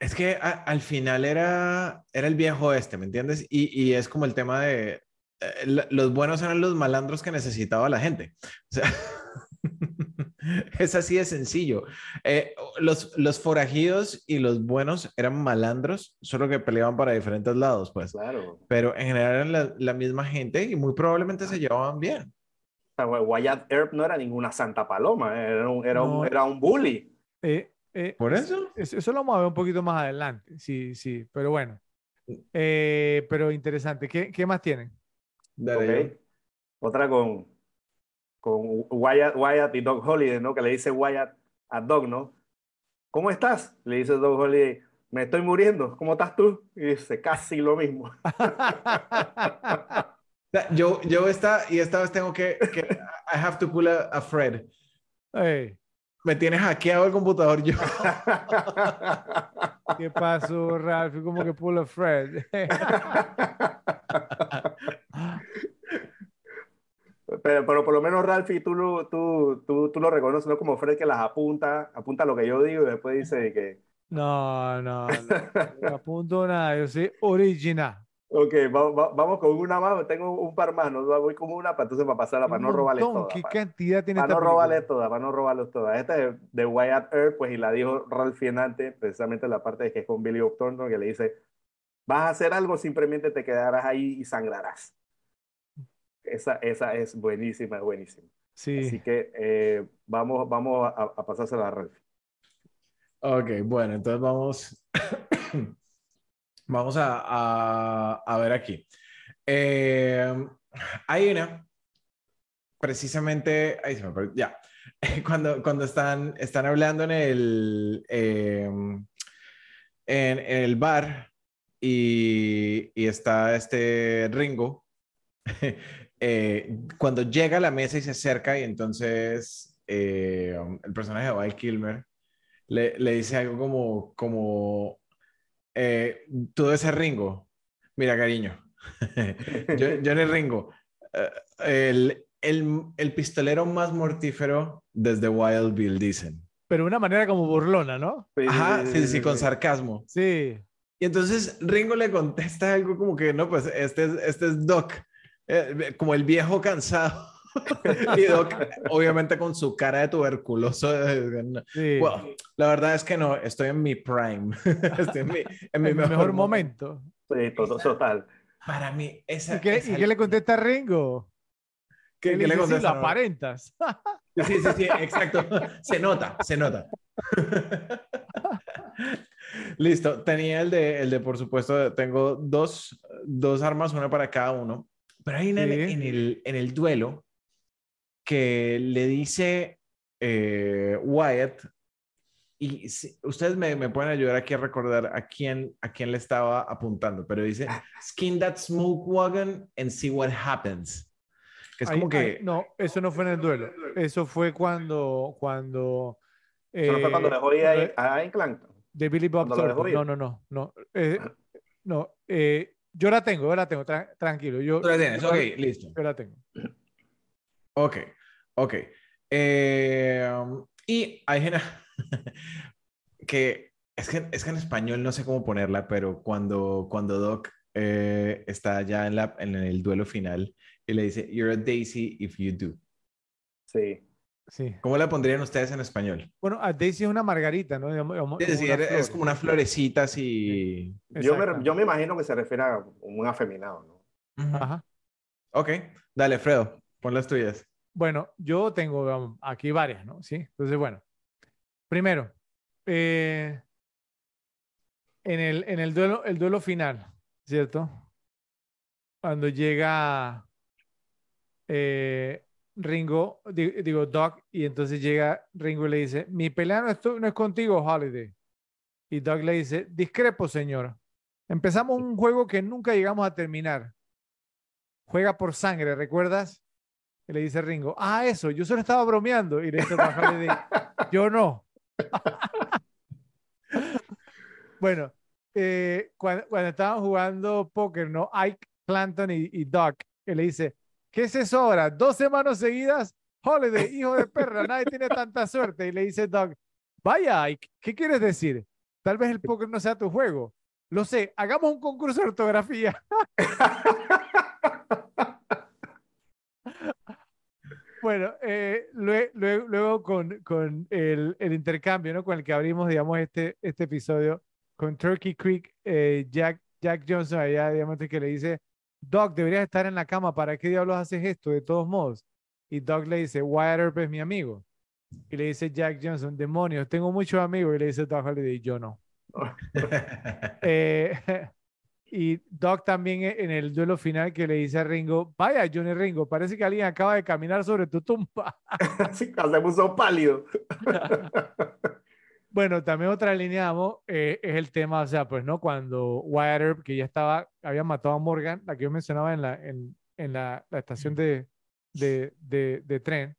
Es que al final era, era el viejo este, ¿me entiendes? Y, y es como el tema de, eh, los buenos eran los malandros que necesitaba la gente. O sea, [LAUGHS] [LAUGHS] Es así de sencillo. Eh, los, los forajidos y los buenos eran malandros, solo que peleaban para diferentes lados, pues. Claro. Pero en general eran la, misma gente y muy probablemente se llevaban bien. Wyatt Earp no era ninguna santa paloma, eh, era un, era un, era un bully. Eh, ¿Por eso? eso? lo vamos a ver un poquito más adelante, sí, sí, pero bueno. pero interesante. ¿Qué, qué más tienen? Otra con, con Wyatt, Wyatt y Doc Holiday, ¿no? Que le dice Wyatt a Doc, ¿no? ¿Cómo estás? Le dice Doc Holiday, me estoy muriendo, ¿cómo estás tú? Y dice, casi lo mismo. [LAUGHS] yo, yo esta, y esta vez tengo que, que I have to pull a, Fred. Me tienes hackeado el computador yo. ¿Qué pasó, Ralph? ¿Cómo que pull a Fred? [LAUGHS] Pero, pero, por lo menos Ralphie, tú lo, tú, tú, tú lo reconoces, no como Fred que las apunta, apunta lo que yo digo y después dice que... [LAUGHS] No, no, no, apunto nada, yo soy original. Ok, vamos con una más, tengo un par más, ¿no? voy con una para entonces para pasarla, para no robarles todas. ¿Qué cantidad tiene Para no robarles todas, para no robarles todas. Esta es de Wyatt Earp, pues y la dijo Ralph Fienante, precisamente la parte de que es con Billy Bob Thornton, que le dice, vas a hacer algo, simplemente te quedarás ahí y sangrarás. Esa, esa es buenísima, buenísima. Sí. Así que eh, vamos, vamos a, a pasársela a la red. Ok, bueno, entonces vamos, [COUGHS] vamos a, a, ver aquí. Eh, hay una, precisamente, ahí se me ya, [LAUGHS] cuando, cuando están, están hablando en el, eh, en, en, el bar y, y está este Ringo. [LAUGHS] eh, cuando llega a la mesa y se acerca y entonces eh, el personaje de Val Kilmer le, le dice algo como, como eh, tú debes ser Ringo. Mira, cariño, [LAUGHS] yo, yo no es Ringo. Eh, el, el, el pistolero más mortífero desde Wild Bill, dicen. Pero de una manera como burlona, ¿no? Ajá, sí, sí, con sarcasmo. Sí. Y entonces Ringo le contesta algo como que, no, pues este es, este es Doc, eh, como el viejo cansado. [LAUGHS] y Doc, obviamente con su cara de tuberculoso. eh, sí. Well, la verdad es que no, estoy en mi prime. [LAUGHS] estoy en mi, en mi el mejor, momento. Sí, todo- total. Para mí, esa. ¿Y qué, esa- y qué le contesta Ringo? ¿Qué- Él qué le "Sí, contesta? lo aparentas. Sí, sí, sí, exacto. [LAUGHS] Se nota, se nota. Listo, tenía el de, el de, por supuesto, tengo dos, dos armas, una para cada uno. Pero hay en, el, Sí. en, el, en el duelo que le dice eh, Wyatt, y si- ustedes me, me pueden ayudar aquí a recordar a quién, a quién le estaba apuntando, pero dice, skin that smoke wagon and see what happens. Que es Ahí- como que... ahí- no, eso no fue en el duelo. Eso fue cuando. cuando Eso no fue cuando eh, dejó ir a, a de Billy Bob Thornton. No, no, no. No, Eh, no eh, yo la tengo, yo la tengo. tra- tranquilo. Yo, Tú la tienes, yo, ok, listo. yo la tengo. Ok, ok. Eh, um, y hay gente [LAUGHS] que es, que es que en español no sé cómo ponerla, pero cuando, cuando Doc eh, está ya en, la, en el duelo final y le dice, You're a daisy if you do. Sí. Sí. ¿Cómo la pondrían ustedes en español? Bueno, a Daisy es una margarita, ¿no? Digamos- Es decir, una es como una florecita así. Yo me, yo me imagino que se refiere a un afeminado, ¿no? Ajá. Ok, dale, Fredo, pon las tuyas. Bueno, yo tengo um, aquí varias, ¿no? Sí. Entonces, bueno. Primero, eh, en el, en el duelo, el duelo final, ¿cierto? Cuando llega eh, Ringo, di- digo, Doc, y entonces llega Ringo y le dice, mi pelea no es, no es contigo, Holiday. Y Doc le dice, discrepo, señor. Empezamos un juego que nunca llegamos a terminar. Juega por sangre, ¿recuerdas? Le dice Ringo, ah, eso, yo solo estaba bromeando. Y le dice Holiday, yo no. [LAUGHS] bueno, eh, cuando, cuando estaban jugando póker, ¿no? Ike Clanton y, y Doc, le dice, ¿qué es eso ahora? ¿Dos semanas seguidas? Holiday, hijo de perra, nadie tiene tanta suerte. Y le dice Doc, vaya ¿qué quieres decir? Tal vez el póker no sea tu juego. Lo sé, hagamos un concurso de ortografía. [LAUGHS] Bueno, eh, lue- lue- luego, con, el intercambio, ¿no? Con el que abrimos, digamos, este, este episodio, con Turkey Creek, eh, Jack, Jack Johnson allá, digamos, que le dice, Doc, deberías estar en la cama, ¿para qué diablos haces esto de todos modos? Y Doc le dice, Wyatt Earp es mi amigo. Y le dice Jack Johnson, demonios, tengo muchos amigos. Y le dice Doc Holiday, yo no. [LAUGHS] Eh, [LAUGHS] y Doc también e- en el duelo final que le dice a Ringo, vaya Johnny Ringo, parece que alguien acaba de caminar sobre tu tumba. [LAUGHS] Así que se puso pálido. Bueno, también otra línea amo, eh, es el tema, o sea, pues, ¿no? Cuando Wyatt Earp, que ya estaba, había matado a Morgan, la que yo mencionaba en la, en, en la, la estación de, de, de, de tren,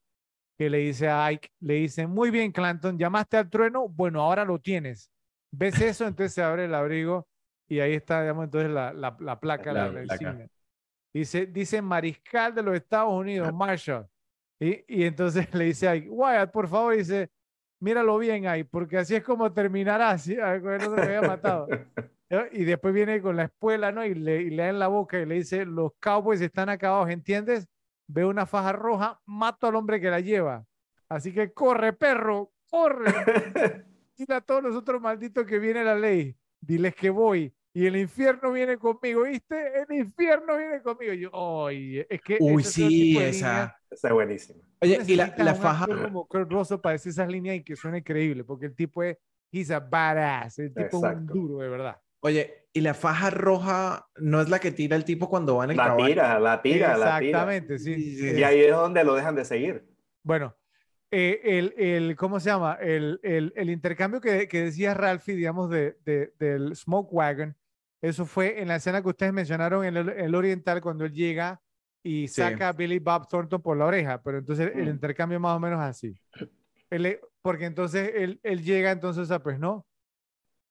que le dice a Ike, le dice, muy bien, Clanton, llamaste al trueno, bueno, ahora lo tienes. ¿Ves eso? Entonces se abre el abrigo y ahí está, digamos, entonces la, la, la placa, la, placa. Dice, dice Mariscal de los Estados Unidos, Marshall. Y, y entonces [LAUGHS] le dice a Ike, Wyatt, por favor, dice, míralo bien ahí, porque así es como terminará, ¿sí? Ah, con el otro que había matado. [LAUGHS] Y después viene con la espuela, ¿no? Y le, y le da en la boca y le dice, los cowboys están acabados, ¿entiendes? Veo una faja roja, mato al hombre que la lleva. Así que corre, perro, corre. [LAUGHS] Dile a todos los otros malditos que viene la ley. Diles que voy. Y el infierno viene conmigo, ¿viste? El infierno viene conmigo. Y yo, oye, es que... Uy, sí, esa. Esa es buenísima. Oye, y la, la faja. como Kurt Russell para decir esas líneas y que suene creíble, porque el tipo es, he's a badass, el tipo es un Exacto. duro, de verdad. Oye, y la faja roja no es la que tira el tipo cuando va en el La caballo. tira, la tira, la tira. Exactamente, sí. Sí, sí, Y ahí es donde lo dejan de seguir. Bueno, eh, el, el, ¿cómo se llama? El, el, el intercambio que, que decía Ralphie, digamos, de, de- del Smoke Wagon, Eso fue en la escena que ustedes mencionaron en el, el oriental cuando él llega y saca a Billy Bob Thornton por la oreja, pero entonces el Mm. intercambio más o menos así. Él porque entonces él, él llega entonces a, pues no,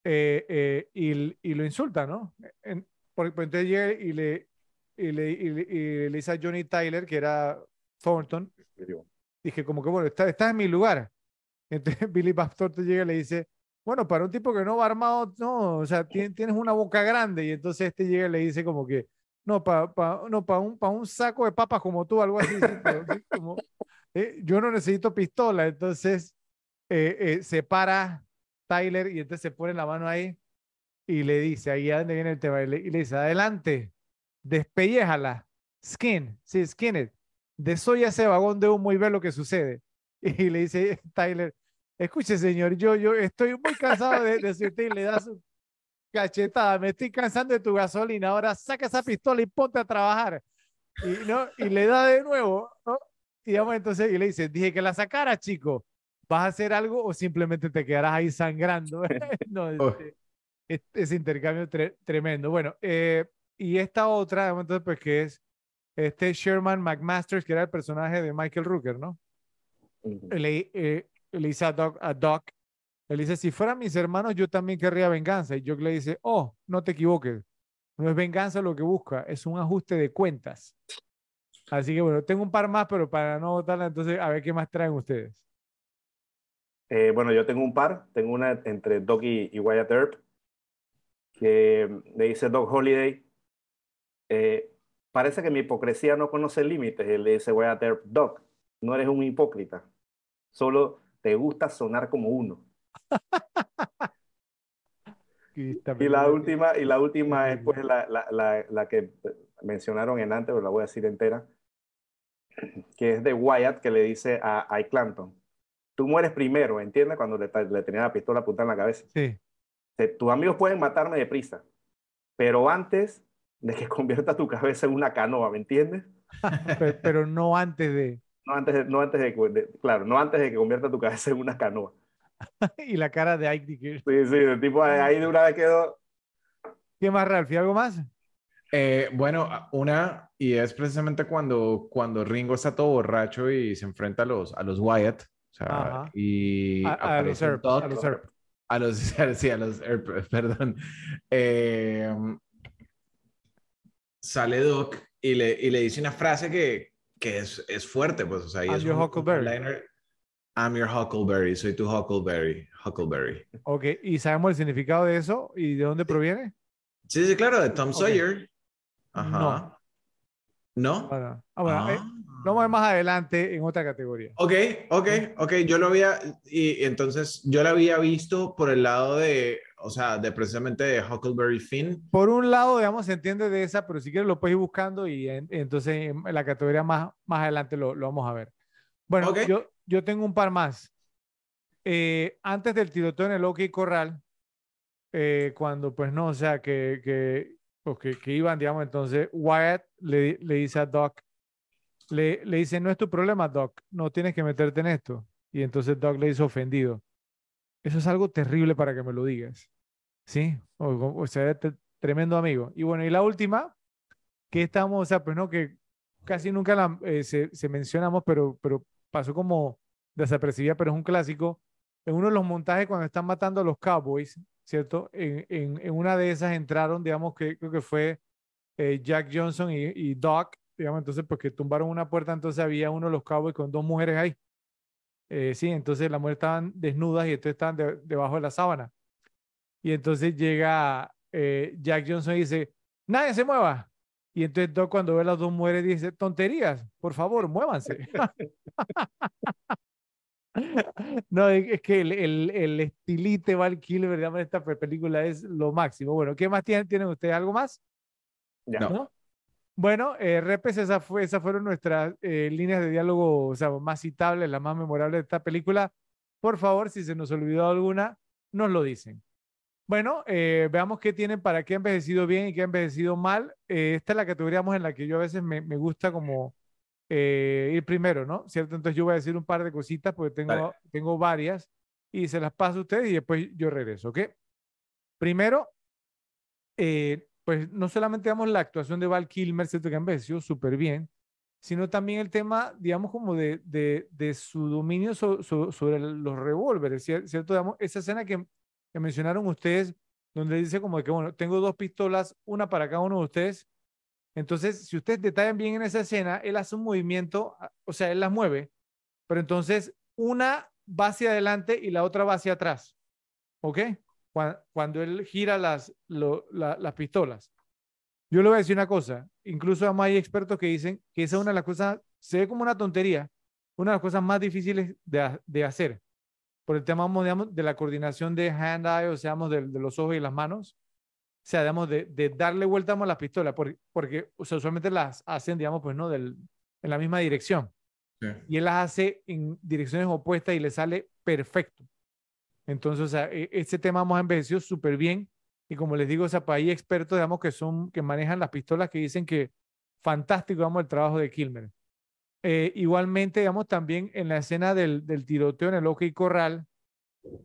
eh, eh, y, y lo insulta, ¿no? En- porque pues, entonces llega y le, y le, y le, y le dice a Johnny Tyler, que era Thornton, dije como que bueno, está- estás en mi lugar. Entonces [LAUGHS] Billy Bob Thornton llega y le dice, bueno, para un tipo que no va armado, no, o sea, tien- tienes una boca grande. Y entonces este llega y le dice como que, no, para un, saco de papas como tú, algo así. como, eh, yo no necesito pistola. Entonces eh, eh, se para Tyler y entonces se pone la mano ahí y le dice, ahí a donde viene el tema, y le, y le dice, adelante, despelléjala, skin, sí, skin it, desoya ese vagón de humo y ve lo que sucede. [LAUGHS] Y le dice Tyler, escuche señor, yo, yo estoy muy cansado de, de usted y le da su cachetada, me estoy cansando de tu gasolina, ahora saca esa pistola y ponte a trabajar. Y, ¿no? y le da de nuevo, ¿no? Y, digamos, entonces, y le dice, dije que la sacara, chico, ¿vas a hacer algo o simplemente te quedarás ahí sangrando? [LAUGHS] [LAUGHS] no, Oh. este, es- ese intercambio tre- tremendo. Bueno, eh, y esta otra, entonces, pues que es este Sherman McMasters, que era el personaje de Michael Rooker, ¿no? Ujú. le, eh, le dice a Doc, a Doc, le dice, si fueran mis hermanos, yo también querría venganza. Y Doc le dice, oh, no te equivoques, no es venganza lo que busca, es un ajuste de cuentas. Así que bueno, tengo un par más, pero para no votarla, entonces a ver qué más traen ustedes. Eh, bueno, yo tengo un par, tengo una entre Doc y, y Wyatt Earp, que le dice Doc Holiday, eh, parece que mi hipocresía no conoce límites, y le dice Wyatt Earp, Doc, no eres un hipócrita, solo te gusta sonar como uno. [LAUGHS] Y, la última, y la última es pues la, la, la, la que mencionaron en antes, pero la voy a decir entera, que es de Wyatt que le dice a, Ike Clanton, tú mueres primero, ¿entiendes? Cuando le, le tenía la pistola apuntada en la cabeza. Sí, tus amigos pueden matarme deprisa, pero antes de que [LAUGHS] convierta tu cabeza en una canoa, ¿me entiendes? [LAUGHS] pe- pero, no antes de... No antes de, no antes de, claro, no antes de que convierta tu cabeza en una canoa. [LAUGHS] y la cara de Ike Dicker. Sí, sí, el tipo ahí de una vez quedó. ¿Qué más, Ralph? ¿Y algo más? Eh, bueno, una, y es precisamente cuando, cuando Ringo está todo borracho y se enfrenta a los, a los Wyatt. O sea, y A, a los Doc, a los Earp. a los, [LAUGHS] sí, a los Earp, [LAUGHS] perdón. Eh, sale Doc y le, y le dice una frase que, que es, es fuerte, pues, o sea, y I'm es your un- Huckleberry. I'm your Huckleberry, soy tu Huckleberry, Huckleberry. Ok, ¿y sabemos el significado de eso y de dónde proviene? Sí, sí, claro, de Tom. Sawyer. Ajá. ¿No? Bueno, ah, bueno, eh, Ah. lo vamos a ver más adelante en otra categoría. Ok, ok, ok. Yo lo había, y, y entonces yo lo había visto por el lado de, o sea, de precisamente Huckleberry Finn. Por un lado, digamos, se entiende de esa, pero si quieres lo puedes ir buscando y en- entonces en la categoría más, más adelante lo, lo vamos a ver. Bueno, yo, yo tengo un par más. Eh, antes del tiroteo en el OK Corral, eh, cuando pues no, o sea, que, que, pues, que, que iban, digamos, entonces Wyatt le, le dice a Doc, le, le dice, no es tu problema, Doc, no tienes que meterte en esto. Y entonces Doc le dice ofendido. Eso es algo terrible para que me lo digas. ¿Sí? O, sea, te- tremendo amigo. Y bueno, y la última, que estamos, o sea, pues no, que casi nunca la, eh, se, mencionamos, pero, pero pasó como desapercibida, pero es un clásico. En uno de los montajes cuando están matando a los Cowboys, ¿cierto? En, en, una de esas entraron, digamos que creo que fue eh, Jack Johnson y, y Doc, digamos, entonces porque tumbaron una puerta, entonces había uno de los Cowboys con dos mujeres ahí. Eh, sí, entonces las mujeres estaban desnudas y entonces estaban de- debajo de la sábana. Y entonces llega eh, Jack Johnson y dice, nadie se mueva. Y entonces Doc cuando ve a las dos mujeres dice, tonterías, por favor, muévanse. [LAUGHS] No, es que el, el, el estilite Val Kilmer en esta pe- película es lo máximo. Bueno, ¿qué más tienen, tienen ustedes? ¿Algo más? Ya. No. ¿No? Bueno, eh, repes, esa fue, esas fueron nuestras eh, líneas de diálogo o sea, más citables, las más memorables de esta película. Por favor, si se nos olvidó alguna, nos lo dicen. Bueno, eh, veamos qué tienen para qué ha envejecido bien y qué ha envejecido mal. Eh, esta es la categoría en la que yo a veces me, me gusta como eh, ir primero, ¿no? ¿Cierto? Entonces yo voy a decir un par de cositas porque tengo, Vale. tengo varias y se las paso a ustedes y después yo regreso, ¿ok? Primero, eh, pues no solamente digamos la actuación de Val Kilmer, ¿cierto? Que envejeció súper bien, sino también el tema, digamos, como de, de, de su dominio sobre los revólveres, ¿cierto? Digamos, esa escena que, que, mencionaron ustedes, donde dice como que, bueno, tengo dos pistolas, una para cada uno de ustedes. Entonces, si ustedes detallan bien en esa escena, él hace un movimiento, ah, o sea, él las mueve, pero entonces una va hacia adelante y la otra va hacia atrás. ¿Ok? Cuando, él gira las, las pistolas. Yo le voy a decir una cosa, incluso hay expertos que dicen que esa es una de las cosas, se ve como una tontería, una de las cosas más difíciles de, de hacer, por el tema, digamos, de la coordinación de hand-eye, o sea, de, de, los ojos y las manos, o sea, digamos, de, de darle vuelta a las pistolas, porque, porque usualmente las hacen, digamos, pues, ¿no? Del, en la misma dirección. Y él las hace en direcciones opuestas y le sale perfecto. Entonces, o sea, e, ese tema hemos envejecido súper bien. Y como les digo, o sea, hay expertos, digamos, que son, que manejan las pistolas que dicen que fantástico, digamos, el trabajo de Kilmer. Eh, igualmente, digamos, también en la escena del, del tiroteo en el OK Corral,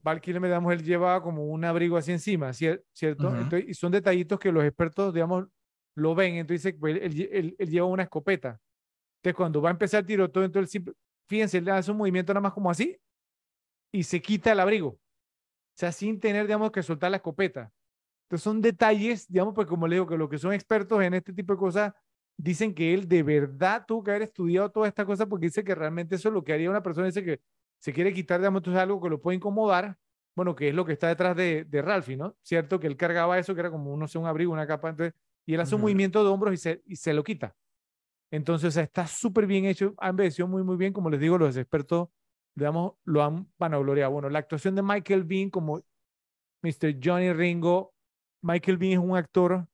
Val Kilmer, digamos, él llevaba como un abrigo así encima, ¿cierto? y son detallitos que los expertos, digamos, lo ven. Entonces, pues, él, él, lleva una escopeta. Entonces, cuando va a empezar el tiroteo, entonces, fíjense, él hace un movimiento nada más como así y se quita el abrigo. O sea, sin tener, digamos, que soltar la escopeta. Entonces son detalles, digamos, pues como le digo, que los que son expertos en este tipo de cosas dicen que él de verdad tuvo que haber estudiado toda esta cosa porque dice que realmente eso es lo que haría una persona, dice que se quiere quitar, digamos, entonces algo que lo puede incomodar, bueno, que es lo que está detrás de, de Ralphie, ¿no? Cierto que él cargaba eso, que era como, no sé, un abrigo, una capa, entonces, y él hace un movimiento de hombros y se, y se lo quita. Entonces, o sea, está súper bien hecho, ha envejecido muy, muy bien, como les digo, los expertos, digamos, lo han vanagloriado. Bueno, la actuación de Michael Bean como Mr. Johnny Ringo, Michael Bean es un actor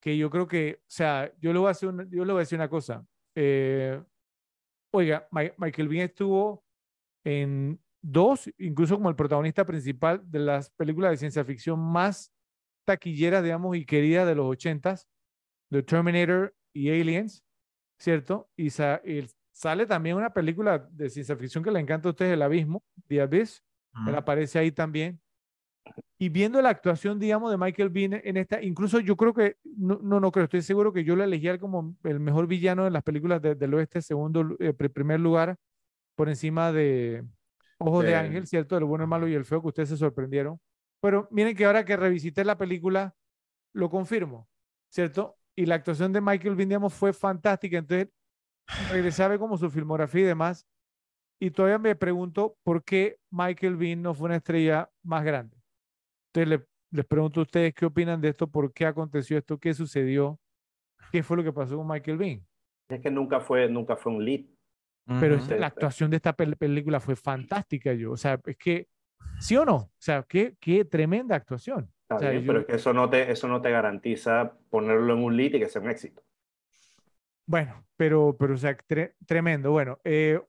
que yo creo que, o sea, yo le voy a decir una, yo le voy a decir una cosa. Eh, oiga, Michael Bean estuvo en dos, incluso como el protagonista principal de las películas de ciencia ficción más taquilleras, digamos, y queridas de los ochentas, The Terminator y Aliens, ¿cierto? Y, sale también una película de ciencia ficción que le encanta a ustedes, El Abismo, The Abyss, él aparece ahí también y viendo la actuación, digamos, de Michael Bean en esta, incluso yo creo que, no, no, no creo, estoy seguro que yo lo elegí como el mejor villano de las películas del oeste, segundo, eh, primer lugar, por encima de Ojos de Ángel, ¿cierto? El bueno, el malo y el feo, que ustedes se sorprendieron. Pero miren que ahora que revisité la película, lo confirmo, ¿cierto? Y la actuación de Michael Bean, digamos, fue fantástica. Entonces, regresé a ver como su filmografía y demás. Y todavía me pregunto por qué Michael Bean no fue una estrella más grande. Entonces les pregunto a ustedes qué opinan de esto, por qué aconteció esto, qué sucedió, qué fue lo que pasó con Michael Bean. Es que nunca fue, nunca fue un lead. Pero la actuación de esta película fue fantástica, yo. O sea, es que, ¿sí o no? O sea, qué, qué tremenda actuación. Pero es que eso no, te, eso no te garantiza ponerlo en un lead y que sea un éxito. Bueno, pero, pero o sea, tremendo. Bueno, eh,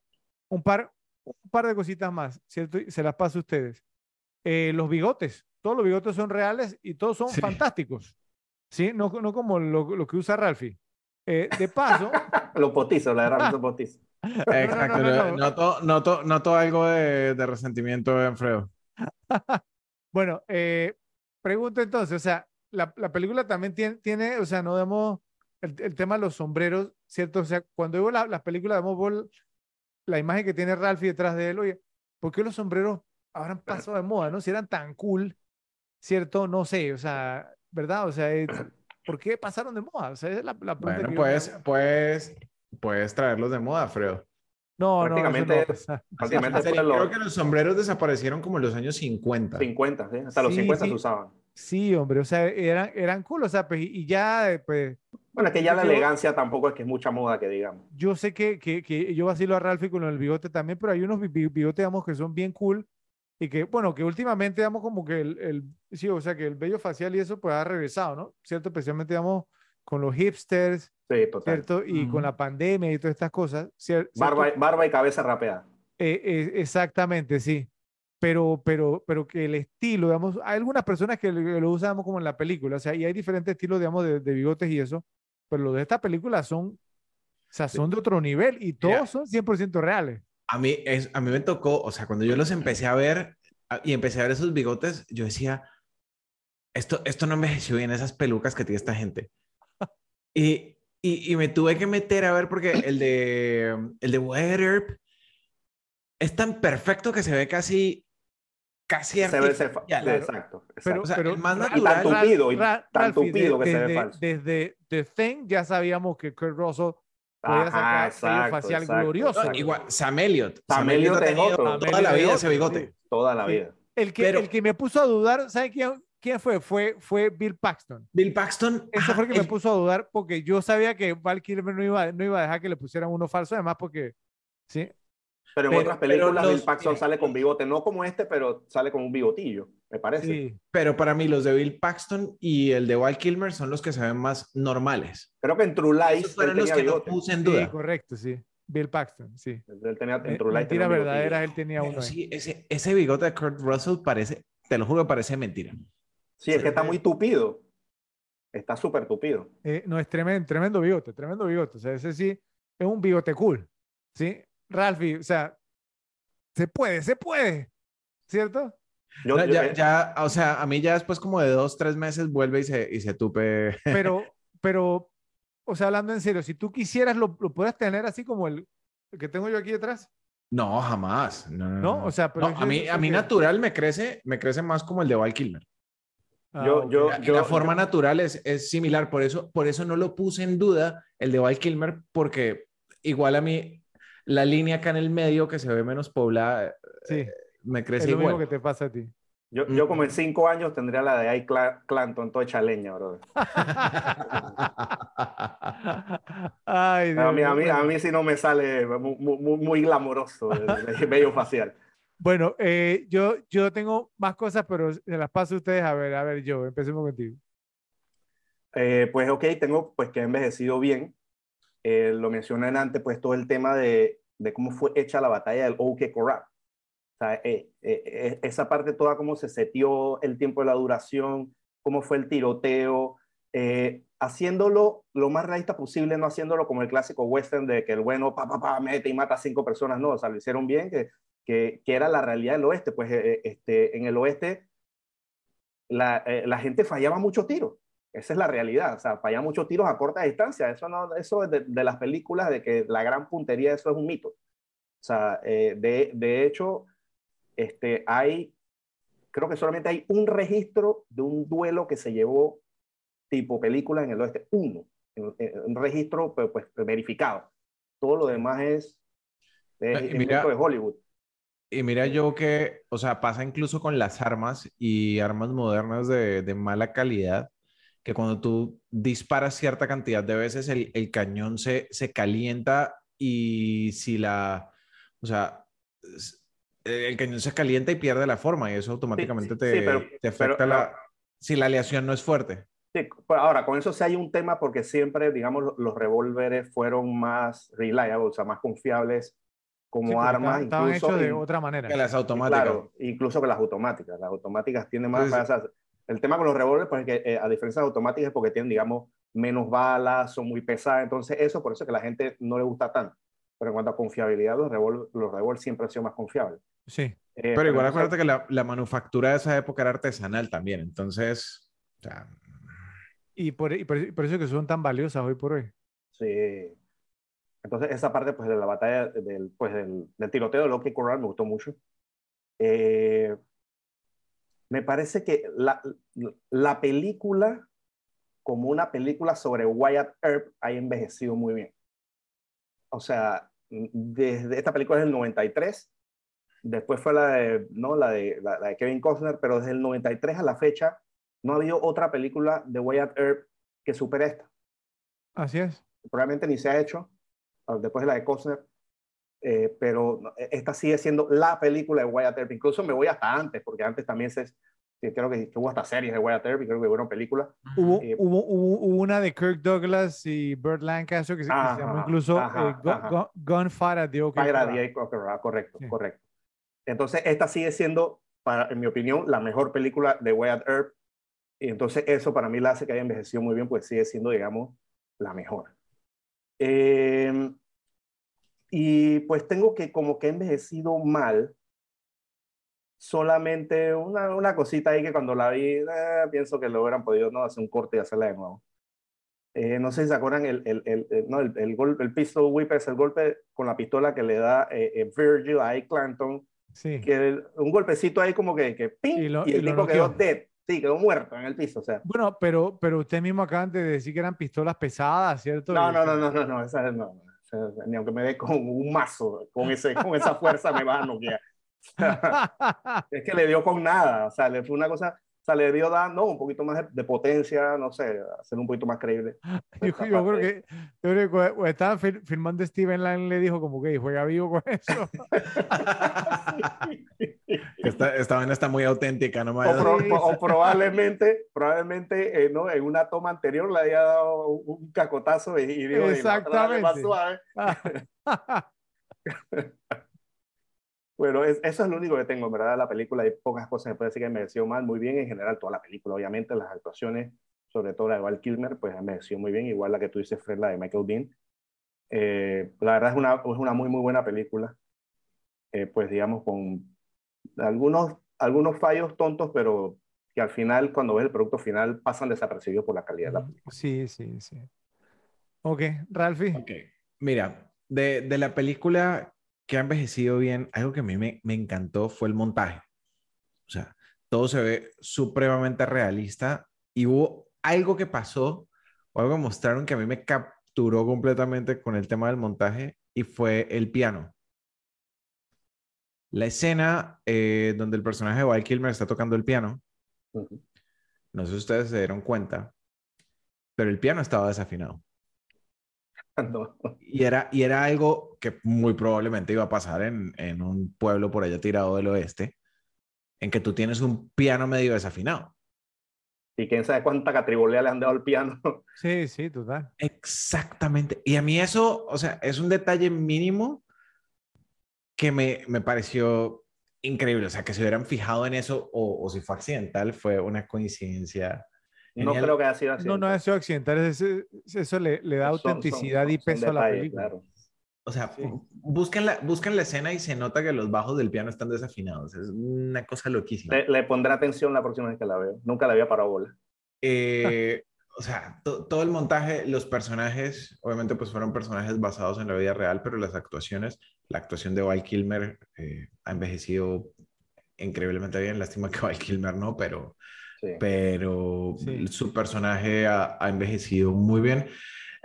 un, par, un par de cositas más, ¿cierto? Se las paso a ustedes. Eh, los bigotes todos los bigotes son reales y todos son fantásticos. ¿Sí? No, no como lo, lo que usa Ralphie. Eh, de paso. [LAUGHS] los potizos, la verdad, los [LAUGHS] potizos. Exacto. noto, noto, noto, algo de, de resentimiento en Fredo. [LAUGHS] bueno, eh, pregunto entonces, o sea, la, la, película también tiene, tiene, o sea, no demos el, el, tema de los sombreros, ¿cierto? O sea, cuando veo las la películas, vemos la imagen que tiene Ralphie detrás de él, oye, ¿por qué los sombreros ahora han pasado de moda, no? Si eran tan cool, ¿cierto? No sé, o sea, ¿verdad? O sea, ¿por qué pasaron de moda? O sea, es la, la bueno, puedes, puedes, puedes traerlos de moda, Fredo. No, prácticamente, no, prácticamente [LAUGHS] creo que los sombreros desaparecieron como en los años 50. 50, ¿sí? hasta los 50 se usaban. Sí, hombre, o sea, eran, eran cool, o sea, pues, y ya, pues... Bueno, es que ya la elegancia tampoco es que es mucha moda, que digamos. Yo sé que, que, que yo vacilo a Ralphie con el bigote también, pero hay unos bigotes, digamos, que son bien cool, y que, bueno, que últimamente, digamos, como que el, el, sí, o sea, que el vello facial y eso, pues ha regresado, ¿no? ¿Cierto? Especialmente, digamos, con los hipsters, sí, total. ¿cierto? Y con la pandemia y todas estas cosas. ¿cierto? Barba, barba y cabeza rapeada. Eh, eh, exactamente, sí. Pero, pero, pero que el estilo, digamos, hay algunas personas que lo, usan como en la película, o sea, y hay diferentes estilos, digamos, de, de bigotes y eso, pero los de esta película son, o sea, son de otro nivel y todos son 100% reales. A mí, es, a mí me tocó, o sea, cuando yo los empecé a ver y empecé a ver esos bigotes, yo decía, esto, esto no envejeció bien, esas pelucas que tiene esta gente. Y, y, y me tuve que meter a ver porque el de, el de Wyatt Earp es tan perfecto que se ve casi casi Se ve, se, artificial. sí, exacto, Pero, exacto. O sea, pero más Ra- Y tan natural. tupido, y Ra- tan tupido que se ve falso. Desde The Thing ya sabíamos que Kurt Russell podía Ajá, sacar exacto, facial exacto, glorioso. exacto. Igual, Sam Elliott. Sam Elliott ha tenido otro. toda la vida es ese bigote. sí. Toda la Sí. vida. El que, Pero- el que me puso a dudar, ¿sabe quién, quién fue? fue? Fue Bill Paxton. Bill Paxton. Ese ajá, fue el que me el- puso a dudar porque yo sabía que Val Kilmer no iba, no iba a dejar que le pusieran uno falso, además porque, sí, Pero en Pero- otras películas los- Bill Paxton sale con bigote, no como este, pero sale con un bigotillo, me parece. sí. Pero para mí los de Bill Paxton y el de Val Kilmer son los que se ven más normales. Creo que en True Lies fueron los que no bigote. puse en Sí, duda. correcto, sí. Bill Paxton, sí. Él tenía en Eh, True Lies bigotillo. verdaderas, él tenía Pero uno. ahí. sí, ese, ese bigote de Kurt Russell parece, te lo juro, parece mentira. Sí, es que está Sí. muy tupido. Está súper tupido. Eh, no, es tremendo, tremendo bigote, tremendo bigote. O sea, ese sí es un bigote cool. ¿Sí? Ralphie, o sea, se puede, se puede. ¿Cierto? Yo, No, yo- ya, eh, ya, o sea, a mí ya después como de dos, tres meses vuelve y se, y se tupe. [LAUGHS] Pero, pero, o sea, hablando en serio, si tú quisieras, lo, lo puedes tener así como el, el que tengo yo aquí detrás. No, jamás. No, no, ¿No? no. O sea, pero a mí, a mí que- natural me crece, me crece más como el de Val Kilmer. Ah, Yo- yo- La, la forma natural es, es similar, por eso, por eso no lo puse en duda el de Val Kilmer, porque igual a mí la línea acá en el medio que se ve menos poblada Sí, me es crece lo mismo igual. que te pasa a ti. yo, yo como en cinco años tendría la de I. Cla- Clanton, toda hecha leña, bro. [LAUGHS] Ay, A Dios mí, a, mí, a Bueno. mí sí no me sale muy, muy, muy glamoroso el, el vello facial. Bueno, eh, yo, yo tengo más cosas, pero se las paso a ustedes. A ver, a ver, yo, empecemos contigo. Eh, pues ok, tengo pues que he envejecido bien. Eh, lo mencioné antes, pues todo el tema de, de cómo fue hecha la batalla del OK Corral. Sea, eh, eh, eh, esa parte toda, cómo se setió el tiempo de la duración, cómo fue el tiroteo, eh, haciéndolo lo más realista posible, no haciéndolo como el clásico western de que el bueno pa, pa, pa, mete y mata a cinco personas, no, o sea, lo hicieron bien, que, que, que era la realidad del oeste. Pues eh, este, en el oeste la, eh, la gente fallaba muchos tiros. Esa es la realidad, o sea, falla muchos tiros a corta distancia. Eso, no, eso es de, de, las películas, de que la gran puntería, eso es un mito. O sea, eh, de, de, hecho, este, hay, creo que solamente hay un registro de un duelo que se llevó tipo película en el oeste, uno, un registro pues, pues, verificado. Todo lo demás es, es, es mira, de Hollywood. Y mira yo que, o sea, pasa incluso con las armas y armas modernas de, de mala calidad que cuando tú disparas cierta cantidad de veces el, el cañón se, se, calienta y si la, o sea, el cañón se calienta y pierde la forma y eso automáticamente sí, te, sí, pero, te, afecta pero, la, si la aleación no es fuerte. Sí, ahora, con eso sí hay un tema porque siempre, digamos, los, los revólveres fueron más reliable, o sea, más confiables como sí, armas. Estaban incluso, hechos de otra manera. Que las automáticas. Claro, incluso que las automáticas. Las automáticas tienen más... Entonces, o sea, el tema con los revólveres, pues, es que, eh, a diferencia de las automáticas, es porque tienen, digamos, menos balas, son muy pesadas. Entonces, eso, por eso es que a la gente no le gusta tanto. Pero en cuanto a confiabilidad, los revólveres los revólver siempre han sido más confiables. Sí. Eh, pero, pero, igual acuérdate que la, la, manufactura de esa época era artesanal también. Entonces, o sea... Y por, y, por, y por, eso que son tan valiosas hoy por hoy. Sí. Entonces, esa parte pues, de la batalla del, pues, del, del tiroteo de Loki Corral me gustó mucho. Eh, me parece que la, la película, como una película sobre Wyatt Earp, ha envejecido muy bien. O sea, desde esta película es del 93, después fue la de, ¿no? la, de, la, la de Kevin Costner, pero desde el 93 a la fecha no ha habido otra película de Wyatt Earp que supere esta. Así es. Probablemente ni se ha hecho después de la de Costner, eh, pero esta sigue siendo la película de Wyatt Earp. Incluso me voy hasta antes, porque antes también se, creo que, que hubo hasta series de Wyatt Earp y creo que hubo películas. Hubo, eh, hubo, hubo, hubo, una de Kirk Douglas y Burt Lancaster que, ajá, que se llamó incluso ajá, eh, Gun, Gun, Gunfight at the OK Corral. Correcto, sí. correcto. Entonces, esta sigue siendo, para, en mi opinión, la mejor película de Wyatt Earp. Y entonces eso para mí la hace que haya envejecido muy bien, pues sigue siendo, digamos, la mejor. Eh, y pues tengo que como que he envejecido mal solamente una, una cosita ahí que cuando la vi, eh, pienso que lo hubieran podido no hacer un corte y hacerla de nuevo. Eh, no sé si se acuerdan el, el, el, el no, el, el, golpe, el pistol whip es el golpe con la pistola que le da eh, eh Virgil a Ike Clanton. Sí. Que un golpecito ahí como que, que ping, Y lo- y el y tipo quedó dead. Sí, quedó muerto en el piso. O sea, Bueno, pero, pero usted mismo acaban de decir que eran pistolas pesadas, ¿cierto? no, no, no, no, no, no, esa no, no, ni aunque me dé con un mazo, con, ese, con esa fuerza me va a noquear. [LAUGHS] es que le dio con nada, o sea, le fue una cosa, o sea, le dio dando un poquito más de, de potencia, no sé, hacer un poquito más creíble. [LAUGHS] yo, yo creo que, yo creo que cuando- estaba fil- filmando Steven Lang le dijo como que juega vivo con eso. [LAUGHS] Esta, esta vaina está muy auténtica, no me O, pro- o probablemente, probablemente eh, ¿no? en una toma anterior le haya dado un, un cacotazo y, y y la otra dale más Exactamente. suave. Bueno, es- eso es lo único que tengo, en verdad, de la película. Hay pocas cosas que puede decir que mereció mal, muy bien en general toda la película. Obviamente las actuaciones, sobre todo la de Val Kilmer, pues mereció muy bien, igual la que tú dices, Fred, la de Michael Bean. Eh, la verdad es una, es una muy, muy buena película. Eh, pues digamos, con algunos, algunos fallos tontos, pero que al final, cuando ves el producto final, pasan desapercibidos por la calidad de la película. Sí, sí, sí. Ok, Ralphie. Ok, mira, de, de la película que ha envejecido bien, algo que a mí me, me encantó fue el montaje. O sea, todo se ve supremamente realista y hubo algo que pasó o algo que mostraron que a mí me capturó completamente con el tema del montaje y fue el piano. La escena eh, donde el personaje de Val Kilmer está tocando el piano, Ujú. no sé si ustedes se dieron cuenta, pero el piano estaba desafinado. [LAUGHS] No. Y era, y era algo que muy probablemente iba a pasar en, en un pueblo por allá tirado del oeste, en que tú tienes un piano medio desafinado. Y quién sabe cuánta catribolea le han dado al piano. [LAUGHS] Sí, sí, total. Exactamente. Y a mí eso, o sea, es un detalle mínimo que me, me pareció increíble. O sea, que se hubieran fijado en eso o, o si fue accidental, fue una coincidencia. No Genial. creo que haya sido así. No, no ha sido accidental, es- es- eso le, le da Son- son- autenticidad y son peso a la película. claro. O sea, Sí. busquen, la, busquen la escena y se nota que los bajos del piano están desafinados. Es una cosa loquísima. Le, le pondré atención la próxima vez que la veo. Nunca la había parado bola. Eh, [LAUGHS] o sea, to- todo el montaje, los personajes, obviamente pues fueron personajes basados en la vida real, pero las actuaciones, la actuación de Val Kilmer eh, ha envejecido increíblemente bien. Lástima que Val Kilmer no, pero, Sí. pero Sí. su personaje ha, ha envejecido muy bien.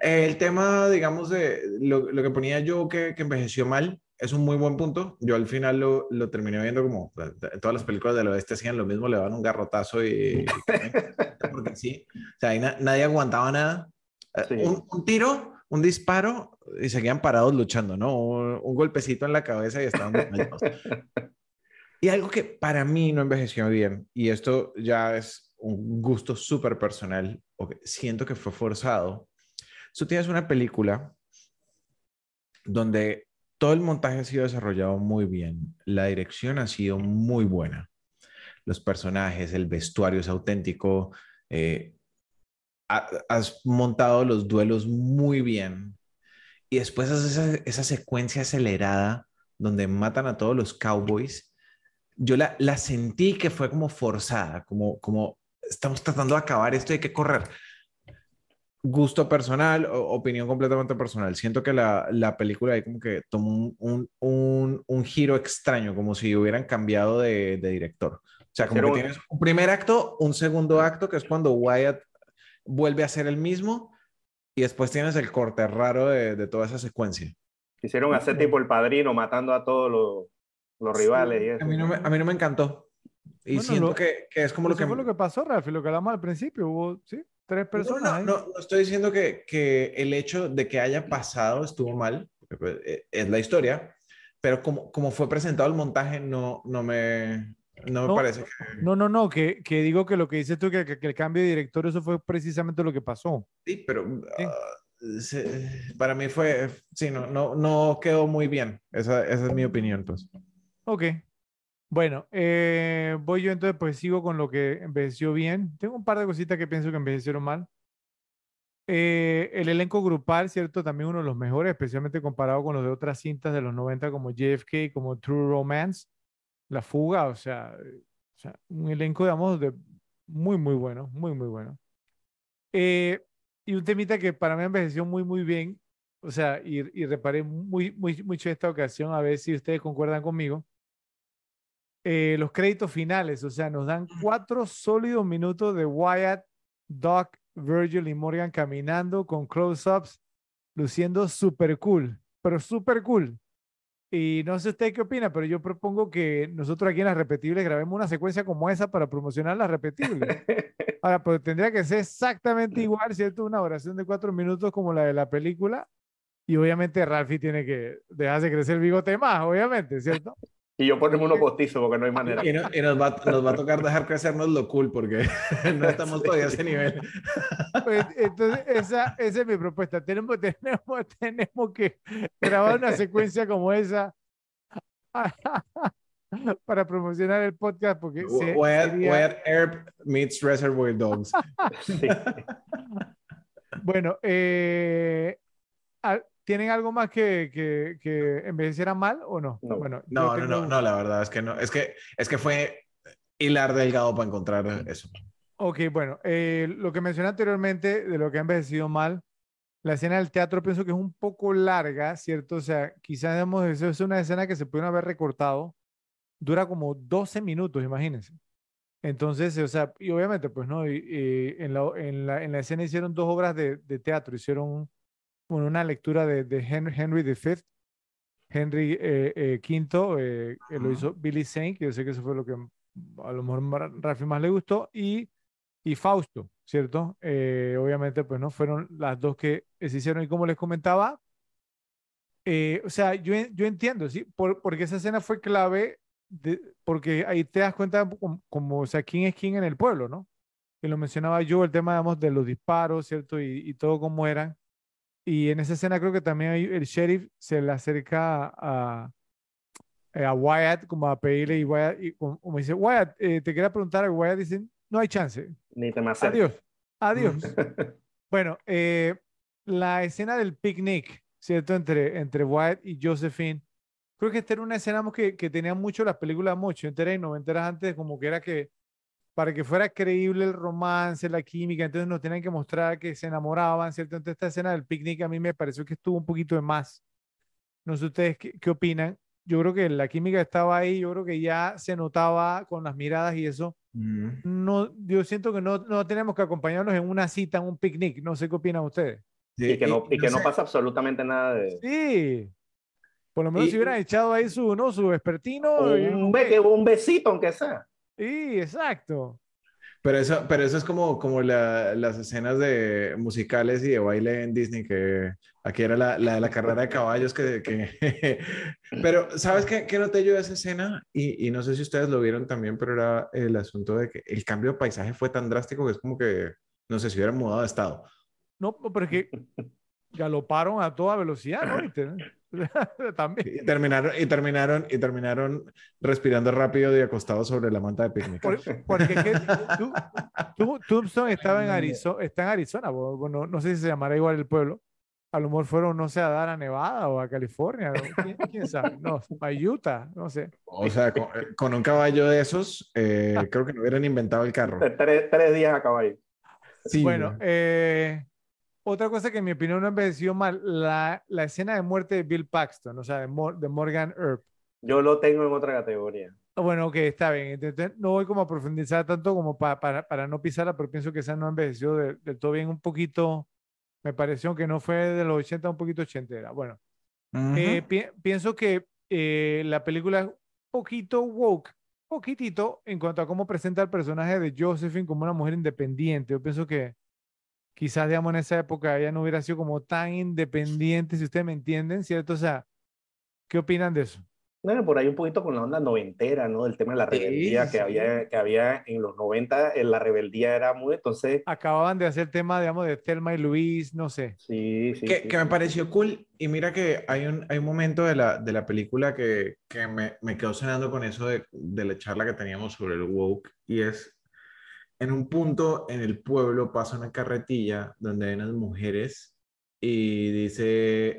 Eh, el tema, digamos, de lo, lo que ponía yo que, que envejeció mal es un muy buen punto. Yo al final lo, lo terminé viendo como todas las películas del oeste hacían lo mismo, le daban un garrotazo y... [LAUGHS] porque sí, o sea, ahí na- nadie aguantaba nada. Eh, Sí. Un, un tiro, un disparo y seguían parados luchando, ¿no? Un, un golpecito en la cabeza y estaban desmayados. [LAUGHS] Y algo que para mí no envejeció bien, y esto ya es un gusto súper personal, o que siento que fue forzado. Tú tienes una película donde todo el montaje ha sido desarrollado muy bien, la dirección ha sido muy buena, los personajes, el vestuario es auténtico, eh, ha- has montado los duelos muy bien, y después haces esa, secuencia acelerada donde matan a todos los cowboys yo la, la sentí que fue como forzada, como, como estamos tratando de acabar esto y hay que correr. Gusto personal, o- opinión completamente personal. Siento que la, la película ahí como que tomó un, un, un, un giro extraño, como si hubieran cambiado de, de director. O sea, como que Hicieron- tienes un primer acto, un segundo acto, que es cuando Wyatt vuelve a ser el mismo, y después tienes el corte raro de, de toda esa secuencia. Quisieron hacer tipo el padrino matando a todos los, los rivales y eso. A mí no me, a mí no me encantó. Y Bueno, siento lo- que, que es como lo que... fue lo que pasó, Ralphie, lo que hablamos al principio. Hubo, sí, tres personas. No, no, no, no estoy diciendo que, que el hecho de que haya pasado estuvo mal, pues, eh, es la historia, pero como, como fue presentado el montaje, no, no me, no me No. parece que... No, no, no, que, que digo que lo que dices tú, que, que- el cambio de director, eso fue precisamente lo que pasó. Sí, pero Sí. se- para mí fue, sí, no, no, no quedó muy bien. Esa, esa es mi opinión, pues. Ok. Bueno, eh, voy yo entonces, pues sigo con lo que envejeció bien. Tengo un par de cositas que pienso que envejecieron mal. Eh, el elenco grupal, ¿cierto? También uno de los mejores, especialmente comparado con los de otras cintas de los 90 como JFK, como True Romance. La fuga, o sea, o sea un elenco, digamos, de muy, muy bueno, muy, muy bueno. Eh, y un temita que para mí envejeció muy, muy bien, o sea, y, y reparé muy, muy, mucho esta ocasión, a ver si ustedes concuerdan conmigo. Eh, los créditos finales, o sea, nos dan cuatro sólidos minutos de Wyatt, Doc, Virgil y Morgan caminando con close-ups, luciendo súper cool, pero súper cool. Y no sé usted qué opina, pero yo propongo que nosotros aquí en las repetibles grabemos una secuencia como esa para promocionar las repetibles. [LAUGHS] Ahora, pues tendría que ser exactamente igual, ¿cierto? Una oración de cuatro minutos como la de la película. Y obviamente Ralphie tiene que dejarse crecer el bigote más, obviamente, ¿cierto? Y yo ponemos uno postizo porque no hay manera. Y, nos, va, nos, va, a tocar dejar crecernos lo cool porque [LAUGHS] no estamos todavía a ese nivel. Pues, entonces, esa, esa, es mi propuesta. Tenemos, tenemos, [LAUGHS] tenemos que grabar una secuencia como esa [LAUGHS] para promocionar el podcast porque Wet, sería... Air meets Reservoir Dogs. Bueno, eh, ¿Tienen algo más que, que, que envejeciera mal o no? No, bueno, no, no, no, no, la verdad es que no. Es que, es que fue hilar delgado para encontrar eso. Ok, bueno, eh, lo que mencioné anteriormente de lo que ha envejecido mal, la escena del teatro pienso que es un poco larga, ¿cierto? O sea, quizás digamos, eso es una escena que se puede haber recortado, dura como 12 minutos, imagínense. Entonces, o sea, y obviamente, pues no, y, en, la, en, la, en, la, escena hicieron dos obras de, de teatro, hicieron una lectura de, de Henry, Henry V, Henry eh, eh, V, eh, que lo hizo Billy Zane, que yo sé que eso fue lo que a lo mejor Rafi más le gustó, y, y Fausto, ¿cierto? obviamente, pues no fueron las dos que se hicieron, y como les comentaba, o sea, yo, yo entiendo, ¿sí? Por, porque esa escena fue clave, de, porque ahí te das cuenta como, o sea, quién es quién en el pueblo, ¿no? Que lo mencionaba yo, el tema, digamos, de los disparos, ¿cierto? Y, y todo cómo eran. Y en esa escena creo que también hay, el sheriff se le acerca a, a Wyatt como a pedirle y Wyatt, y como, dice, Wyatt, eh, te quería preguntar, Wyatt dice, no hay chance. Ni te me Adiós, adiós. [LAUGHS] bueno, eh, la escena del picnic, ¿cierto? Entre, entre Wyatt y Josephine. Creo que esta era una escena que, que tenía mucho las películas mucho, enteras y noventeras antes, como que era que para que fuera creíble el romance, la química, entonces nos tenían que mostrar que se enamoraban, ¿cierto? Entonces esta escena del picnic a mí me pareció que estuvo un poquito de más. No sé ustedes qué, qué opinan. Yo creo que la química estaba ahí, yo creo que ya se notaba con las miradas y eso. Mm. No, yo siento que no, no tenemos que acompañarnos en una cita, en un picnic. No sé qué opinan ustedes. y que, no, y, que no, pasa absolutamente nada de... Sí. Por lo menos si hubieran echado ahí su, ¿no? su expertino. Un, un besito, aunque sea. Sí, exacto. Pero eso, pero eso es como, como las escenas de musicales y de baile en Disney, que aquí era la, la, la carrera de caballos que... que... [LAUGHS] pero, ¿sabes qué, qué noté yo de esa escena? Y, y, no sé si ustedes lo vieron también, pero era el asunto de que el cambio de paisaje fue tan drástico que es como que, no sé, si hubieran mudado de estado. No, pero es que galoparon a toda velocidad, ¿no? [LAUGHS] También. Y terminaron, y, terminaron, y terminaron respirando rápido y acostados sobre la manta de picnic. porque tú, Tombstone estaba en Arizona, está en Arizona, bueno, no sé si se llamará igual el pueblo. A lo mejor fueron, no sé, a dar a Nevada o a California, ¿Quién, sabe? No, a Utah, no sé. O sea, con, un caballo de esos, eh, creo que no hubieran inventado el carro. Tres, tres días a caballo. Sí, bueno, eh, otra cosa que en mi opinión no envejeció mal, la, la escena de muerte de Bill Paxton, o sea, de, de Morgan Earp. Yo lo tengo en otra categoría. Ah, bueno, ok, está bien. Entonces, no voy como a profundizar tanto como para, para, para no pisarla, pero pienso que esa no envejeció del todo bien, un poquito, me pareció que no fue de los 80, un poquito 80 era. Bueno, eh, pienso que eh, la película es un poquito woke, poquitito en cuanto a cómo presenta el personaje de Josephine como una mujer independiente. Yo pienso que quizás, digamos, en esa época ella no hubiera sido como tan independiente, si ustedes me entienden, ¿cierto? O sea, ¿qué opinan de eso? Bueno, por ahí un poquito con la onda noventera, ¿no? El tema de la rebeldía que, había, que había en los 90, en la rebeldía era muy, entonces... Acababan de hacer tema, digamos, de Thelma y Luis, no sé. Sí, sí. Que, que me pareció cool, y mira que hay un, hay un momento de la, de la película que, que me, me, quedó sonando con eso de, de la charla que teníamos sobre el woke, y es en un punto en el pueblo pasa una carretilla donde hay unas mujeres y dice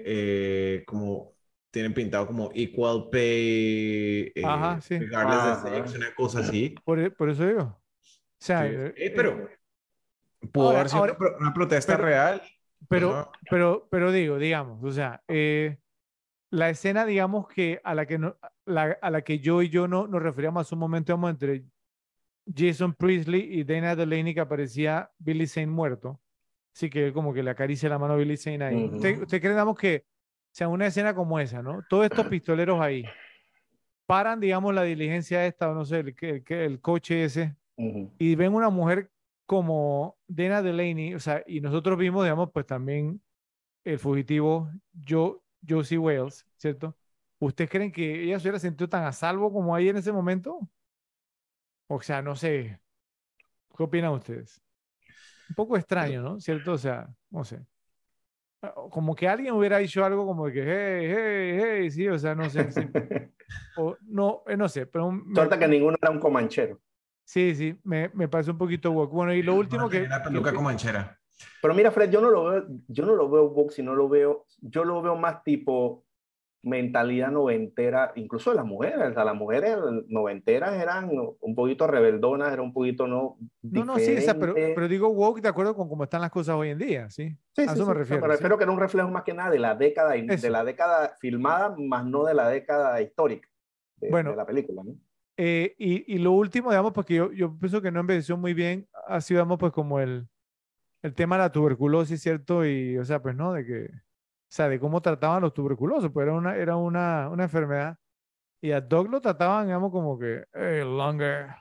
eh, como tienen pintado como equal pay, eh, Ajá, sí. regardless de sex, una cosa así. Por, e, por eso digo. O sea, Sí. eh, Eh, pero pudo haber sido ahora- una, pro- una protesta pero- real. Pero, Ajá. pero, pero digo, digamos, o sea, eh, la escena, digamos que a la que, no, la- a la que yo y yo no nos referíamos hace un momento, digamos, entre Jason Priestley y Dana Delaney, que aparecía Billy Zane muerto. Así que él como que le acaricia la mano a Billy Zane ahí. Ujú. ¿Usted, usted cree, digamos, que sea una escena como esa, ¿no? Todos estos pistoleros ahí paran, digamos, la diligencia esta, o no sé, el, el, el coche ese, y ven una mujer como Dana Delaney, o sea, y nosotros vimos, digamos, pues también el fugitivo Jo- Josie Wales, ¿cierto? ¿Ustedes creen que ella se hubiera sentido tan a salvo como ahí en ese momento? O sea, no sé. ¿Qué opinan ustedes? Un poco extraño, ¿no? ¿Cierto? O sea, no sé. Ah, Como que alguien hubiera dicho algo como que, hey, hey, hey, sí, o sea, no sé. sí. [LAUGHS] O, no, eh, no sé, pero me- Suerte que ninguno era un comanchero. Sí, sí, me, me parece un poquito woke. Bueno, y lo último que... La peluca que- comanchera. Pero mira, Fred, yo no lo veo, yo no lo veo box, sino lo veo, yo lo veo más tipo mentalidad noventera, incluso de las mujeres, o sea, las mujeres noventeras eran un poquito rebeldonas, eran un poquito no No, no, sí, o sea, pero, pero digo woke de acuerdo con cómo están las cosas hoy en día, ¿sí? Sí, a sí, eso sí, me refiero, Me sí. refiero que era un reflejo más que nada de la década, Eso. de la década filmada, más no de la década histórica de, Bueno. de la película, ¿no? Eh, y, y lo último, digamos, porque yo, yo pienso que no envejeció muy bien, ha sido, digamos, pues como el, el tema de la tuberculosis, ¿cierto? Y, o sea, pues, ¿no? De que, sea, de cómo trataban los tuberculosos, pues era una, era una, una enfermedad. Y a Doug lo trataban, digamos, como que, hey, longer.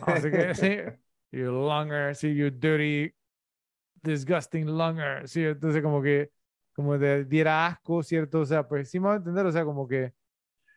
Así que, [LAUGHS] sí, you longer, sí, you dirty, disgusting longer, sí, entonces como que, como de diera asco, ¿cierto? O sea, pues sí me va a entender, o sea, como que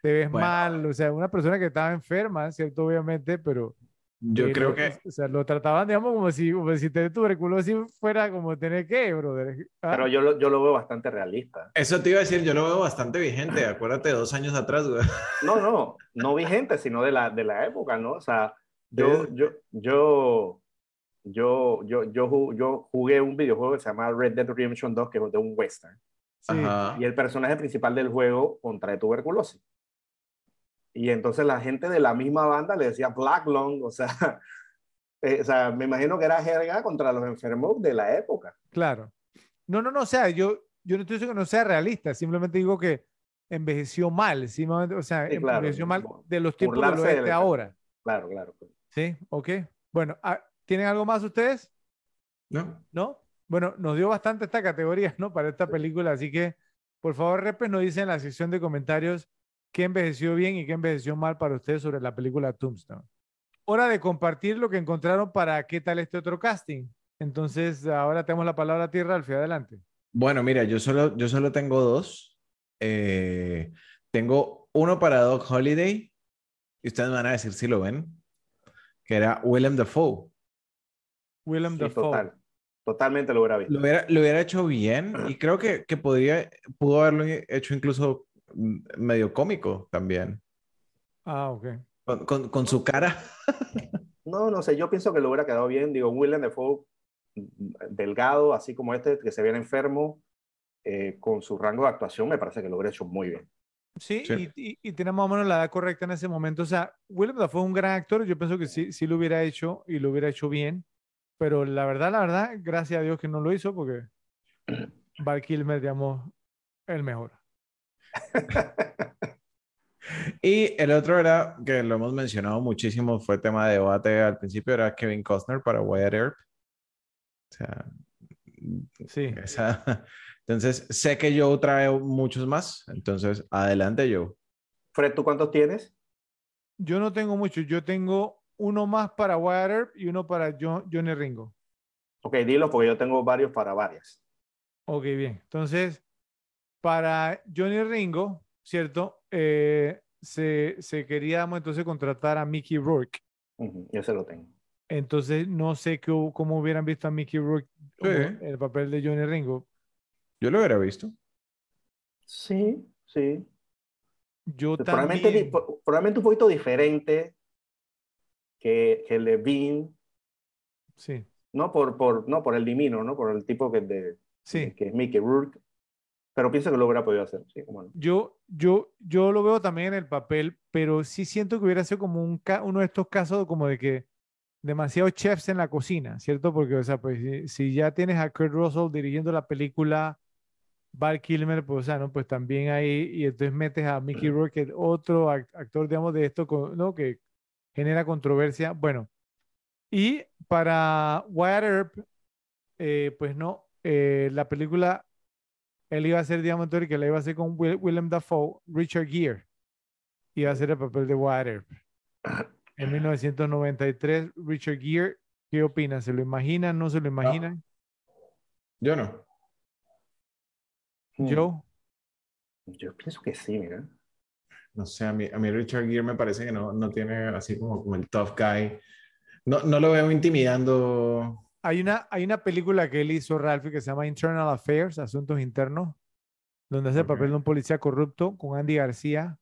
te ves Bueno. mal, o sea, una persona que estaba enferma, ¿cierto? Obviamente, pero Yo creo lo- que o sea, lo trataban, digamos, como si, como si tener tuberculosis fuera como tener qué, brother. ¿Ah? Pero yo lo, yo lo veo bastante realista. eso te iba a decir, yo lo veo bastante vigente. Acuérdate, dos años atrás, güey. No, no, no vigente, sino de la, de la época, ¿no? O sea, yo, Sí. yo, yo, yo, yo, yo, yo jugué un videojuego que se llama Red Dead Redemption 2, que es de un western. Sí. Y el personaje principal del juego contrae tuberculosis. Y entonces la gente de la misma banda le decía Black Lung, o sea, [LAUGHS] eh, o sea, me imagino que era jerga contra los enfermos de la época. Claro. No, no, no, o sea, yo, yo no estoy diciendo que no sea realista, simplemente digo que envejeció mal, ¿sí? o sea, Sí, claro. envejeció mal de los tiempos del Burlarse oeste del- ahora. Claro, claro. Sí, ok. Bueno, ah, ¿tienen algo más ustedes? ¿No? ¿No? Bueno, nos dio bastante esta categoría, ¿no? Para esta película, así que por favor, Repes nos dice en la sección de comentarios qué envejeció bien y qué envejeció mal para ustedes sobre la película Tombstone. Hora de compartir lo que encontraron para qué tal este otro casting. Entonces, ahora tenemos la palabra a ti, Ralphie, adelante. Bueno, mira, yo solo, yo solo tengo dos. Eh, tengo uno para Doc Holiday, y ustedes me van a decir si lo ven, que era Willem Dafoe. Willem Sí, Dafoe. total. Totalmente lo hubiera visto. Lo hubiera, lo hubiera hecho bien y creo que, que podría, pudo haberlo hecho incluso medio cómico también. Ah, ok. Con, con- con su cara. [LAUGHS] No, no sé, yo pienso que lo hubiera quedado bien. Digo, Willem Dafoe, mm, delgado, así como este, que se viera enfermo, eh, con su rango de actuación, me parece que lo hubiera hecho muy bien. Sí, Sí. Y, y, y tenemos más o menos la edad correcta en ese momento. O sea, Willem Dafoe un gran actor. Yo pienso que sí, sí lo hubiera hecho y lo hubiera hecho bien. Pero la verdad, la verdad, gracias a Dios que no lo hizo porque [CLEARS THROAT] Val Kilmer, digamos, el mejor. Y el otro era, que lo hemos mencionado muchísimo, fue tema de debate al principio, era Kevin Costner para Wyatt Earp. O sea, Sí. esa- Entonces, sé que Joe trae muchos más, entonces adelante Joe. Fred, ¿tú cuántos tienes? Yo no tengo mucho. Yo tengo uno más para Wyatt Earp y uno para Jo- Johnny Ringo. Ok, dilo porque yo tengo varios para varias. Ok, bien. Entonces, para Johnny Ringo, ¿cierto? Eh, se, se quería digamos, entonces contratar a Mickey Rourke. Ujú, ese lo tengo. Entonces, no sé qué cómo hubieran visto a Mickey Rourke el papel de Johnny Ringo. Yo lo hubiera visto. Sí, sí. Yo Probablemente, también. probablemente un poquito diferente que, que Levine, Sí, no por, por, no por el divino, ¿no? Por el tipo que, de, sí. que es Mickey Rourke. Pero pienso que lo hubiera podido hacer. Yo, yo, yo lo veo también en el papel, pero sí siento que hubiera sido como un uno de estos casos como de que demasiados chefs en la cocina, ¿cierto? Porque, o sea, pues si, ya tienes a Kurt Russell dirigiendo la película, Val Kilmer, pues, o sea, ¿no? Pues también ahí, y entonces metes a Mickey Rourke, otro ac- actor, digamos, de esto, ¿no? Que genera controversia. Bueno, y para Wyatt Earp, eh, pues no, eh, la película, él iba a ser, digamos, entonces, que la iba a hacer con Will- Willem Dafoe, Richard Gere, iba a hacer el papel de Wyatt Earp. [COUGHS] En 1993, Richard Gere, ¿qué opinan? ¿Se lo imaginan? ¿No se lo imaginan? Yo no. Mm. Joe. Yo pienso que sí, mira. No sé, a mí, a mí Richard Gere me parece que no, no tiene así como, como el tough guy. No, no lo veo intimidando. Hay una, hay una película que él hizo, Ralphie, que se llama Internal Affairs, Asuntos Internos, donde hace el papel de un policía corrupto con Andy García.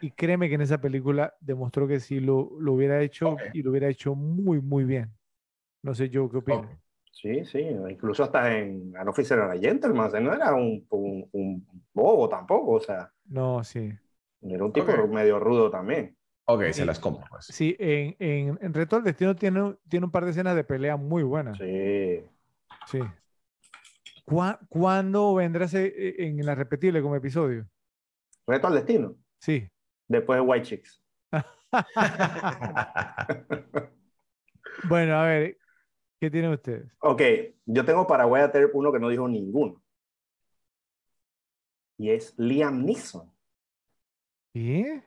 Y créeme que en esa película demostró que sí lo, lo hubiera hecho Ok. y lo hubiera hecho muy, muy bien. No sé, Joe, ¿qué opinas? Ok. Sí, sí, incluso hasta en An Officer and a Gentleman, no era un, un, un bobo tampoco, o sea, No, sí. era un tipo Ok. medio rudo también. Ok, se las compro, pues. Sí, en, en, en Reto al Destino tiene, tiene un par de escenas de pelea muy buenas. Sí. Sí. ¿Cuá- ¿Cuándo vendrá ese, eh, en la repetible como episodio? Reto al destino, Sí. después de White Chicks. [LAUGHS] Bueno, a ver, ¿qué tienen ustedes? Ok, yo tengo para Wyatt Earp uno que no dijo ninguno. Y es Liam Neeson. ¿Qué?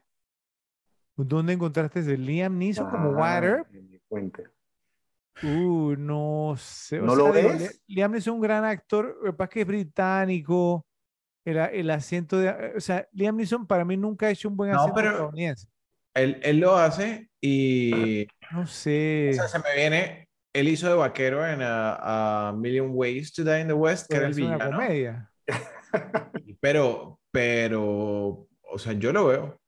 ¿Dónde encontraste ese Liam Neeson como Ah, Wyatt Earp? en mi fuente. Uh, no sé. o ¿No sea, lo ves? Li- Liam Neeson es un gran actor, lo que pasa es que es británico, el, el acento de... eh, O sea, Liam Neeson para mí nunca ha hecho un buen No, acento pero- estadounidense. Él, él lo hace y No sé. o sea, se me viene. Él hizo de vaquero en a, a Million Ways to Die in the West, que pero era el es una villano. comedia. Pero, pero, o sea, yo lo veo.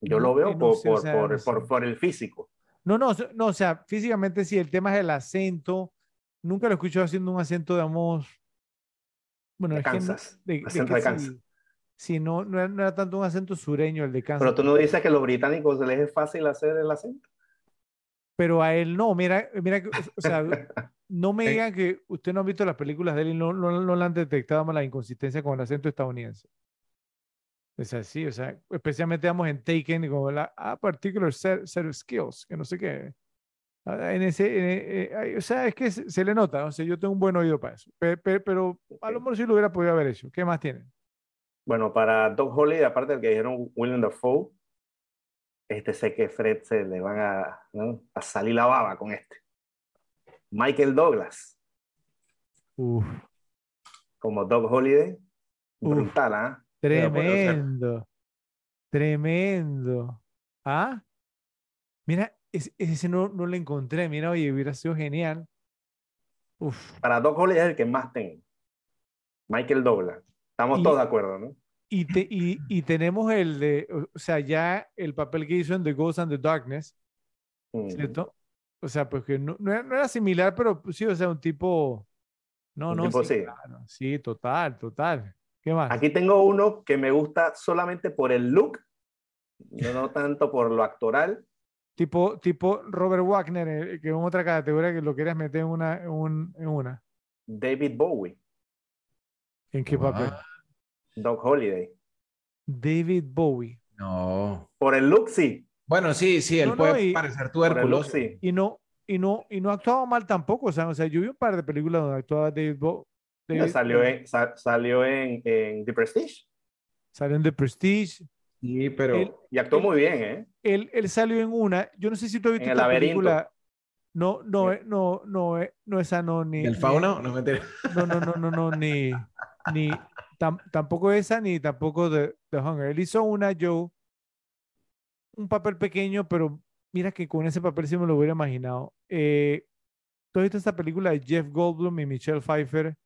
Yo No, lo veo no por, o por, sea, por, no sé. por, por el físico. No, no, no, o sea, físicamente sí, el tema es el acento. Nunca lo he escuchado haciendo un acento, digamos, bueno, De es que Kansas. de- de acento de Kansas. sí, sí, no, no era, no era tanto un acento sureño el de Kansas, Pero tú no dices que a los británicos les es fácil hacer el acento. pero a él no, mira, mira, o sea, [LAUGHS] no me Eh. digan que usted no ha visto las películas de él y no, no, no le han detectado más la inconsistencia con el acento estadounidense. Es así, o sea, especialmente vamos en Taken como la a particular set, set of skills, que no sé qué. Ah, En ese, en- eh, ay, o sea, es que se, se le nota, o sea, yo tengo un buen oído para eso, Pe- pe- pero, a lo mejor sí lo hubiera podido haber hecho. ¿Qué más tienen? Bueno, para Doc Holliday, aparte del que dijeron William Dafoe, este sé que Fred se le van a, ¿no? a salir la baba con este. Michael Douglas, Uf, como Doc Holliday. Uf. Brutal, ¿ah? Tremendo, tremendo. ¿Ah? Mira, ese, ese no, no lo encontré, mira, oye, hubiera sido genial. Uf. Para Doc Holliday es el que más tengo. Michael Douglas. Estamos Y- todos de acuerdo, ¿no? Y, te- y, y tenemos el de, o- sea, ya el papel que hizo en The Ghost and the Darkness, Mm. ¿cierto? O sea, pues que no, no era, no era similar, pero sí, o sea, un tipo. No, Un no, tipo sí, sí. claro, sí, total, total. ¿Qué más? Aquí tengo uno que me gusta solamente por el look, no, no tanto por lo actoral. Tipo, tipo Robert Wagner, eh, que en otra categoría que lo querías meter en una, en un- en una. David Bowie, ¿En qué papel? What? Doc Holliday. David Bowie. No. Por el look, sí. Bueno, sí, sí, él No, no, puede y- parecer look, tuberculoso. sí. Y no, y no, y no actuaba mal tampoco. O sea, o sea, yo vi un par de películas donde actuaba David Ya Salió en, sa- salió en, en The Prestige Salió en The Prestige. Sí, pero Él- y actuó Él- muy bien, ¿eh? Él, él salió en una. Yo no sé si tú has visto En el esta laberinto. película. No, no, Eh. no, no, eh, no esa no, ni. el fauno, no me enteré. No, no, no, no, no, ni, ni tam- tampoco esa, ni tampoco de, The Hunger. Él hizo una, Joe, un papel pequeño, pero mira que con ese papel sí me lo hubiera imaginado. Eh, ¿Tú has visto esta película de Jeff Goldblum y Michelle Pfeiffer?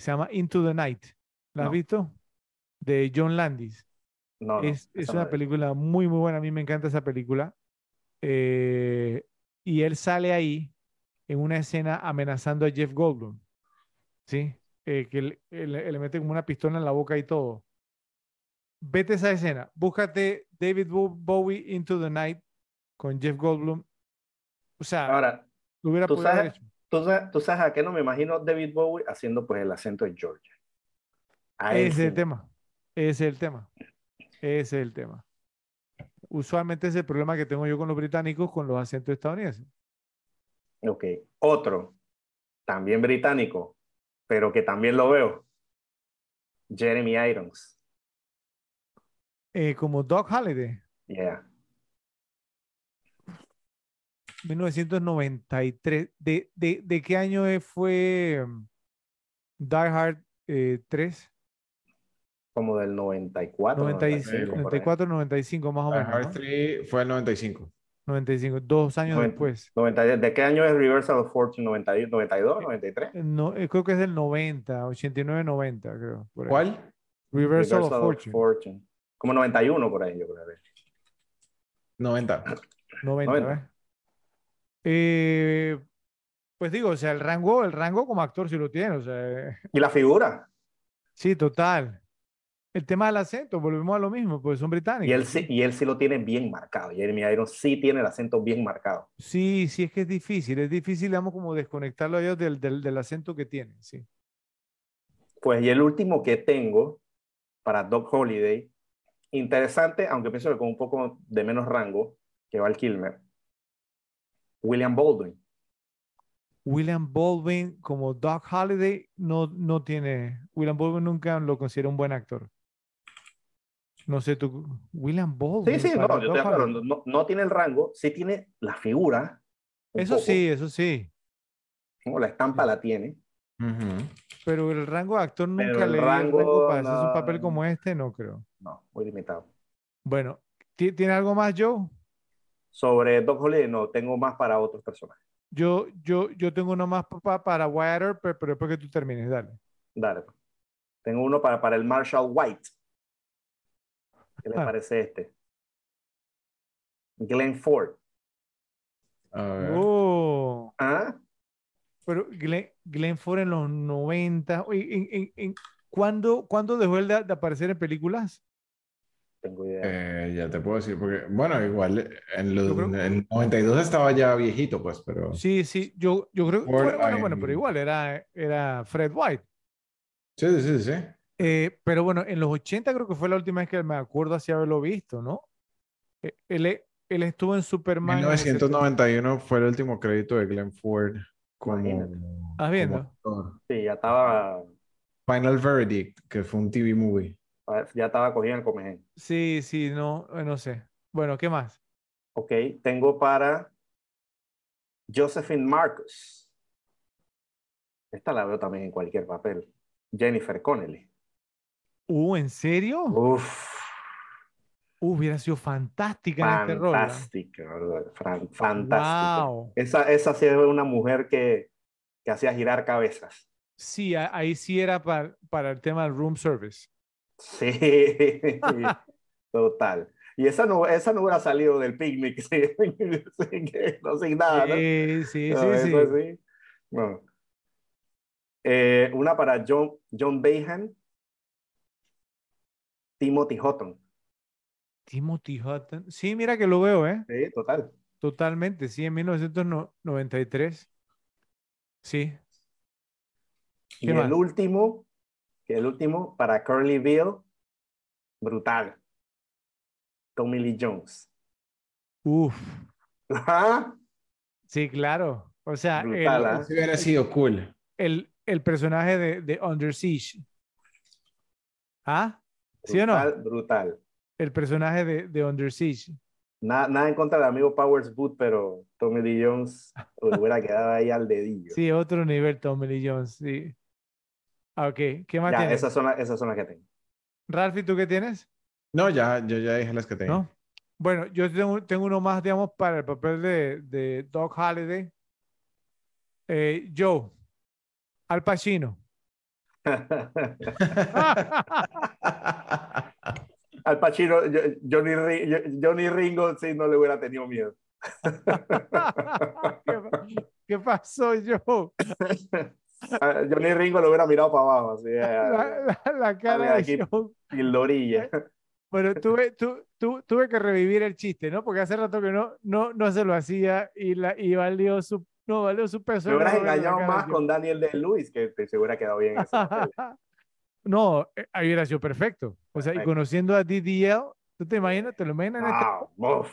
Se llama Into the Night. ¿La has No. visto? De John Landis. No, no, Es, es una no la vi. película muy, muy buena. A mí me encanta esa película. Eh, y él sale ahí en una escena amenazando a Jeff Goldblum. ¿Sí? eh, que le, le- le mete como una pistola en la boca y todo. Vete esa escena. Búscate David Bo- Bowie Into the Night con Jeff Goldblum. O sea, Ahora, lo hubiera podido haber hecho. ¿Tú sabes, tú sabes a qué no me imagino David Bowie haciendo pues el acento de Georgia? A Ese es el tema. Ese es el tema. Ese es el tema. Usualmente es el problema que tengo yo con los británicos con los acentos estadounidenses. Ok. Otro, también británico, pero que también lo veo. Jeremy Irons. Eh, como Doc Holliday, Yeah. 1993. ¿De, de, de qué año fue um, Die Hard eh, 3? Como del 94. 96, 95, por ahí. 94, 95 más o Die menos. Hard ¿no? 3 fue el 95. 95, dos años después. 90 ¿De qué año es Reversal of Fortune? ¿90 ¿92? ¿93? Eh, No, eh, creo que es del 90, 89, 90, creo. por ahí. ¿Cuál? Reversal, of Fortune. Fortune. Como 91 por ahí, yo creo. 90. 90, 90. ¿ves? Eh, pues digo, o sea, el rango, el rango como actor sí lo tiene, o sea, eh, ¿Y la figura? sí, total. El tema del acento, volvemos a lo mismo, pues son británicos. Y él, sí, y él sí lo tiene bien marcado. Jeremy Irons sí tiene el acento bien marcado. Sí, sí, es que es difícil, es difícil, digamos, como desconectarlo a ellos del, del, del acento que tienen, sí. Pues y el último que tengo para Doc Holiday, interesante, aunque pienso que con un poco de menos rango que Val Kilmer, William Baldwin. William Baldwin como Doc Holliday no, no tiene, William Baldwin nunca lo considera un buen actor. No sé tú, William Baldwin. Sí, sí, no, yo de acuerdo, no, no tiene el rango, sí tiene la figura. Eso poco, sí, eso sí, ¿no? La estampa la tiene. Pero el rango de actor nunca Pero el le dio el rango rango, para hacer un papel como este, no creo. No, muy limitado. Bueno, ¿ti- ¿tiene algo más, Joe? Sobre Doc Holiday, no, tengo más para otros personajes. Yo, yo, yo tengo uno más pa- para Wyatt pero, pero después que tú termines, dale. Dale. pues. Tengo uno para, para el Marshall White. ¿Qué le Ah. parece este? Glenn Ford. Oh, ¿Ah? pero Glenn, Glenn Ford en los 90. Oye, ¿en, en, en- ¿cuándo, cuándo dejó él de, de aparecer en películas? Tengo idea. Eh, ya te puedo decir, porque, bueno, igual en los en el 92 estaba ya viejito, pues, pero Sí, sí, yo, yo creo que Ford, bueno, bueno, bueno, pero igual era, era Fred White. sí, sí, sí. Eh, pero bueno, en los 80 creo que fue la última vez que me acuerdo así haberlo visto, ¿no? Eh, Él, él estuvo en Superman. en el 1991 fue el último crédito de Glenn Ford como, Imagínate. ¿Estás viendo? Sí, ya estaba, Final Verdict, que fue un TV movie. Ya estaba cogido en el comején. Sí, sí, no, eh, no sé. Bueno, ¿qué más? Ok, tengo para Josephine Marcus. Esta la veo también en cualquier papel. Jennifer Connelly. Uh, ¿en serio? Uf, Uh, hubiera sido fantástica en este rol. ¿ah? fantástica, fantástica. Wow. Esa, esa sí es una mujer que, que hacía girar cabezas. Sí, ahí sí era para, para el tema del room service. Sí, [LAUGHS] total. Y esa no, esa no hubiera salido del picnic [LAUGHS] que- no, sin nada, ¿no? Sí, sí, No, sí, eso sí. sí. No. Eh, una para John, John Behan, Timothy Hutton. Timothy Hutton. Sí, mira que lo veo, ¿eh? Sí, total. Totalmente, sí, en 1993. Sí. Y ¿Qué el último, el último para Curly Bill, brutal. Tommy Lee Jones. Uf. Sí, claro. O sea, el, Brutal, ¿ah? Eso hubiera sido cool. el, el personaje de, de Under Siege. ¿Ah? ¿Sí o no? brutal, brutal. El personaje de, de Under Siege. Nada, nada en contra del amigo Powers Boot, pero Tommy Lee Jones hubiera quedado ahí al dedillo. Sí, otro nivel, Tommy Lee Jones. Sí. Ah, Ok, ¿qué más ya, tienes? esas son, las, esas son las que tengo. Ralphie, ¿tú qué tienes? No, ya, yo ya dije las que tengo. ¿No? Bueno, yo tengo, tengo uno más, digamos, para el papel de, de Doc Holliday. Eh, Joe, Al Pacino. [LAUGHS] Al Pacino, yo- yo- Johnny Ringo sí no le hubiera tenido miedo. [LAUGHS] ¿Qué, qué pasó, Joe? [LAUGHS] A Johnny Ringo lo hubiera mirado para abajo, así. [LAUGHS] eh, La, la- la cara de aquí. Pildorilla. Bueno, tuve, tu- tu- tuve que revivir el chiste, ¿no? Porque hace rato que no, no, no se lo hacía y, la, y valió su, no, valió su peso. Me hubieras engañado de más con Daniel de Luis, que te se hubiera quedado bien. [LAUGHS] No, eh, ahí hubiera sido perfecto. O sea, y Perfecto. conociendo a DDL, ¿tú te imaginas? ¿Te lo imaginas? en este- Wow,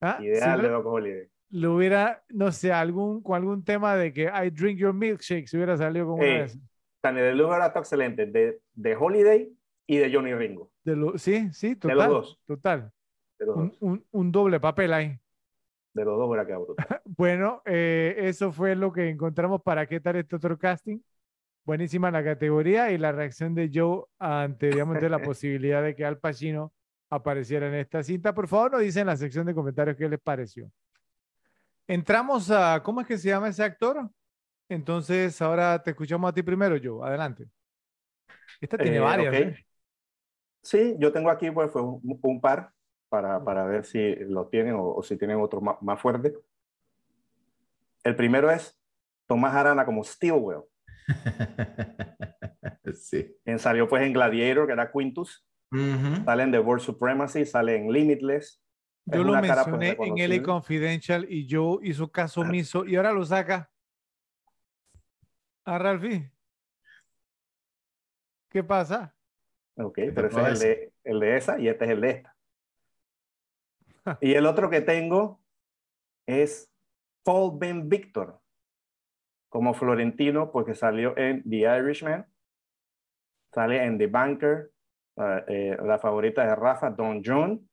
¿Ah? Si ideal de lo, Doc Holiday. Lo hubiera, no sé, algún, con algún tema de que I drink your milkshake, si hubiera salido una Eh, de esas. Daniel de Luis era excelente, de, de Holiday y de Johnny Ringo. De lo- sí, sí, De total. los dos. Total. De los Un, dos, un- un doble papel ahí. de los dos quedado brutal. [LAUGHS] Bueno, eh, eso fue lo que encontramos para qué tal este otro casting. Buenísima la categoría y la reacción de Joe ante, digamos, de la [LAUGHS] posibilidad de que Al Pacino apareciera en esta cinta. Por favor, nos dicen en la sección de comentarios qué les pareció. Entramos a, ¿cómo es que se llama ese actor? Entonces, ahora te escuchamos a ti primero, Joe. Adelante. Esta tiene Eh, varias. ¿eh? Sí, yo tengo aquí pues, fue un, un par para, para ver si lo tienen o, o si tienen otro más, más fuerte. El primero es Tomás Arana como Steelwell. [LAUGHS] sí. Quien salió pues en Gladiator, que era Quintus. Sale en The World Supremacy, sale en Limitless. Yo lo pues, mencioné en LA. Confidential y Joe hizo caso omiso y ahora lo saca. A Ralphie. ¿Qué pasa? Ok, pero ese es el de, el de esa y este es el de esta. [LAUGHS] Y el otro que tengo es Paul Ben Victor, como Florentino, porque salió en The Irishman, sale en The Banker, eh, la favorita de Rafa, Don John.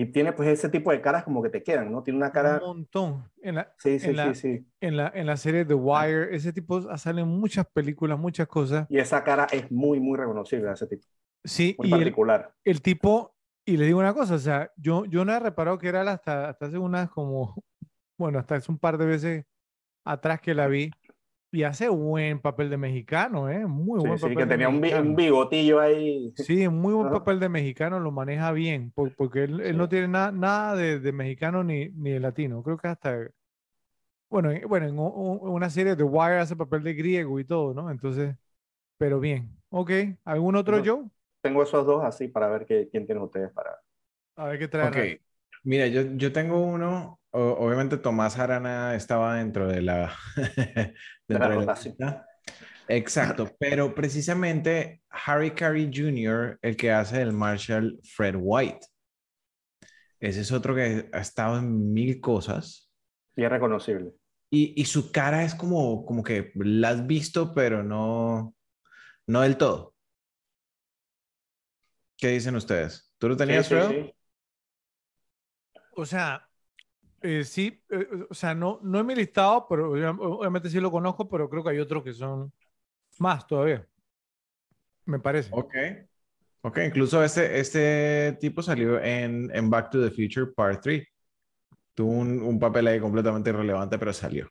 Y tiene pues ese tipo de caras como que te quedan, ¿no? Tiene una cara... Un montón. En la, Sí, sí, en la- sí, sí. en la, en la serie The Wire, ese tipo salen muchas películas, muchas cosas. Y esa cara es muy, muy reconocible, ese tipo. Sí, Muy y particular. el tipo, y le digo una cosa, o sea, yo, yo no he reparado que era hasta, hasta hace unas como, [LAUGHS] bueno, hasta hace un par de veces atrás que la vi, y hace buen papel de mexicano, ¿eh? Muy Sí, buen sí, papel que de tenía mexicano. un bigotillo ahí. Sí, muy buen papel de mexicano, lo maneja bien, por- porque él, él no Sí. tiene nada nada de, de mexicano ni, ni de latino. Creo que hasta, bueno, en, bueno, en una serie de Wire hace papel de griego y todo, ¿no? Entonces, pero bien. Ok, ¿algún otro Joe? Tengo esos dos así para ver qué, quién tienen ustedes para... A ver qué trae. Ok, mira, yo, yo tengo uno, o- obviamente Tomás Arana estaba dentro de la, [LAUGHS] dentro de la rotación. Exacto, pero precisamente Harry Carey Jr., el que hace el Marshall Fred White. Ese es otro que ha estado en mil cosas Y es reconocible. y, y su cara es como, como que la has visto, pero no, no del todo. ¿Qué dicen ustedes? ¿Tú lo tenías, Sí, sí. O sea, eh, sí, eh, o sea, no, no en mi listado, pero obvia- obviamente sí lo conozco, pero creo que hay otros que son más todavía. Me parece. Ok. Ok, incluso este, este tipo salió en, en Back to the Future Part 3. Tuvo un, un papel ahí completamente irrelevante, pero salió.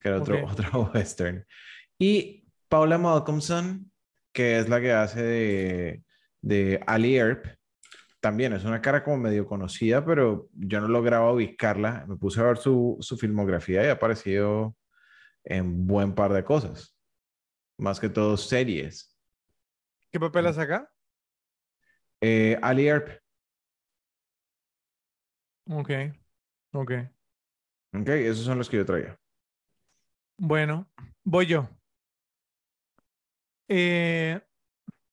Que era otro, Ok. [LAUGHS] otro western. Y Paula Malcolmson, que es la que hace de, de Ali Earp, también es una cara como medio conocida, pero yo no lograba ubicarla. Me puse a ver su, su filmografía y ha aparecido en buen par de cosas. Más que todo series. ¿Qué papel hace acá? Eh, Ali Earp. Ok, ok. Ok, esos son los que yo traía. Bueno, voy yo. Eh,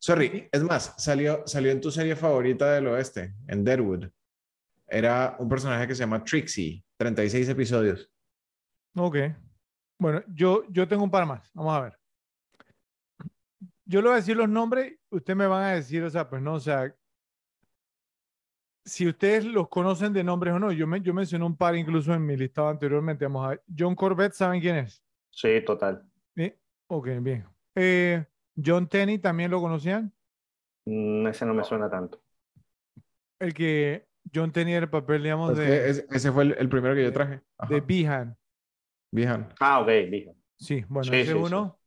Sorry, es más, salió, salió en tu serie favorita del oeste, en Deadwood. Era un personaje que se llama Trixie, 36 episodios. ok. Bueno, yo, yo tengo un par más. Vamos a ver. Yo le voy a decir los nombres, ustedes me van a decir, o sea, pues no, o sea, si ustedes los conocen de nombres o no. Yo, me, yo mencioné un par incluso en mi listado anteriormente. Vamos a ver. John Corbett, ¿saben quién es? Sí, total. ¿Sí? Ok, bien. Eh, John Tenney, ¿también lo conocían? Mm, ese no me suena tanto. El que John Tenney era el papel, digamos, de, es- ese fue el, el primero que yo traje. Ajá, de Behan. Behan. Ah, ok, dijo. Sí, bueno, Sí, ese sí, uno.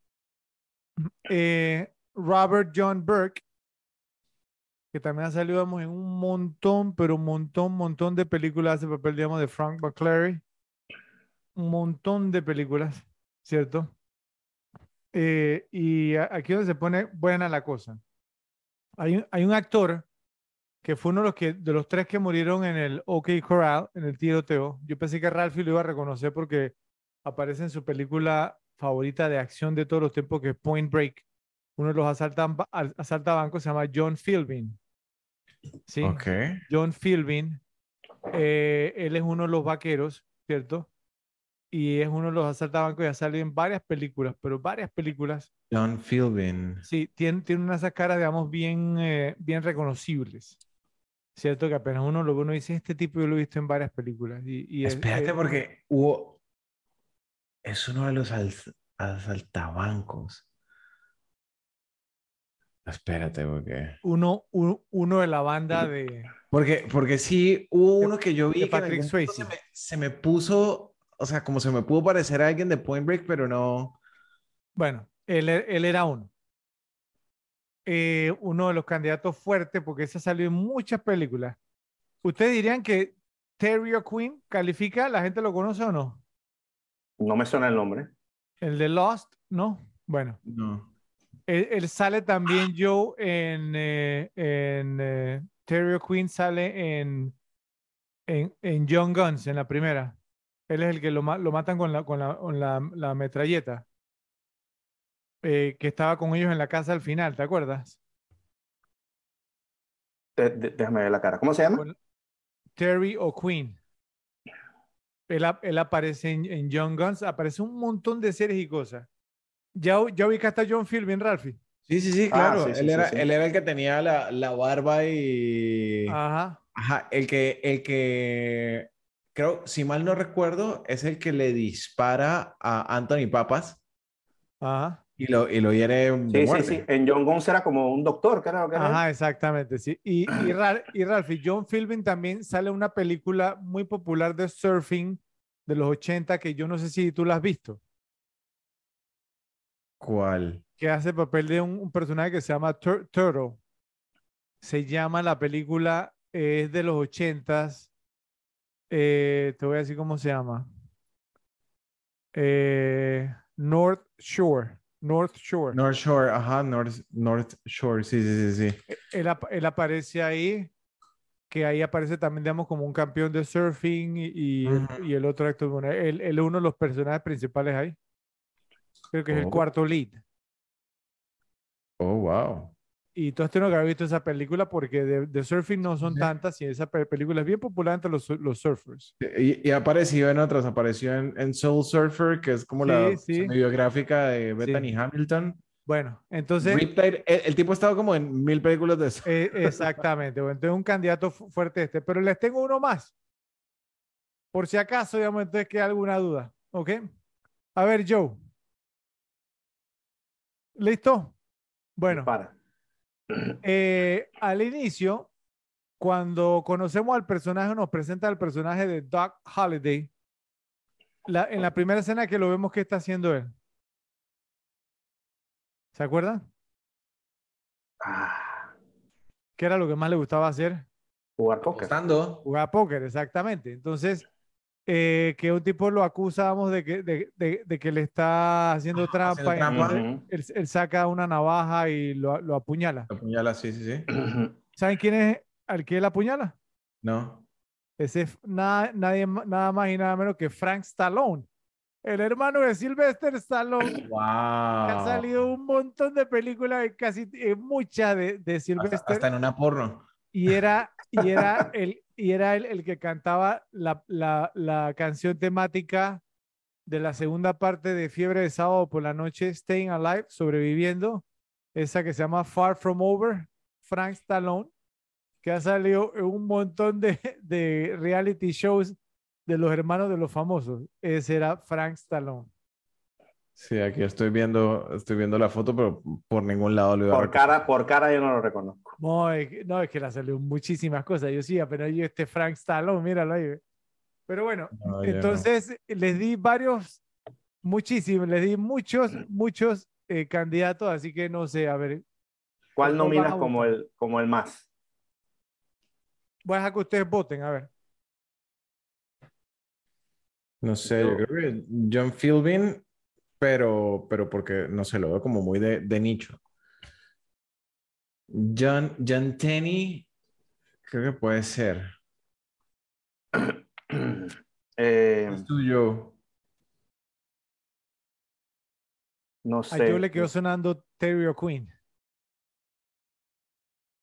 Eh, Robert John Burke, que también ha salido digamos, en un montón, pero un montón, montón de películas, hace papel, digamos, de Frank McClary. Un montón de películas. ¿cierto? Eh, y aquí donde se pone buena la cosa. Hay un, hay un actor que fue uno de los, que, de los tres que murieron en el OK Corral, en el tiroteo. Yo pensé que Ralphie lo iba a reconocer porque aparece en su película favorita de acción de todos los tiempos, que es Point Break. Uno de los asaltabancos se llama John Philbin. ¿Sí? John Philbin. eh, él es uno de los vaqueros, ¿cierto? Y es uno de los asaltabancos y ha salido en varias películas, pero varias películas. John Philbin. Sí, tiene, tiene unas caras, digamos, bien, eh, bien reconocibles. ¿Cierto? Que apenas uno lo uno dice, este tipo yo lo he visto en varias películas. Y, y es- Espérate eh, porque hubo... Es uno de los al- asaltabancos. Espérate porque... uno, uno, uno de la banda de... Porque, porque sí, hubo uno que yo vi de que Patrick punto Swayze. Se me, se me puso, o sea, como se me pudo parecer a alguien de Point Break, pero no. Bueno, él, él era uno. Eh, uno de los candidatos fuertes, porque ese salió en muchas películas. ¿Ustedes dirían que Terry O'Quinn califica? ¿La gente lo conoce o no? No me suena el nombre. El de Lost, ¿no? Bueno, No. él, él sale también, Joe, en, eh, en eh, Terry O'Quinn sale en, en, en Young Guns, en la primera. Él es el que lo, ma- lo matan con la, con la, con la, la metralleta. Eh, que estaba con ellos en la casa al final, ¿te acuerdas? De- de- déjame ver la cara. ¿Cómo se llama? Con Terry O'Quinn. Él, él aparece en, en Young Guns, aparece un montón de series y cosas. Ya, ya ubicaste a John Philbin, Ralphie. Sí, sí, sí, Ah, claro. sí, sí, él, sí, era, sí. él era el que tenía la, la barba y. Ajá. Ajá, el que, el que. Creo, si mal no recuerdo, es el que le dispara a Anthony Papas Ajá. y lo, y lo hiere de Sí, sí, muerte. sí. En John Guns era como un doctor, ¿qué era lo que era? Ajá, exactamente, sí. Y, y, [CLEARS THROAT] Ra- y Ralphie, John Philbin también sale una película muy popular de surfing de los 80 que yo no sé si tú la has visto, ¿Cuál? que hace el papel de un, un personaje que se llama Tur- Turtle. Se llama la película, es de los 80s. Eh, te voy a decir cómo se llama. Eh, North Shore. North Shore. North Shore, ajá, North, North Shore, sí, sí, sí, sí. él, él aparece ahí, que ahí aparece también, digamos, como un campeón de surfing y, y el, Ujú. y el otro actor, bueno, él, él es uno de los personajes principales ahí. Creo que es el Oh. cuarto lead. Oh, wow. Y tú has tenido que haber visto esa película porque de, de surfing no son Sí. tantas y esa pe- película es bien popular entre los, los surfers. Y, y ha aparecido en otras, apareció en, en Soul Surfer, que es como la Sí, biográfica de Bethany Hamilton. Bueno, entonces, Riptide, el, el tipo ha estado como en mil películas de eso. eh, exactamente, bueno, entonces un candidato fu- fuerte este, pero les tengo uno más. Por si acaso, digamos, entonces queda alguna duda, ¿ok? A ver, Joe. ¿Listo? Bueno. Para. Eh, al inicio, cuando conocemos al personaje, nos presenta el personaje de Doc Holliday. La- en la primera escena que lo vemos, ¿qué está haciendo él? ¿Se acuerdan? Ah, ¿Qué era lo que más le gustaba hacer? jugar póker. Apostando. Jugar póker, exactamente. Entonces, eh, que un tipo lo acusábamos de que, de, de- de que le está haciendo trampa. haciendo trampa. él, él saca una navaja y lo, lo apuñala. Apuñala, sí, sí, sí. ¿Saben quién es al que él apuñala? No. Ese es nada, nadie, nada más y nada menos que Frank Stallone, el hermano de Sylvester Stallone. Wow. Ha salido un montón de películas, casi eh, muchas de, de Hasta, Sylvester, hasta en una porno. y era, y era, el, y era el, el que cantaba la, la, la canción temática de la segunda parte de Fiebre de Sábado por la Noche, Staying Alive, sobreviviendo, esa que se llama Far From Over, Frank Stallone, que ha salido en un montón de, de reality shows de los hermanos de los famosos. Ese era Frank Stallone. Sí, aquí estoy viendo, estoy viendo la foto, pero por ningún lado lo iba a Por reconocer. cara, por cara yo no lo reconozco. No, es que, no, es que le salió muchísimas cosas. Yo sí, apenas yo este Frank Stallone, míralo ahí. Pero bueno, No, yo no. entonces les di varios, muchísimos, les di muchos, muchos eh, candidatos, así que no sé, a ver, ¿Cuál ¿Cuál nominas a como el, como el más? voy a dejar que ustedes voten, a ver. No sé, yo creo que John Philbin pero, pero porque, no sé, lo veo como muy de, de nicho. John, John Tenney, creo que puede ser. [CLEARS THROAT] Eh, Es tuyo. no A sé. yo le quedó sonando Terry O'Quinn.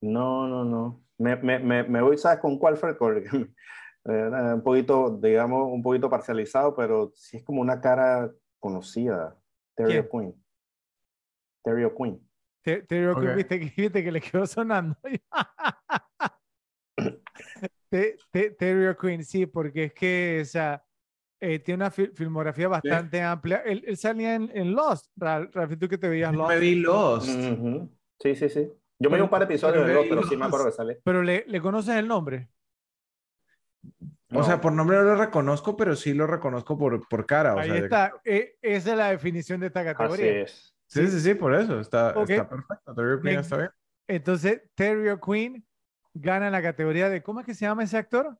No, no, no. Me, me, me, me voy, ¿sabes con cuál fue? Porque, eh, un poquito, digamos, un poquito parcializado, pero sí es como una cara conocida. Terry ¿Quién? O'Quinn. Terry O'Quinn. Te- Terry O'Quinn, Ok. viste, que- [LAUGHS] viste que le quedó sonando. [LAUGHS] Te- te- Terry O'Quinn, sí, porque es que, o sea, eh, tiene una fil- filmografía bastante amplia. Él, él salía en, en Lost, Ra- Rafi, tú que te veías Lost, Me vi Lost. Sí, sí, sí. Yo me vi un par de episodios pero de dos, pero sí me acuerdo que sale. pero le, le conoces el nombre. O sea, por nombre no lo reconozco, pero sí lo reconozco por, por cara. O Ahí sea, de- está. eh, esa es la definición de esta Así categoría. es. Sí, sí, sí, por eso. Está, Ok. está perfecto. Terry O'Quinn Bien. está bien. Entonces, Terry O'Quinn gana la categoría de, ¿cómo es que se llama ese actor?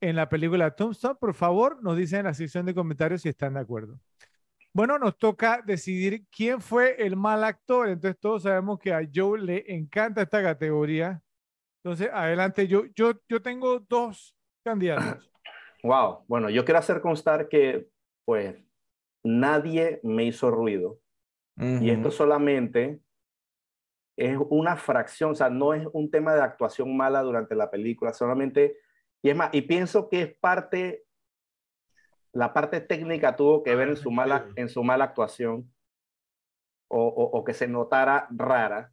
En la película Tombstone, por favor, nos dicen en la sección de comentarios si están de acuerdo. Bueno, nos toca decidir quién fue el mal actor. Entonces, todos sabemos que a Joe le encanta esta categoría. Entonces, adelante, yo, yo, yo tengo dos candidatos. Wow. Bueno, yo quiero hacer constar que, pues, nadie me hizo ruido. Y esto solamente es una fracción, o sea, no es un tema de actuación mala durante la película, solamente, y es más, y pienso que es parte, la parte técnica tuvo que ver en su mala, en su mala actuación, o, o- o que se notara rara,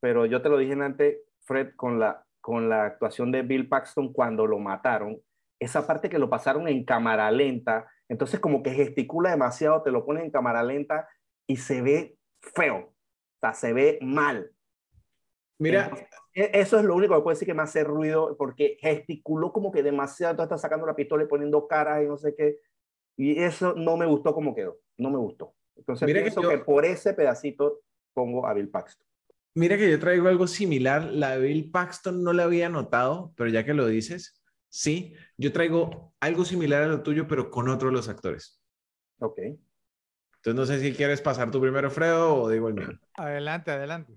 pero yo te lo dije antes, Fred, con la, con la actuación de Bill Paxton cuando lo mataron, esa parte que lo pasaron en cámara lenta, entonces como que gesticula demasiado, te lo ponen en cámara lenta y se ve feo, o sea, se ve mal. Mira, Entonces, e- eso es lo único que puedo decir que me hace ruido, porque gesticuló como que demasiado, entonces está sacando la pistola y poniendo caras y no sé qué, y eso no me gustó como quedó, no me gustó. Entonces Mira que pienso yo- que por ese pedacito pongo a Bill Paxton. mira que yo traigo algo similar. La de Bill Paxton no la había notado, pero ya que lo dices, sí, yo traigo algo similar a lo tuyo, pero con otro de los actores. Ok. Entonces no sé si quieres pasar tu primero, Fredo, o digo el mío. Adelante, adelante.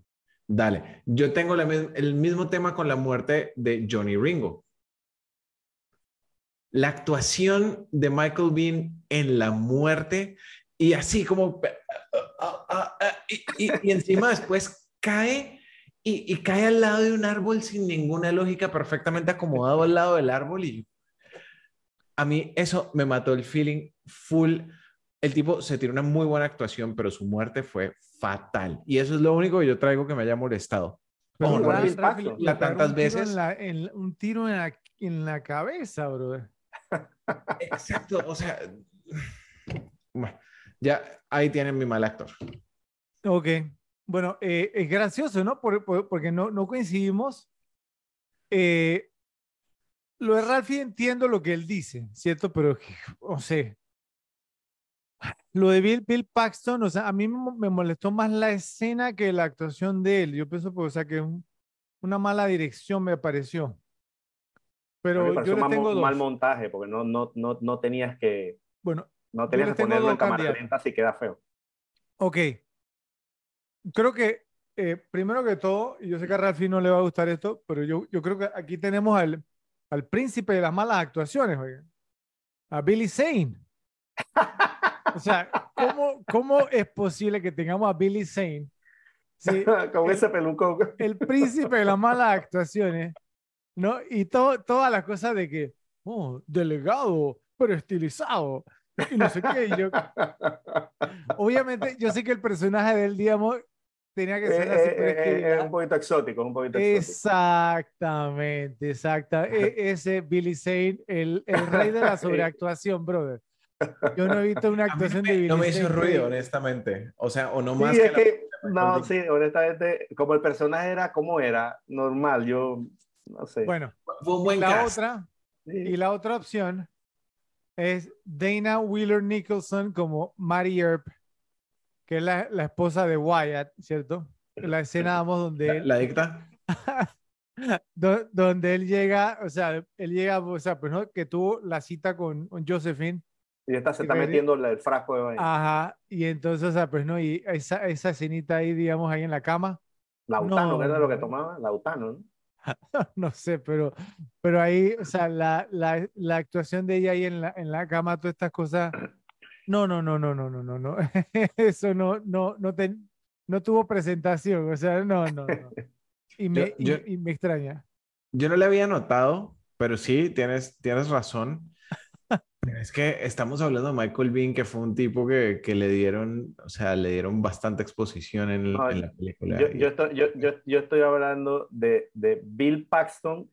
Dale, yo tengo la el mismo tema con la muerte de Johnny Ringo. La actuación de Michael Bean en la muerte y así como ah, ah, ah, y, y- y encima después cae y, y cae al lado de un árbol sin ninguna lógica, perfectamente acomodado al lado del árbol y a mí eso me mató el feeling full. El tipo se tiene una muy buena actuación, pero su muerte fue fatal. Y eso es lo único que yo traigo que me haya molestado. Pero no la tantas veces. en la- en- un tiro en la, en la cabeza, brother. Exacto, o sea, bueno, ya ahí tienen mi mal actor. Ok. Bueno, eh, es gracioso, ¿no? Por- por- porque no, no coincidimos. Eh, lo de Ralphie entiendo lo que él dice, ¿cierto? Pero, [LAUGHS] o sea, lo de Bill, Bill Paxton, o sea, a mí me mo- me molestó más la escena que la actuación de él. Yo pienso, pues, o sea, que un- una mala dirección me pareció. Pero me yo mal, tengo dos. mal montaje, porque no, no, no, no tenías que, Bueno, no tenías que ponerlo en cámara lenta si queda feo. Ok. Creo que, eh, primero que todo, y yo sé que a Ralphie no le va a gustar esto, pero yo, yo creo que aquí tenemos al, al príncipe de las malas actuaciones, oigan. A Billy Zane. O sea, ¿cómo, ¿cómo es posible que tengamos a Billy Zane? Sí, [LAUGHS] Con el- ese pelucón. el príncipe de las malas actuaciones, ¿no? Y todo, todas las cosas de que, oh, delegado, pero estilizado, y no sé qué. yo, [LAUGHS] obviamente, yo sé que el personaje del digamos, tenía que Eh, ser así, eh, es que eh, es un poquito exótico, un poquito exótico. Exactamente, exacta. E- [LAUGHS] ese Billy Zane, el, el rey de la [LAUGHS] sobreactuación, brother. [LAUGHS] Yo no he visto una actuación no de me, Billy no me hizo Zane ruido, honestamente. O sea, o no Sí, más es que la- que, no, sí, honestamente, como el personaje era como era, normal, yo no sé. Bueno, Fue un buen la cast. otra, Sí. y la otra opción es Dana Wheeler Nicholson como Mary Earp, que es la, la esposa de Wyatt, ¿cierto? La escena, vamos, donde La, él, la dicta. [LAUGHS] do- donde él llega, o sea, él llega, o sea, pues no, que tuvo la cita con, con Josephine Y esta se está di- metiendo el frasco de vaina. Ajá, y entonces, o sea, pues no, y esa, esa escenita ahí, digamos, ahí en la cama, Lautano, no, era lo que tomaba, Lautano, ¿no? [LAUGHS] no sé, pero, pero ahí, o sea, la, la, la actuación de ella ahí en la, en la cama, todas estas cosas, no, no, no, no, no, no, no, no. [LAUGHS] Eso no, no, no, te, no tuvo presentación, o sea, no, no, no. [LAUGHS] Y me, yo, yo, y, y me extraña. Yo no le había notado, pero sí, tienes, tienes razón. Es que estamos hablando de Michael Bean, que fue un tipo que, que le dieron, o sea, le dieron bastante exposición en, Ay, en la película. Yo, yo, estoy, yo, yo, estoy, hablando de, de Bill Paxton,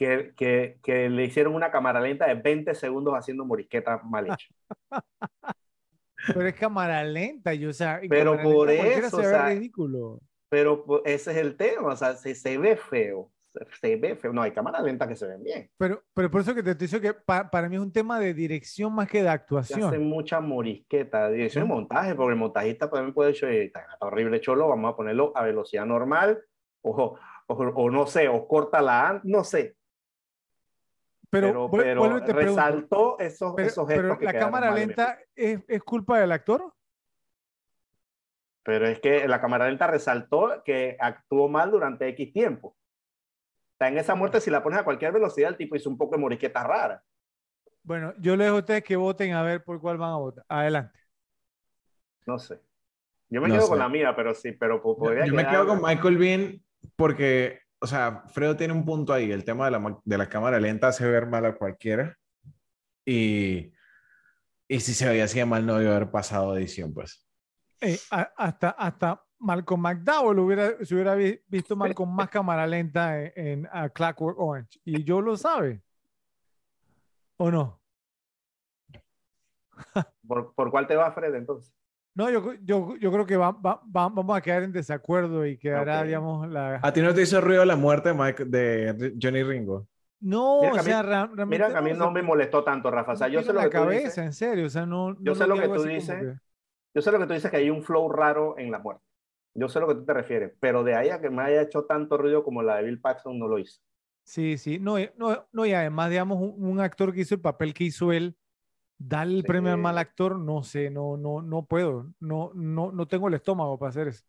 que, que, que le hicieron una cámara lenta de 20 segundos haciendo morisqueta mal hecha. [LAUGHS] Pero es cámara lenta, y, o sea, Pero por lenta eso, se o ve sea, ridículo. Pero ese es el tema, o sea, se, se ve feo, se, se ve feo. No, hay cámaras lentas que se ven bien. Pero, pero por eso que te estoy diciendo que pa- para mí es un tema de dirección más que de actuación. hace mucha morisqueta, dirección y Ujú. montaje, porque el montajista también puede decir, "Oye, está horrible cholo, vamos a ponerlo a velocidad normal, o, o, o no sé, o corta la no sé, Pero, te pregunto, resaltó esos, pero, esos gestos pero que la cámara lenta es, es culpa del actor. Pero es que la cámara lenta resaltó que actuó mal durante X tiempo. Está en esa muerte, si la pones a cualquier velocidad, el tipo hizo un poco de morisqueta rara. Bueno, yo les dejo a ustedes que voten a ver por cuál van a votar. Adelante. No sé. Yo me No quedo sé. con la mía, pero sí, pero po- Yo, podría yo me quedo con Michael Bean porque, o sea, Fredo tiene un punto ahí. El tema de la, de la cámara lenta hace ver mal a cualquiera. Y, y si se veía así de mal, no debió haber pasado edición, pues. Eh, hasta, hasta Malcolm McDowell hubiera, se hubiera vi- visto mal con más cámara lenta en, en A Clockwork Orange. Y yo lo sabe. ¿O no? ¿Por, por cuál te va, Fred, entonces? No, yo, yo, yo creo que va- va- va- vamos a quedar en desacuerdo y quedará, digamos, la... ¿A ti no te hizo ruido la muerte de, Mike- de Johnny Ringo? No, Mira que o a mí- sea, realmente Mira, que a mí no me molestó tanto, Rafa. O sea, yo sé lo la que tú cabeza, dices. en serio, o sea, no, Yo no sé lo que tú dices. que- Yo sé lo que tú dices, que hay un flow raro en la muerte. Yo sé lo que tú te refieres, pero de ahí a que me haya hecho tanto ruido como la de Bill Paxton, no lo hizo. Sí, sí, no, y- no, no, y además, digamos, un, un actor que hizo el papel que hizo él, darle el premio al mal actor, no sé, no, no, no puedo, no, no, no tengo el estómago para hacer eso.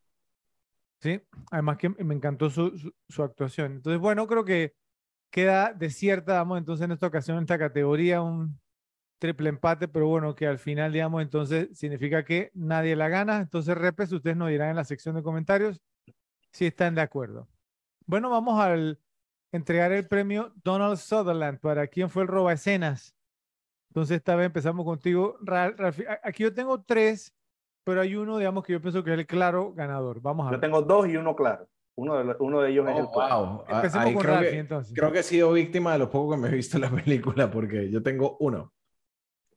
Sí, además que me encantó su, su, su actuación. Entonces, bueno, creo que queda desierta, vamos, entonces en esta ocasión, en esta categoría, un triple empate, pero bueno, que al final, digamos, entonces significa que nadie la gana. Entonces, repes, ustedes nos dirán en la sección de comentarios si están de acuerdo. Bueno, vamos al entregar el premio Donald Sutherland para quién fue el roba escenas. Entonces, esta vez empezamos contigo, Ra- Rafi. A- Aquí yo tengo tres, pero hay uno, digamos, que yo pienso que es el claro ganador. Vamos a Yo ver. tengo dos y uno claro. Uno de, uno de ellos es el Oh, claro. wow. Ah, Empecemos ahí con creo Rafi, que, entonces. creo que he sido víctima de lo poco que me he visto en la [LAUGHS] película, porque yo tengo uno.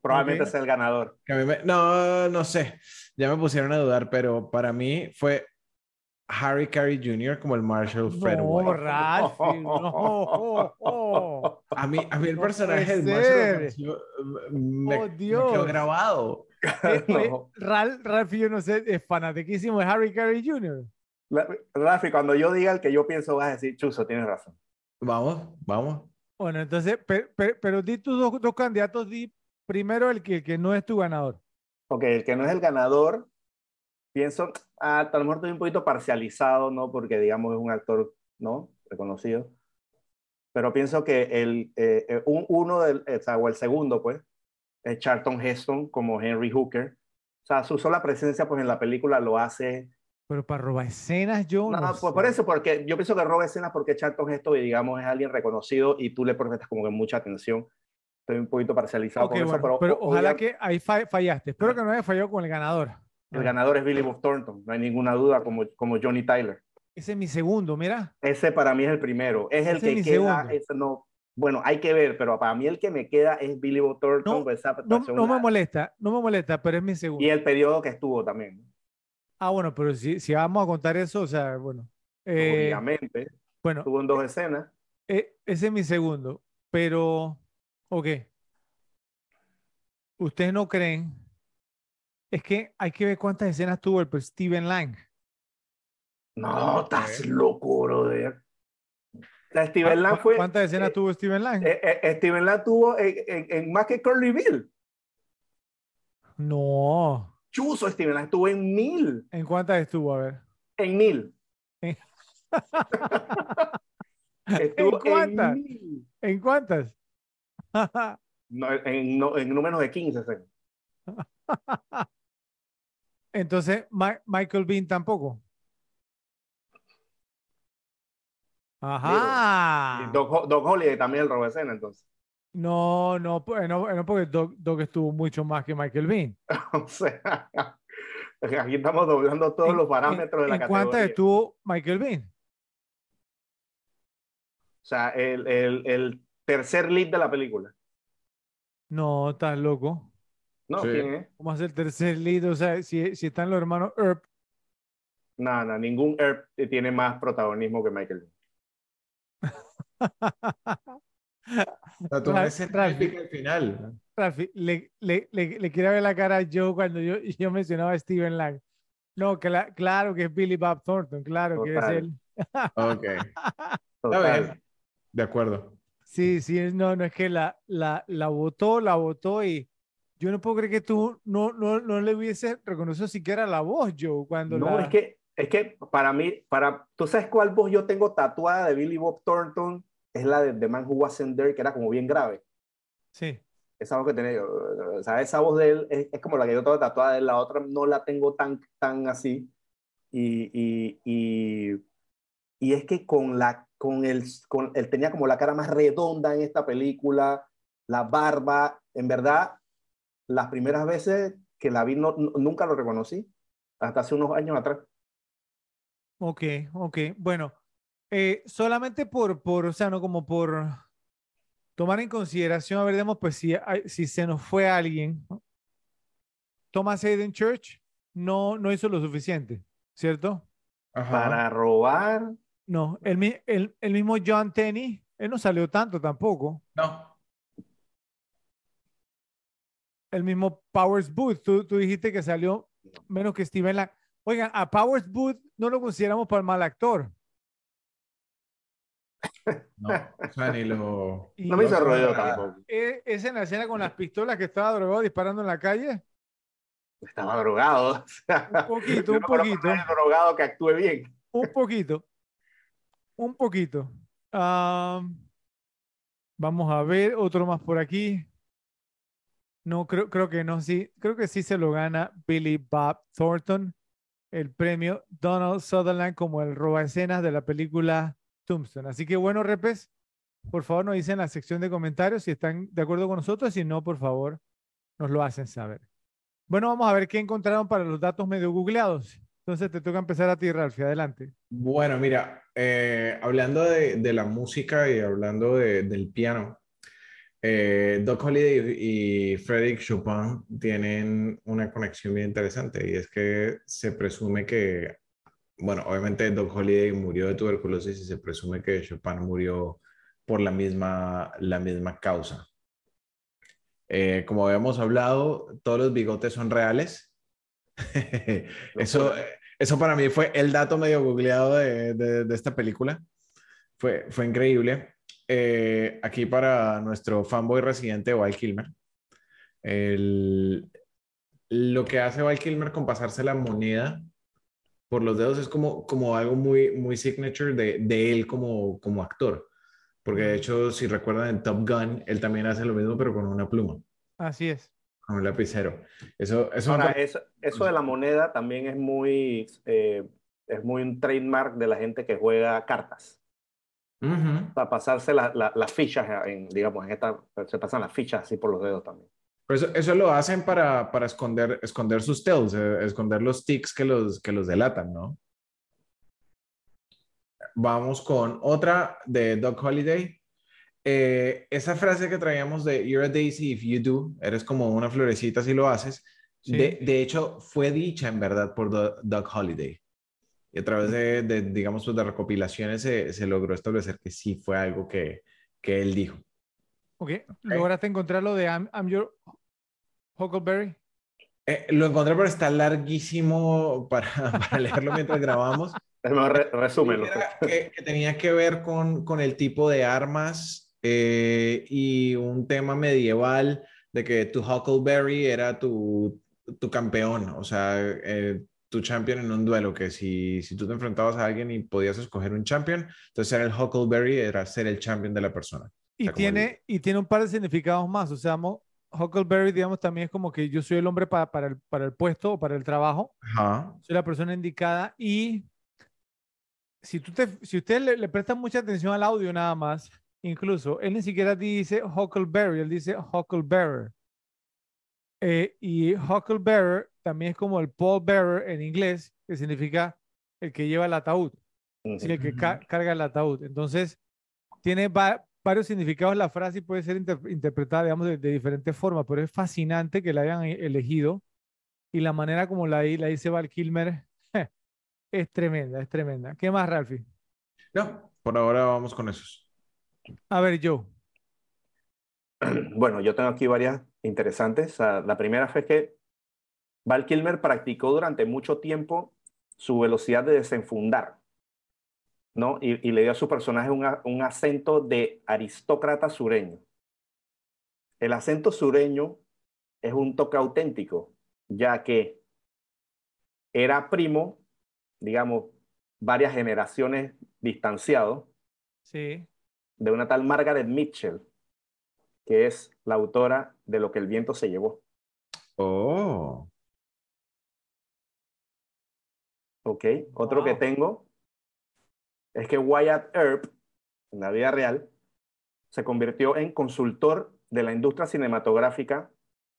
Probablemente Ok. sea el ganador. Que a mí me- no, no sé. Ya me pusieron a dudar, pero para mí fue Harry Carey Jr. como el Marshall Fred No, White. Ralphie, no. oh, oh. A mí, a mí el No personaje del Marshall me me, Oh, me Dios. quedó grabado. Eh, oye, [LAUGHS] No. Ral- Ralphie, yo no sé, es fanatiquísimo de Harry Carey Jr. La- Rafi, cuando yo diga el que yo pienso, vas a decir, Chuzo, tienes razón. Vamos, vamos. Bueno, entonces, pe- pe- pero, di tus dos, dos candidatos, di primero el que, el que no es tu ganador. Ok, el que no es el ganador, pienso, ah, a lo mejor estoy un poquito parcializado, ¿no? Porque, digamos, es un actor, ¿no? Reconocido. Pero pienso que el, eh, eh, un, uno del, o, sea, o el segundo, pues, es Charlton Heston como Henry Hooker. O sea, su sola presencia, pues, en la película lo hace... Pero para robar escenas, yo No, no, pues, sé. por eso, porque yo pienso que roba escenas porque Charlton Heston, digamos, es alguien reconocido y tú le prestas como que mucha atención. Estoy un poquito parcializado Ok, con eso, bueno, pero, pero o- ojalá que ahí fa- fallaste. Espero que no haya fallado con el ganador. El ganador es Billy Bob Thornton, no hay ninguna duda, como, como Johnny Tyler. Ese es mi segundo, mira. Ese para mí es el primero. Es el Ese que queda. no, bueno, hay que ver, pero para mí el que me queda es Billy Bob Thornton. No, pues, esa No, me molesta, no me molesta, pero es mi segundo. y el periodo que estuvo también. Ah, bueno, pero si, si vamos a contar eso, o sea, bueno. Eh, Obviamente. bueno, Estuvo en dos escenas. eh, ese es mi segundo, pero, ok. ¿Ustedes no creen? Es que hay que ver cuántas escenas tuvo el Steven Lang. No, estás loco, brother. Sea, Steven Lang ¿Cu- fue. ¿Cuántas escenas eh, tuvo Steven Lang? eh, eh, Steven Lang tuvo en, en- en más que Curly Bill. No. Chuzo, Steven Lang estuvo en mil. ¿En cuántas estuvo? A ver. En mil. ¿En- [LAUGHS] Estuvo cuántas? mil. ¿En cuántas? No, en, no, en no menos de 15. sí. [LAUGHS] [LAUGHS] Entonces, Ma- Michael Bean tampoco. Ajá. Y Doc, Doc Holiday también el robo escena, entonces. No, no, no, no, porque Doc, Doc estuvo mucho más que Michael Bean. [LAUGHS] O sea, aquí estamos doblando todos ¿En- los parámetros de la ¿En cuántas categoría. estuvo Michael Bean? O sea, el, el, el tercer lead de la película. No, estás loco. ¿No? Sí. ¿Quién es? ¿Cómo hace el tercer lead? O sea, si, si están los hermanos Earp, Nada, nada, ningún Earp tiene más protagonismo que Michael. [LAUGHS] El Ralphie. épico al final. Rafi, le, le, le, le quiero ver la cara a Joe cuando yo, [LAUGHS] yo mencionaba a Steven Lang. No, cla- claro que es Billy Bob Thornton, claro que es Total. él. [LAUGHS] Ok, Total. De acuerdo. Sí, sí, es- no, no es que la, la, la votó, la votó y yo no puedo creer que tú no, no, no le hubiese reconocido siquiera la voz, Joe, cuando No, la... es que, es que para mí, para, ¿tú sabes cuál voz yo tengo tatuada de Billy Bob Thornton? Es la de The Man Who Wasn't There, que era como bien grave. Sí, Esa voz que tenía yo, o sea, esa voz de él es, es como la que yo tengo tatuada de él, la otra no la tengo tan, tan así. Y, y, y, y es que con la, con el, con, él tenía como la cara más redonda en esta película, la barba, en verdad, las primeras veces que la vi no, nunca lo reconocí, hasta hace unos años atrás. ok, ok. Bueno, eh, solamente por, por, o sea, no como por tomar en consideración, a ver, demos, pues si, si se nos fue alguien. Thomas Hayden Church no, no hizo lo suficiente, ¿cierto? Ajá. Para robar, No, el, mi- el, el mismo John Tenney, él no salió tanto tampoco. No. El mismo Powers Booth, tú, tú dijiste que salió menos que Steven Lang. Oigan, a Powers Booth no lo consideramos para el mal actor. No, o sea, ni lo... [LAUGHS] Y no me hizo ruido no, tampoco. e- es en la escena con las pistolas que estaba drogado disparando en la calle. Estaba drogado. [LAUGHS] o sea, Un poquito, un no poquito. drogado que actúe bien. Un poquito. Un poquito. Am, vamos a ver otro más por aquí. No, creo, creo que no, sí. Creo que sí se lo gana Billy Bob Thornton, el premio Donald Sutherland como el roba escenas de la película Tombstone. Así que bueno, repes, por favor nos dicen en la sección de comentarios si están de acuerdo con nosotros. Si no, por favor, nos lo hacen saber. Bueno, vamos a ver qué encontraron para los datos medio googleados. Entonces te toca empezar a ti, Ralphie. Adelante. Bueno, mira, eh, hablando de, de la música y hablando de- del piano, eh, Doc Holliday y Frédéric Chopin tienen una conexión bien interesante y es que se presume que, bueno, obviamente Doc Holliday murió de tuberculosis y se presume que Chopin murió por la misma, la misma causa. Eh, como habíamos hablado, todos los bigotes son reales. [LAUGHS] Eso, eso para mí fue el dato medio googleado de, de- de esta película. Fue, fue increíble. Eh, aquí para nuestro fanboy residente Val Kilmer. El- lo que hace Val Kilmer con pasarse la moneda por los dedos es como, como algo muy, muy signature de, de él como, como actor. Porque de hecho, si recuerdan en Top Gun, él también hace lo mismo, pero con una pluma, Así es. con un lapicero. Eso, eso Ahora, eso, eso de la moneda también es muy, eh, es muy un trademark de la gente que juega cartas. Para pasarse la- la- las fichas, en, digamos, en esta, se pasan las fichas así por los dedos también. Pero eso, eso lo hacen para, para esconder, esconder sus tells, eh, esconder los tics que los, que los delatan, ¿no? Vamos con otra de Doc Holiday. Eh, esa frase que traíamos de You're a daisy if you do, eres como una florecita si lo haces, Sí. de, de hecho fue dicha en verdad por Do- Doc Holiday. Y a través de, de, digamos, pues, de recopilaciones se, se logró establecer que sí fue algo que, que él dijo. Ok. ¿Lograste encontrar lo de I'm, I'm your Huckleberry? Eh, lo encontré, pero está larguísimo para, [LAUGHS] para leerlo mientras grabamos. [LAUGHS] Es mejor re- resúmelo. Que, que tenía que ver con, con el tipo de armas eh, y un tema medieval de que tu Huckleberry era tu, tu campeón, o sea, eh, tu champion en un duelo, que si, si tú te enfrentabas a alguien y podías escoger un champion, entonces era el Huckleberry, era ser el champion de la persona. Y, tiene, y tiene un par de significados más, o sea, Huckleberry, digamos, también es como que yo soy el hombre para, para, el, para el puesto o para el trabajo, soy la persona indicada y si, tú te, si usted le, le presta mucha atención al audio nada más, incluso, él ni siquiera dice Huckleberry, él dice Hucklebearer. Eh, y Hucklebearer también es como el Paul Bearer en inglés, que significa el que lleva el ataúd, el que carga el ataúd. Entonces, tiene varios significados la frase y puede ser interpretada, digamos, de, diferentes formas, pero es fascinante que la hayan e-, elegido y la manera como la, la dice Val Kilmer [LAUGHS] es tremenda, es tremenda. ¿Qué más, Ralphie? No, por ahora vamos con esos. A ver, yo. [CLEARS THROAT] Bueno, yo tengo aquí varias interesantes. La primera fue que Val Kilmer practicó durante mucho tiempo su velocidad de desenfundar, ¿no? Y, le dio a su personaje un acento de aristócrata sureño. El acento sureño es un toque auténtico, ya que era primo, digamos, varias generaciones distanciado, sí. de una tal Margaret Mitchell, que es la autora de Lo que el viento se llevó. Oh. Ok, otro que tengo es que Wyatt Earp, en la vida real, se convirtió en consultor de la industria cinematográfica,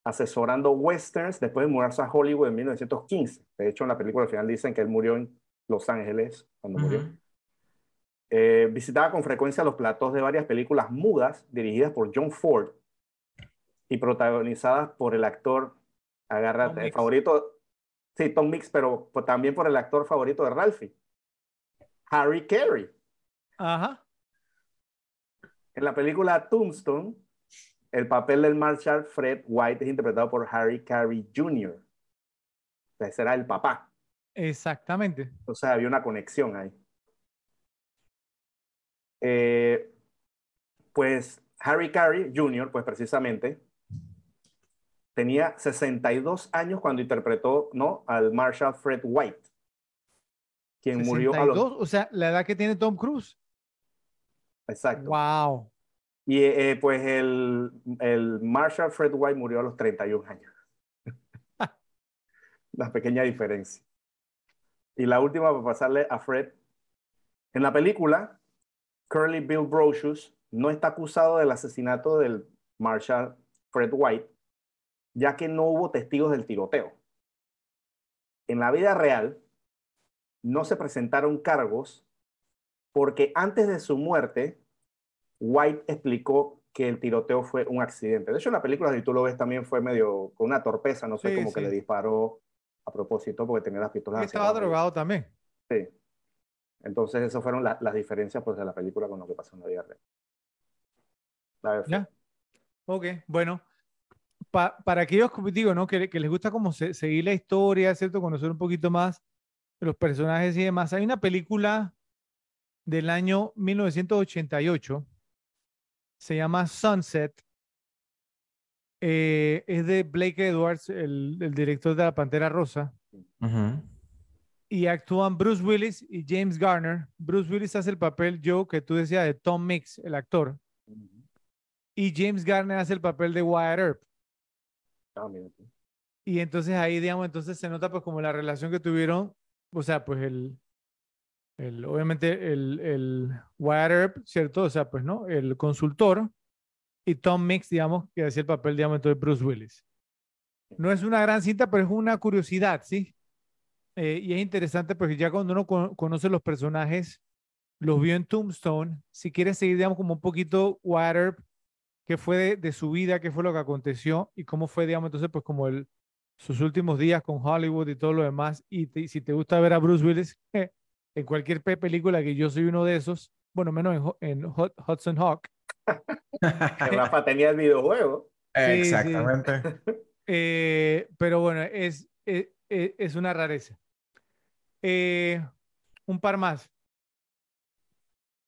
asesorando westerns después de mudarse a Hollywood en 1915. De hecho, en la película al final dicen que él murió en Los Ángeles cuando murió. Eh, visitaba con frecuencia los platos de varias películas mudas dirigidas por John Ford y protagonizadas por el actor, agárrate, el favorito, sí, Tom Mix, pero también por el actor favorito de Ralphie, Harry Carey. Ajá. En la película Tombstone, el papel del Marshall Fred White es interpretado por Harry Carey Jr. Ese era el papá. Exactamente. O sea, había una conexión ahí. Eh, pues Harry Carey Jr., pues precisamente, tenía 62 años cuando interpretó ¿no? al Marshall Fred White, quien murió a los... O sea, la edad que tiene Tom Cruise. Exacto. Wow. Y eh, pues el, el Marshall Fred White murió a los 31 años. [LAUGHS] la pequeña diferencia. Y la última para pasarle a Fred. En la película, Curly Bill Brocious no está acusado del asesinato del Marshall Fred White, ya que no hubo testigos del tiroteo. En la vida real, no se presentaron cargos porque antes de su muerte, White explicó que el tiroteo fue un accidente. De hecho, en la película, si tú lo ves, también fue medio con una torpeza, no sé, cómo que le disparó a propósito porque tenía las pistolas. estaba drogado también. Sí. Entonces, esas fueron las diferencias pues, de la película con lo que pasó en la vida real. Ya. Ok, bueno. Para aquellos, digo, ¿no? Que, que les gusta como seguir la historia, ¿cierto? Conocer un poquito más de los personajes y demás. Hay una película del año 1988, se llama Sunset. Eh, es de Blake Edwards, el, el, director de La Pantera Rosa. Uh y actúan Bruce Willis y James Garner. Bruce Willis hace el papel Joe que tú decías de Tom Mix, el actor. Y James Garner hace el papel de Wyatt Earp. Ah, y entonces ahí, digamos, entonces se nota pues como la relación que tuvieron, o sea, pues el, el obviamente el, el Wyatt ¿cierto? O sea, pues, ¿no? El consultor y Tom Mix, digamos, que hacía el papel, digamos, entonces Bruce Willis. No es una gran cinta, pero es una curiosidad, ¿sí? Eh, y es interesante porque ya cuando uno conoce los personajes, los vio en Tombstone, si quieres seguir, digamos, como un poquito Water, qué fue de, su vida, qué fue lo que aconteció y cómo fue, digamos, entonces, pues como el, sus últimos días con Hollywood y todo lo demás. Y si te gusta ver a Bruce Willis [LAUGHS] en cualquier película, que yo soy uno de esos, bueno, menos en, Hudson Hawk. Rafa tenía el videojuego. [LAUGHS] Exactamente. [LAUGHS] Eh, pero bueno, es, es, es una rareza. Eh, un par más.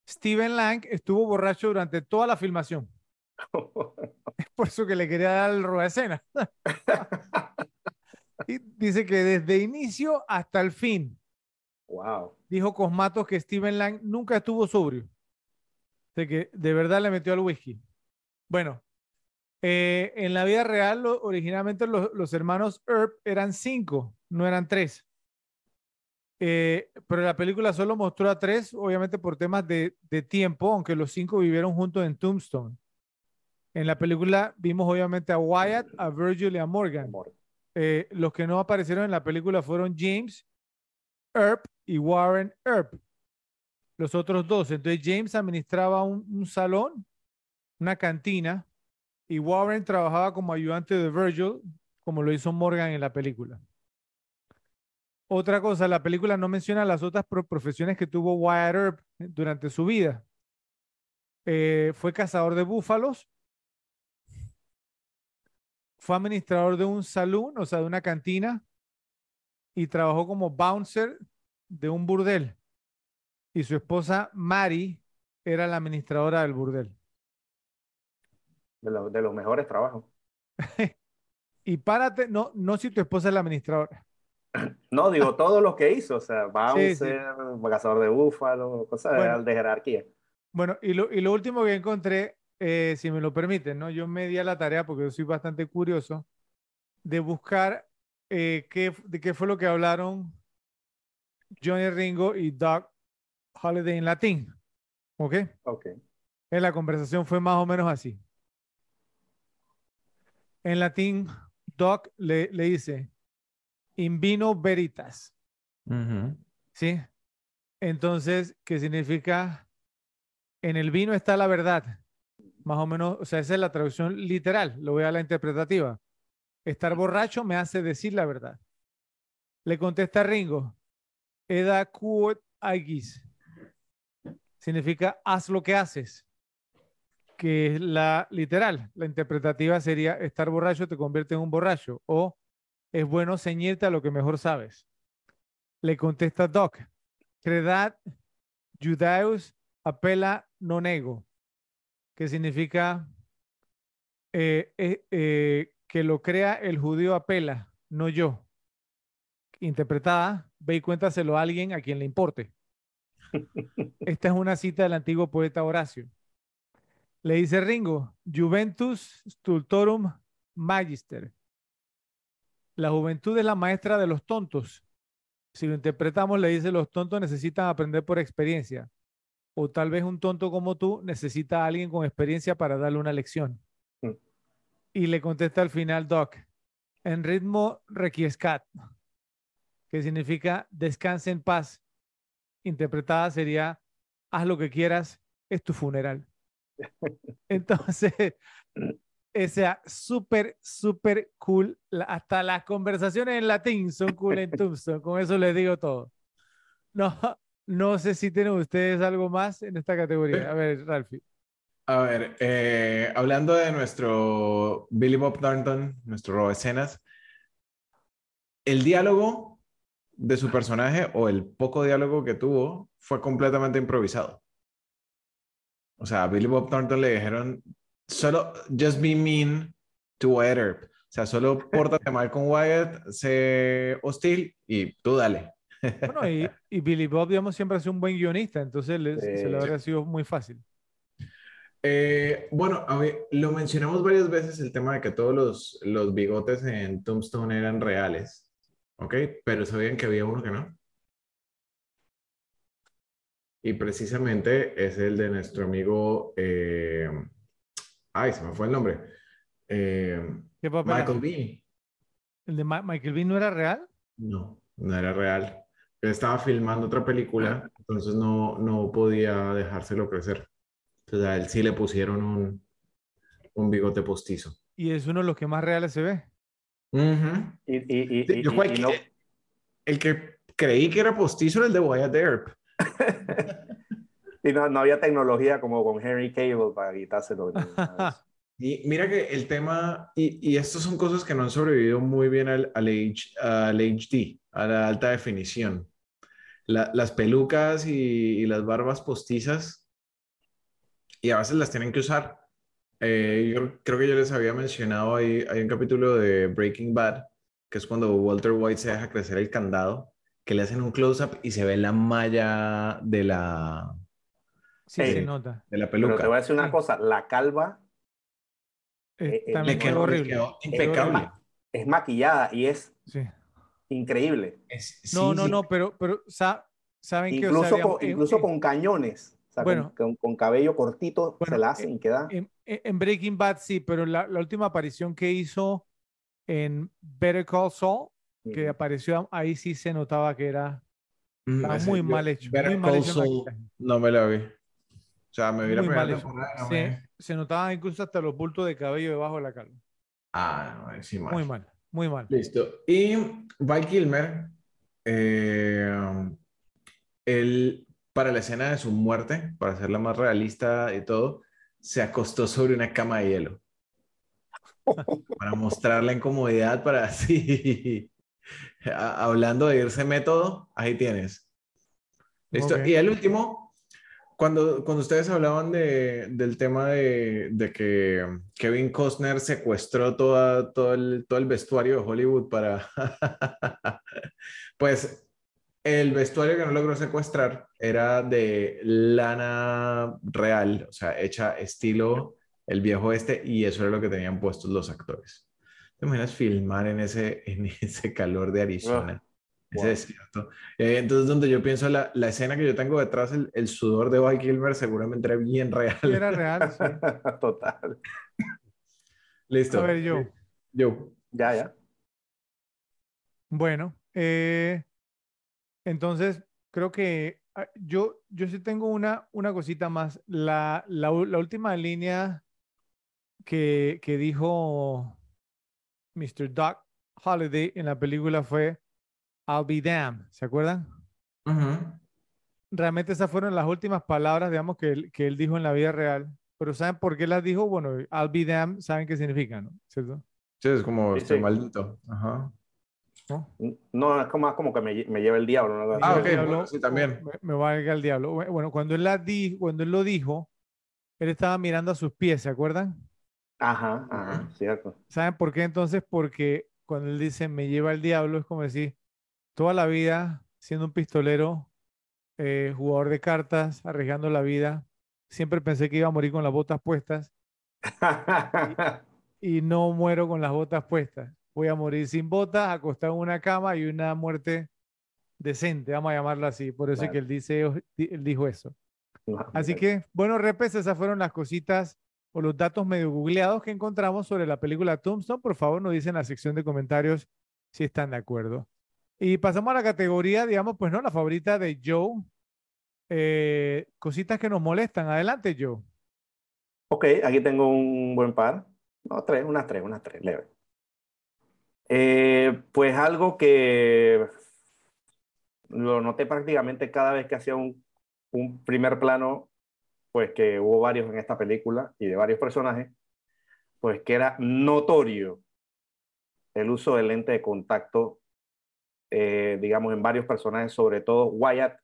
Steven Lang estuvo borracho durante toda la filmación. Es [LAUGHS] por eso que le quería dar el robo de escena. Y dice que desde inicio hasta el fin, Wow. dijo Cosmatos que Steven Lang nunca estuvo sobrio. De que de verdad le metió al whisky. Bueno, eh, en la vida real, lo- originalmente los, los hermanos Earp eran cinco, no eran tres. Eh, pero la película solo mostró a tres, obviamente por temas de, de tiempo, aunque los cinco vivieron juntos en Tombstone. En la película vimos obviamente a Wyatt, a Virgil y a Morgan. Eh, los que no aparecieron en la película fueron James Earp y Warren Earp. Los otros dos. Entonces James administraba un, un salón, una cantina, y Warren trabajaba como ayudante de Virgil, como lo hizo Morgan en la película. Otra cosa, la película no menciona las otras pro- profesiones que tuvo Wyatt Earp durante su vida. Eh, fue cazador de búfalos, fue administrador de un salón, o sea, de una cantina, y trabajó como bouncer de un burdel. Y su esposa Mary era la administradora del burdel. De, los- de los mejores trabajos. [LAUGHS] Y párate, no, no si tu esposa es la administradora. [CLEARS THROAT] No, digo, todo lo que hizo, o sea, Sí, bouncer, cazador de búfalo, cosas de- Bueno. de jerarquía. Bueno, y lo, y lo último que encontré, eh, si me lo permiten, ¿no? Yo me di a la tarea, porque yo soy bastante curioso, de buscar eh, qué, de qué fue lo que hablaron Johnny Ringo y Doc Holiday en latín. ¿Ok? Ok. En la conversación fue más o menos así. En latín, Doc le, le dice, in vino veritas. ¿sí? Entonces, ¿qué significa? En el vino está la verdad. Más o menos, o sea, esa es la traducción literal, lo voy a la interpretativa. Estar borracho me hace decir la verdad. Le contesta Ringo, eda quod agis. Significa haz lo que haces. Que es la literal. La interpretativa sería estar borracho te convierte en un borracho. O es bueno ceñirte a lo que mejor sabes. Le contesta Doc, credad judaeus apela non ego, que significa eh, eh, eh, que lo crea el judío apela, no yo. Interpretada, ve y cuéntaselo a alguien a quien le importe. [LAUGHS] Esta es una cita del antiguo poeta Horacio. Le dice Ringo, Juventus stultorum magister. La juventud es la maestra de los tontos. Si lo interpretamos, le dice, los tontos necesitan aprender por experiencia. O tal vez un tonto como tú necesita a alguien con experiencia para darle una lección. Mm. Y le contesta al final Doc, en ritmo requiescat, que significa descanse en paz. Interpretada sería, haz lo que quieras, es tu funeral. [LAUGHS] Entonces, esa súper, súper cool. Hasta las conversaciones en latín son cool en [LAUGHS] Tombstone. Con eso les digo todo. No, no sé si tienen ustedes algo más en esta categoría. A ver, Ralphie. A ver, eh, hablando de nuestro Billy Bob Thornton, nuestro robo escenas, el diálogo de su personaje o el poco diálogo que tuvo fue completamente improvisado. O sea, a Billy Bob Thornton le dijeron, solo just be mean to Wyatt Earp. O sea, solo pórtate mal con Wyatt, sé hostil y tú dale. Bueno, y, y Billy Bob, digamos, siempre ha sido un buen guionista, entonces se le habría sido muy fácil. Eh, bueno, a ver, lo mencionamos varias veces el tema de que todos los, los bigotes en Tombstone eran reales, ¿ok? Pero sabían que había uno que no. Y precisamente es el de nuestro amigo, eh, ay, se me fue el nombre, Eh. Michael Bean. ¿El de Ma- Michael Bean no era real? No, no era real. Él estaba filmando otra película, entonces no, no podía dejárselo crecer. Entonces a él sí le pusieron un, un bigote postizo. Y es uno de los que más reales se ve. Ujú. Y, y, y, Sí, y- yo y- cual- y no, El que creí que era postizo era el de Wyatt Earp. [LAUGHS] y no, no había tecnología como con Henry Cable para quitárselo. [LAUGHS] de. Y mira que el tema, y, y estas son cosas que no han sobrevivido muy bien al, al, H- al HD, a la alta definición. La- las pelucas y, y las barbas postizas, y a veces las tienen que usar. Eh, yo creo que yo les había mencionado ahí, hay un capítulo de Breaking Bad que es cuando Walter White se deja crecer el candado, que le hacen un close-up y se ve la malla de la, Sí, Ey, se nota. de la Pero te voy a peluca. decir una Sí. cosa, la calva Eh, eh, también Le quedó quedó, le horrible. quedó Quedó impecable. horrible. es maquillada y es Sí. increíble. Es- No, sí, no, sí. no, pero, pero sa- ¿saben? O sea, Incluso, digamos, con, en- incluso en- con cañones, o sea, con- Bueno. con, con cabello cortito Bueno, se la hacen y queda. en, Breaking Bad sí, pero la, la última aparición que hizo en Better Call Saul, que apareció ahí sí se notaba que era Mm, estaba ese- muy yo- mal hecho, Better muy mal Call hecho no me la vi. O sea, me la primera mal hecho. temporada no me- se notaban incluso hasta los bultos de cabello debajo de la calva. Ah, no, sí, mal. Muy mal, muy mal. Listo. Y Val Kilmer, eh, él, para la escena de su muerte, para hacerla más realista y todo, se acostó sobre una cama de hielo. [LAUGHS] Para mostrar la incomodidad, para así. [LAUGHS] Hablando de irse método, ahí tienes. Listo. Y el último, cuando, cuando ustedes hablaban de, del tema de, de que Kevin Costner secuestró toda, todo, el, todo el vestuario de Hollywood para... [LAUGHS] pues el vestuario que no logró secuestrar era de lana real, o sea, hecha estilo el viejo este, y eso era lo que tenían puestos los actores. ¿Te imaginas filmar en ese, en [LAUGHS] ese calor de Arizona? Ese wow. desierto. Eh, entonces, donde yo pienso la, la escena que yo tengo detrás, el, el sudor de Val Kilmer seguramente era bien real. Era real, sí. [LAUGHS] Total. Listo. A ver, yo. Yo. Ya, ya. Bueno, eh, entonces creo que ah, yo, yo sí tengo una, una cosita más. La, la última línea que, que dijo Mr. Doc Holiday en la película fue I'll be damned. ¿Se acuerdan? Ujú. Realmente esas fueron las últimas palabras, digamos, que él, que él dijo en la vida real. Pero ¿saben por qué las dijo? Bueno, I'll be damned, ¿saben qué significa, no? ¿Cierto? Sí, es como Sí, este sí. maldito. Ajá. ¿No? No, es como, más como que me, me lleva el diablo. ¿no? Ah, ok, diablo, bueno, sí, también. Me, me valga el diablo. Bu- Bueno, cuando él, la di- cuando él lo dijo, él estaba mirando a sus pies, ¿se acuerdan? Ajá, Ajá. cierto. ¿Saben por qué entonces? Porque cuando él dice me lleva el diablo, es como decir, toda la vida siendo un pistolero, eh, jugador de cartas, arriesgando la vida, siempre pensé que iba a morir con las botas puestas [LAUGHS] y no muero con las botas puestas. Voy a morir sin botas, acostado en una cama y una muerte decente, vamos a llamarlo así. Por eso es que él, dice, él dijo eso. Así que, bueno, repes, esas fueron las cositas o los datos medio googleados que encontramos sobre la película Tombstone. Por favor, nos dicen en la sección de comentarios si están de acuerdo. Y pasamos a la categoría, digamos, pues no, la favorita de Joe. Eh, cositas que nos molestan. Adelante, Joe. Ok, aquí tengo un buen par. No, tres, unas tres, unas tres, leve. Eh, pues algo que lo noté prácticamente cada vez que hacía un, un primer plano, pues que hubo varios en esta película y de varios personajes, pues que era notorio el uso del lente de contacto, eh, digamos, en varios personajes, sobre todo Wyatt,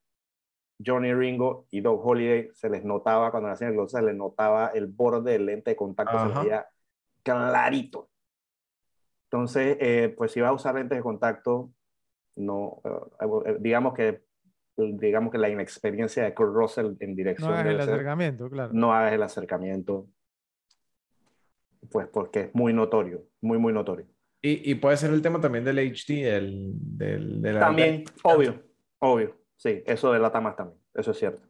Johnny Ringo y Doug Holiday, se les notaba, cuando hacían el se les notaba el borde del lente de contacto, se Ajá. veía clarito. Entonces, eh, pues si vas a usar lentes de contacto, no, eh, digamos que digamos que la inexperiencia de Kurt Russell en dirección No hagas el ser- acercamiento, claro. no hagas el acercamiento, pues porque es muy notorio, muy, muy notorio. Y, y puede ser el tema también del HD, del, del, de la- También, obvio, obvio, sí, eso delata más también, eso es cierto.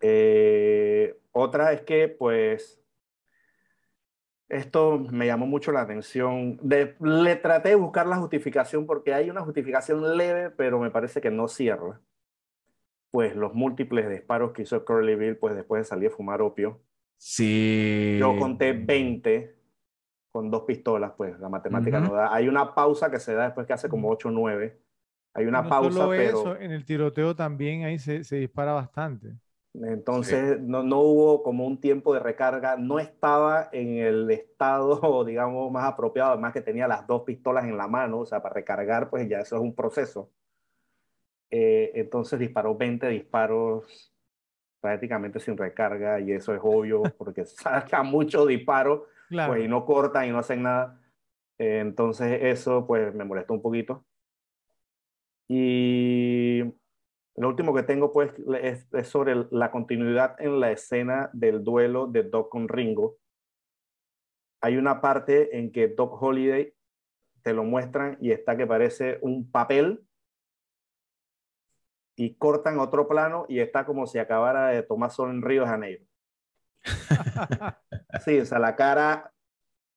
Eh, otra es que, pues, esto me llamó mucho la atención. De- le traté de buscar la justificación porque hay una justificación leve, pero me parece que no cierra. Pues los múltiples disparos que hizo Curly Bill, pues después de salir a fumar opio. Sí. Yo conté 20 con dos pistolas, pues la matemática Ujú. no da. Hay una pausa que se da después que hace como 8 o 9. Hay una no pausa, solo pero eso, en el tiroteo también ahí se, se dispara bastante. entonces no, no hubo como un tiempo de recarga. No estaba en el estado, [LAUGHS] digamos, más apropiado. Además que tenía las dos pistolas en la mano, o sea, para recargar, pues ya eso es un proceso. Eh, entonces disparó 20 disparos prácticamente sin recarga y eso es obvio porque [LAUGHS] saca muchos disparos Claro. pues y no cortan y no hacen nada. Eh, entonces eso pues me molestó un poquito. Y lo último que tengo pues es, es, sobre la continuidad en la escena del duelo de Doc con Ringo. Hay una parte en que Doc Holiday te lo muestran y está que parece un papel y cortan otro plano y está como si acabara de tomar sol en Río de Janeiro. [LAUGHS] sí, o sea, la cara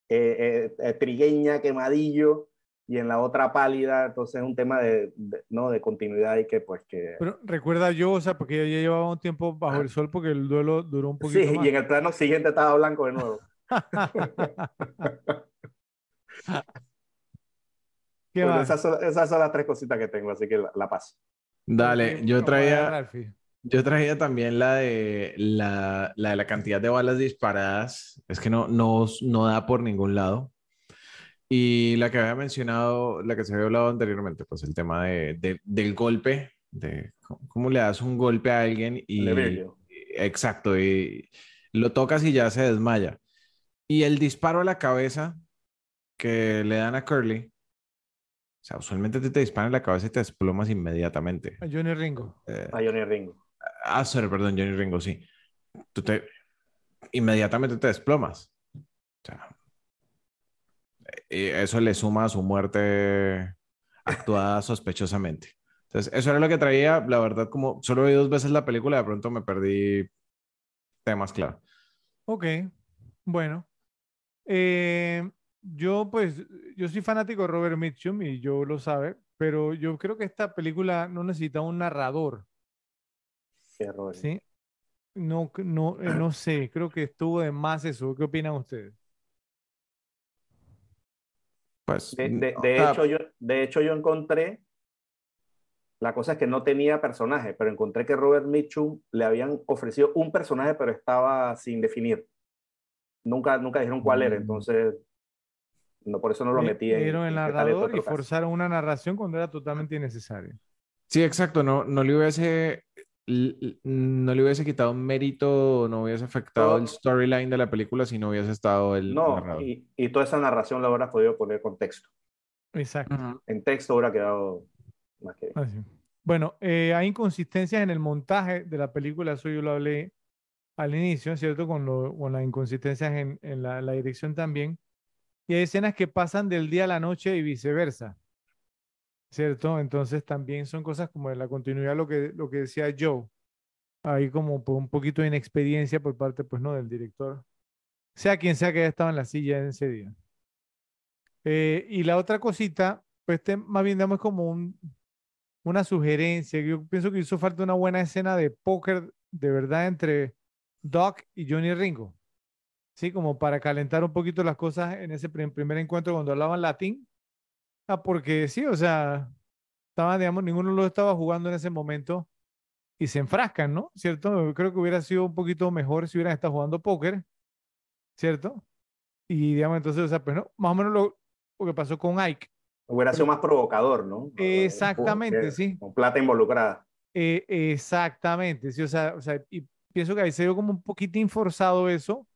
eh, eh, trigueña, quemadillo, y en la otra pálida, entonces es un tema de, ¿no? de continuidad y que pues que... Pero recuerda yo, o sea, porque yo ya llevaba un tiempo bajo el sol porque el duelo duró un poquito Sí, y en el plano siguiente estaba blanco de nuevo. [LAUGHS] esas, son, esas, son, las tres cositas que tengo, así que la, paso. Dale, yo traía, yo traía también la de la, la, de la cantidad de balas disparadas. Es que no, no, no da por ningún lado. Y la que había mencionado, la que se había hablado anteriormente, pues el tema de, del golpe, de cómo le das un golpe a alguien y... Exacto, y lo tocas y ya se desmaya. Y el disparo a la cabeza que le dan a Curly, o sea, usualmente te, te disparan en la cabeza y te desplomas inmediatamente. A Johnny Ringo. Eh, a Johnny Ringo. Ah, sorry, perdón, Johnny Ringo, sí. Tú te... Inmediatamente te desplomas. O sea, eso le suma a su muerte actuada [LAUGHS] sospechosamente. Entonces, eso era lo que traía. La verdad, como solo vi dos veces la película, de pronto me perdí temas, claro. Ok, bueno. Eh, yo, pues, yo soy fanático de Robert Mitchum y yo lo sabe, pero yo creo que esta película no necesita un narrador. ¿Sí? No, no, eh, no sé, creo que estuvo de más eso. ¿Qué opinan ustedes? Pues, de, hecho, yo, de hecho, yo encontré, la cosa es que no tenía personaje, pero encontré que Robert Mitchum le habían ofrecido un personaje, pero estaba sin definir. Nunca, nunca dijeron cuál era, mm. entonces no, por eso no lo metí en, en el narrador y forzaron una narración cuando era totalmente innecesario. Sí, exacto, no, no le hubiese no le hubiese quitado mérito, no hubiese afectado el storyline de la película si no hubiese estado el no, Y, y, toda esa narración la hubieras podido poner con texto. Exacto. En texto hubiera quedado más que Bueno, eh, hay inconsistencias en el montaje de la película, eso yo lo hablé al inicio, ¿cierto? Con, lo, con las inconsistencias en, en la, la dirección también. Y hay escenas que pasan del día a la noche y viceversa. ¿Cierto? Entonces también son cosas como de la continuidad, lo que, lo que decía Joe, hay como un poquito de inexperiencia por parte, pues, ¿no? Del director, sea quien sea que haya estado en la silla en ese día. Eh, y la otra cosita, pues, este, más bien damos como un, una sugerencia, yo pienso que hizo falta una buena escena de póker de verdad entre Doc y Johnny Ringo. Sí, como para calentar un poquito las cosas en ese primer encuentro cuando hablaban latín Ah, porque sí, o sea, estaba, digamos, ninguno lo estaba jugando en ese momento y se enfrascan, ¿no? ¿Cierto? Creo que hubiera sido un poquito mejor si hubieran estado jugando póker, ¿cierto? Y digamos, entonces, o sea, pues no, más o menos lo, que pasó con Ike. Hubiera sido más provocador, ¿no? Exactamente, sí. Con plata involucrada. Eh, exactamente, sí, o sea, o sea, y pienso que ahí se vio como un poquitín forzado eso,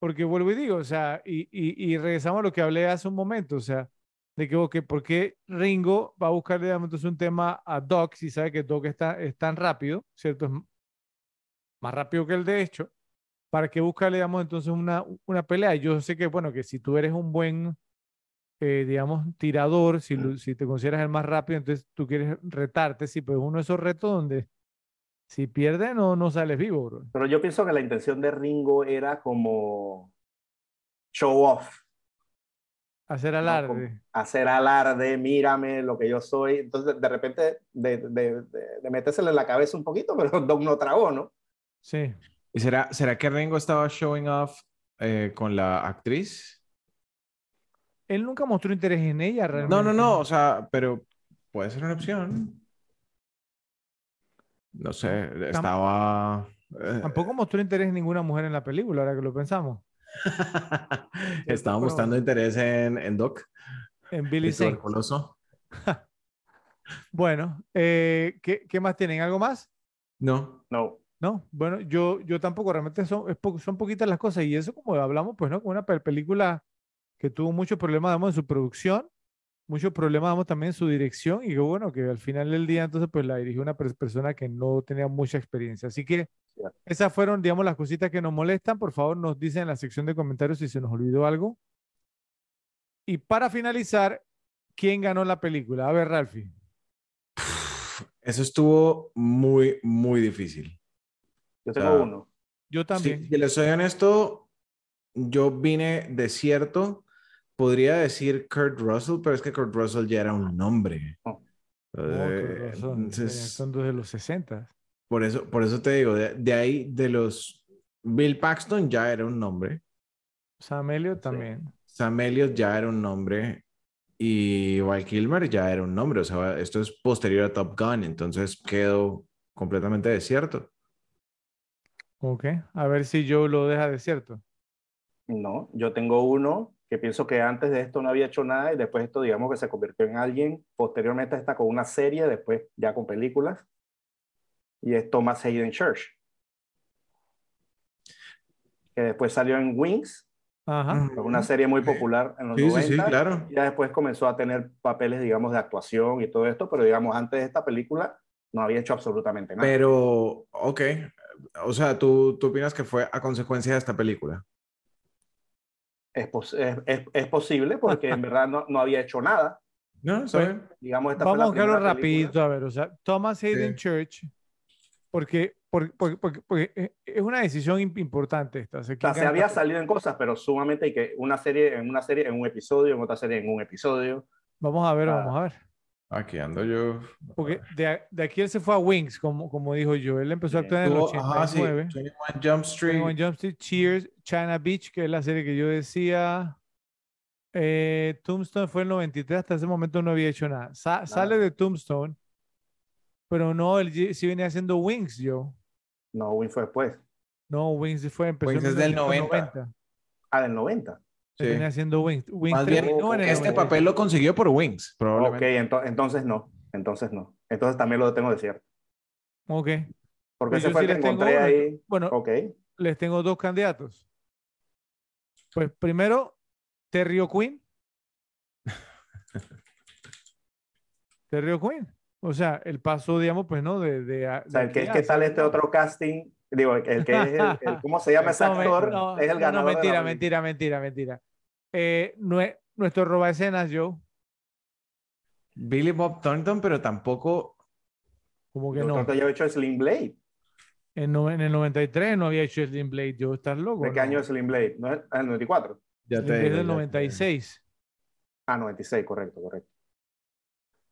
porque vuelvo y digo, o sea, y, y, y regresamos a lo que hablé hace un momento, o sea, de que, okay, ¿por qué Ringo va a buscarle entonces un tema a Doc si sabe que Doc está, es tan rápido, ¿cierto? Es más rápido que el de hecho. ¿Para qué buscarle, digamos, entonces una, una pelea? Yo sé que, bueno, que si tú eres un buen, eh, digamos, tirador, si, si te consideras el más rápido, entonces tú quieres retarte, sí, pues uno de esos retos donde si pierdes no, no sales vivo, bro. Pero yo pienso que la intención de Ringo era como show off, Hacer alarde. hacer alarde, mírame lo que yo soy. Entonces, de repente, de, de, de, metérselo en la cabeza un poquito, [LAUGHS] pero Doc no tragó, ¿no? Sí. ¿Y será, será que Ringo estaba showing off eh, con la actriz? Él nunca mostró interés en ella, realmente. No, no, no, o sea, pero puede ser una opción. No sé, estaba... Eh, Tampoco mostró interés en ninguna mujer en la película, ahora que lo pensamos. [LAUGHS] Estaba mostrando interés en, en Doc. En Billy Zane. [LAUGHS] bueno, eh, ¿qué, ¿qué, más tienen? ¿Algo más? No. No. No, bueno, yo, yo tampoco, realmente son, son poquitas las cosas y eso como hablamos, pues, ¿no? Con una película que tuvo muchos problemas digamos, en su producción, muchos problemas digamos, también en su dirección y que bueno, que al final del día entonces pues la dirigió una pers- persona que no tenía mucha experiencia. Así que. Esas fueron, digamos, las cositas que nos molestan. Por favor, nos dicen en la sección de comentarios si se nos olvidó algo. Y para finalizar, ¿quién ganó la película? A ver, Ralphie. Eso estuvo muy, muy difícil. Yo tengo uno. Yo también. si les soy honesto, yo vine de cierto, podría decir Kurt Russell, pero es que Kurt Russell ya era un nombre. Oh. No, Eh, razón, entonces, son desde los 60. Por eso, por eso te digo, de, de ahí, de los Bill Paxton ya era un nombre, Sam Elliott también. Sam Elliott ya era un nombre y Val Kilmer ya era un nombre. O sea, esto es posterior a Top Gun, entonces quedó completamente desierto. Ok. A ver si Joe lo deja desierto. No, yo tengo uno que pienso que antes de esto no había hecho nada y después esto digamos que se convirtió en alguien. Posteriormente está con una serie, después ya con películas. Y es Thomas Hayden Church. Que después salió en Wings, Ajá. una serie muy popular en los Sí, sí, 90. sí, claro. Y ya después comenzó a tener papeles, digamos, de actuación y todo esto, pero digamos, antes de esta película no había hecho absolutamente nada. Pero, ok, o sea, ¿tú, tú opinas que fue a consecuencia de esta película? Es, pos- es, es- es posible porque en [LAUGHS] verdad no, no había hecho nada. No, Pues. Digamos, esta Vamos a buscarlo rapidito, a ver, o sea, Thomas Hayden Church, porque, porque, porque, porque- porque, eh, es una decisión im- importante esta. o sea, O sea, ¿quién se había salido en cosas, pero sumamente y que una serie en una serie en un episodio, en otra serie en un episodio. Vamos a ver, Ah. vamos a ver. Aquí ando yo. Porque de, a- de aquí él se fue a Wings, como, como dijo yo. Él empezó a actuar en el Tuvo- ajá, sí, 89. 21 Jump Street. 21 Jump Street, Cheers, China Beach, que es la serie que yo decía. Eh, Tombstone fue el 93, hasta ese momento no había hecho nada. Sa- Sale de Tombstone, pero no, él sí venía haciendo Wings, yo. No, Win fue después. No, Wings fue, empezó Wings en es del 1990. Ah, del 90. Él Sí. venía haciendo Wings. Wings Más bien, terminó en el este 90. papel lo consiguió por Wings, Ok, probablemente. ento- entonces no. Entonces no. Entonces también lo tengo de cierto. Ok. Porque Pues ese fue sí el que tengo encontré ahí. Bueno, Ok. les tengo dos candidatos. Pues primero, Terry O'Quinn. [LAUGHS] Terry O'Quinn. O sea, el paso, digamos, pues, ¿no? De, de, a- O sea, el que, a ¿qué tal este otro casting? Digo, el, que es el, el- [LAUGHS] ¿cómo se llama ese No, actor? no, es el no, ganador. No, de la mentira, mentira, mentira, mentira. Eh, nue- nuestro roba escenas, Joe. Billy Bob Thornton, pero tampoco. Como que Yo no. que ya había hecho Slim Blade. En, no- en el 93 no había hecho Slim Blade, Joe. ¿Estás loco? ¿De qué no? año es Slim Blade? ¿No es ah, el 94? Ya Slim te Blade digo, del ya te 96. Ah, 96, correcto, correcto.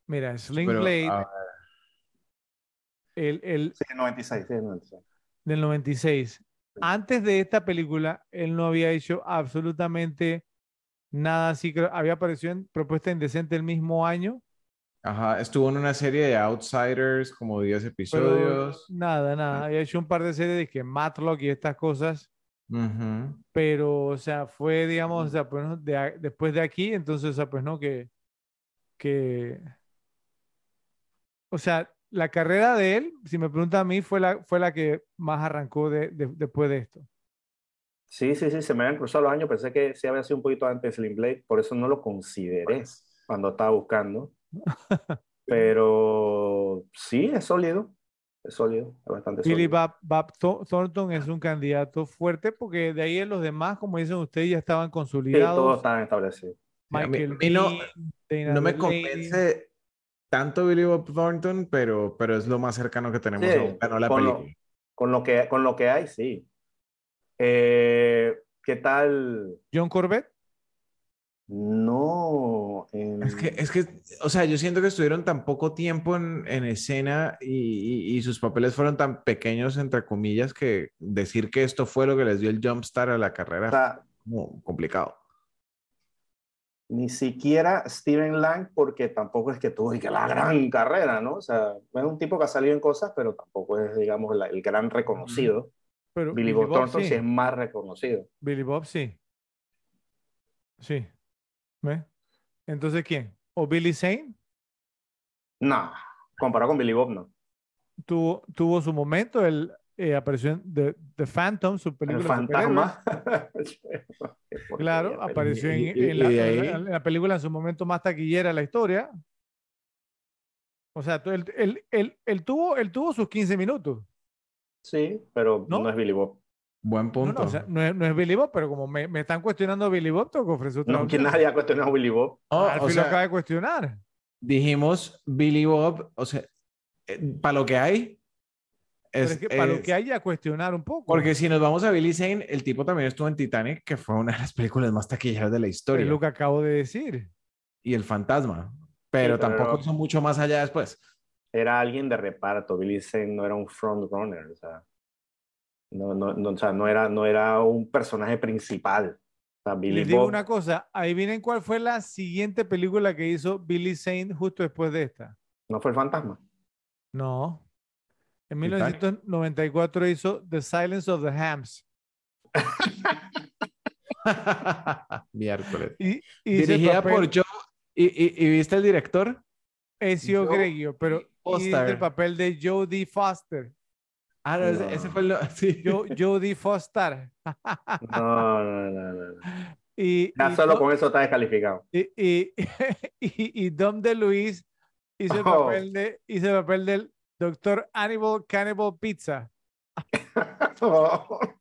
Mira, Pero, Blade, el, el, Sí, el 96, sí, el 96. del 96. Antes de esta película, él no había hecho absolutamente nada así. Creo, había aparecido en Propuesta Indecente el mismo año. ajá, estuvo en una serie de Outsiders, como 10 pero episodios. nada, nada. Había hecho un par de series de que Matlock y estas cosas. Pero, o sea, fue, digamos, o sea, pues, ¿no? de a- después de aquí, entonces, o sea, pues, ¿no? Que, que, o sea, la carrera de él, si me pregunta a mí, fue la, fue la que más arrancó de, de- después de esto. Sí, sí, sí, se me habían cruzado los años. Pensé que sí había sido un poquito antes de Slim Blade, por eso no lo consideré cuando estaba buscando. [LAUGHS] Pero sí, es sólido. Es sólido, es bastante Billy sólido. Bob, Bob Thor- Thornton es un candidato fuerte porque de ahí en los demás, como dicen ustedes, ya estaban Sí, todo consolidados. está establecido. a mí- Michael a mí no- No me convence tanto Billy Bob Thornton, pero, pero es lo más cercano que tenemos Sí, a un la con lo- película. Con lo que, con lo que hay, sí. Eh, ¿qué tal? John Corbett. No. Es que, es que, o sea, yo siento que estuvieron tan poco tiempo en, en escena y, y- y sus papeles fueron tan pequeños, entre comillas, que decir que esto fue lo que les dio el jumpstart a la o carrera sea, es como complicado. Ni siquiera Steven Lang, porque tampoco es que tuvo que la gran carrera, ¿no? O sea, es un tipo que ha salido en cosas, pero tampoco es, digamos, la- el gran reconocido. Pero Billy Bob Thornton sí. sí es más reconocido. Billy Bob sí. Sí. ¿Ve? Entonces, ¿quién? ¿O Billy Zane? No, comparado con Billy Bob, no. Tuvo, tuvo su momento. Él eh, apareció en The, The Phantom, su El película. de fantasma. [LAUGHS] Claro, apareció en, en la, en la- película en su momento más taquillera de la historia. O sea, él, él- él- él tuvo, él tuvo sus 15 minutos. Sí, pero ¿No? no, es Billy Bob. Buen No, punto. no, o sea, no es, no es Billy Bob, pero como me, me están cuestionando Billy Bob, tengo que ofrecer otra No, que nadie ha cuestionado a Billy Bob. No, o Alfie sea, lo acaba de cuestionar. dijimos Billy Bob, o sea, para lo que hay. Pero Es, es que para lo que haya a cuestionar un poco. Porque si nos vamos a Billy Zane, el tipo también estuvo en Titanic, que fue una de las películas más taquilleras de la historia. es lo que acabo de decir. Y El Fantasma. Pero Sí, pero- tampoco hizo mucho más allá después. Era alguien de reparto. Billy Zane no era un frontrunner. O sea, no, no, no, o sea, no, era, no era un personaje principal. O sea, Billy Les digo Bob. una cosa, adivinen cuál fue la siguiente película que hizo Billy Zane justo después de esta. No fue el fantasma. No. En Titanic. 1994 hizo The Silence of the Hams. [LAUGHS] Miércoles. Y, y Dirigida por Joe. ¿Y, y, y viste el director? Ezio Greggio, pero y hizo el papel de Jodie Foster. Ah, no, ese, No. ese fue el. Sí. Jo- Jodie Foster. No, no, no, no. no. [LAUGHS] y, Ya y solo Do- con eso está descalificado. y, y, [LAUGHS] y, y Dom DeLuise hizo el, Oh. papel de, hizo el papel del Doctor Hannibal Cannibal Pizza. [LAUGHS]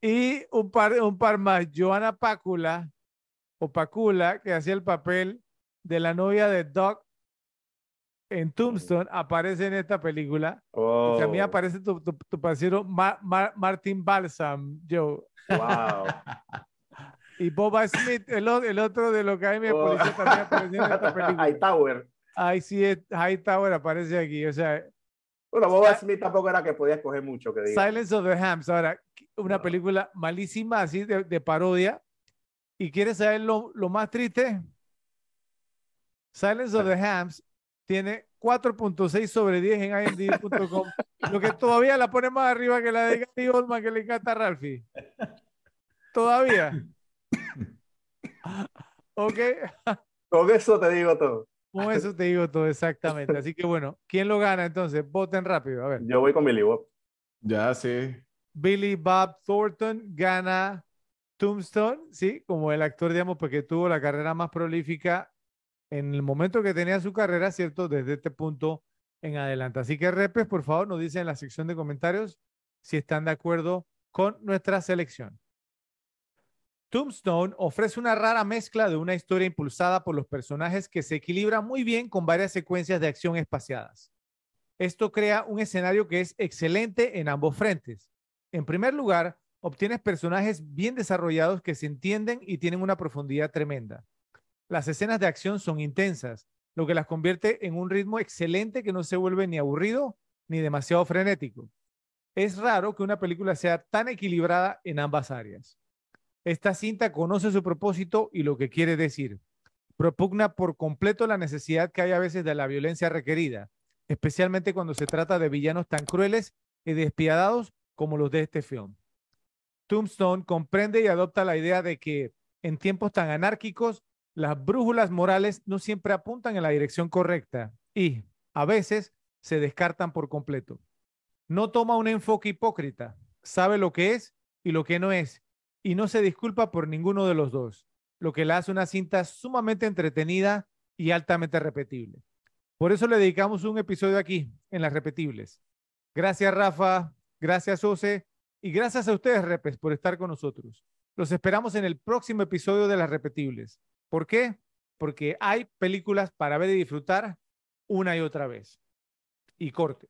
Y un par, un par más, Joana Pácula, o Pacula, que hacía el papel de la novia de Doc en Tombstone, aparece en esta película. Oh, Y también aparece tu, tu, tu parcero Ma- Ma- Martin Balsam, Joe. wow. Y Boba Smith, el, otro de la Academia de Oh. Policía, también apareció en esta [LAUGHS] película. Hightower. Ahí sí, es- Hightower aparece aquí. O sea, Bueno, Boba Smith tampoco era que podía escoger mucho, que diga. Silence of the Hams. Ahora, una No. película malísima, así de, de parodia. ¿Y quieres saber lo, lo más triste? Silence of the Hams tiene 4.6 sobre 10 en imdb.com, lo que todavía la pone más arriba que la de Gary Oldman que le encanta a Ralphie. Todavía. [COUGHS] Ok, Con eso te digo todo. Con eso te digo todo exactamente. Así que bueno, ¿quién lo gana entonces? Voten rápido. A ver. Yo voy con Billy Bob. Ya, sí. Billy Bob Thornton gana Tombstone, ¿sí? Como el actor, digamos, porque tuvo la carrera más prolífica en el momento que tenía su carrera, ¿cierto? Desde este punto en adelante. Así que, repes, por favor, nos dicen en la sección de comentarios si están de acuerdo con nuestra selección. Tombstone ofrece una rara mezcla de una historia impulsada por los personajes que se equilibra muy bien con varias secuencias de acción espaciadas. Esto crea un escenario que es excelente en ambos frentes. En primer lugar, obtienes personajes bien desarrollados que se entienden y tienen una profundidad tremenda. Las escenas de acción son intensas, lo que las convierte en un ritmo excelente que no se vuelve ni aburrido ni demasiado frenético. Es raro que una película sea tan equilibrada en ambas áreas. Esta cinta conoce su propósito y lo que quiere decir. Propugna por completo la necesidad que hay a veces de la violencia requerida, especialmente cuando se trata de villanos tan crueles y despiadados como los de este film. Tombstone comprende y adopta la idea de que en tiempos tan anárquicos, las brújulas morales no siempre apuntan en la dirección correcta y, a veces, se descartan por completo. No toma un enfoque hipócrita, sabe lo que es y lo que no es, y no se disculpa por ninguno de los dos, lo que la hace una cinta sumamente entretenida y altamente repetible. Por eso le dedicamos un episodio aquí, en las repetibles. Gracias, Rafa. Gracias, Ose. Y gracias a ustedes, Repes, por estar con nosotros. Los esperamos en el próximo episodio de Las Repetibles. ¿Por qué? Porque hay películas para ver y disfrutar una y otra vez. Y corte.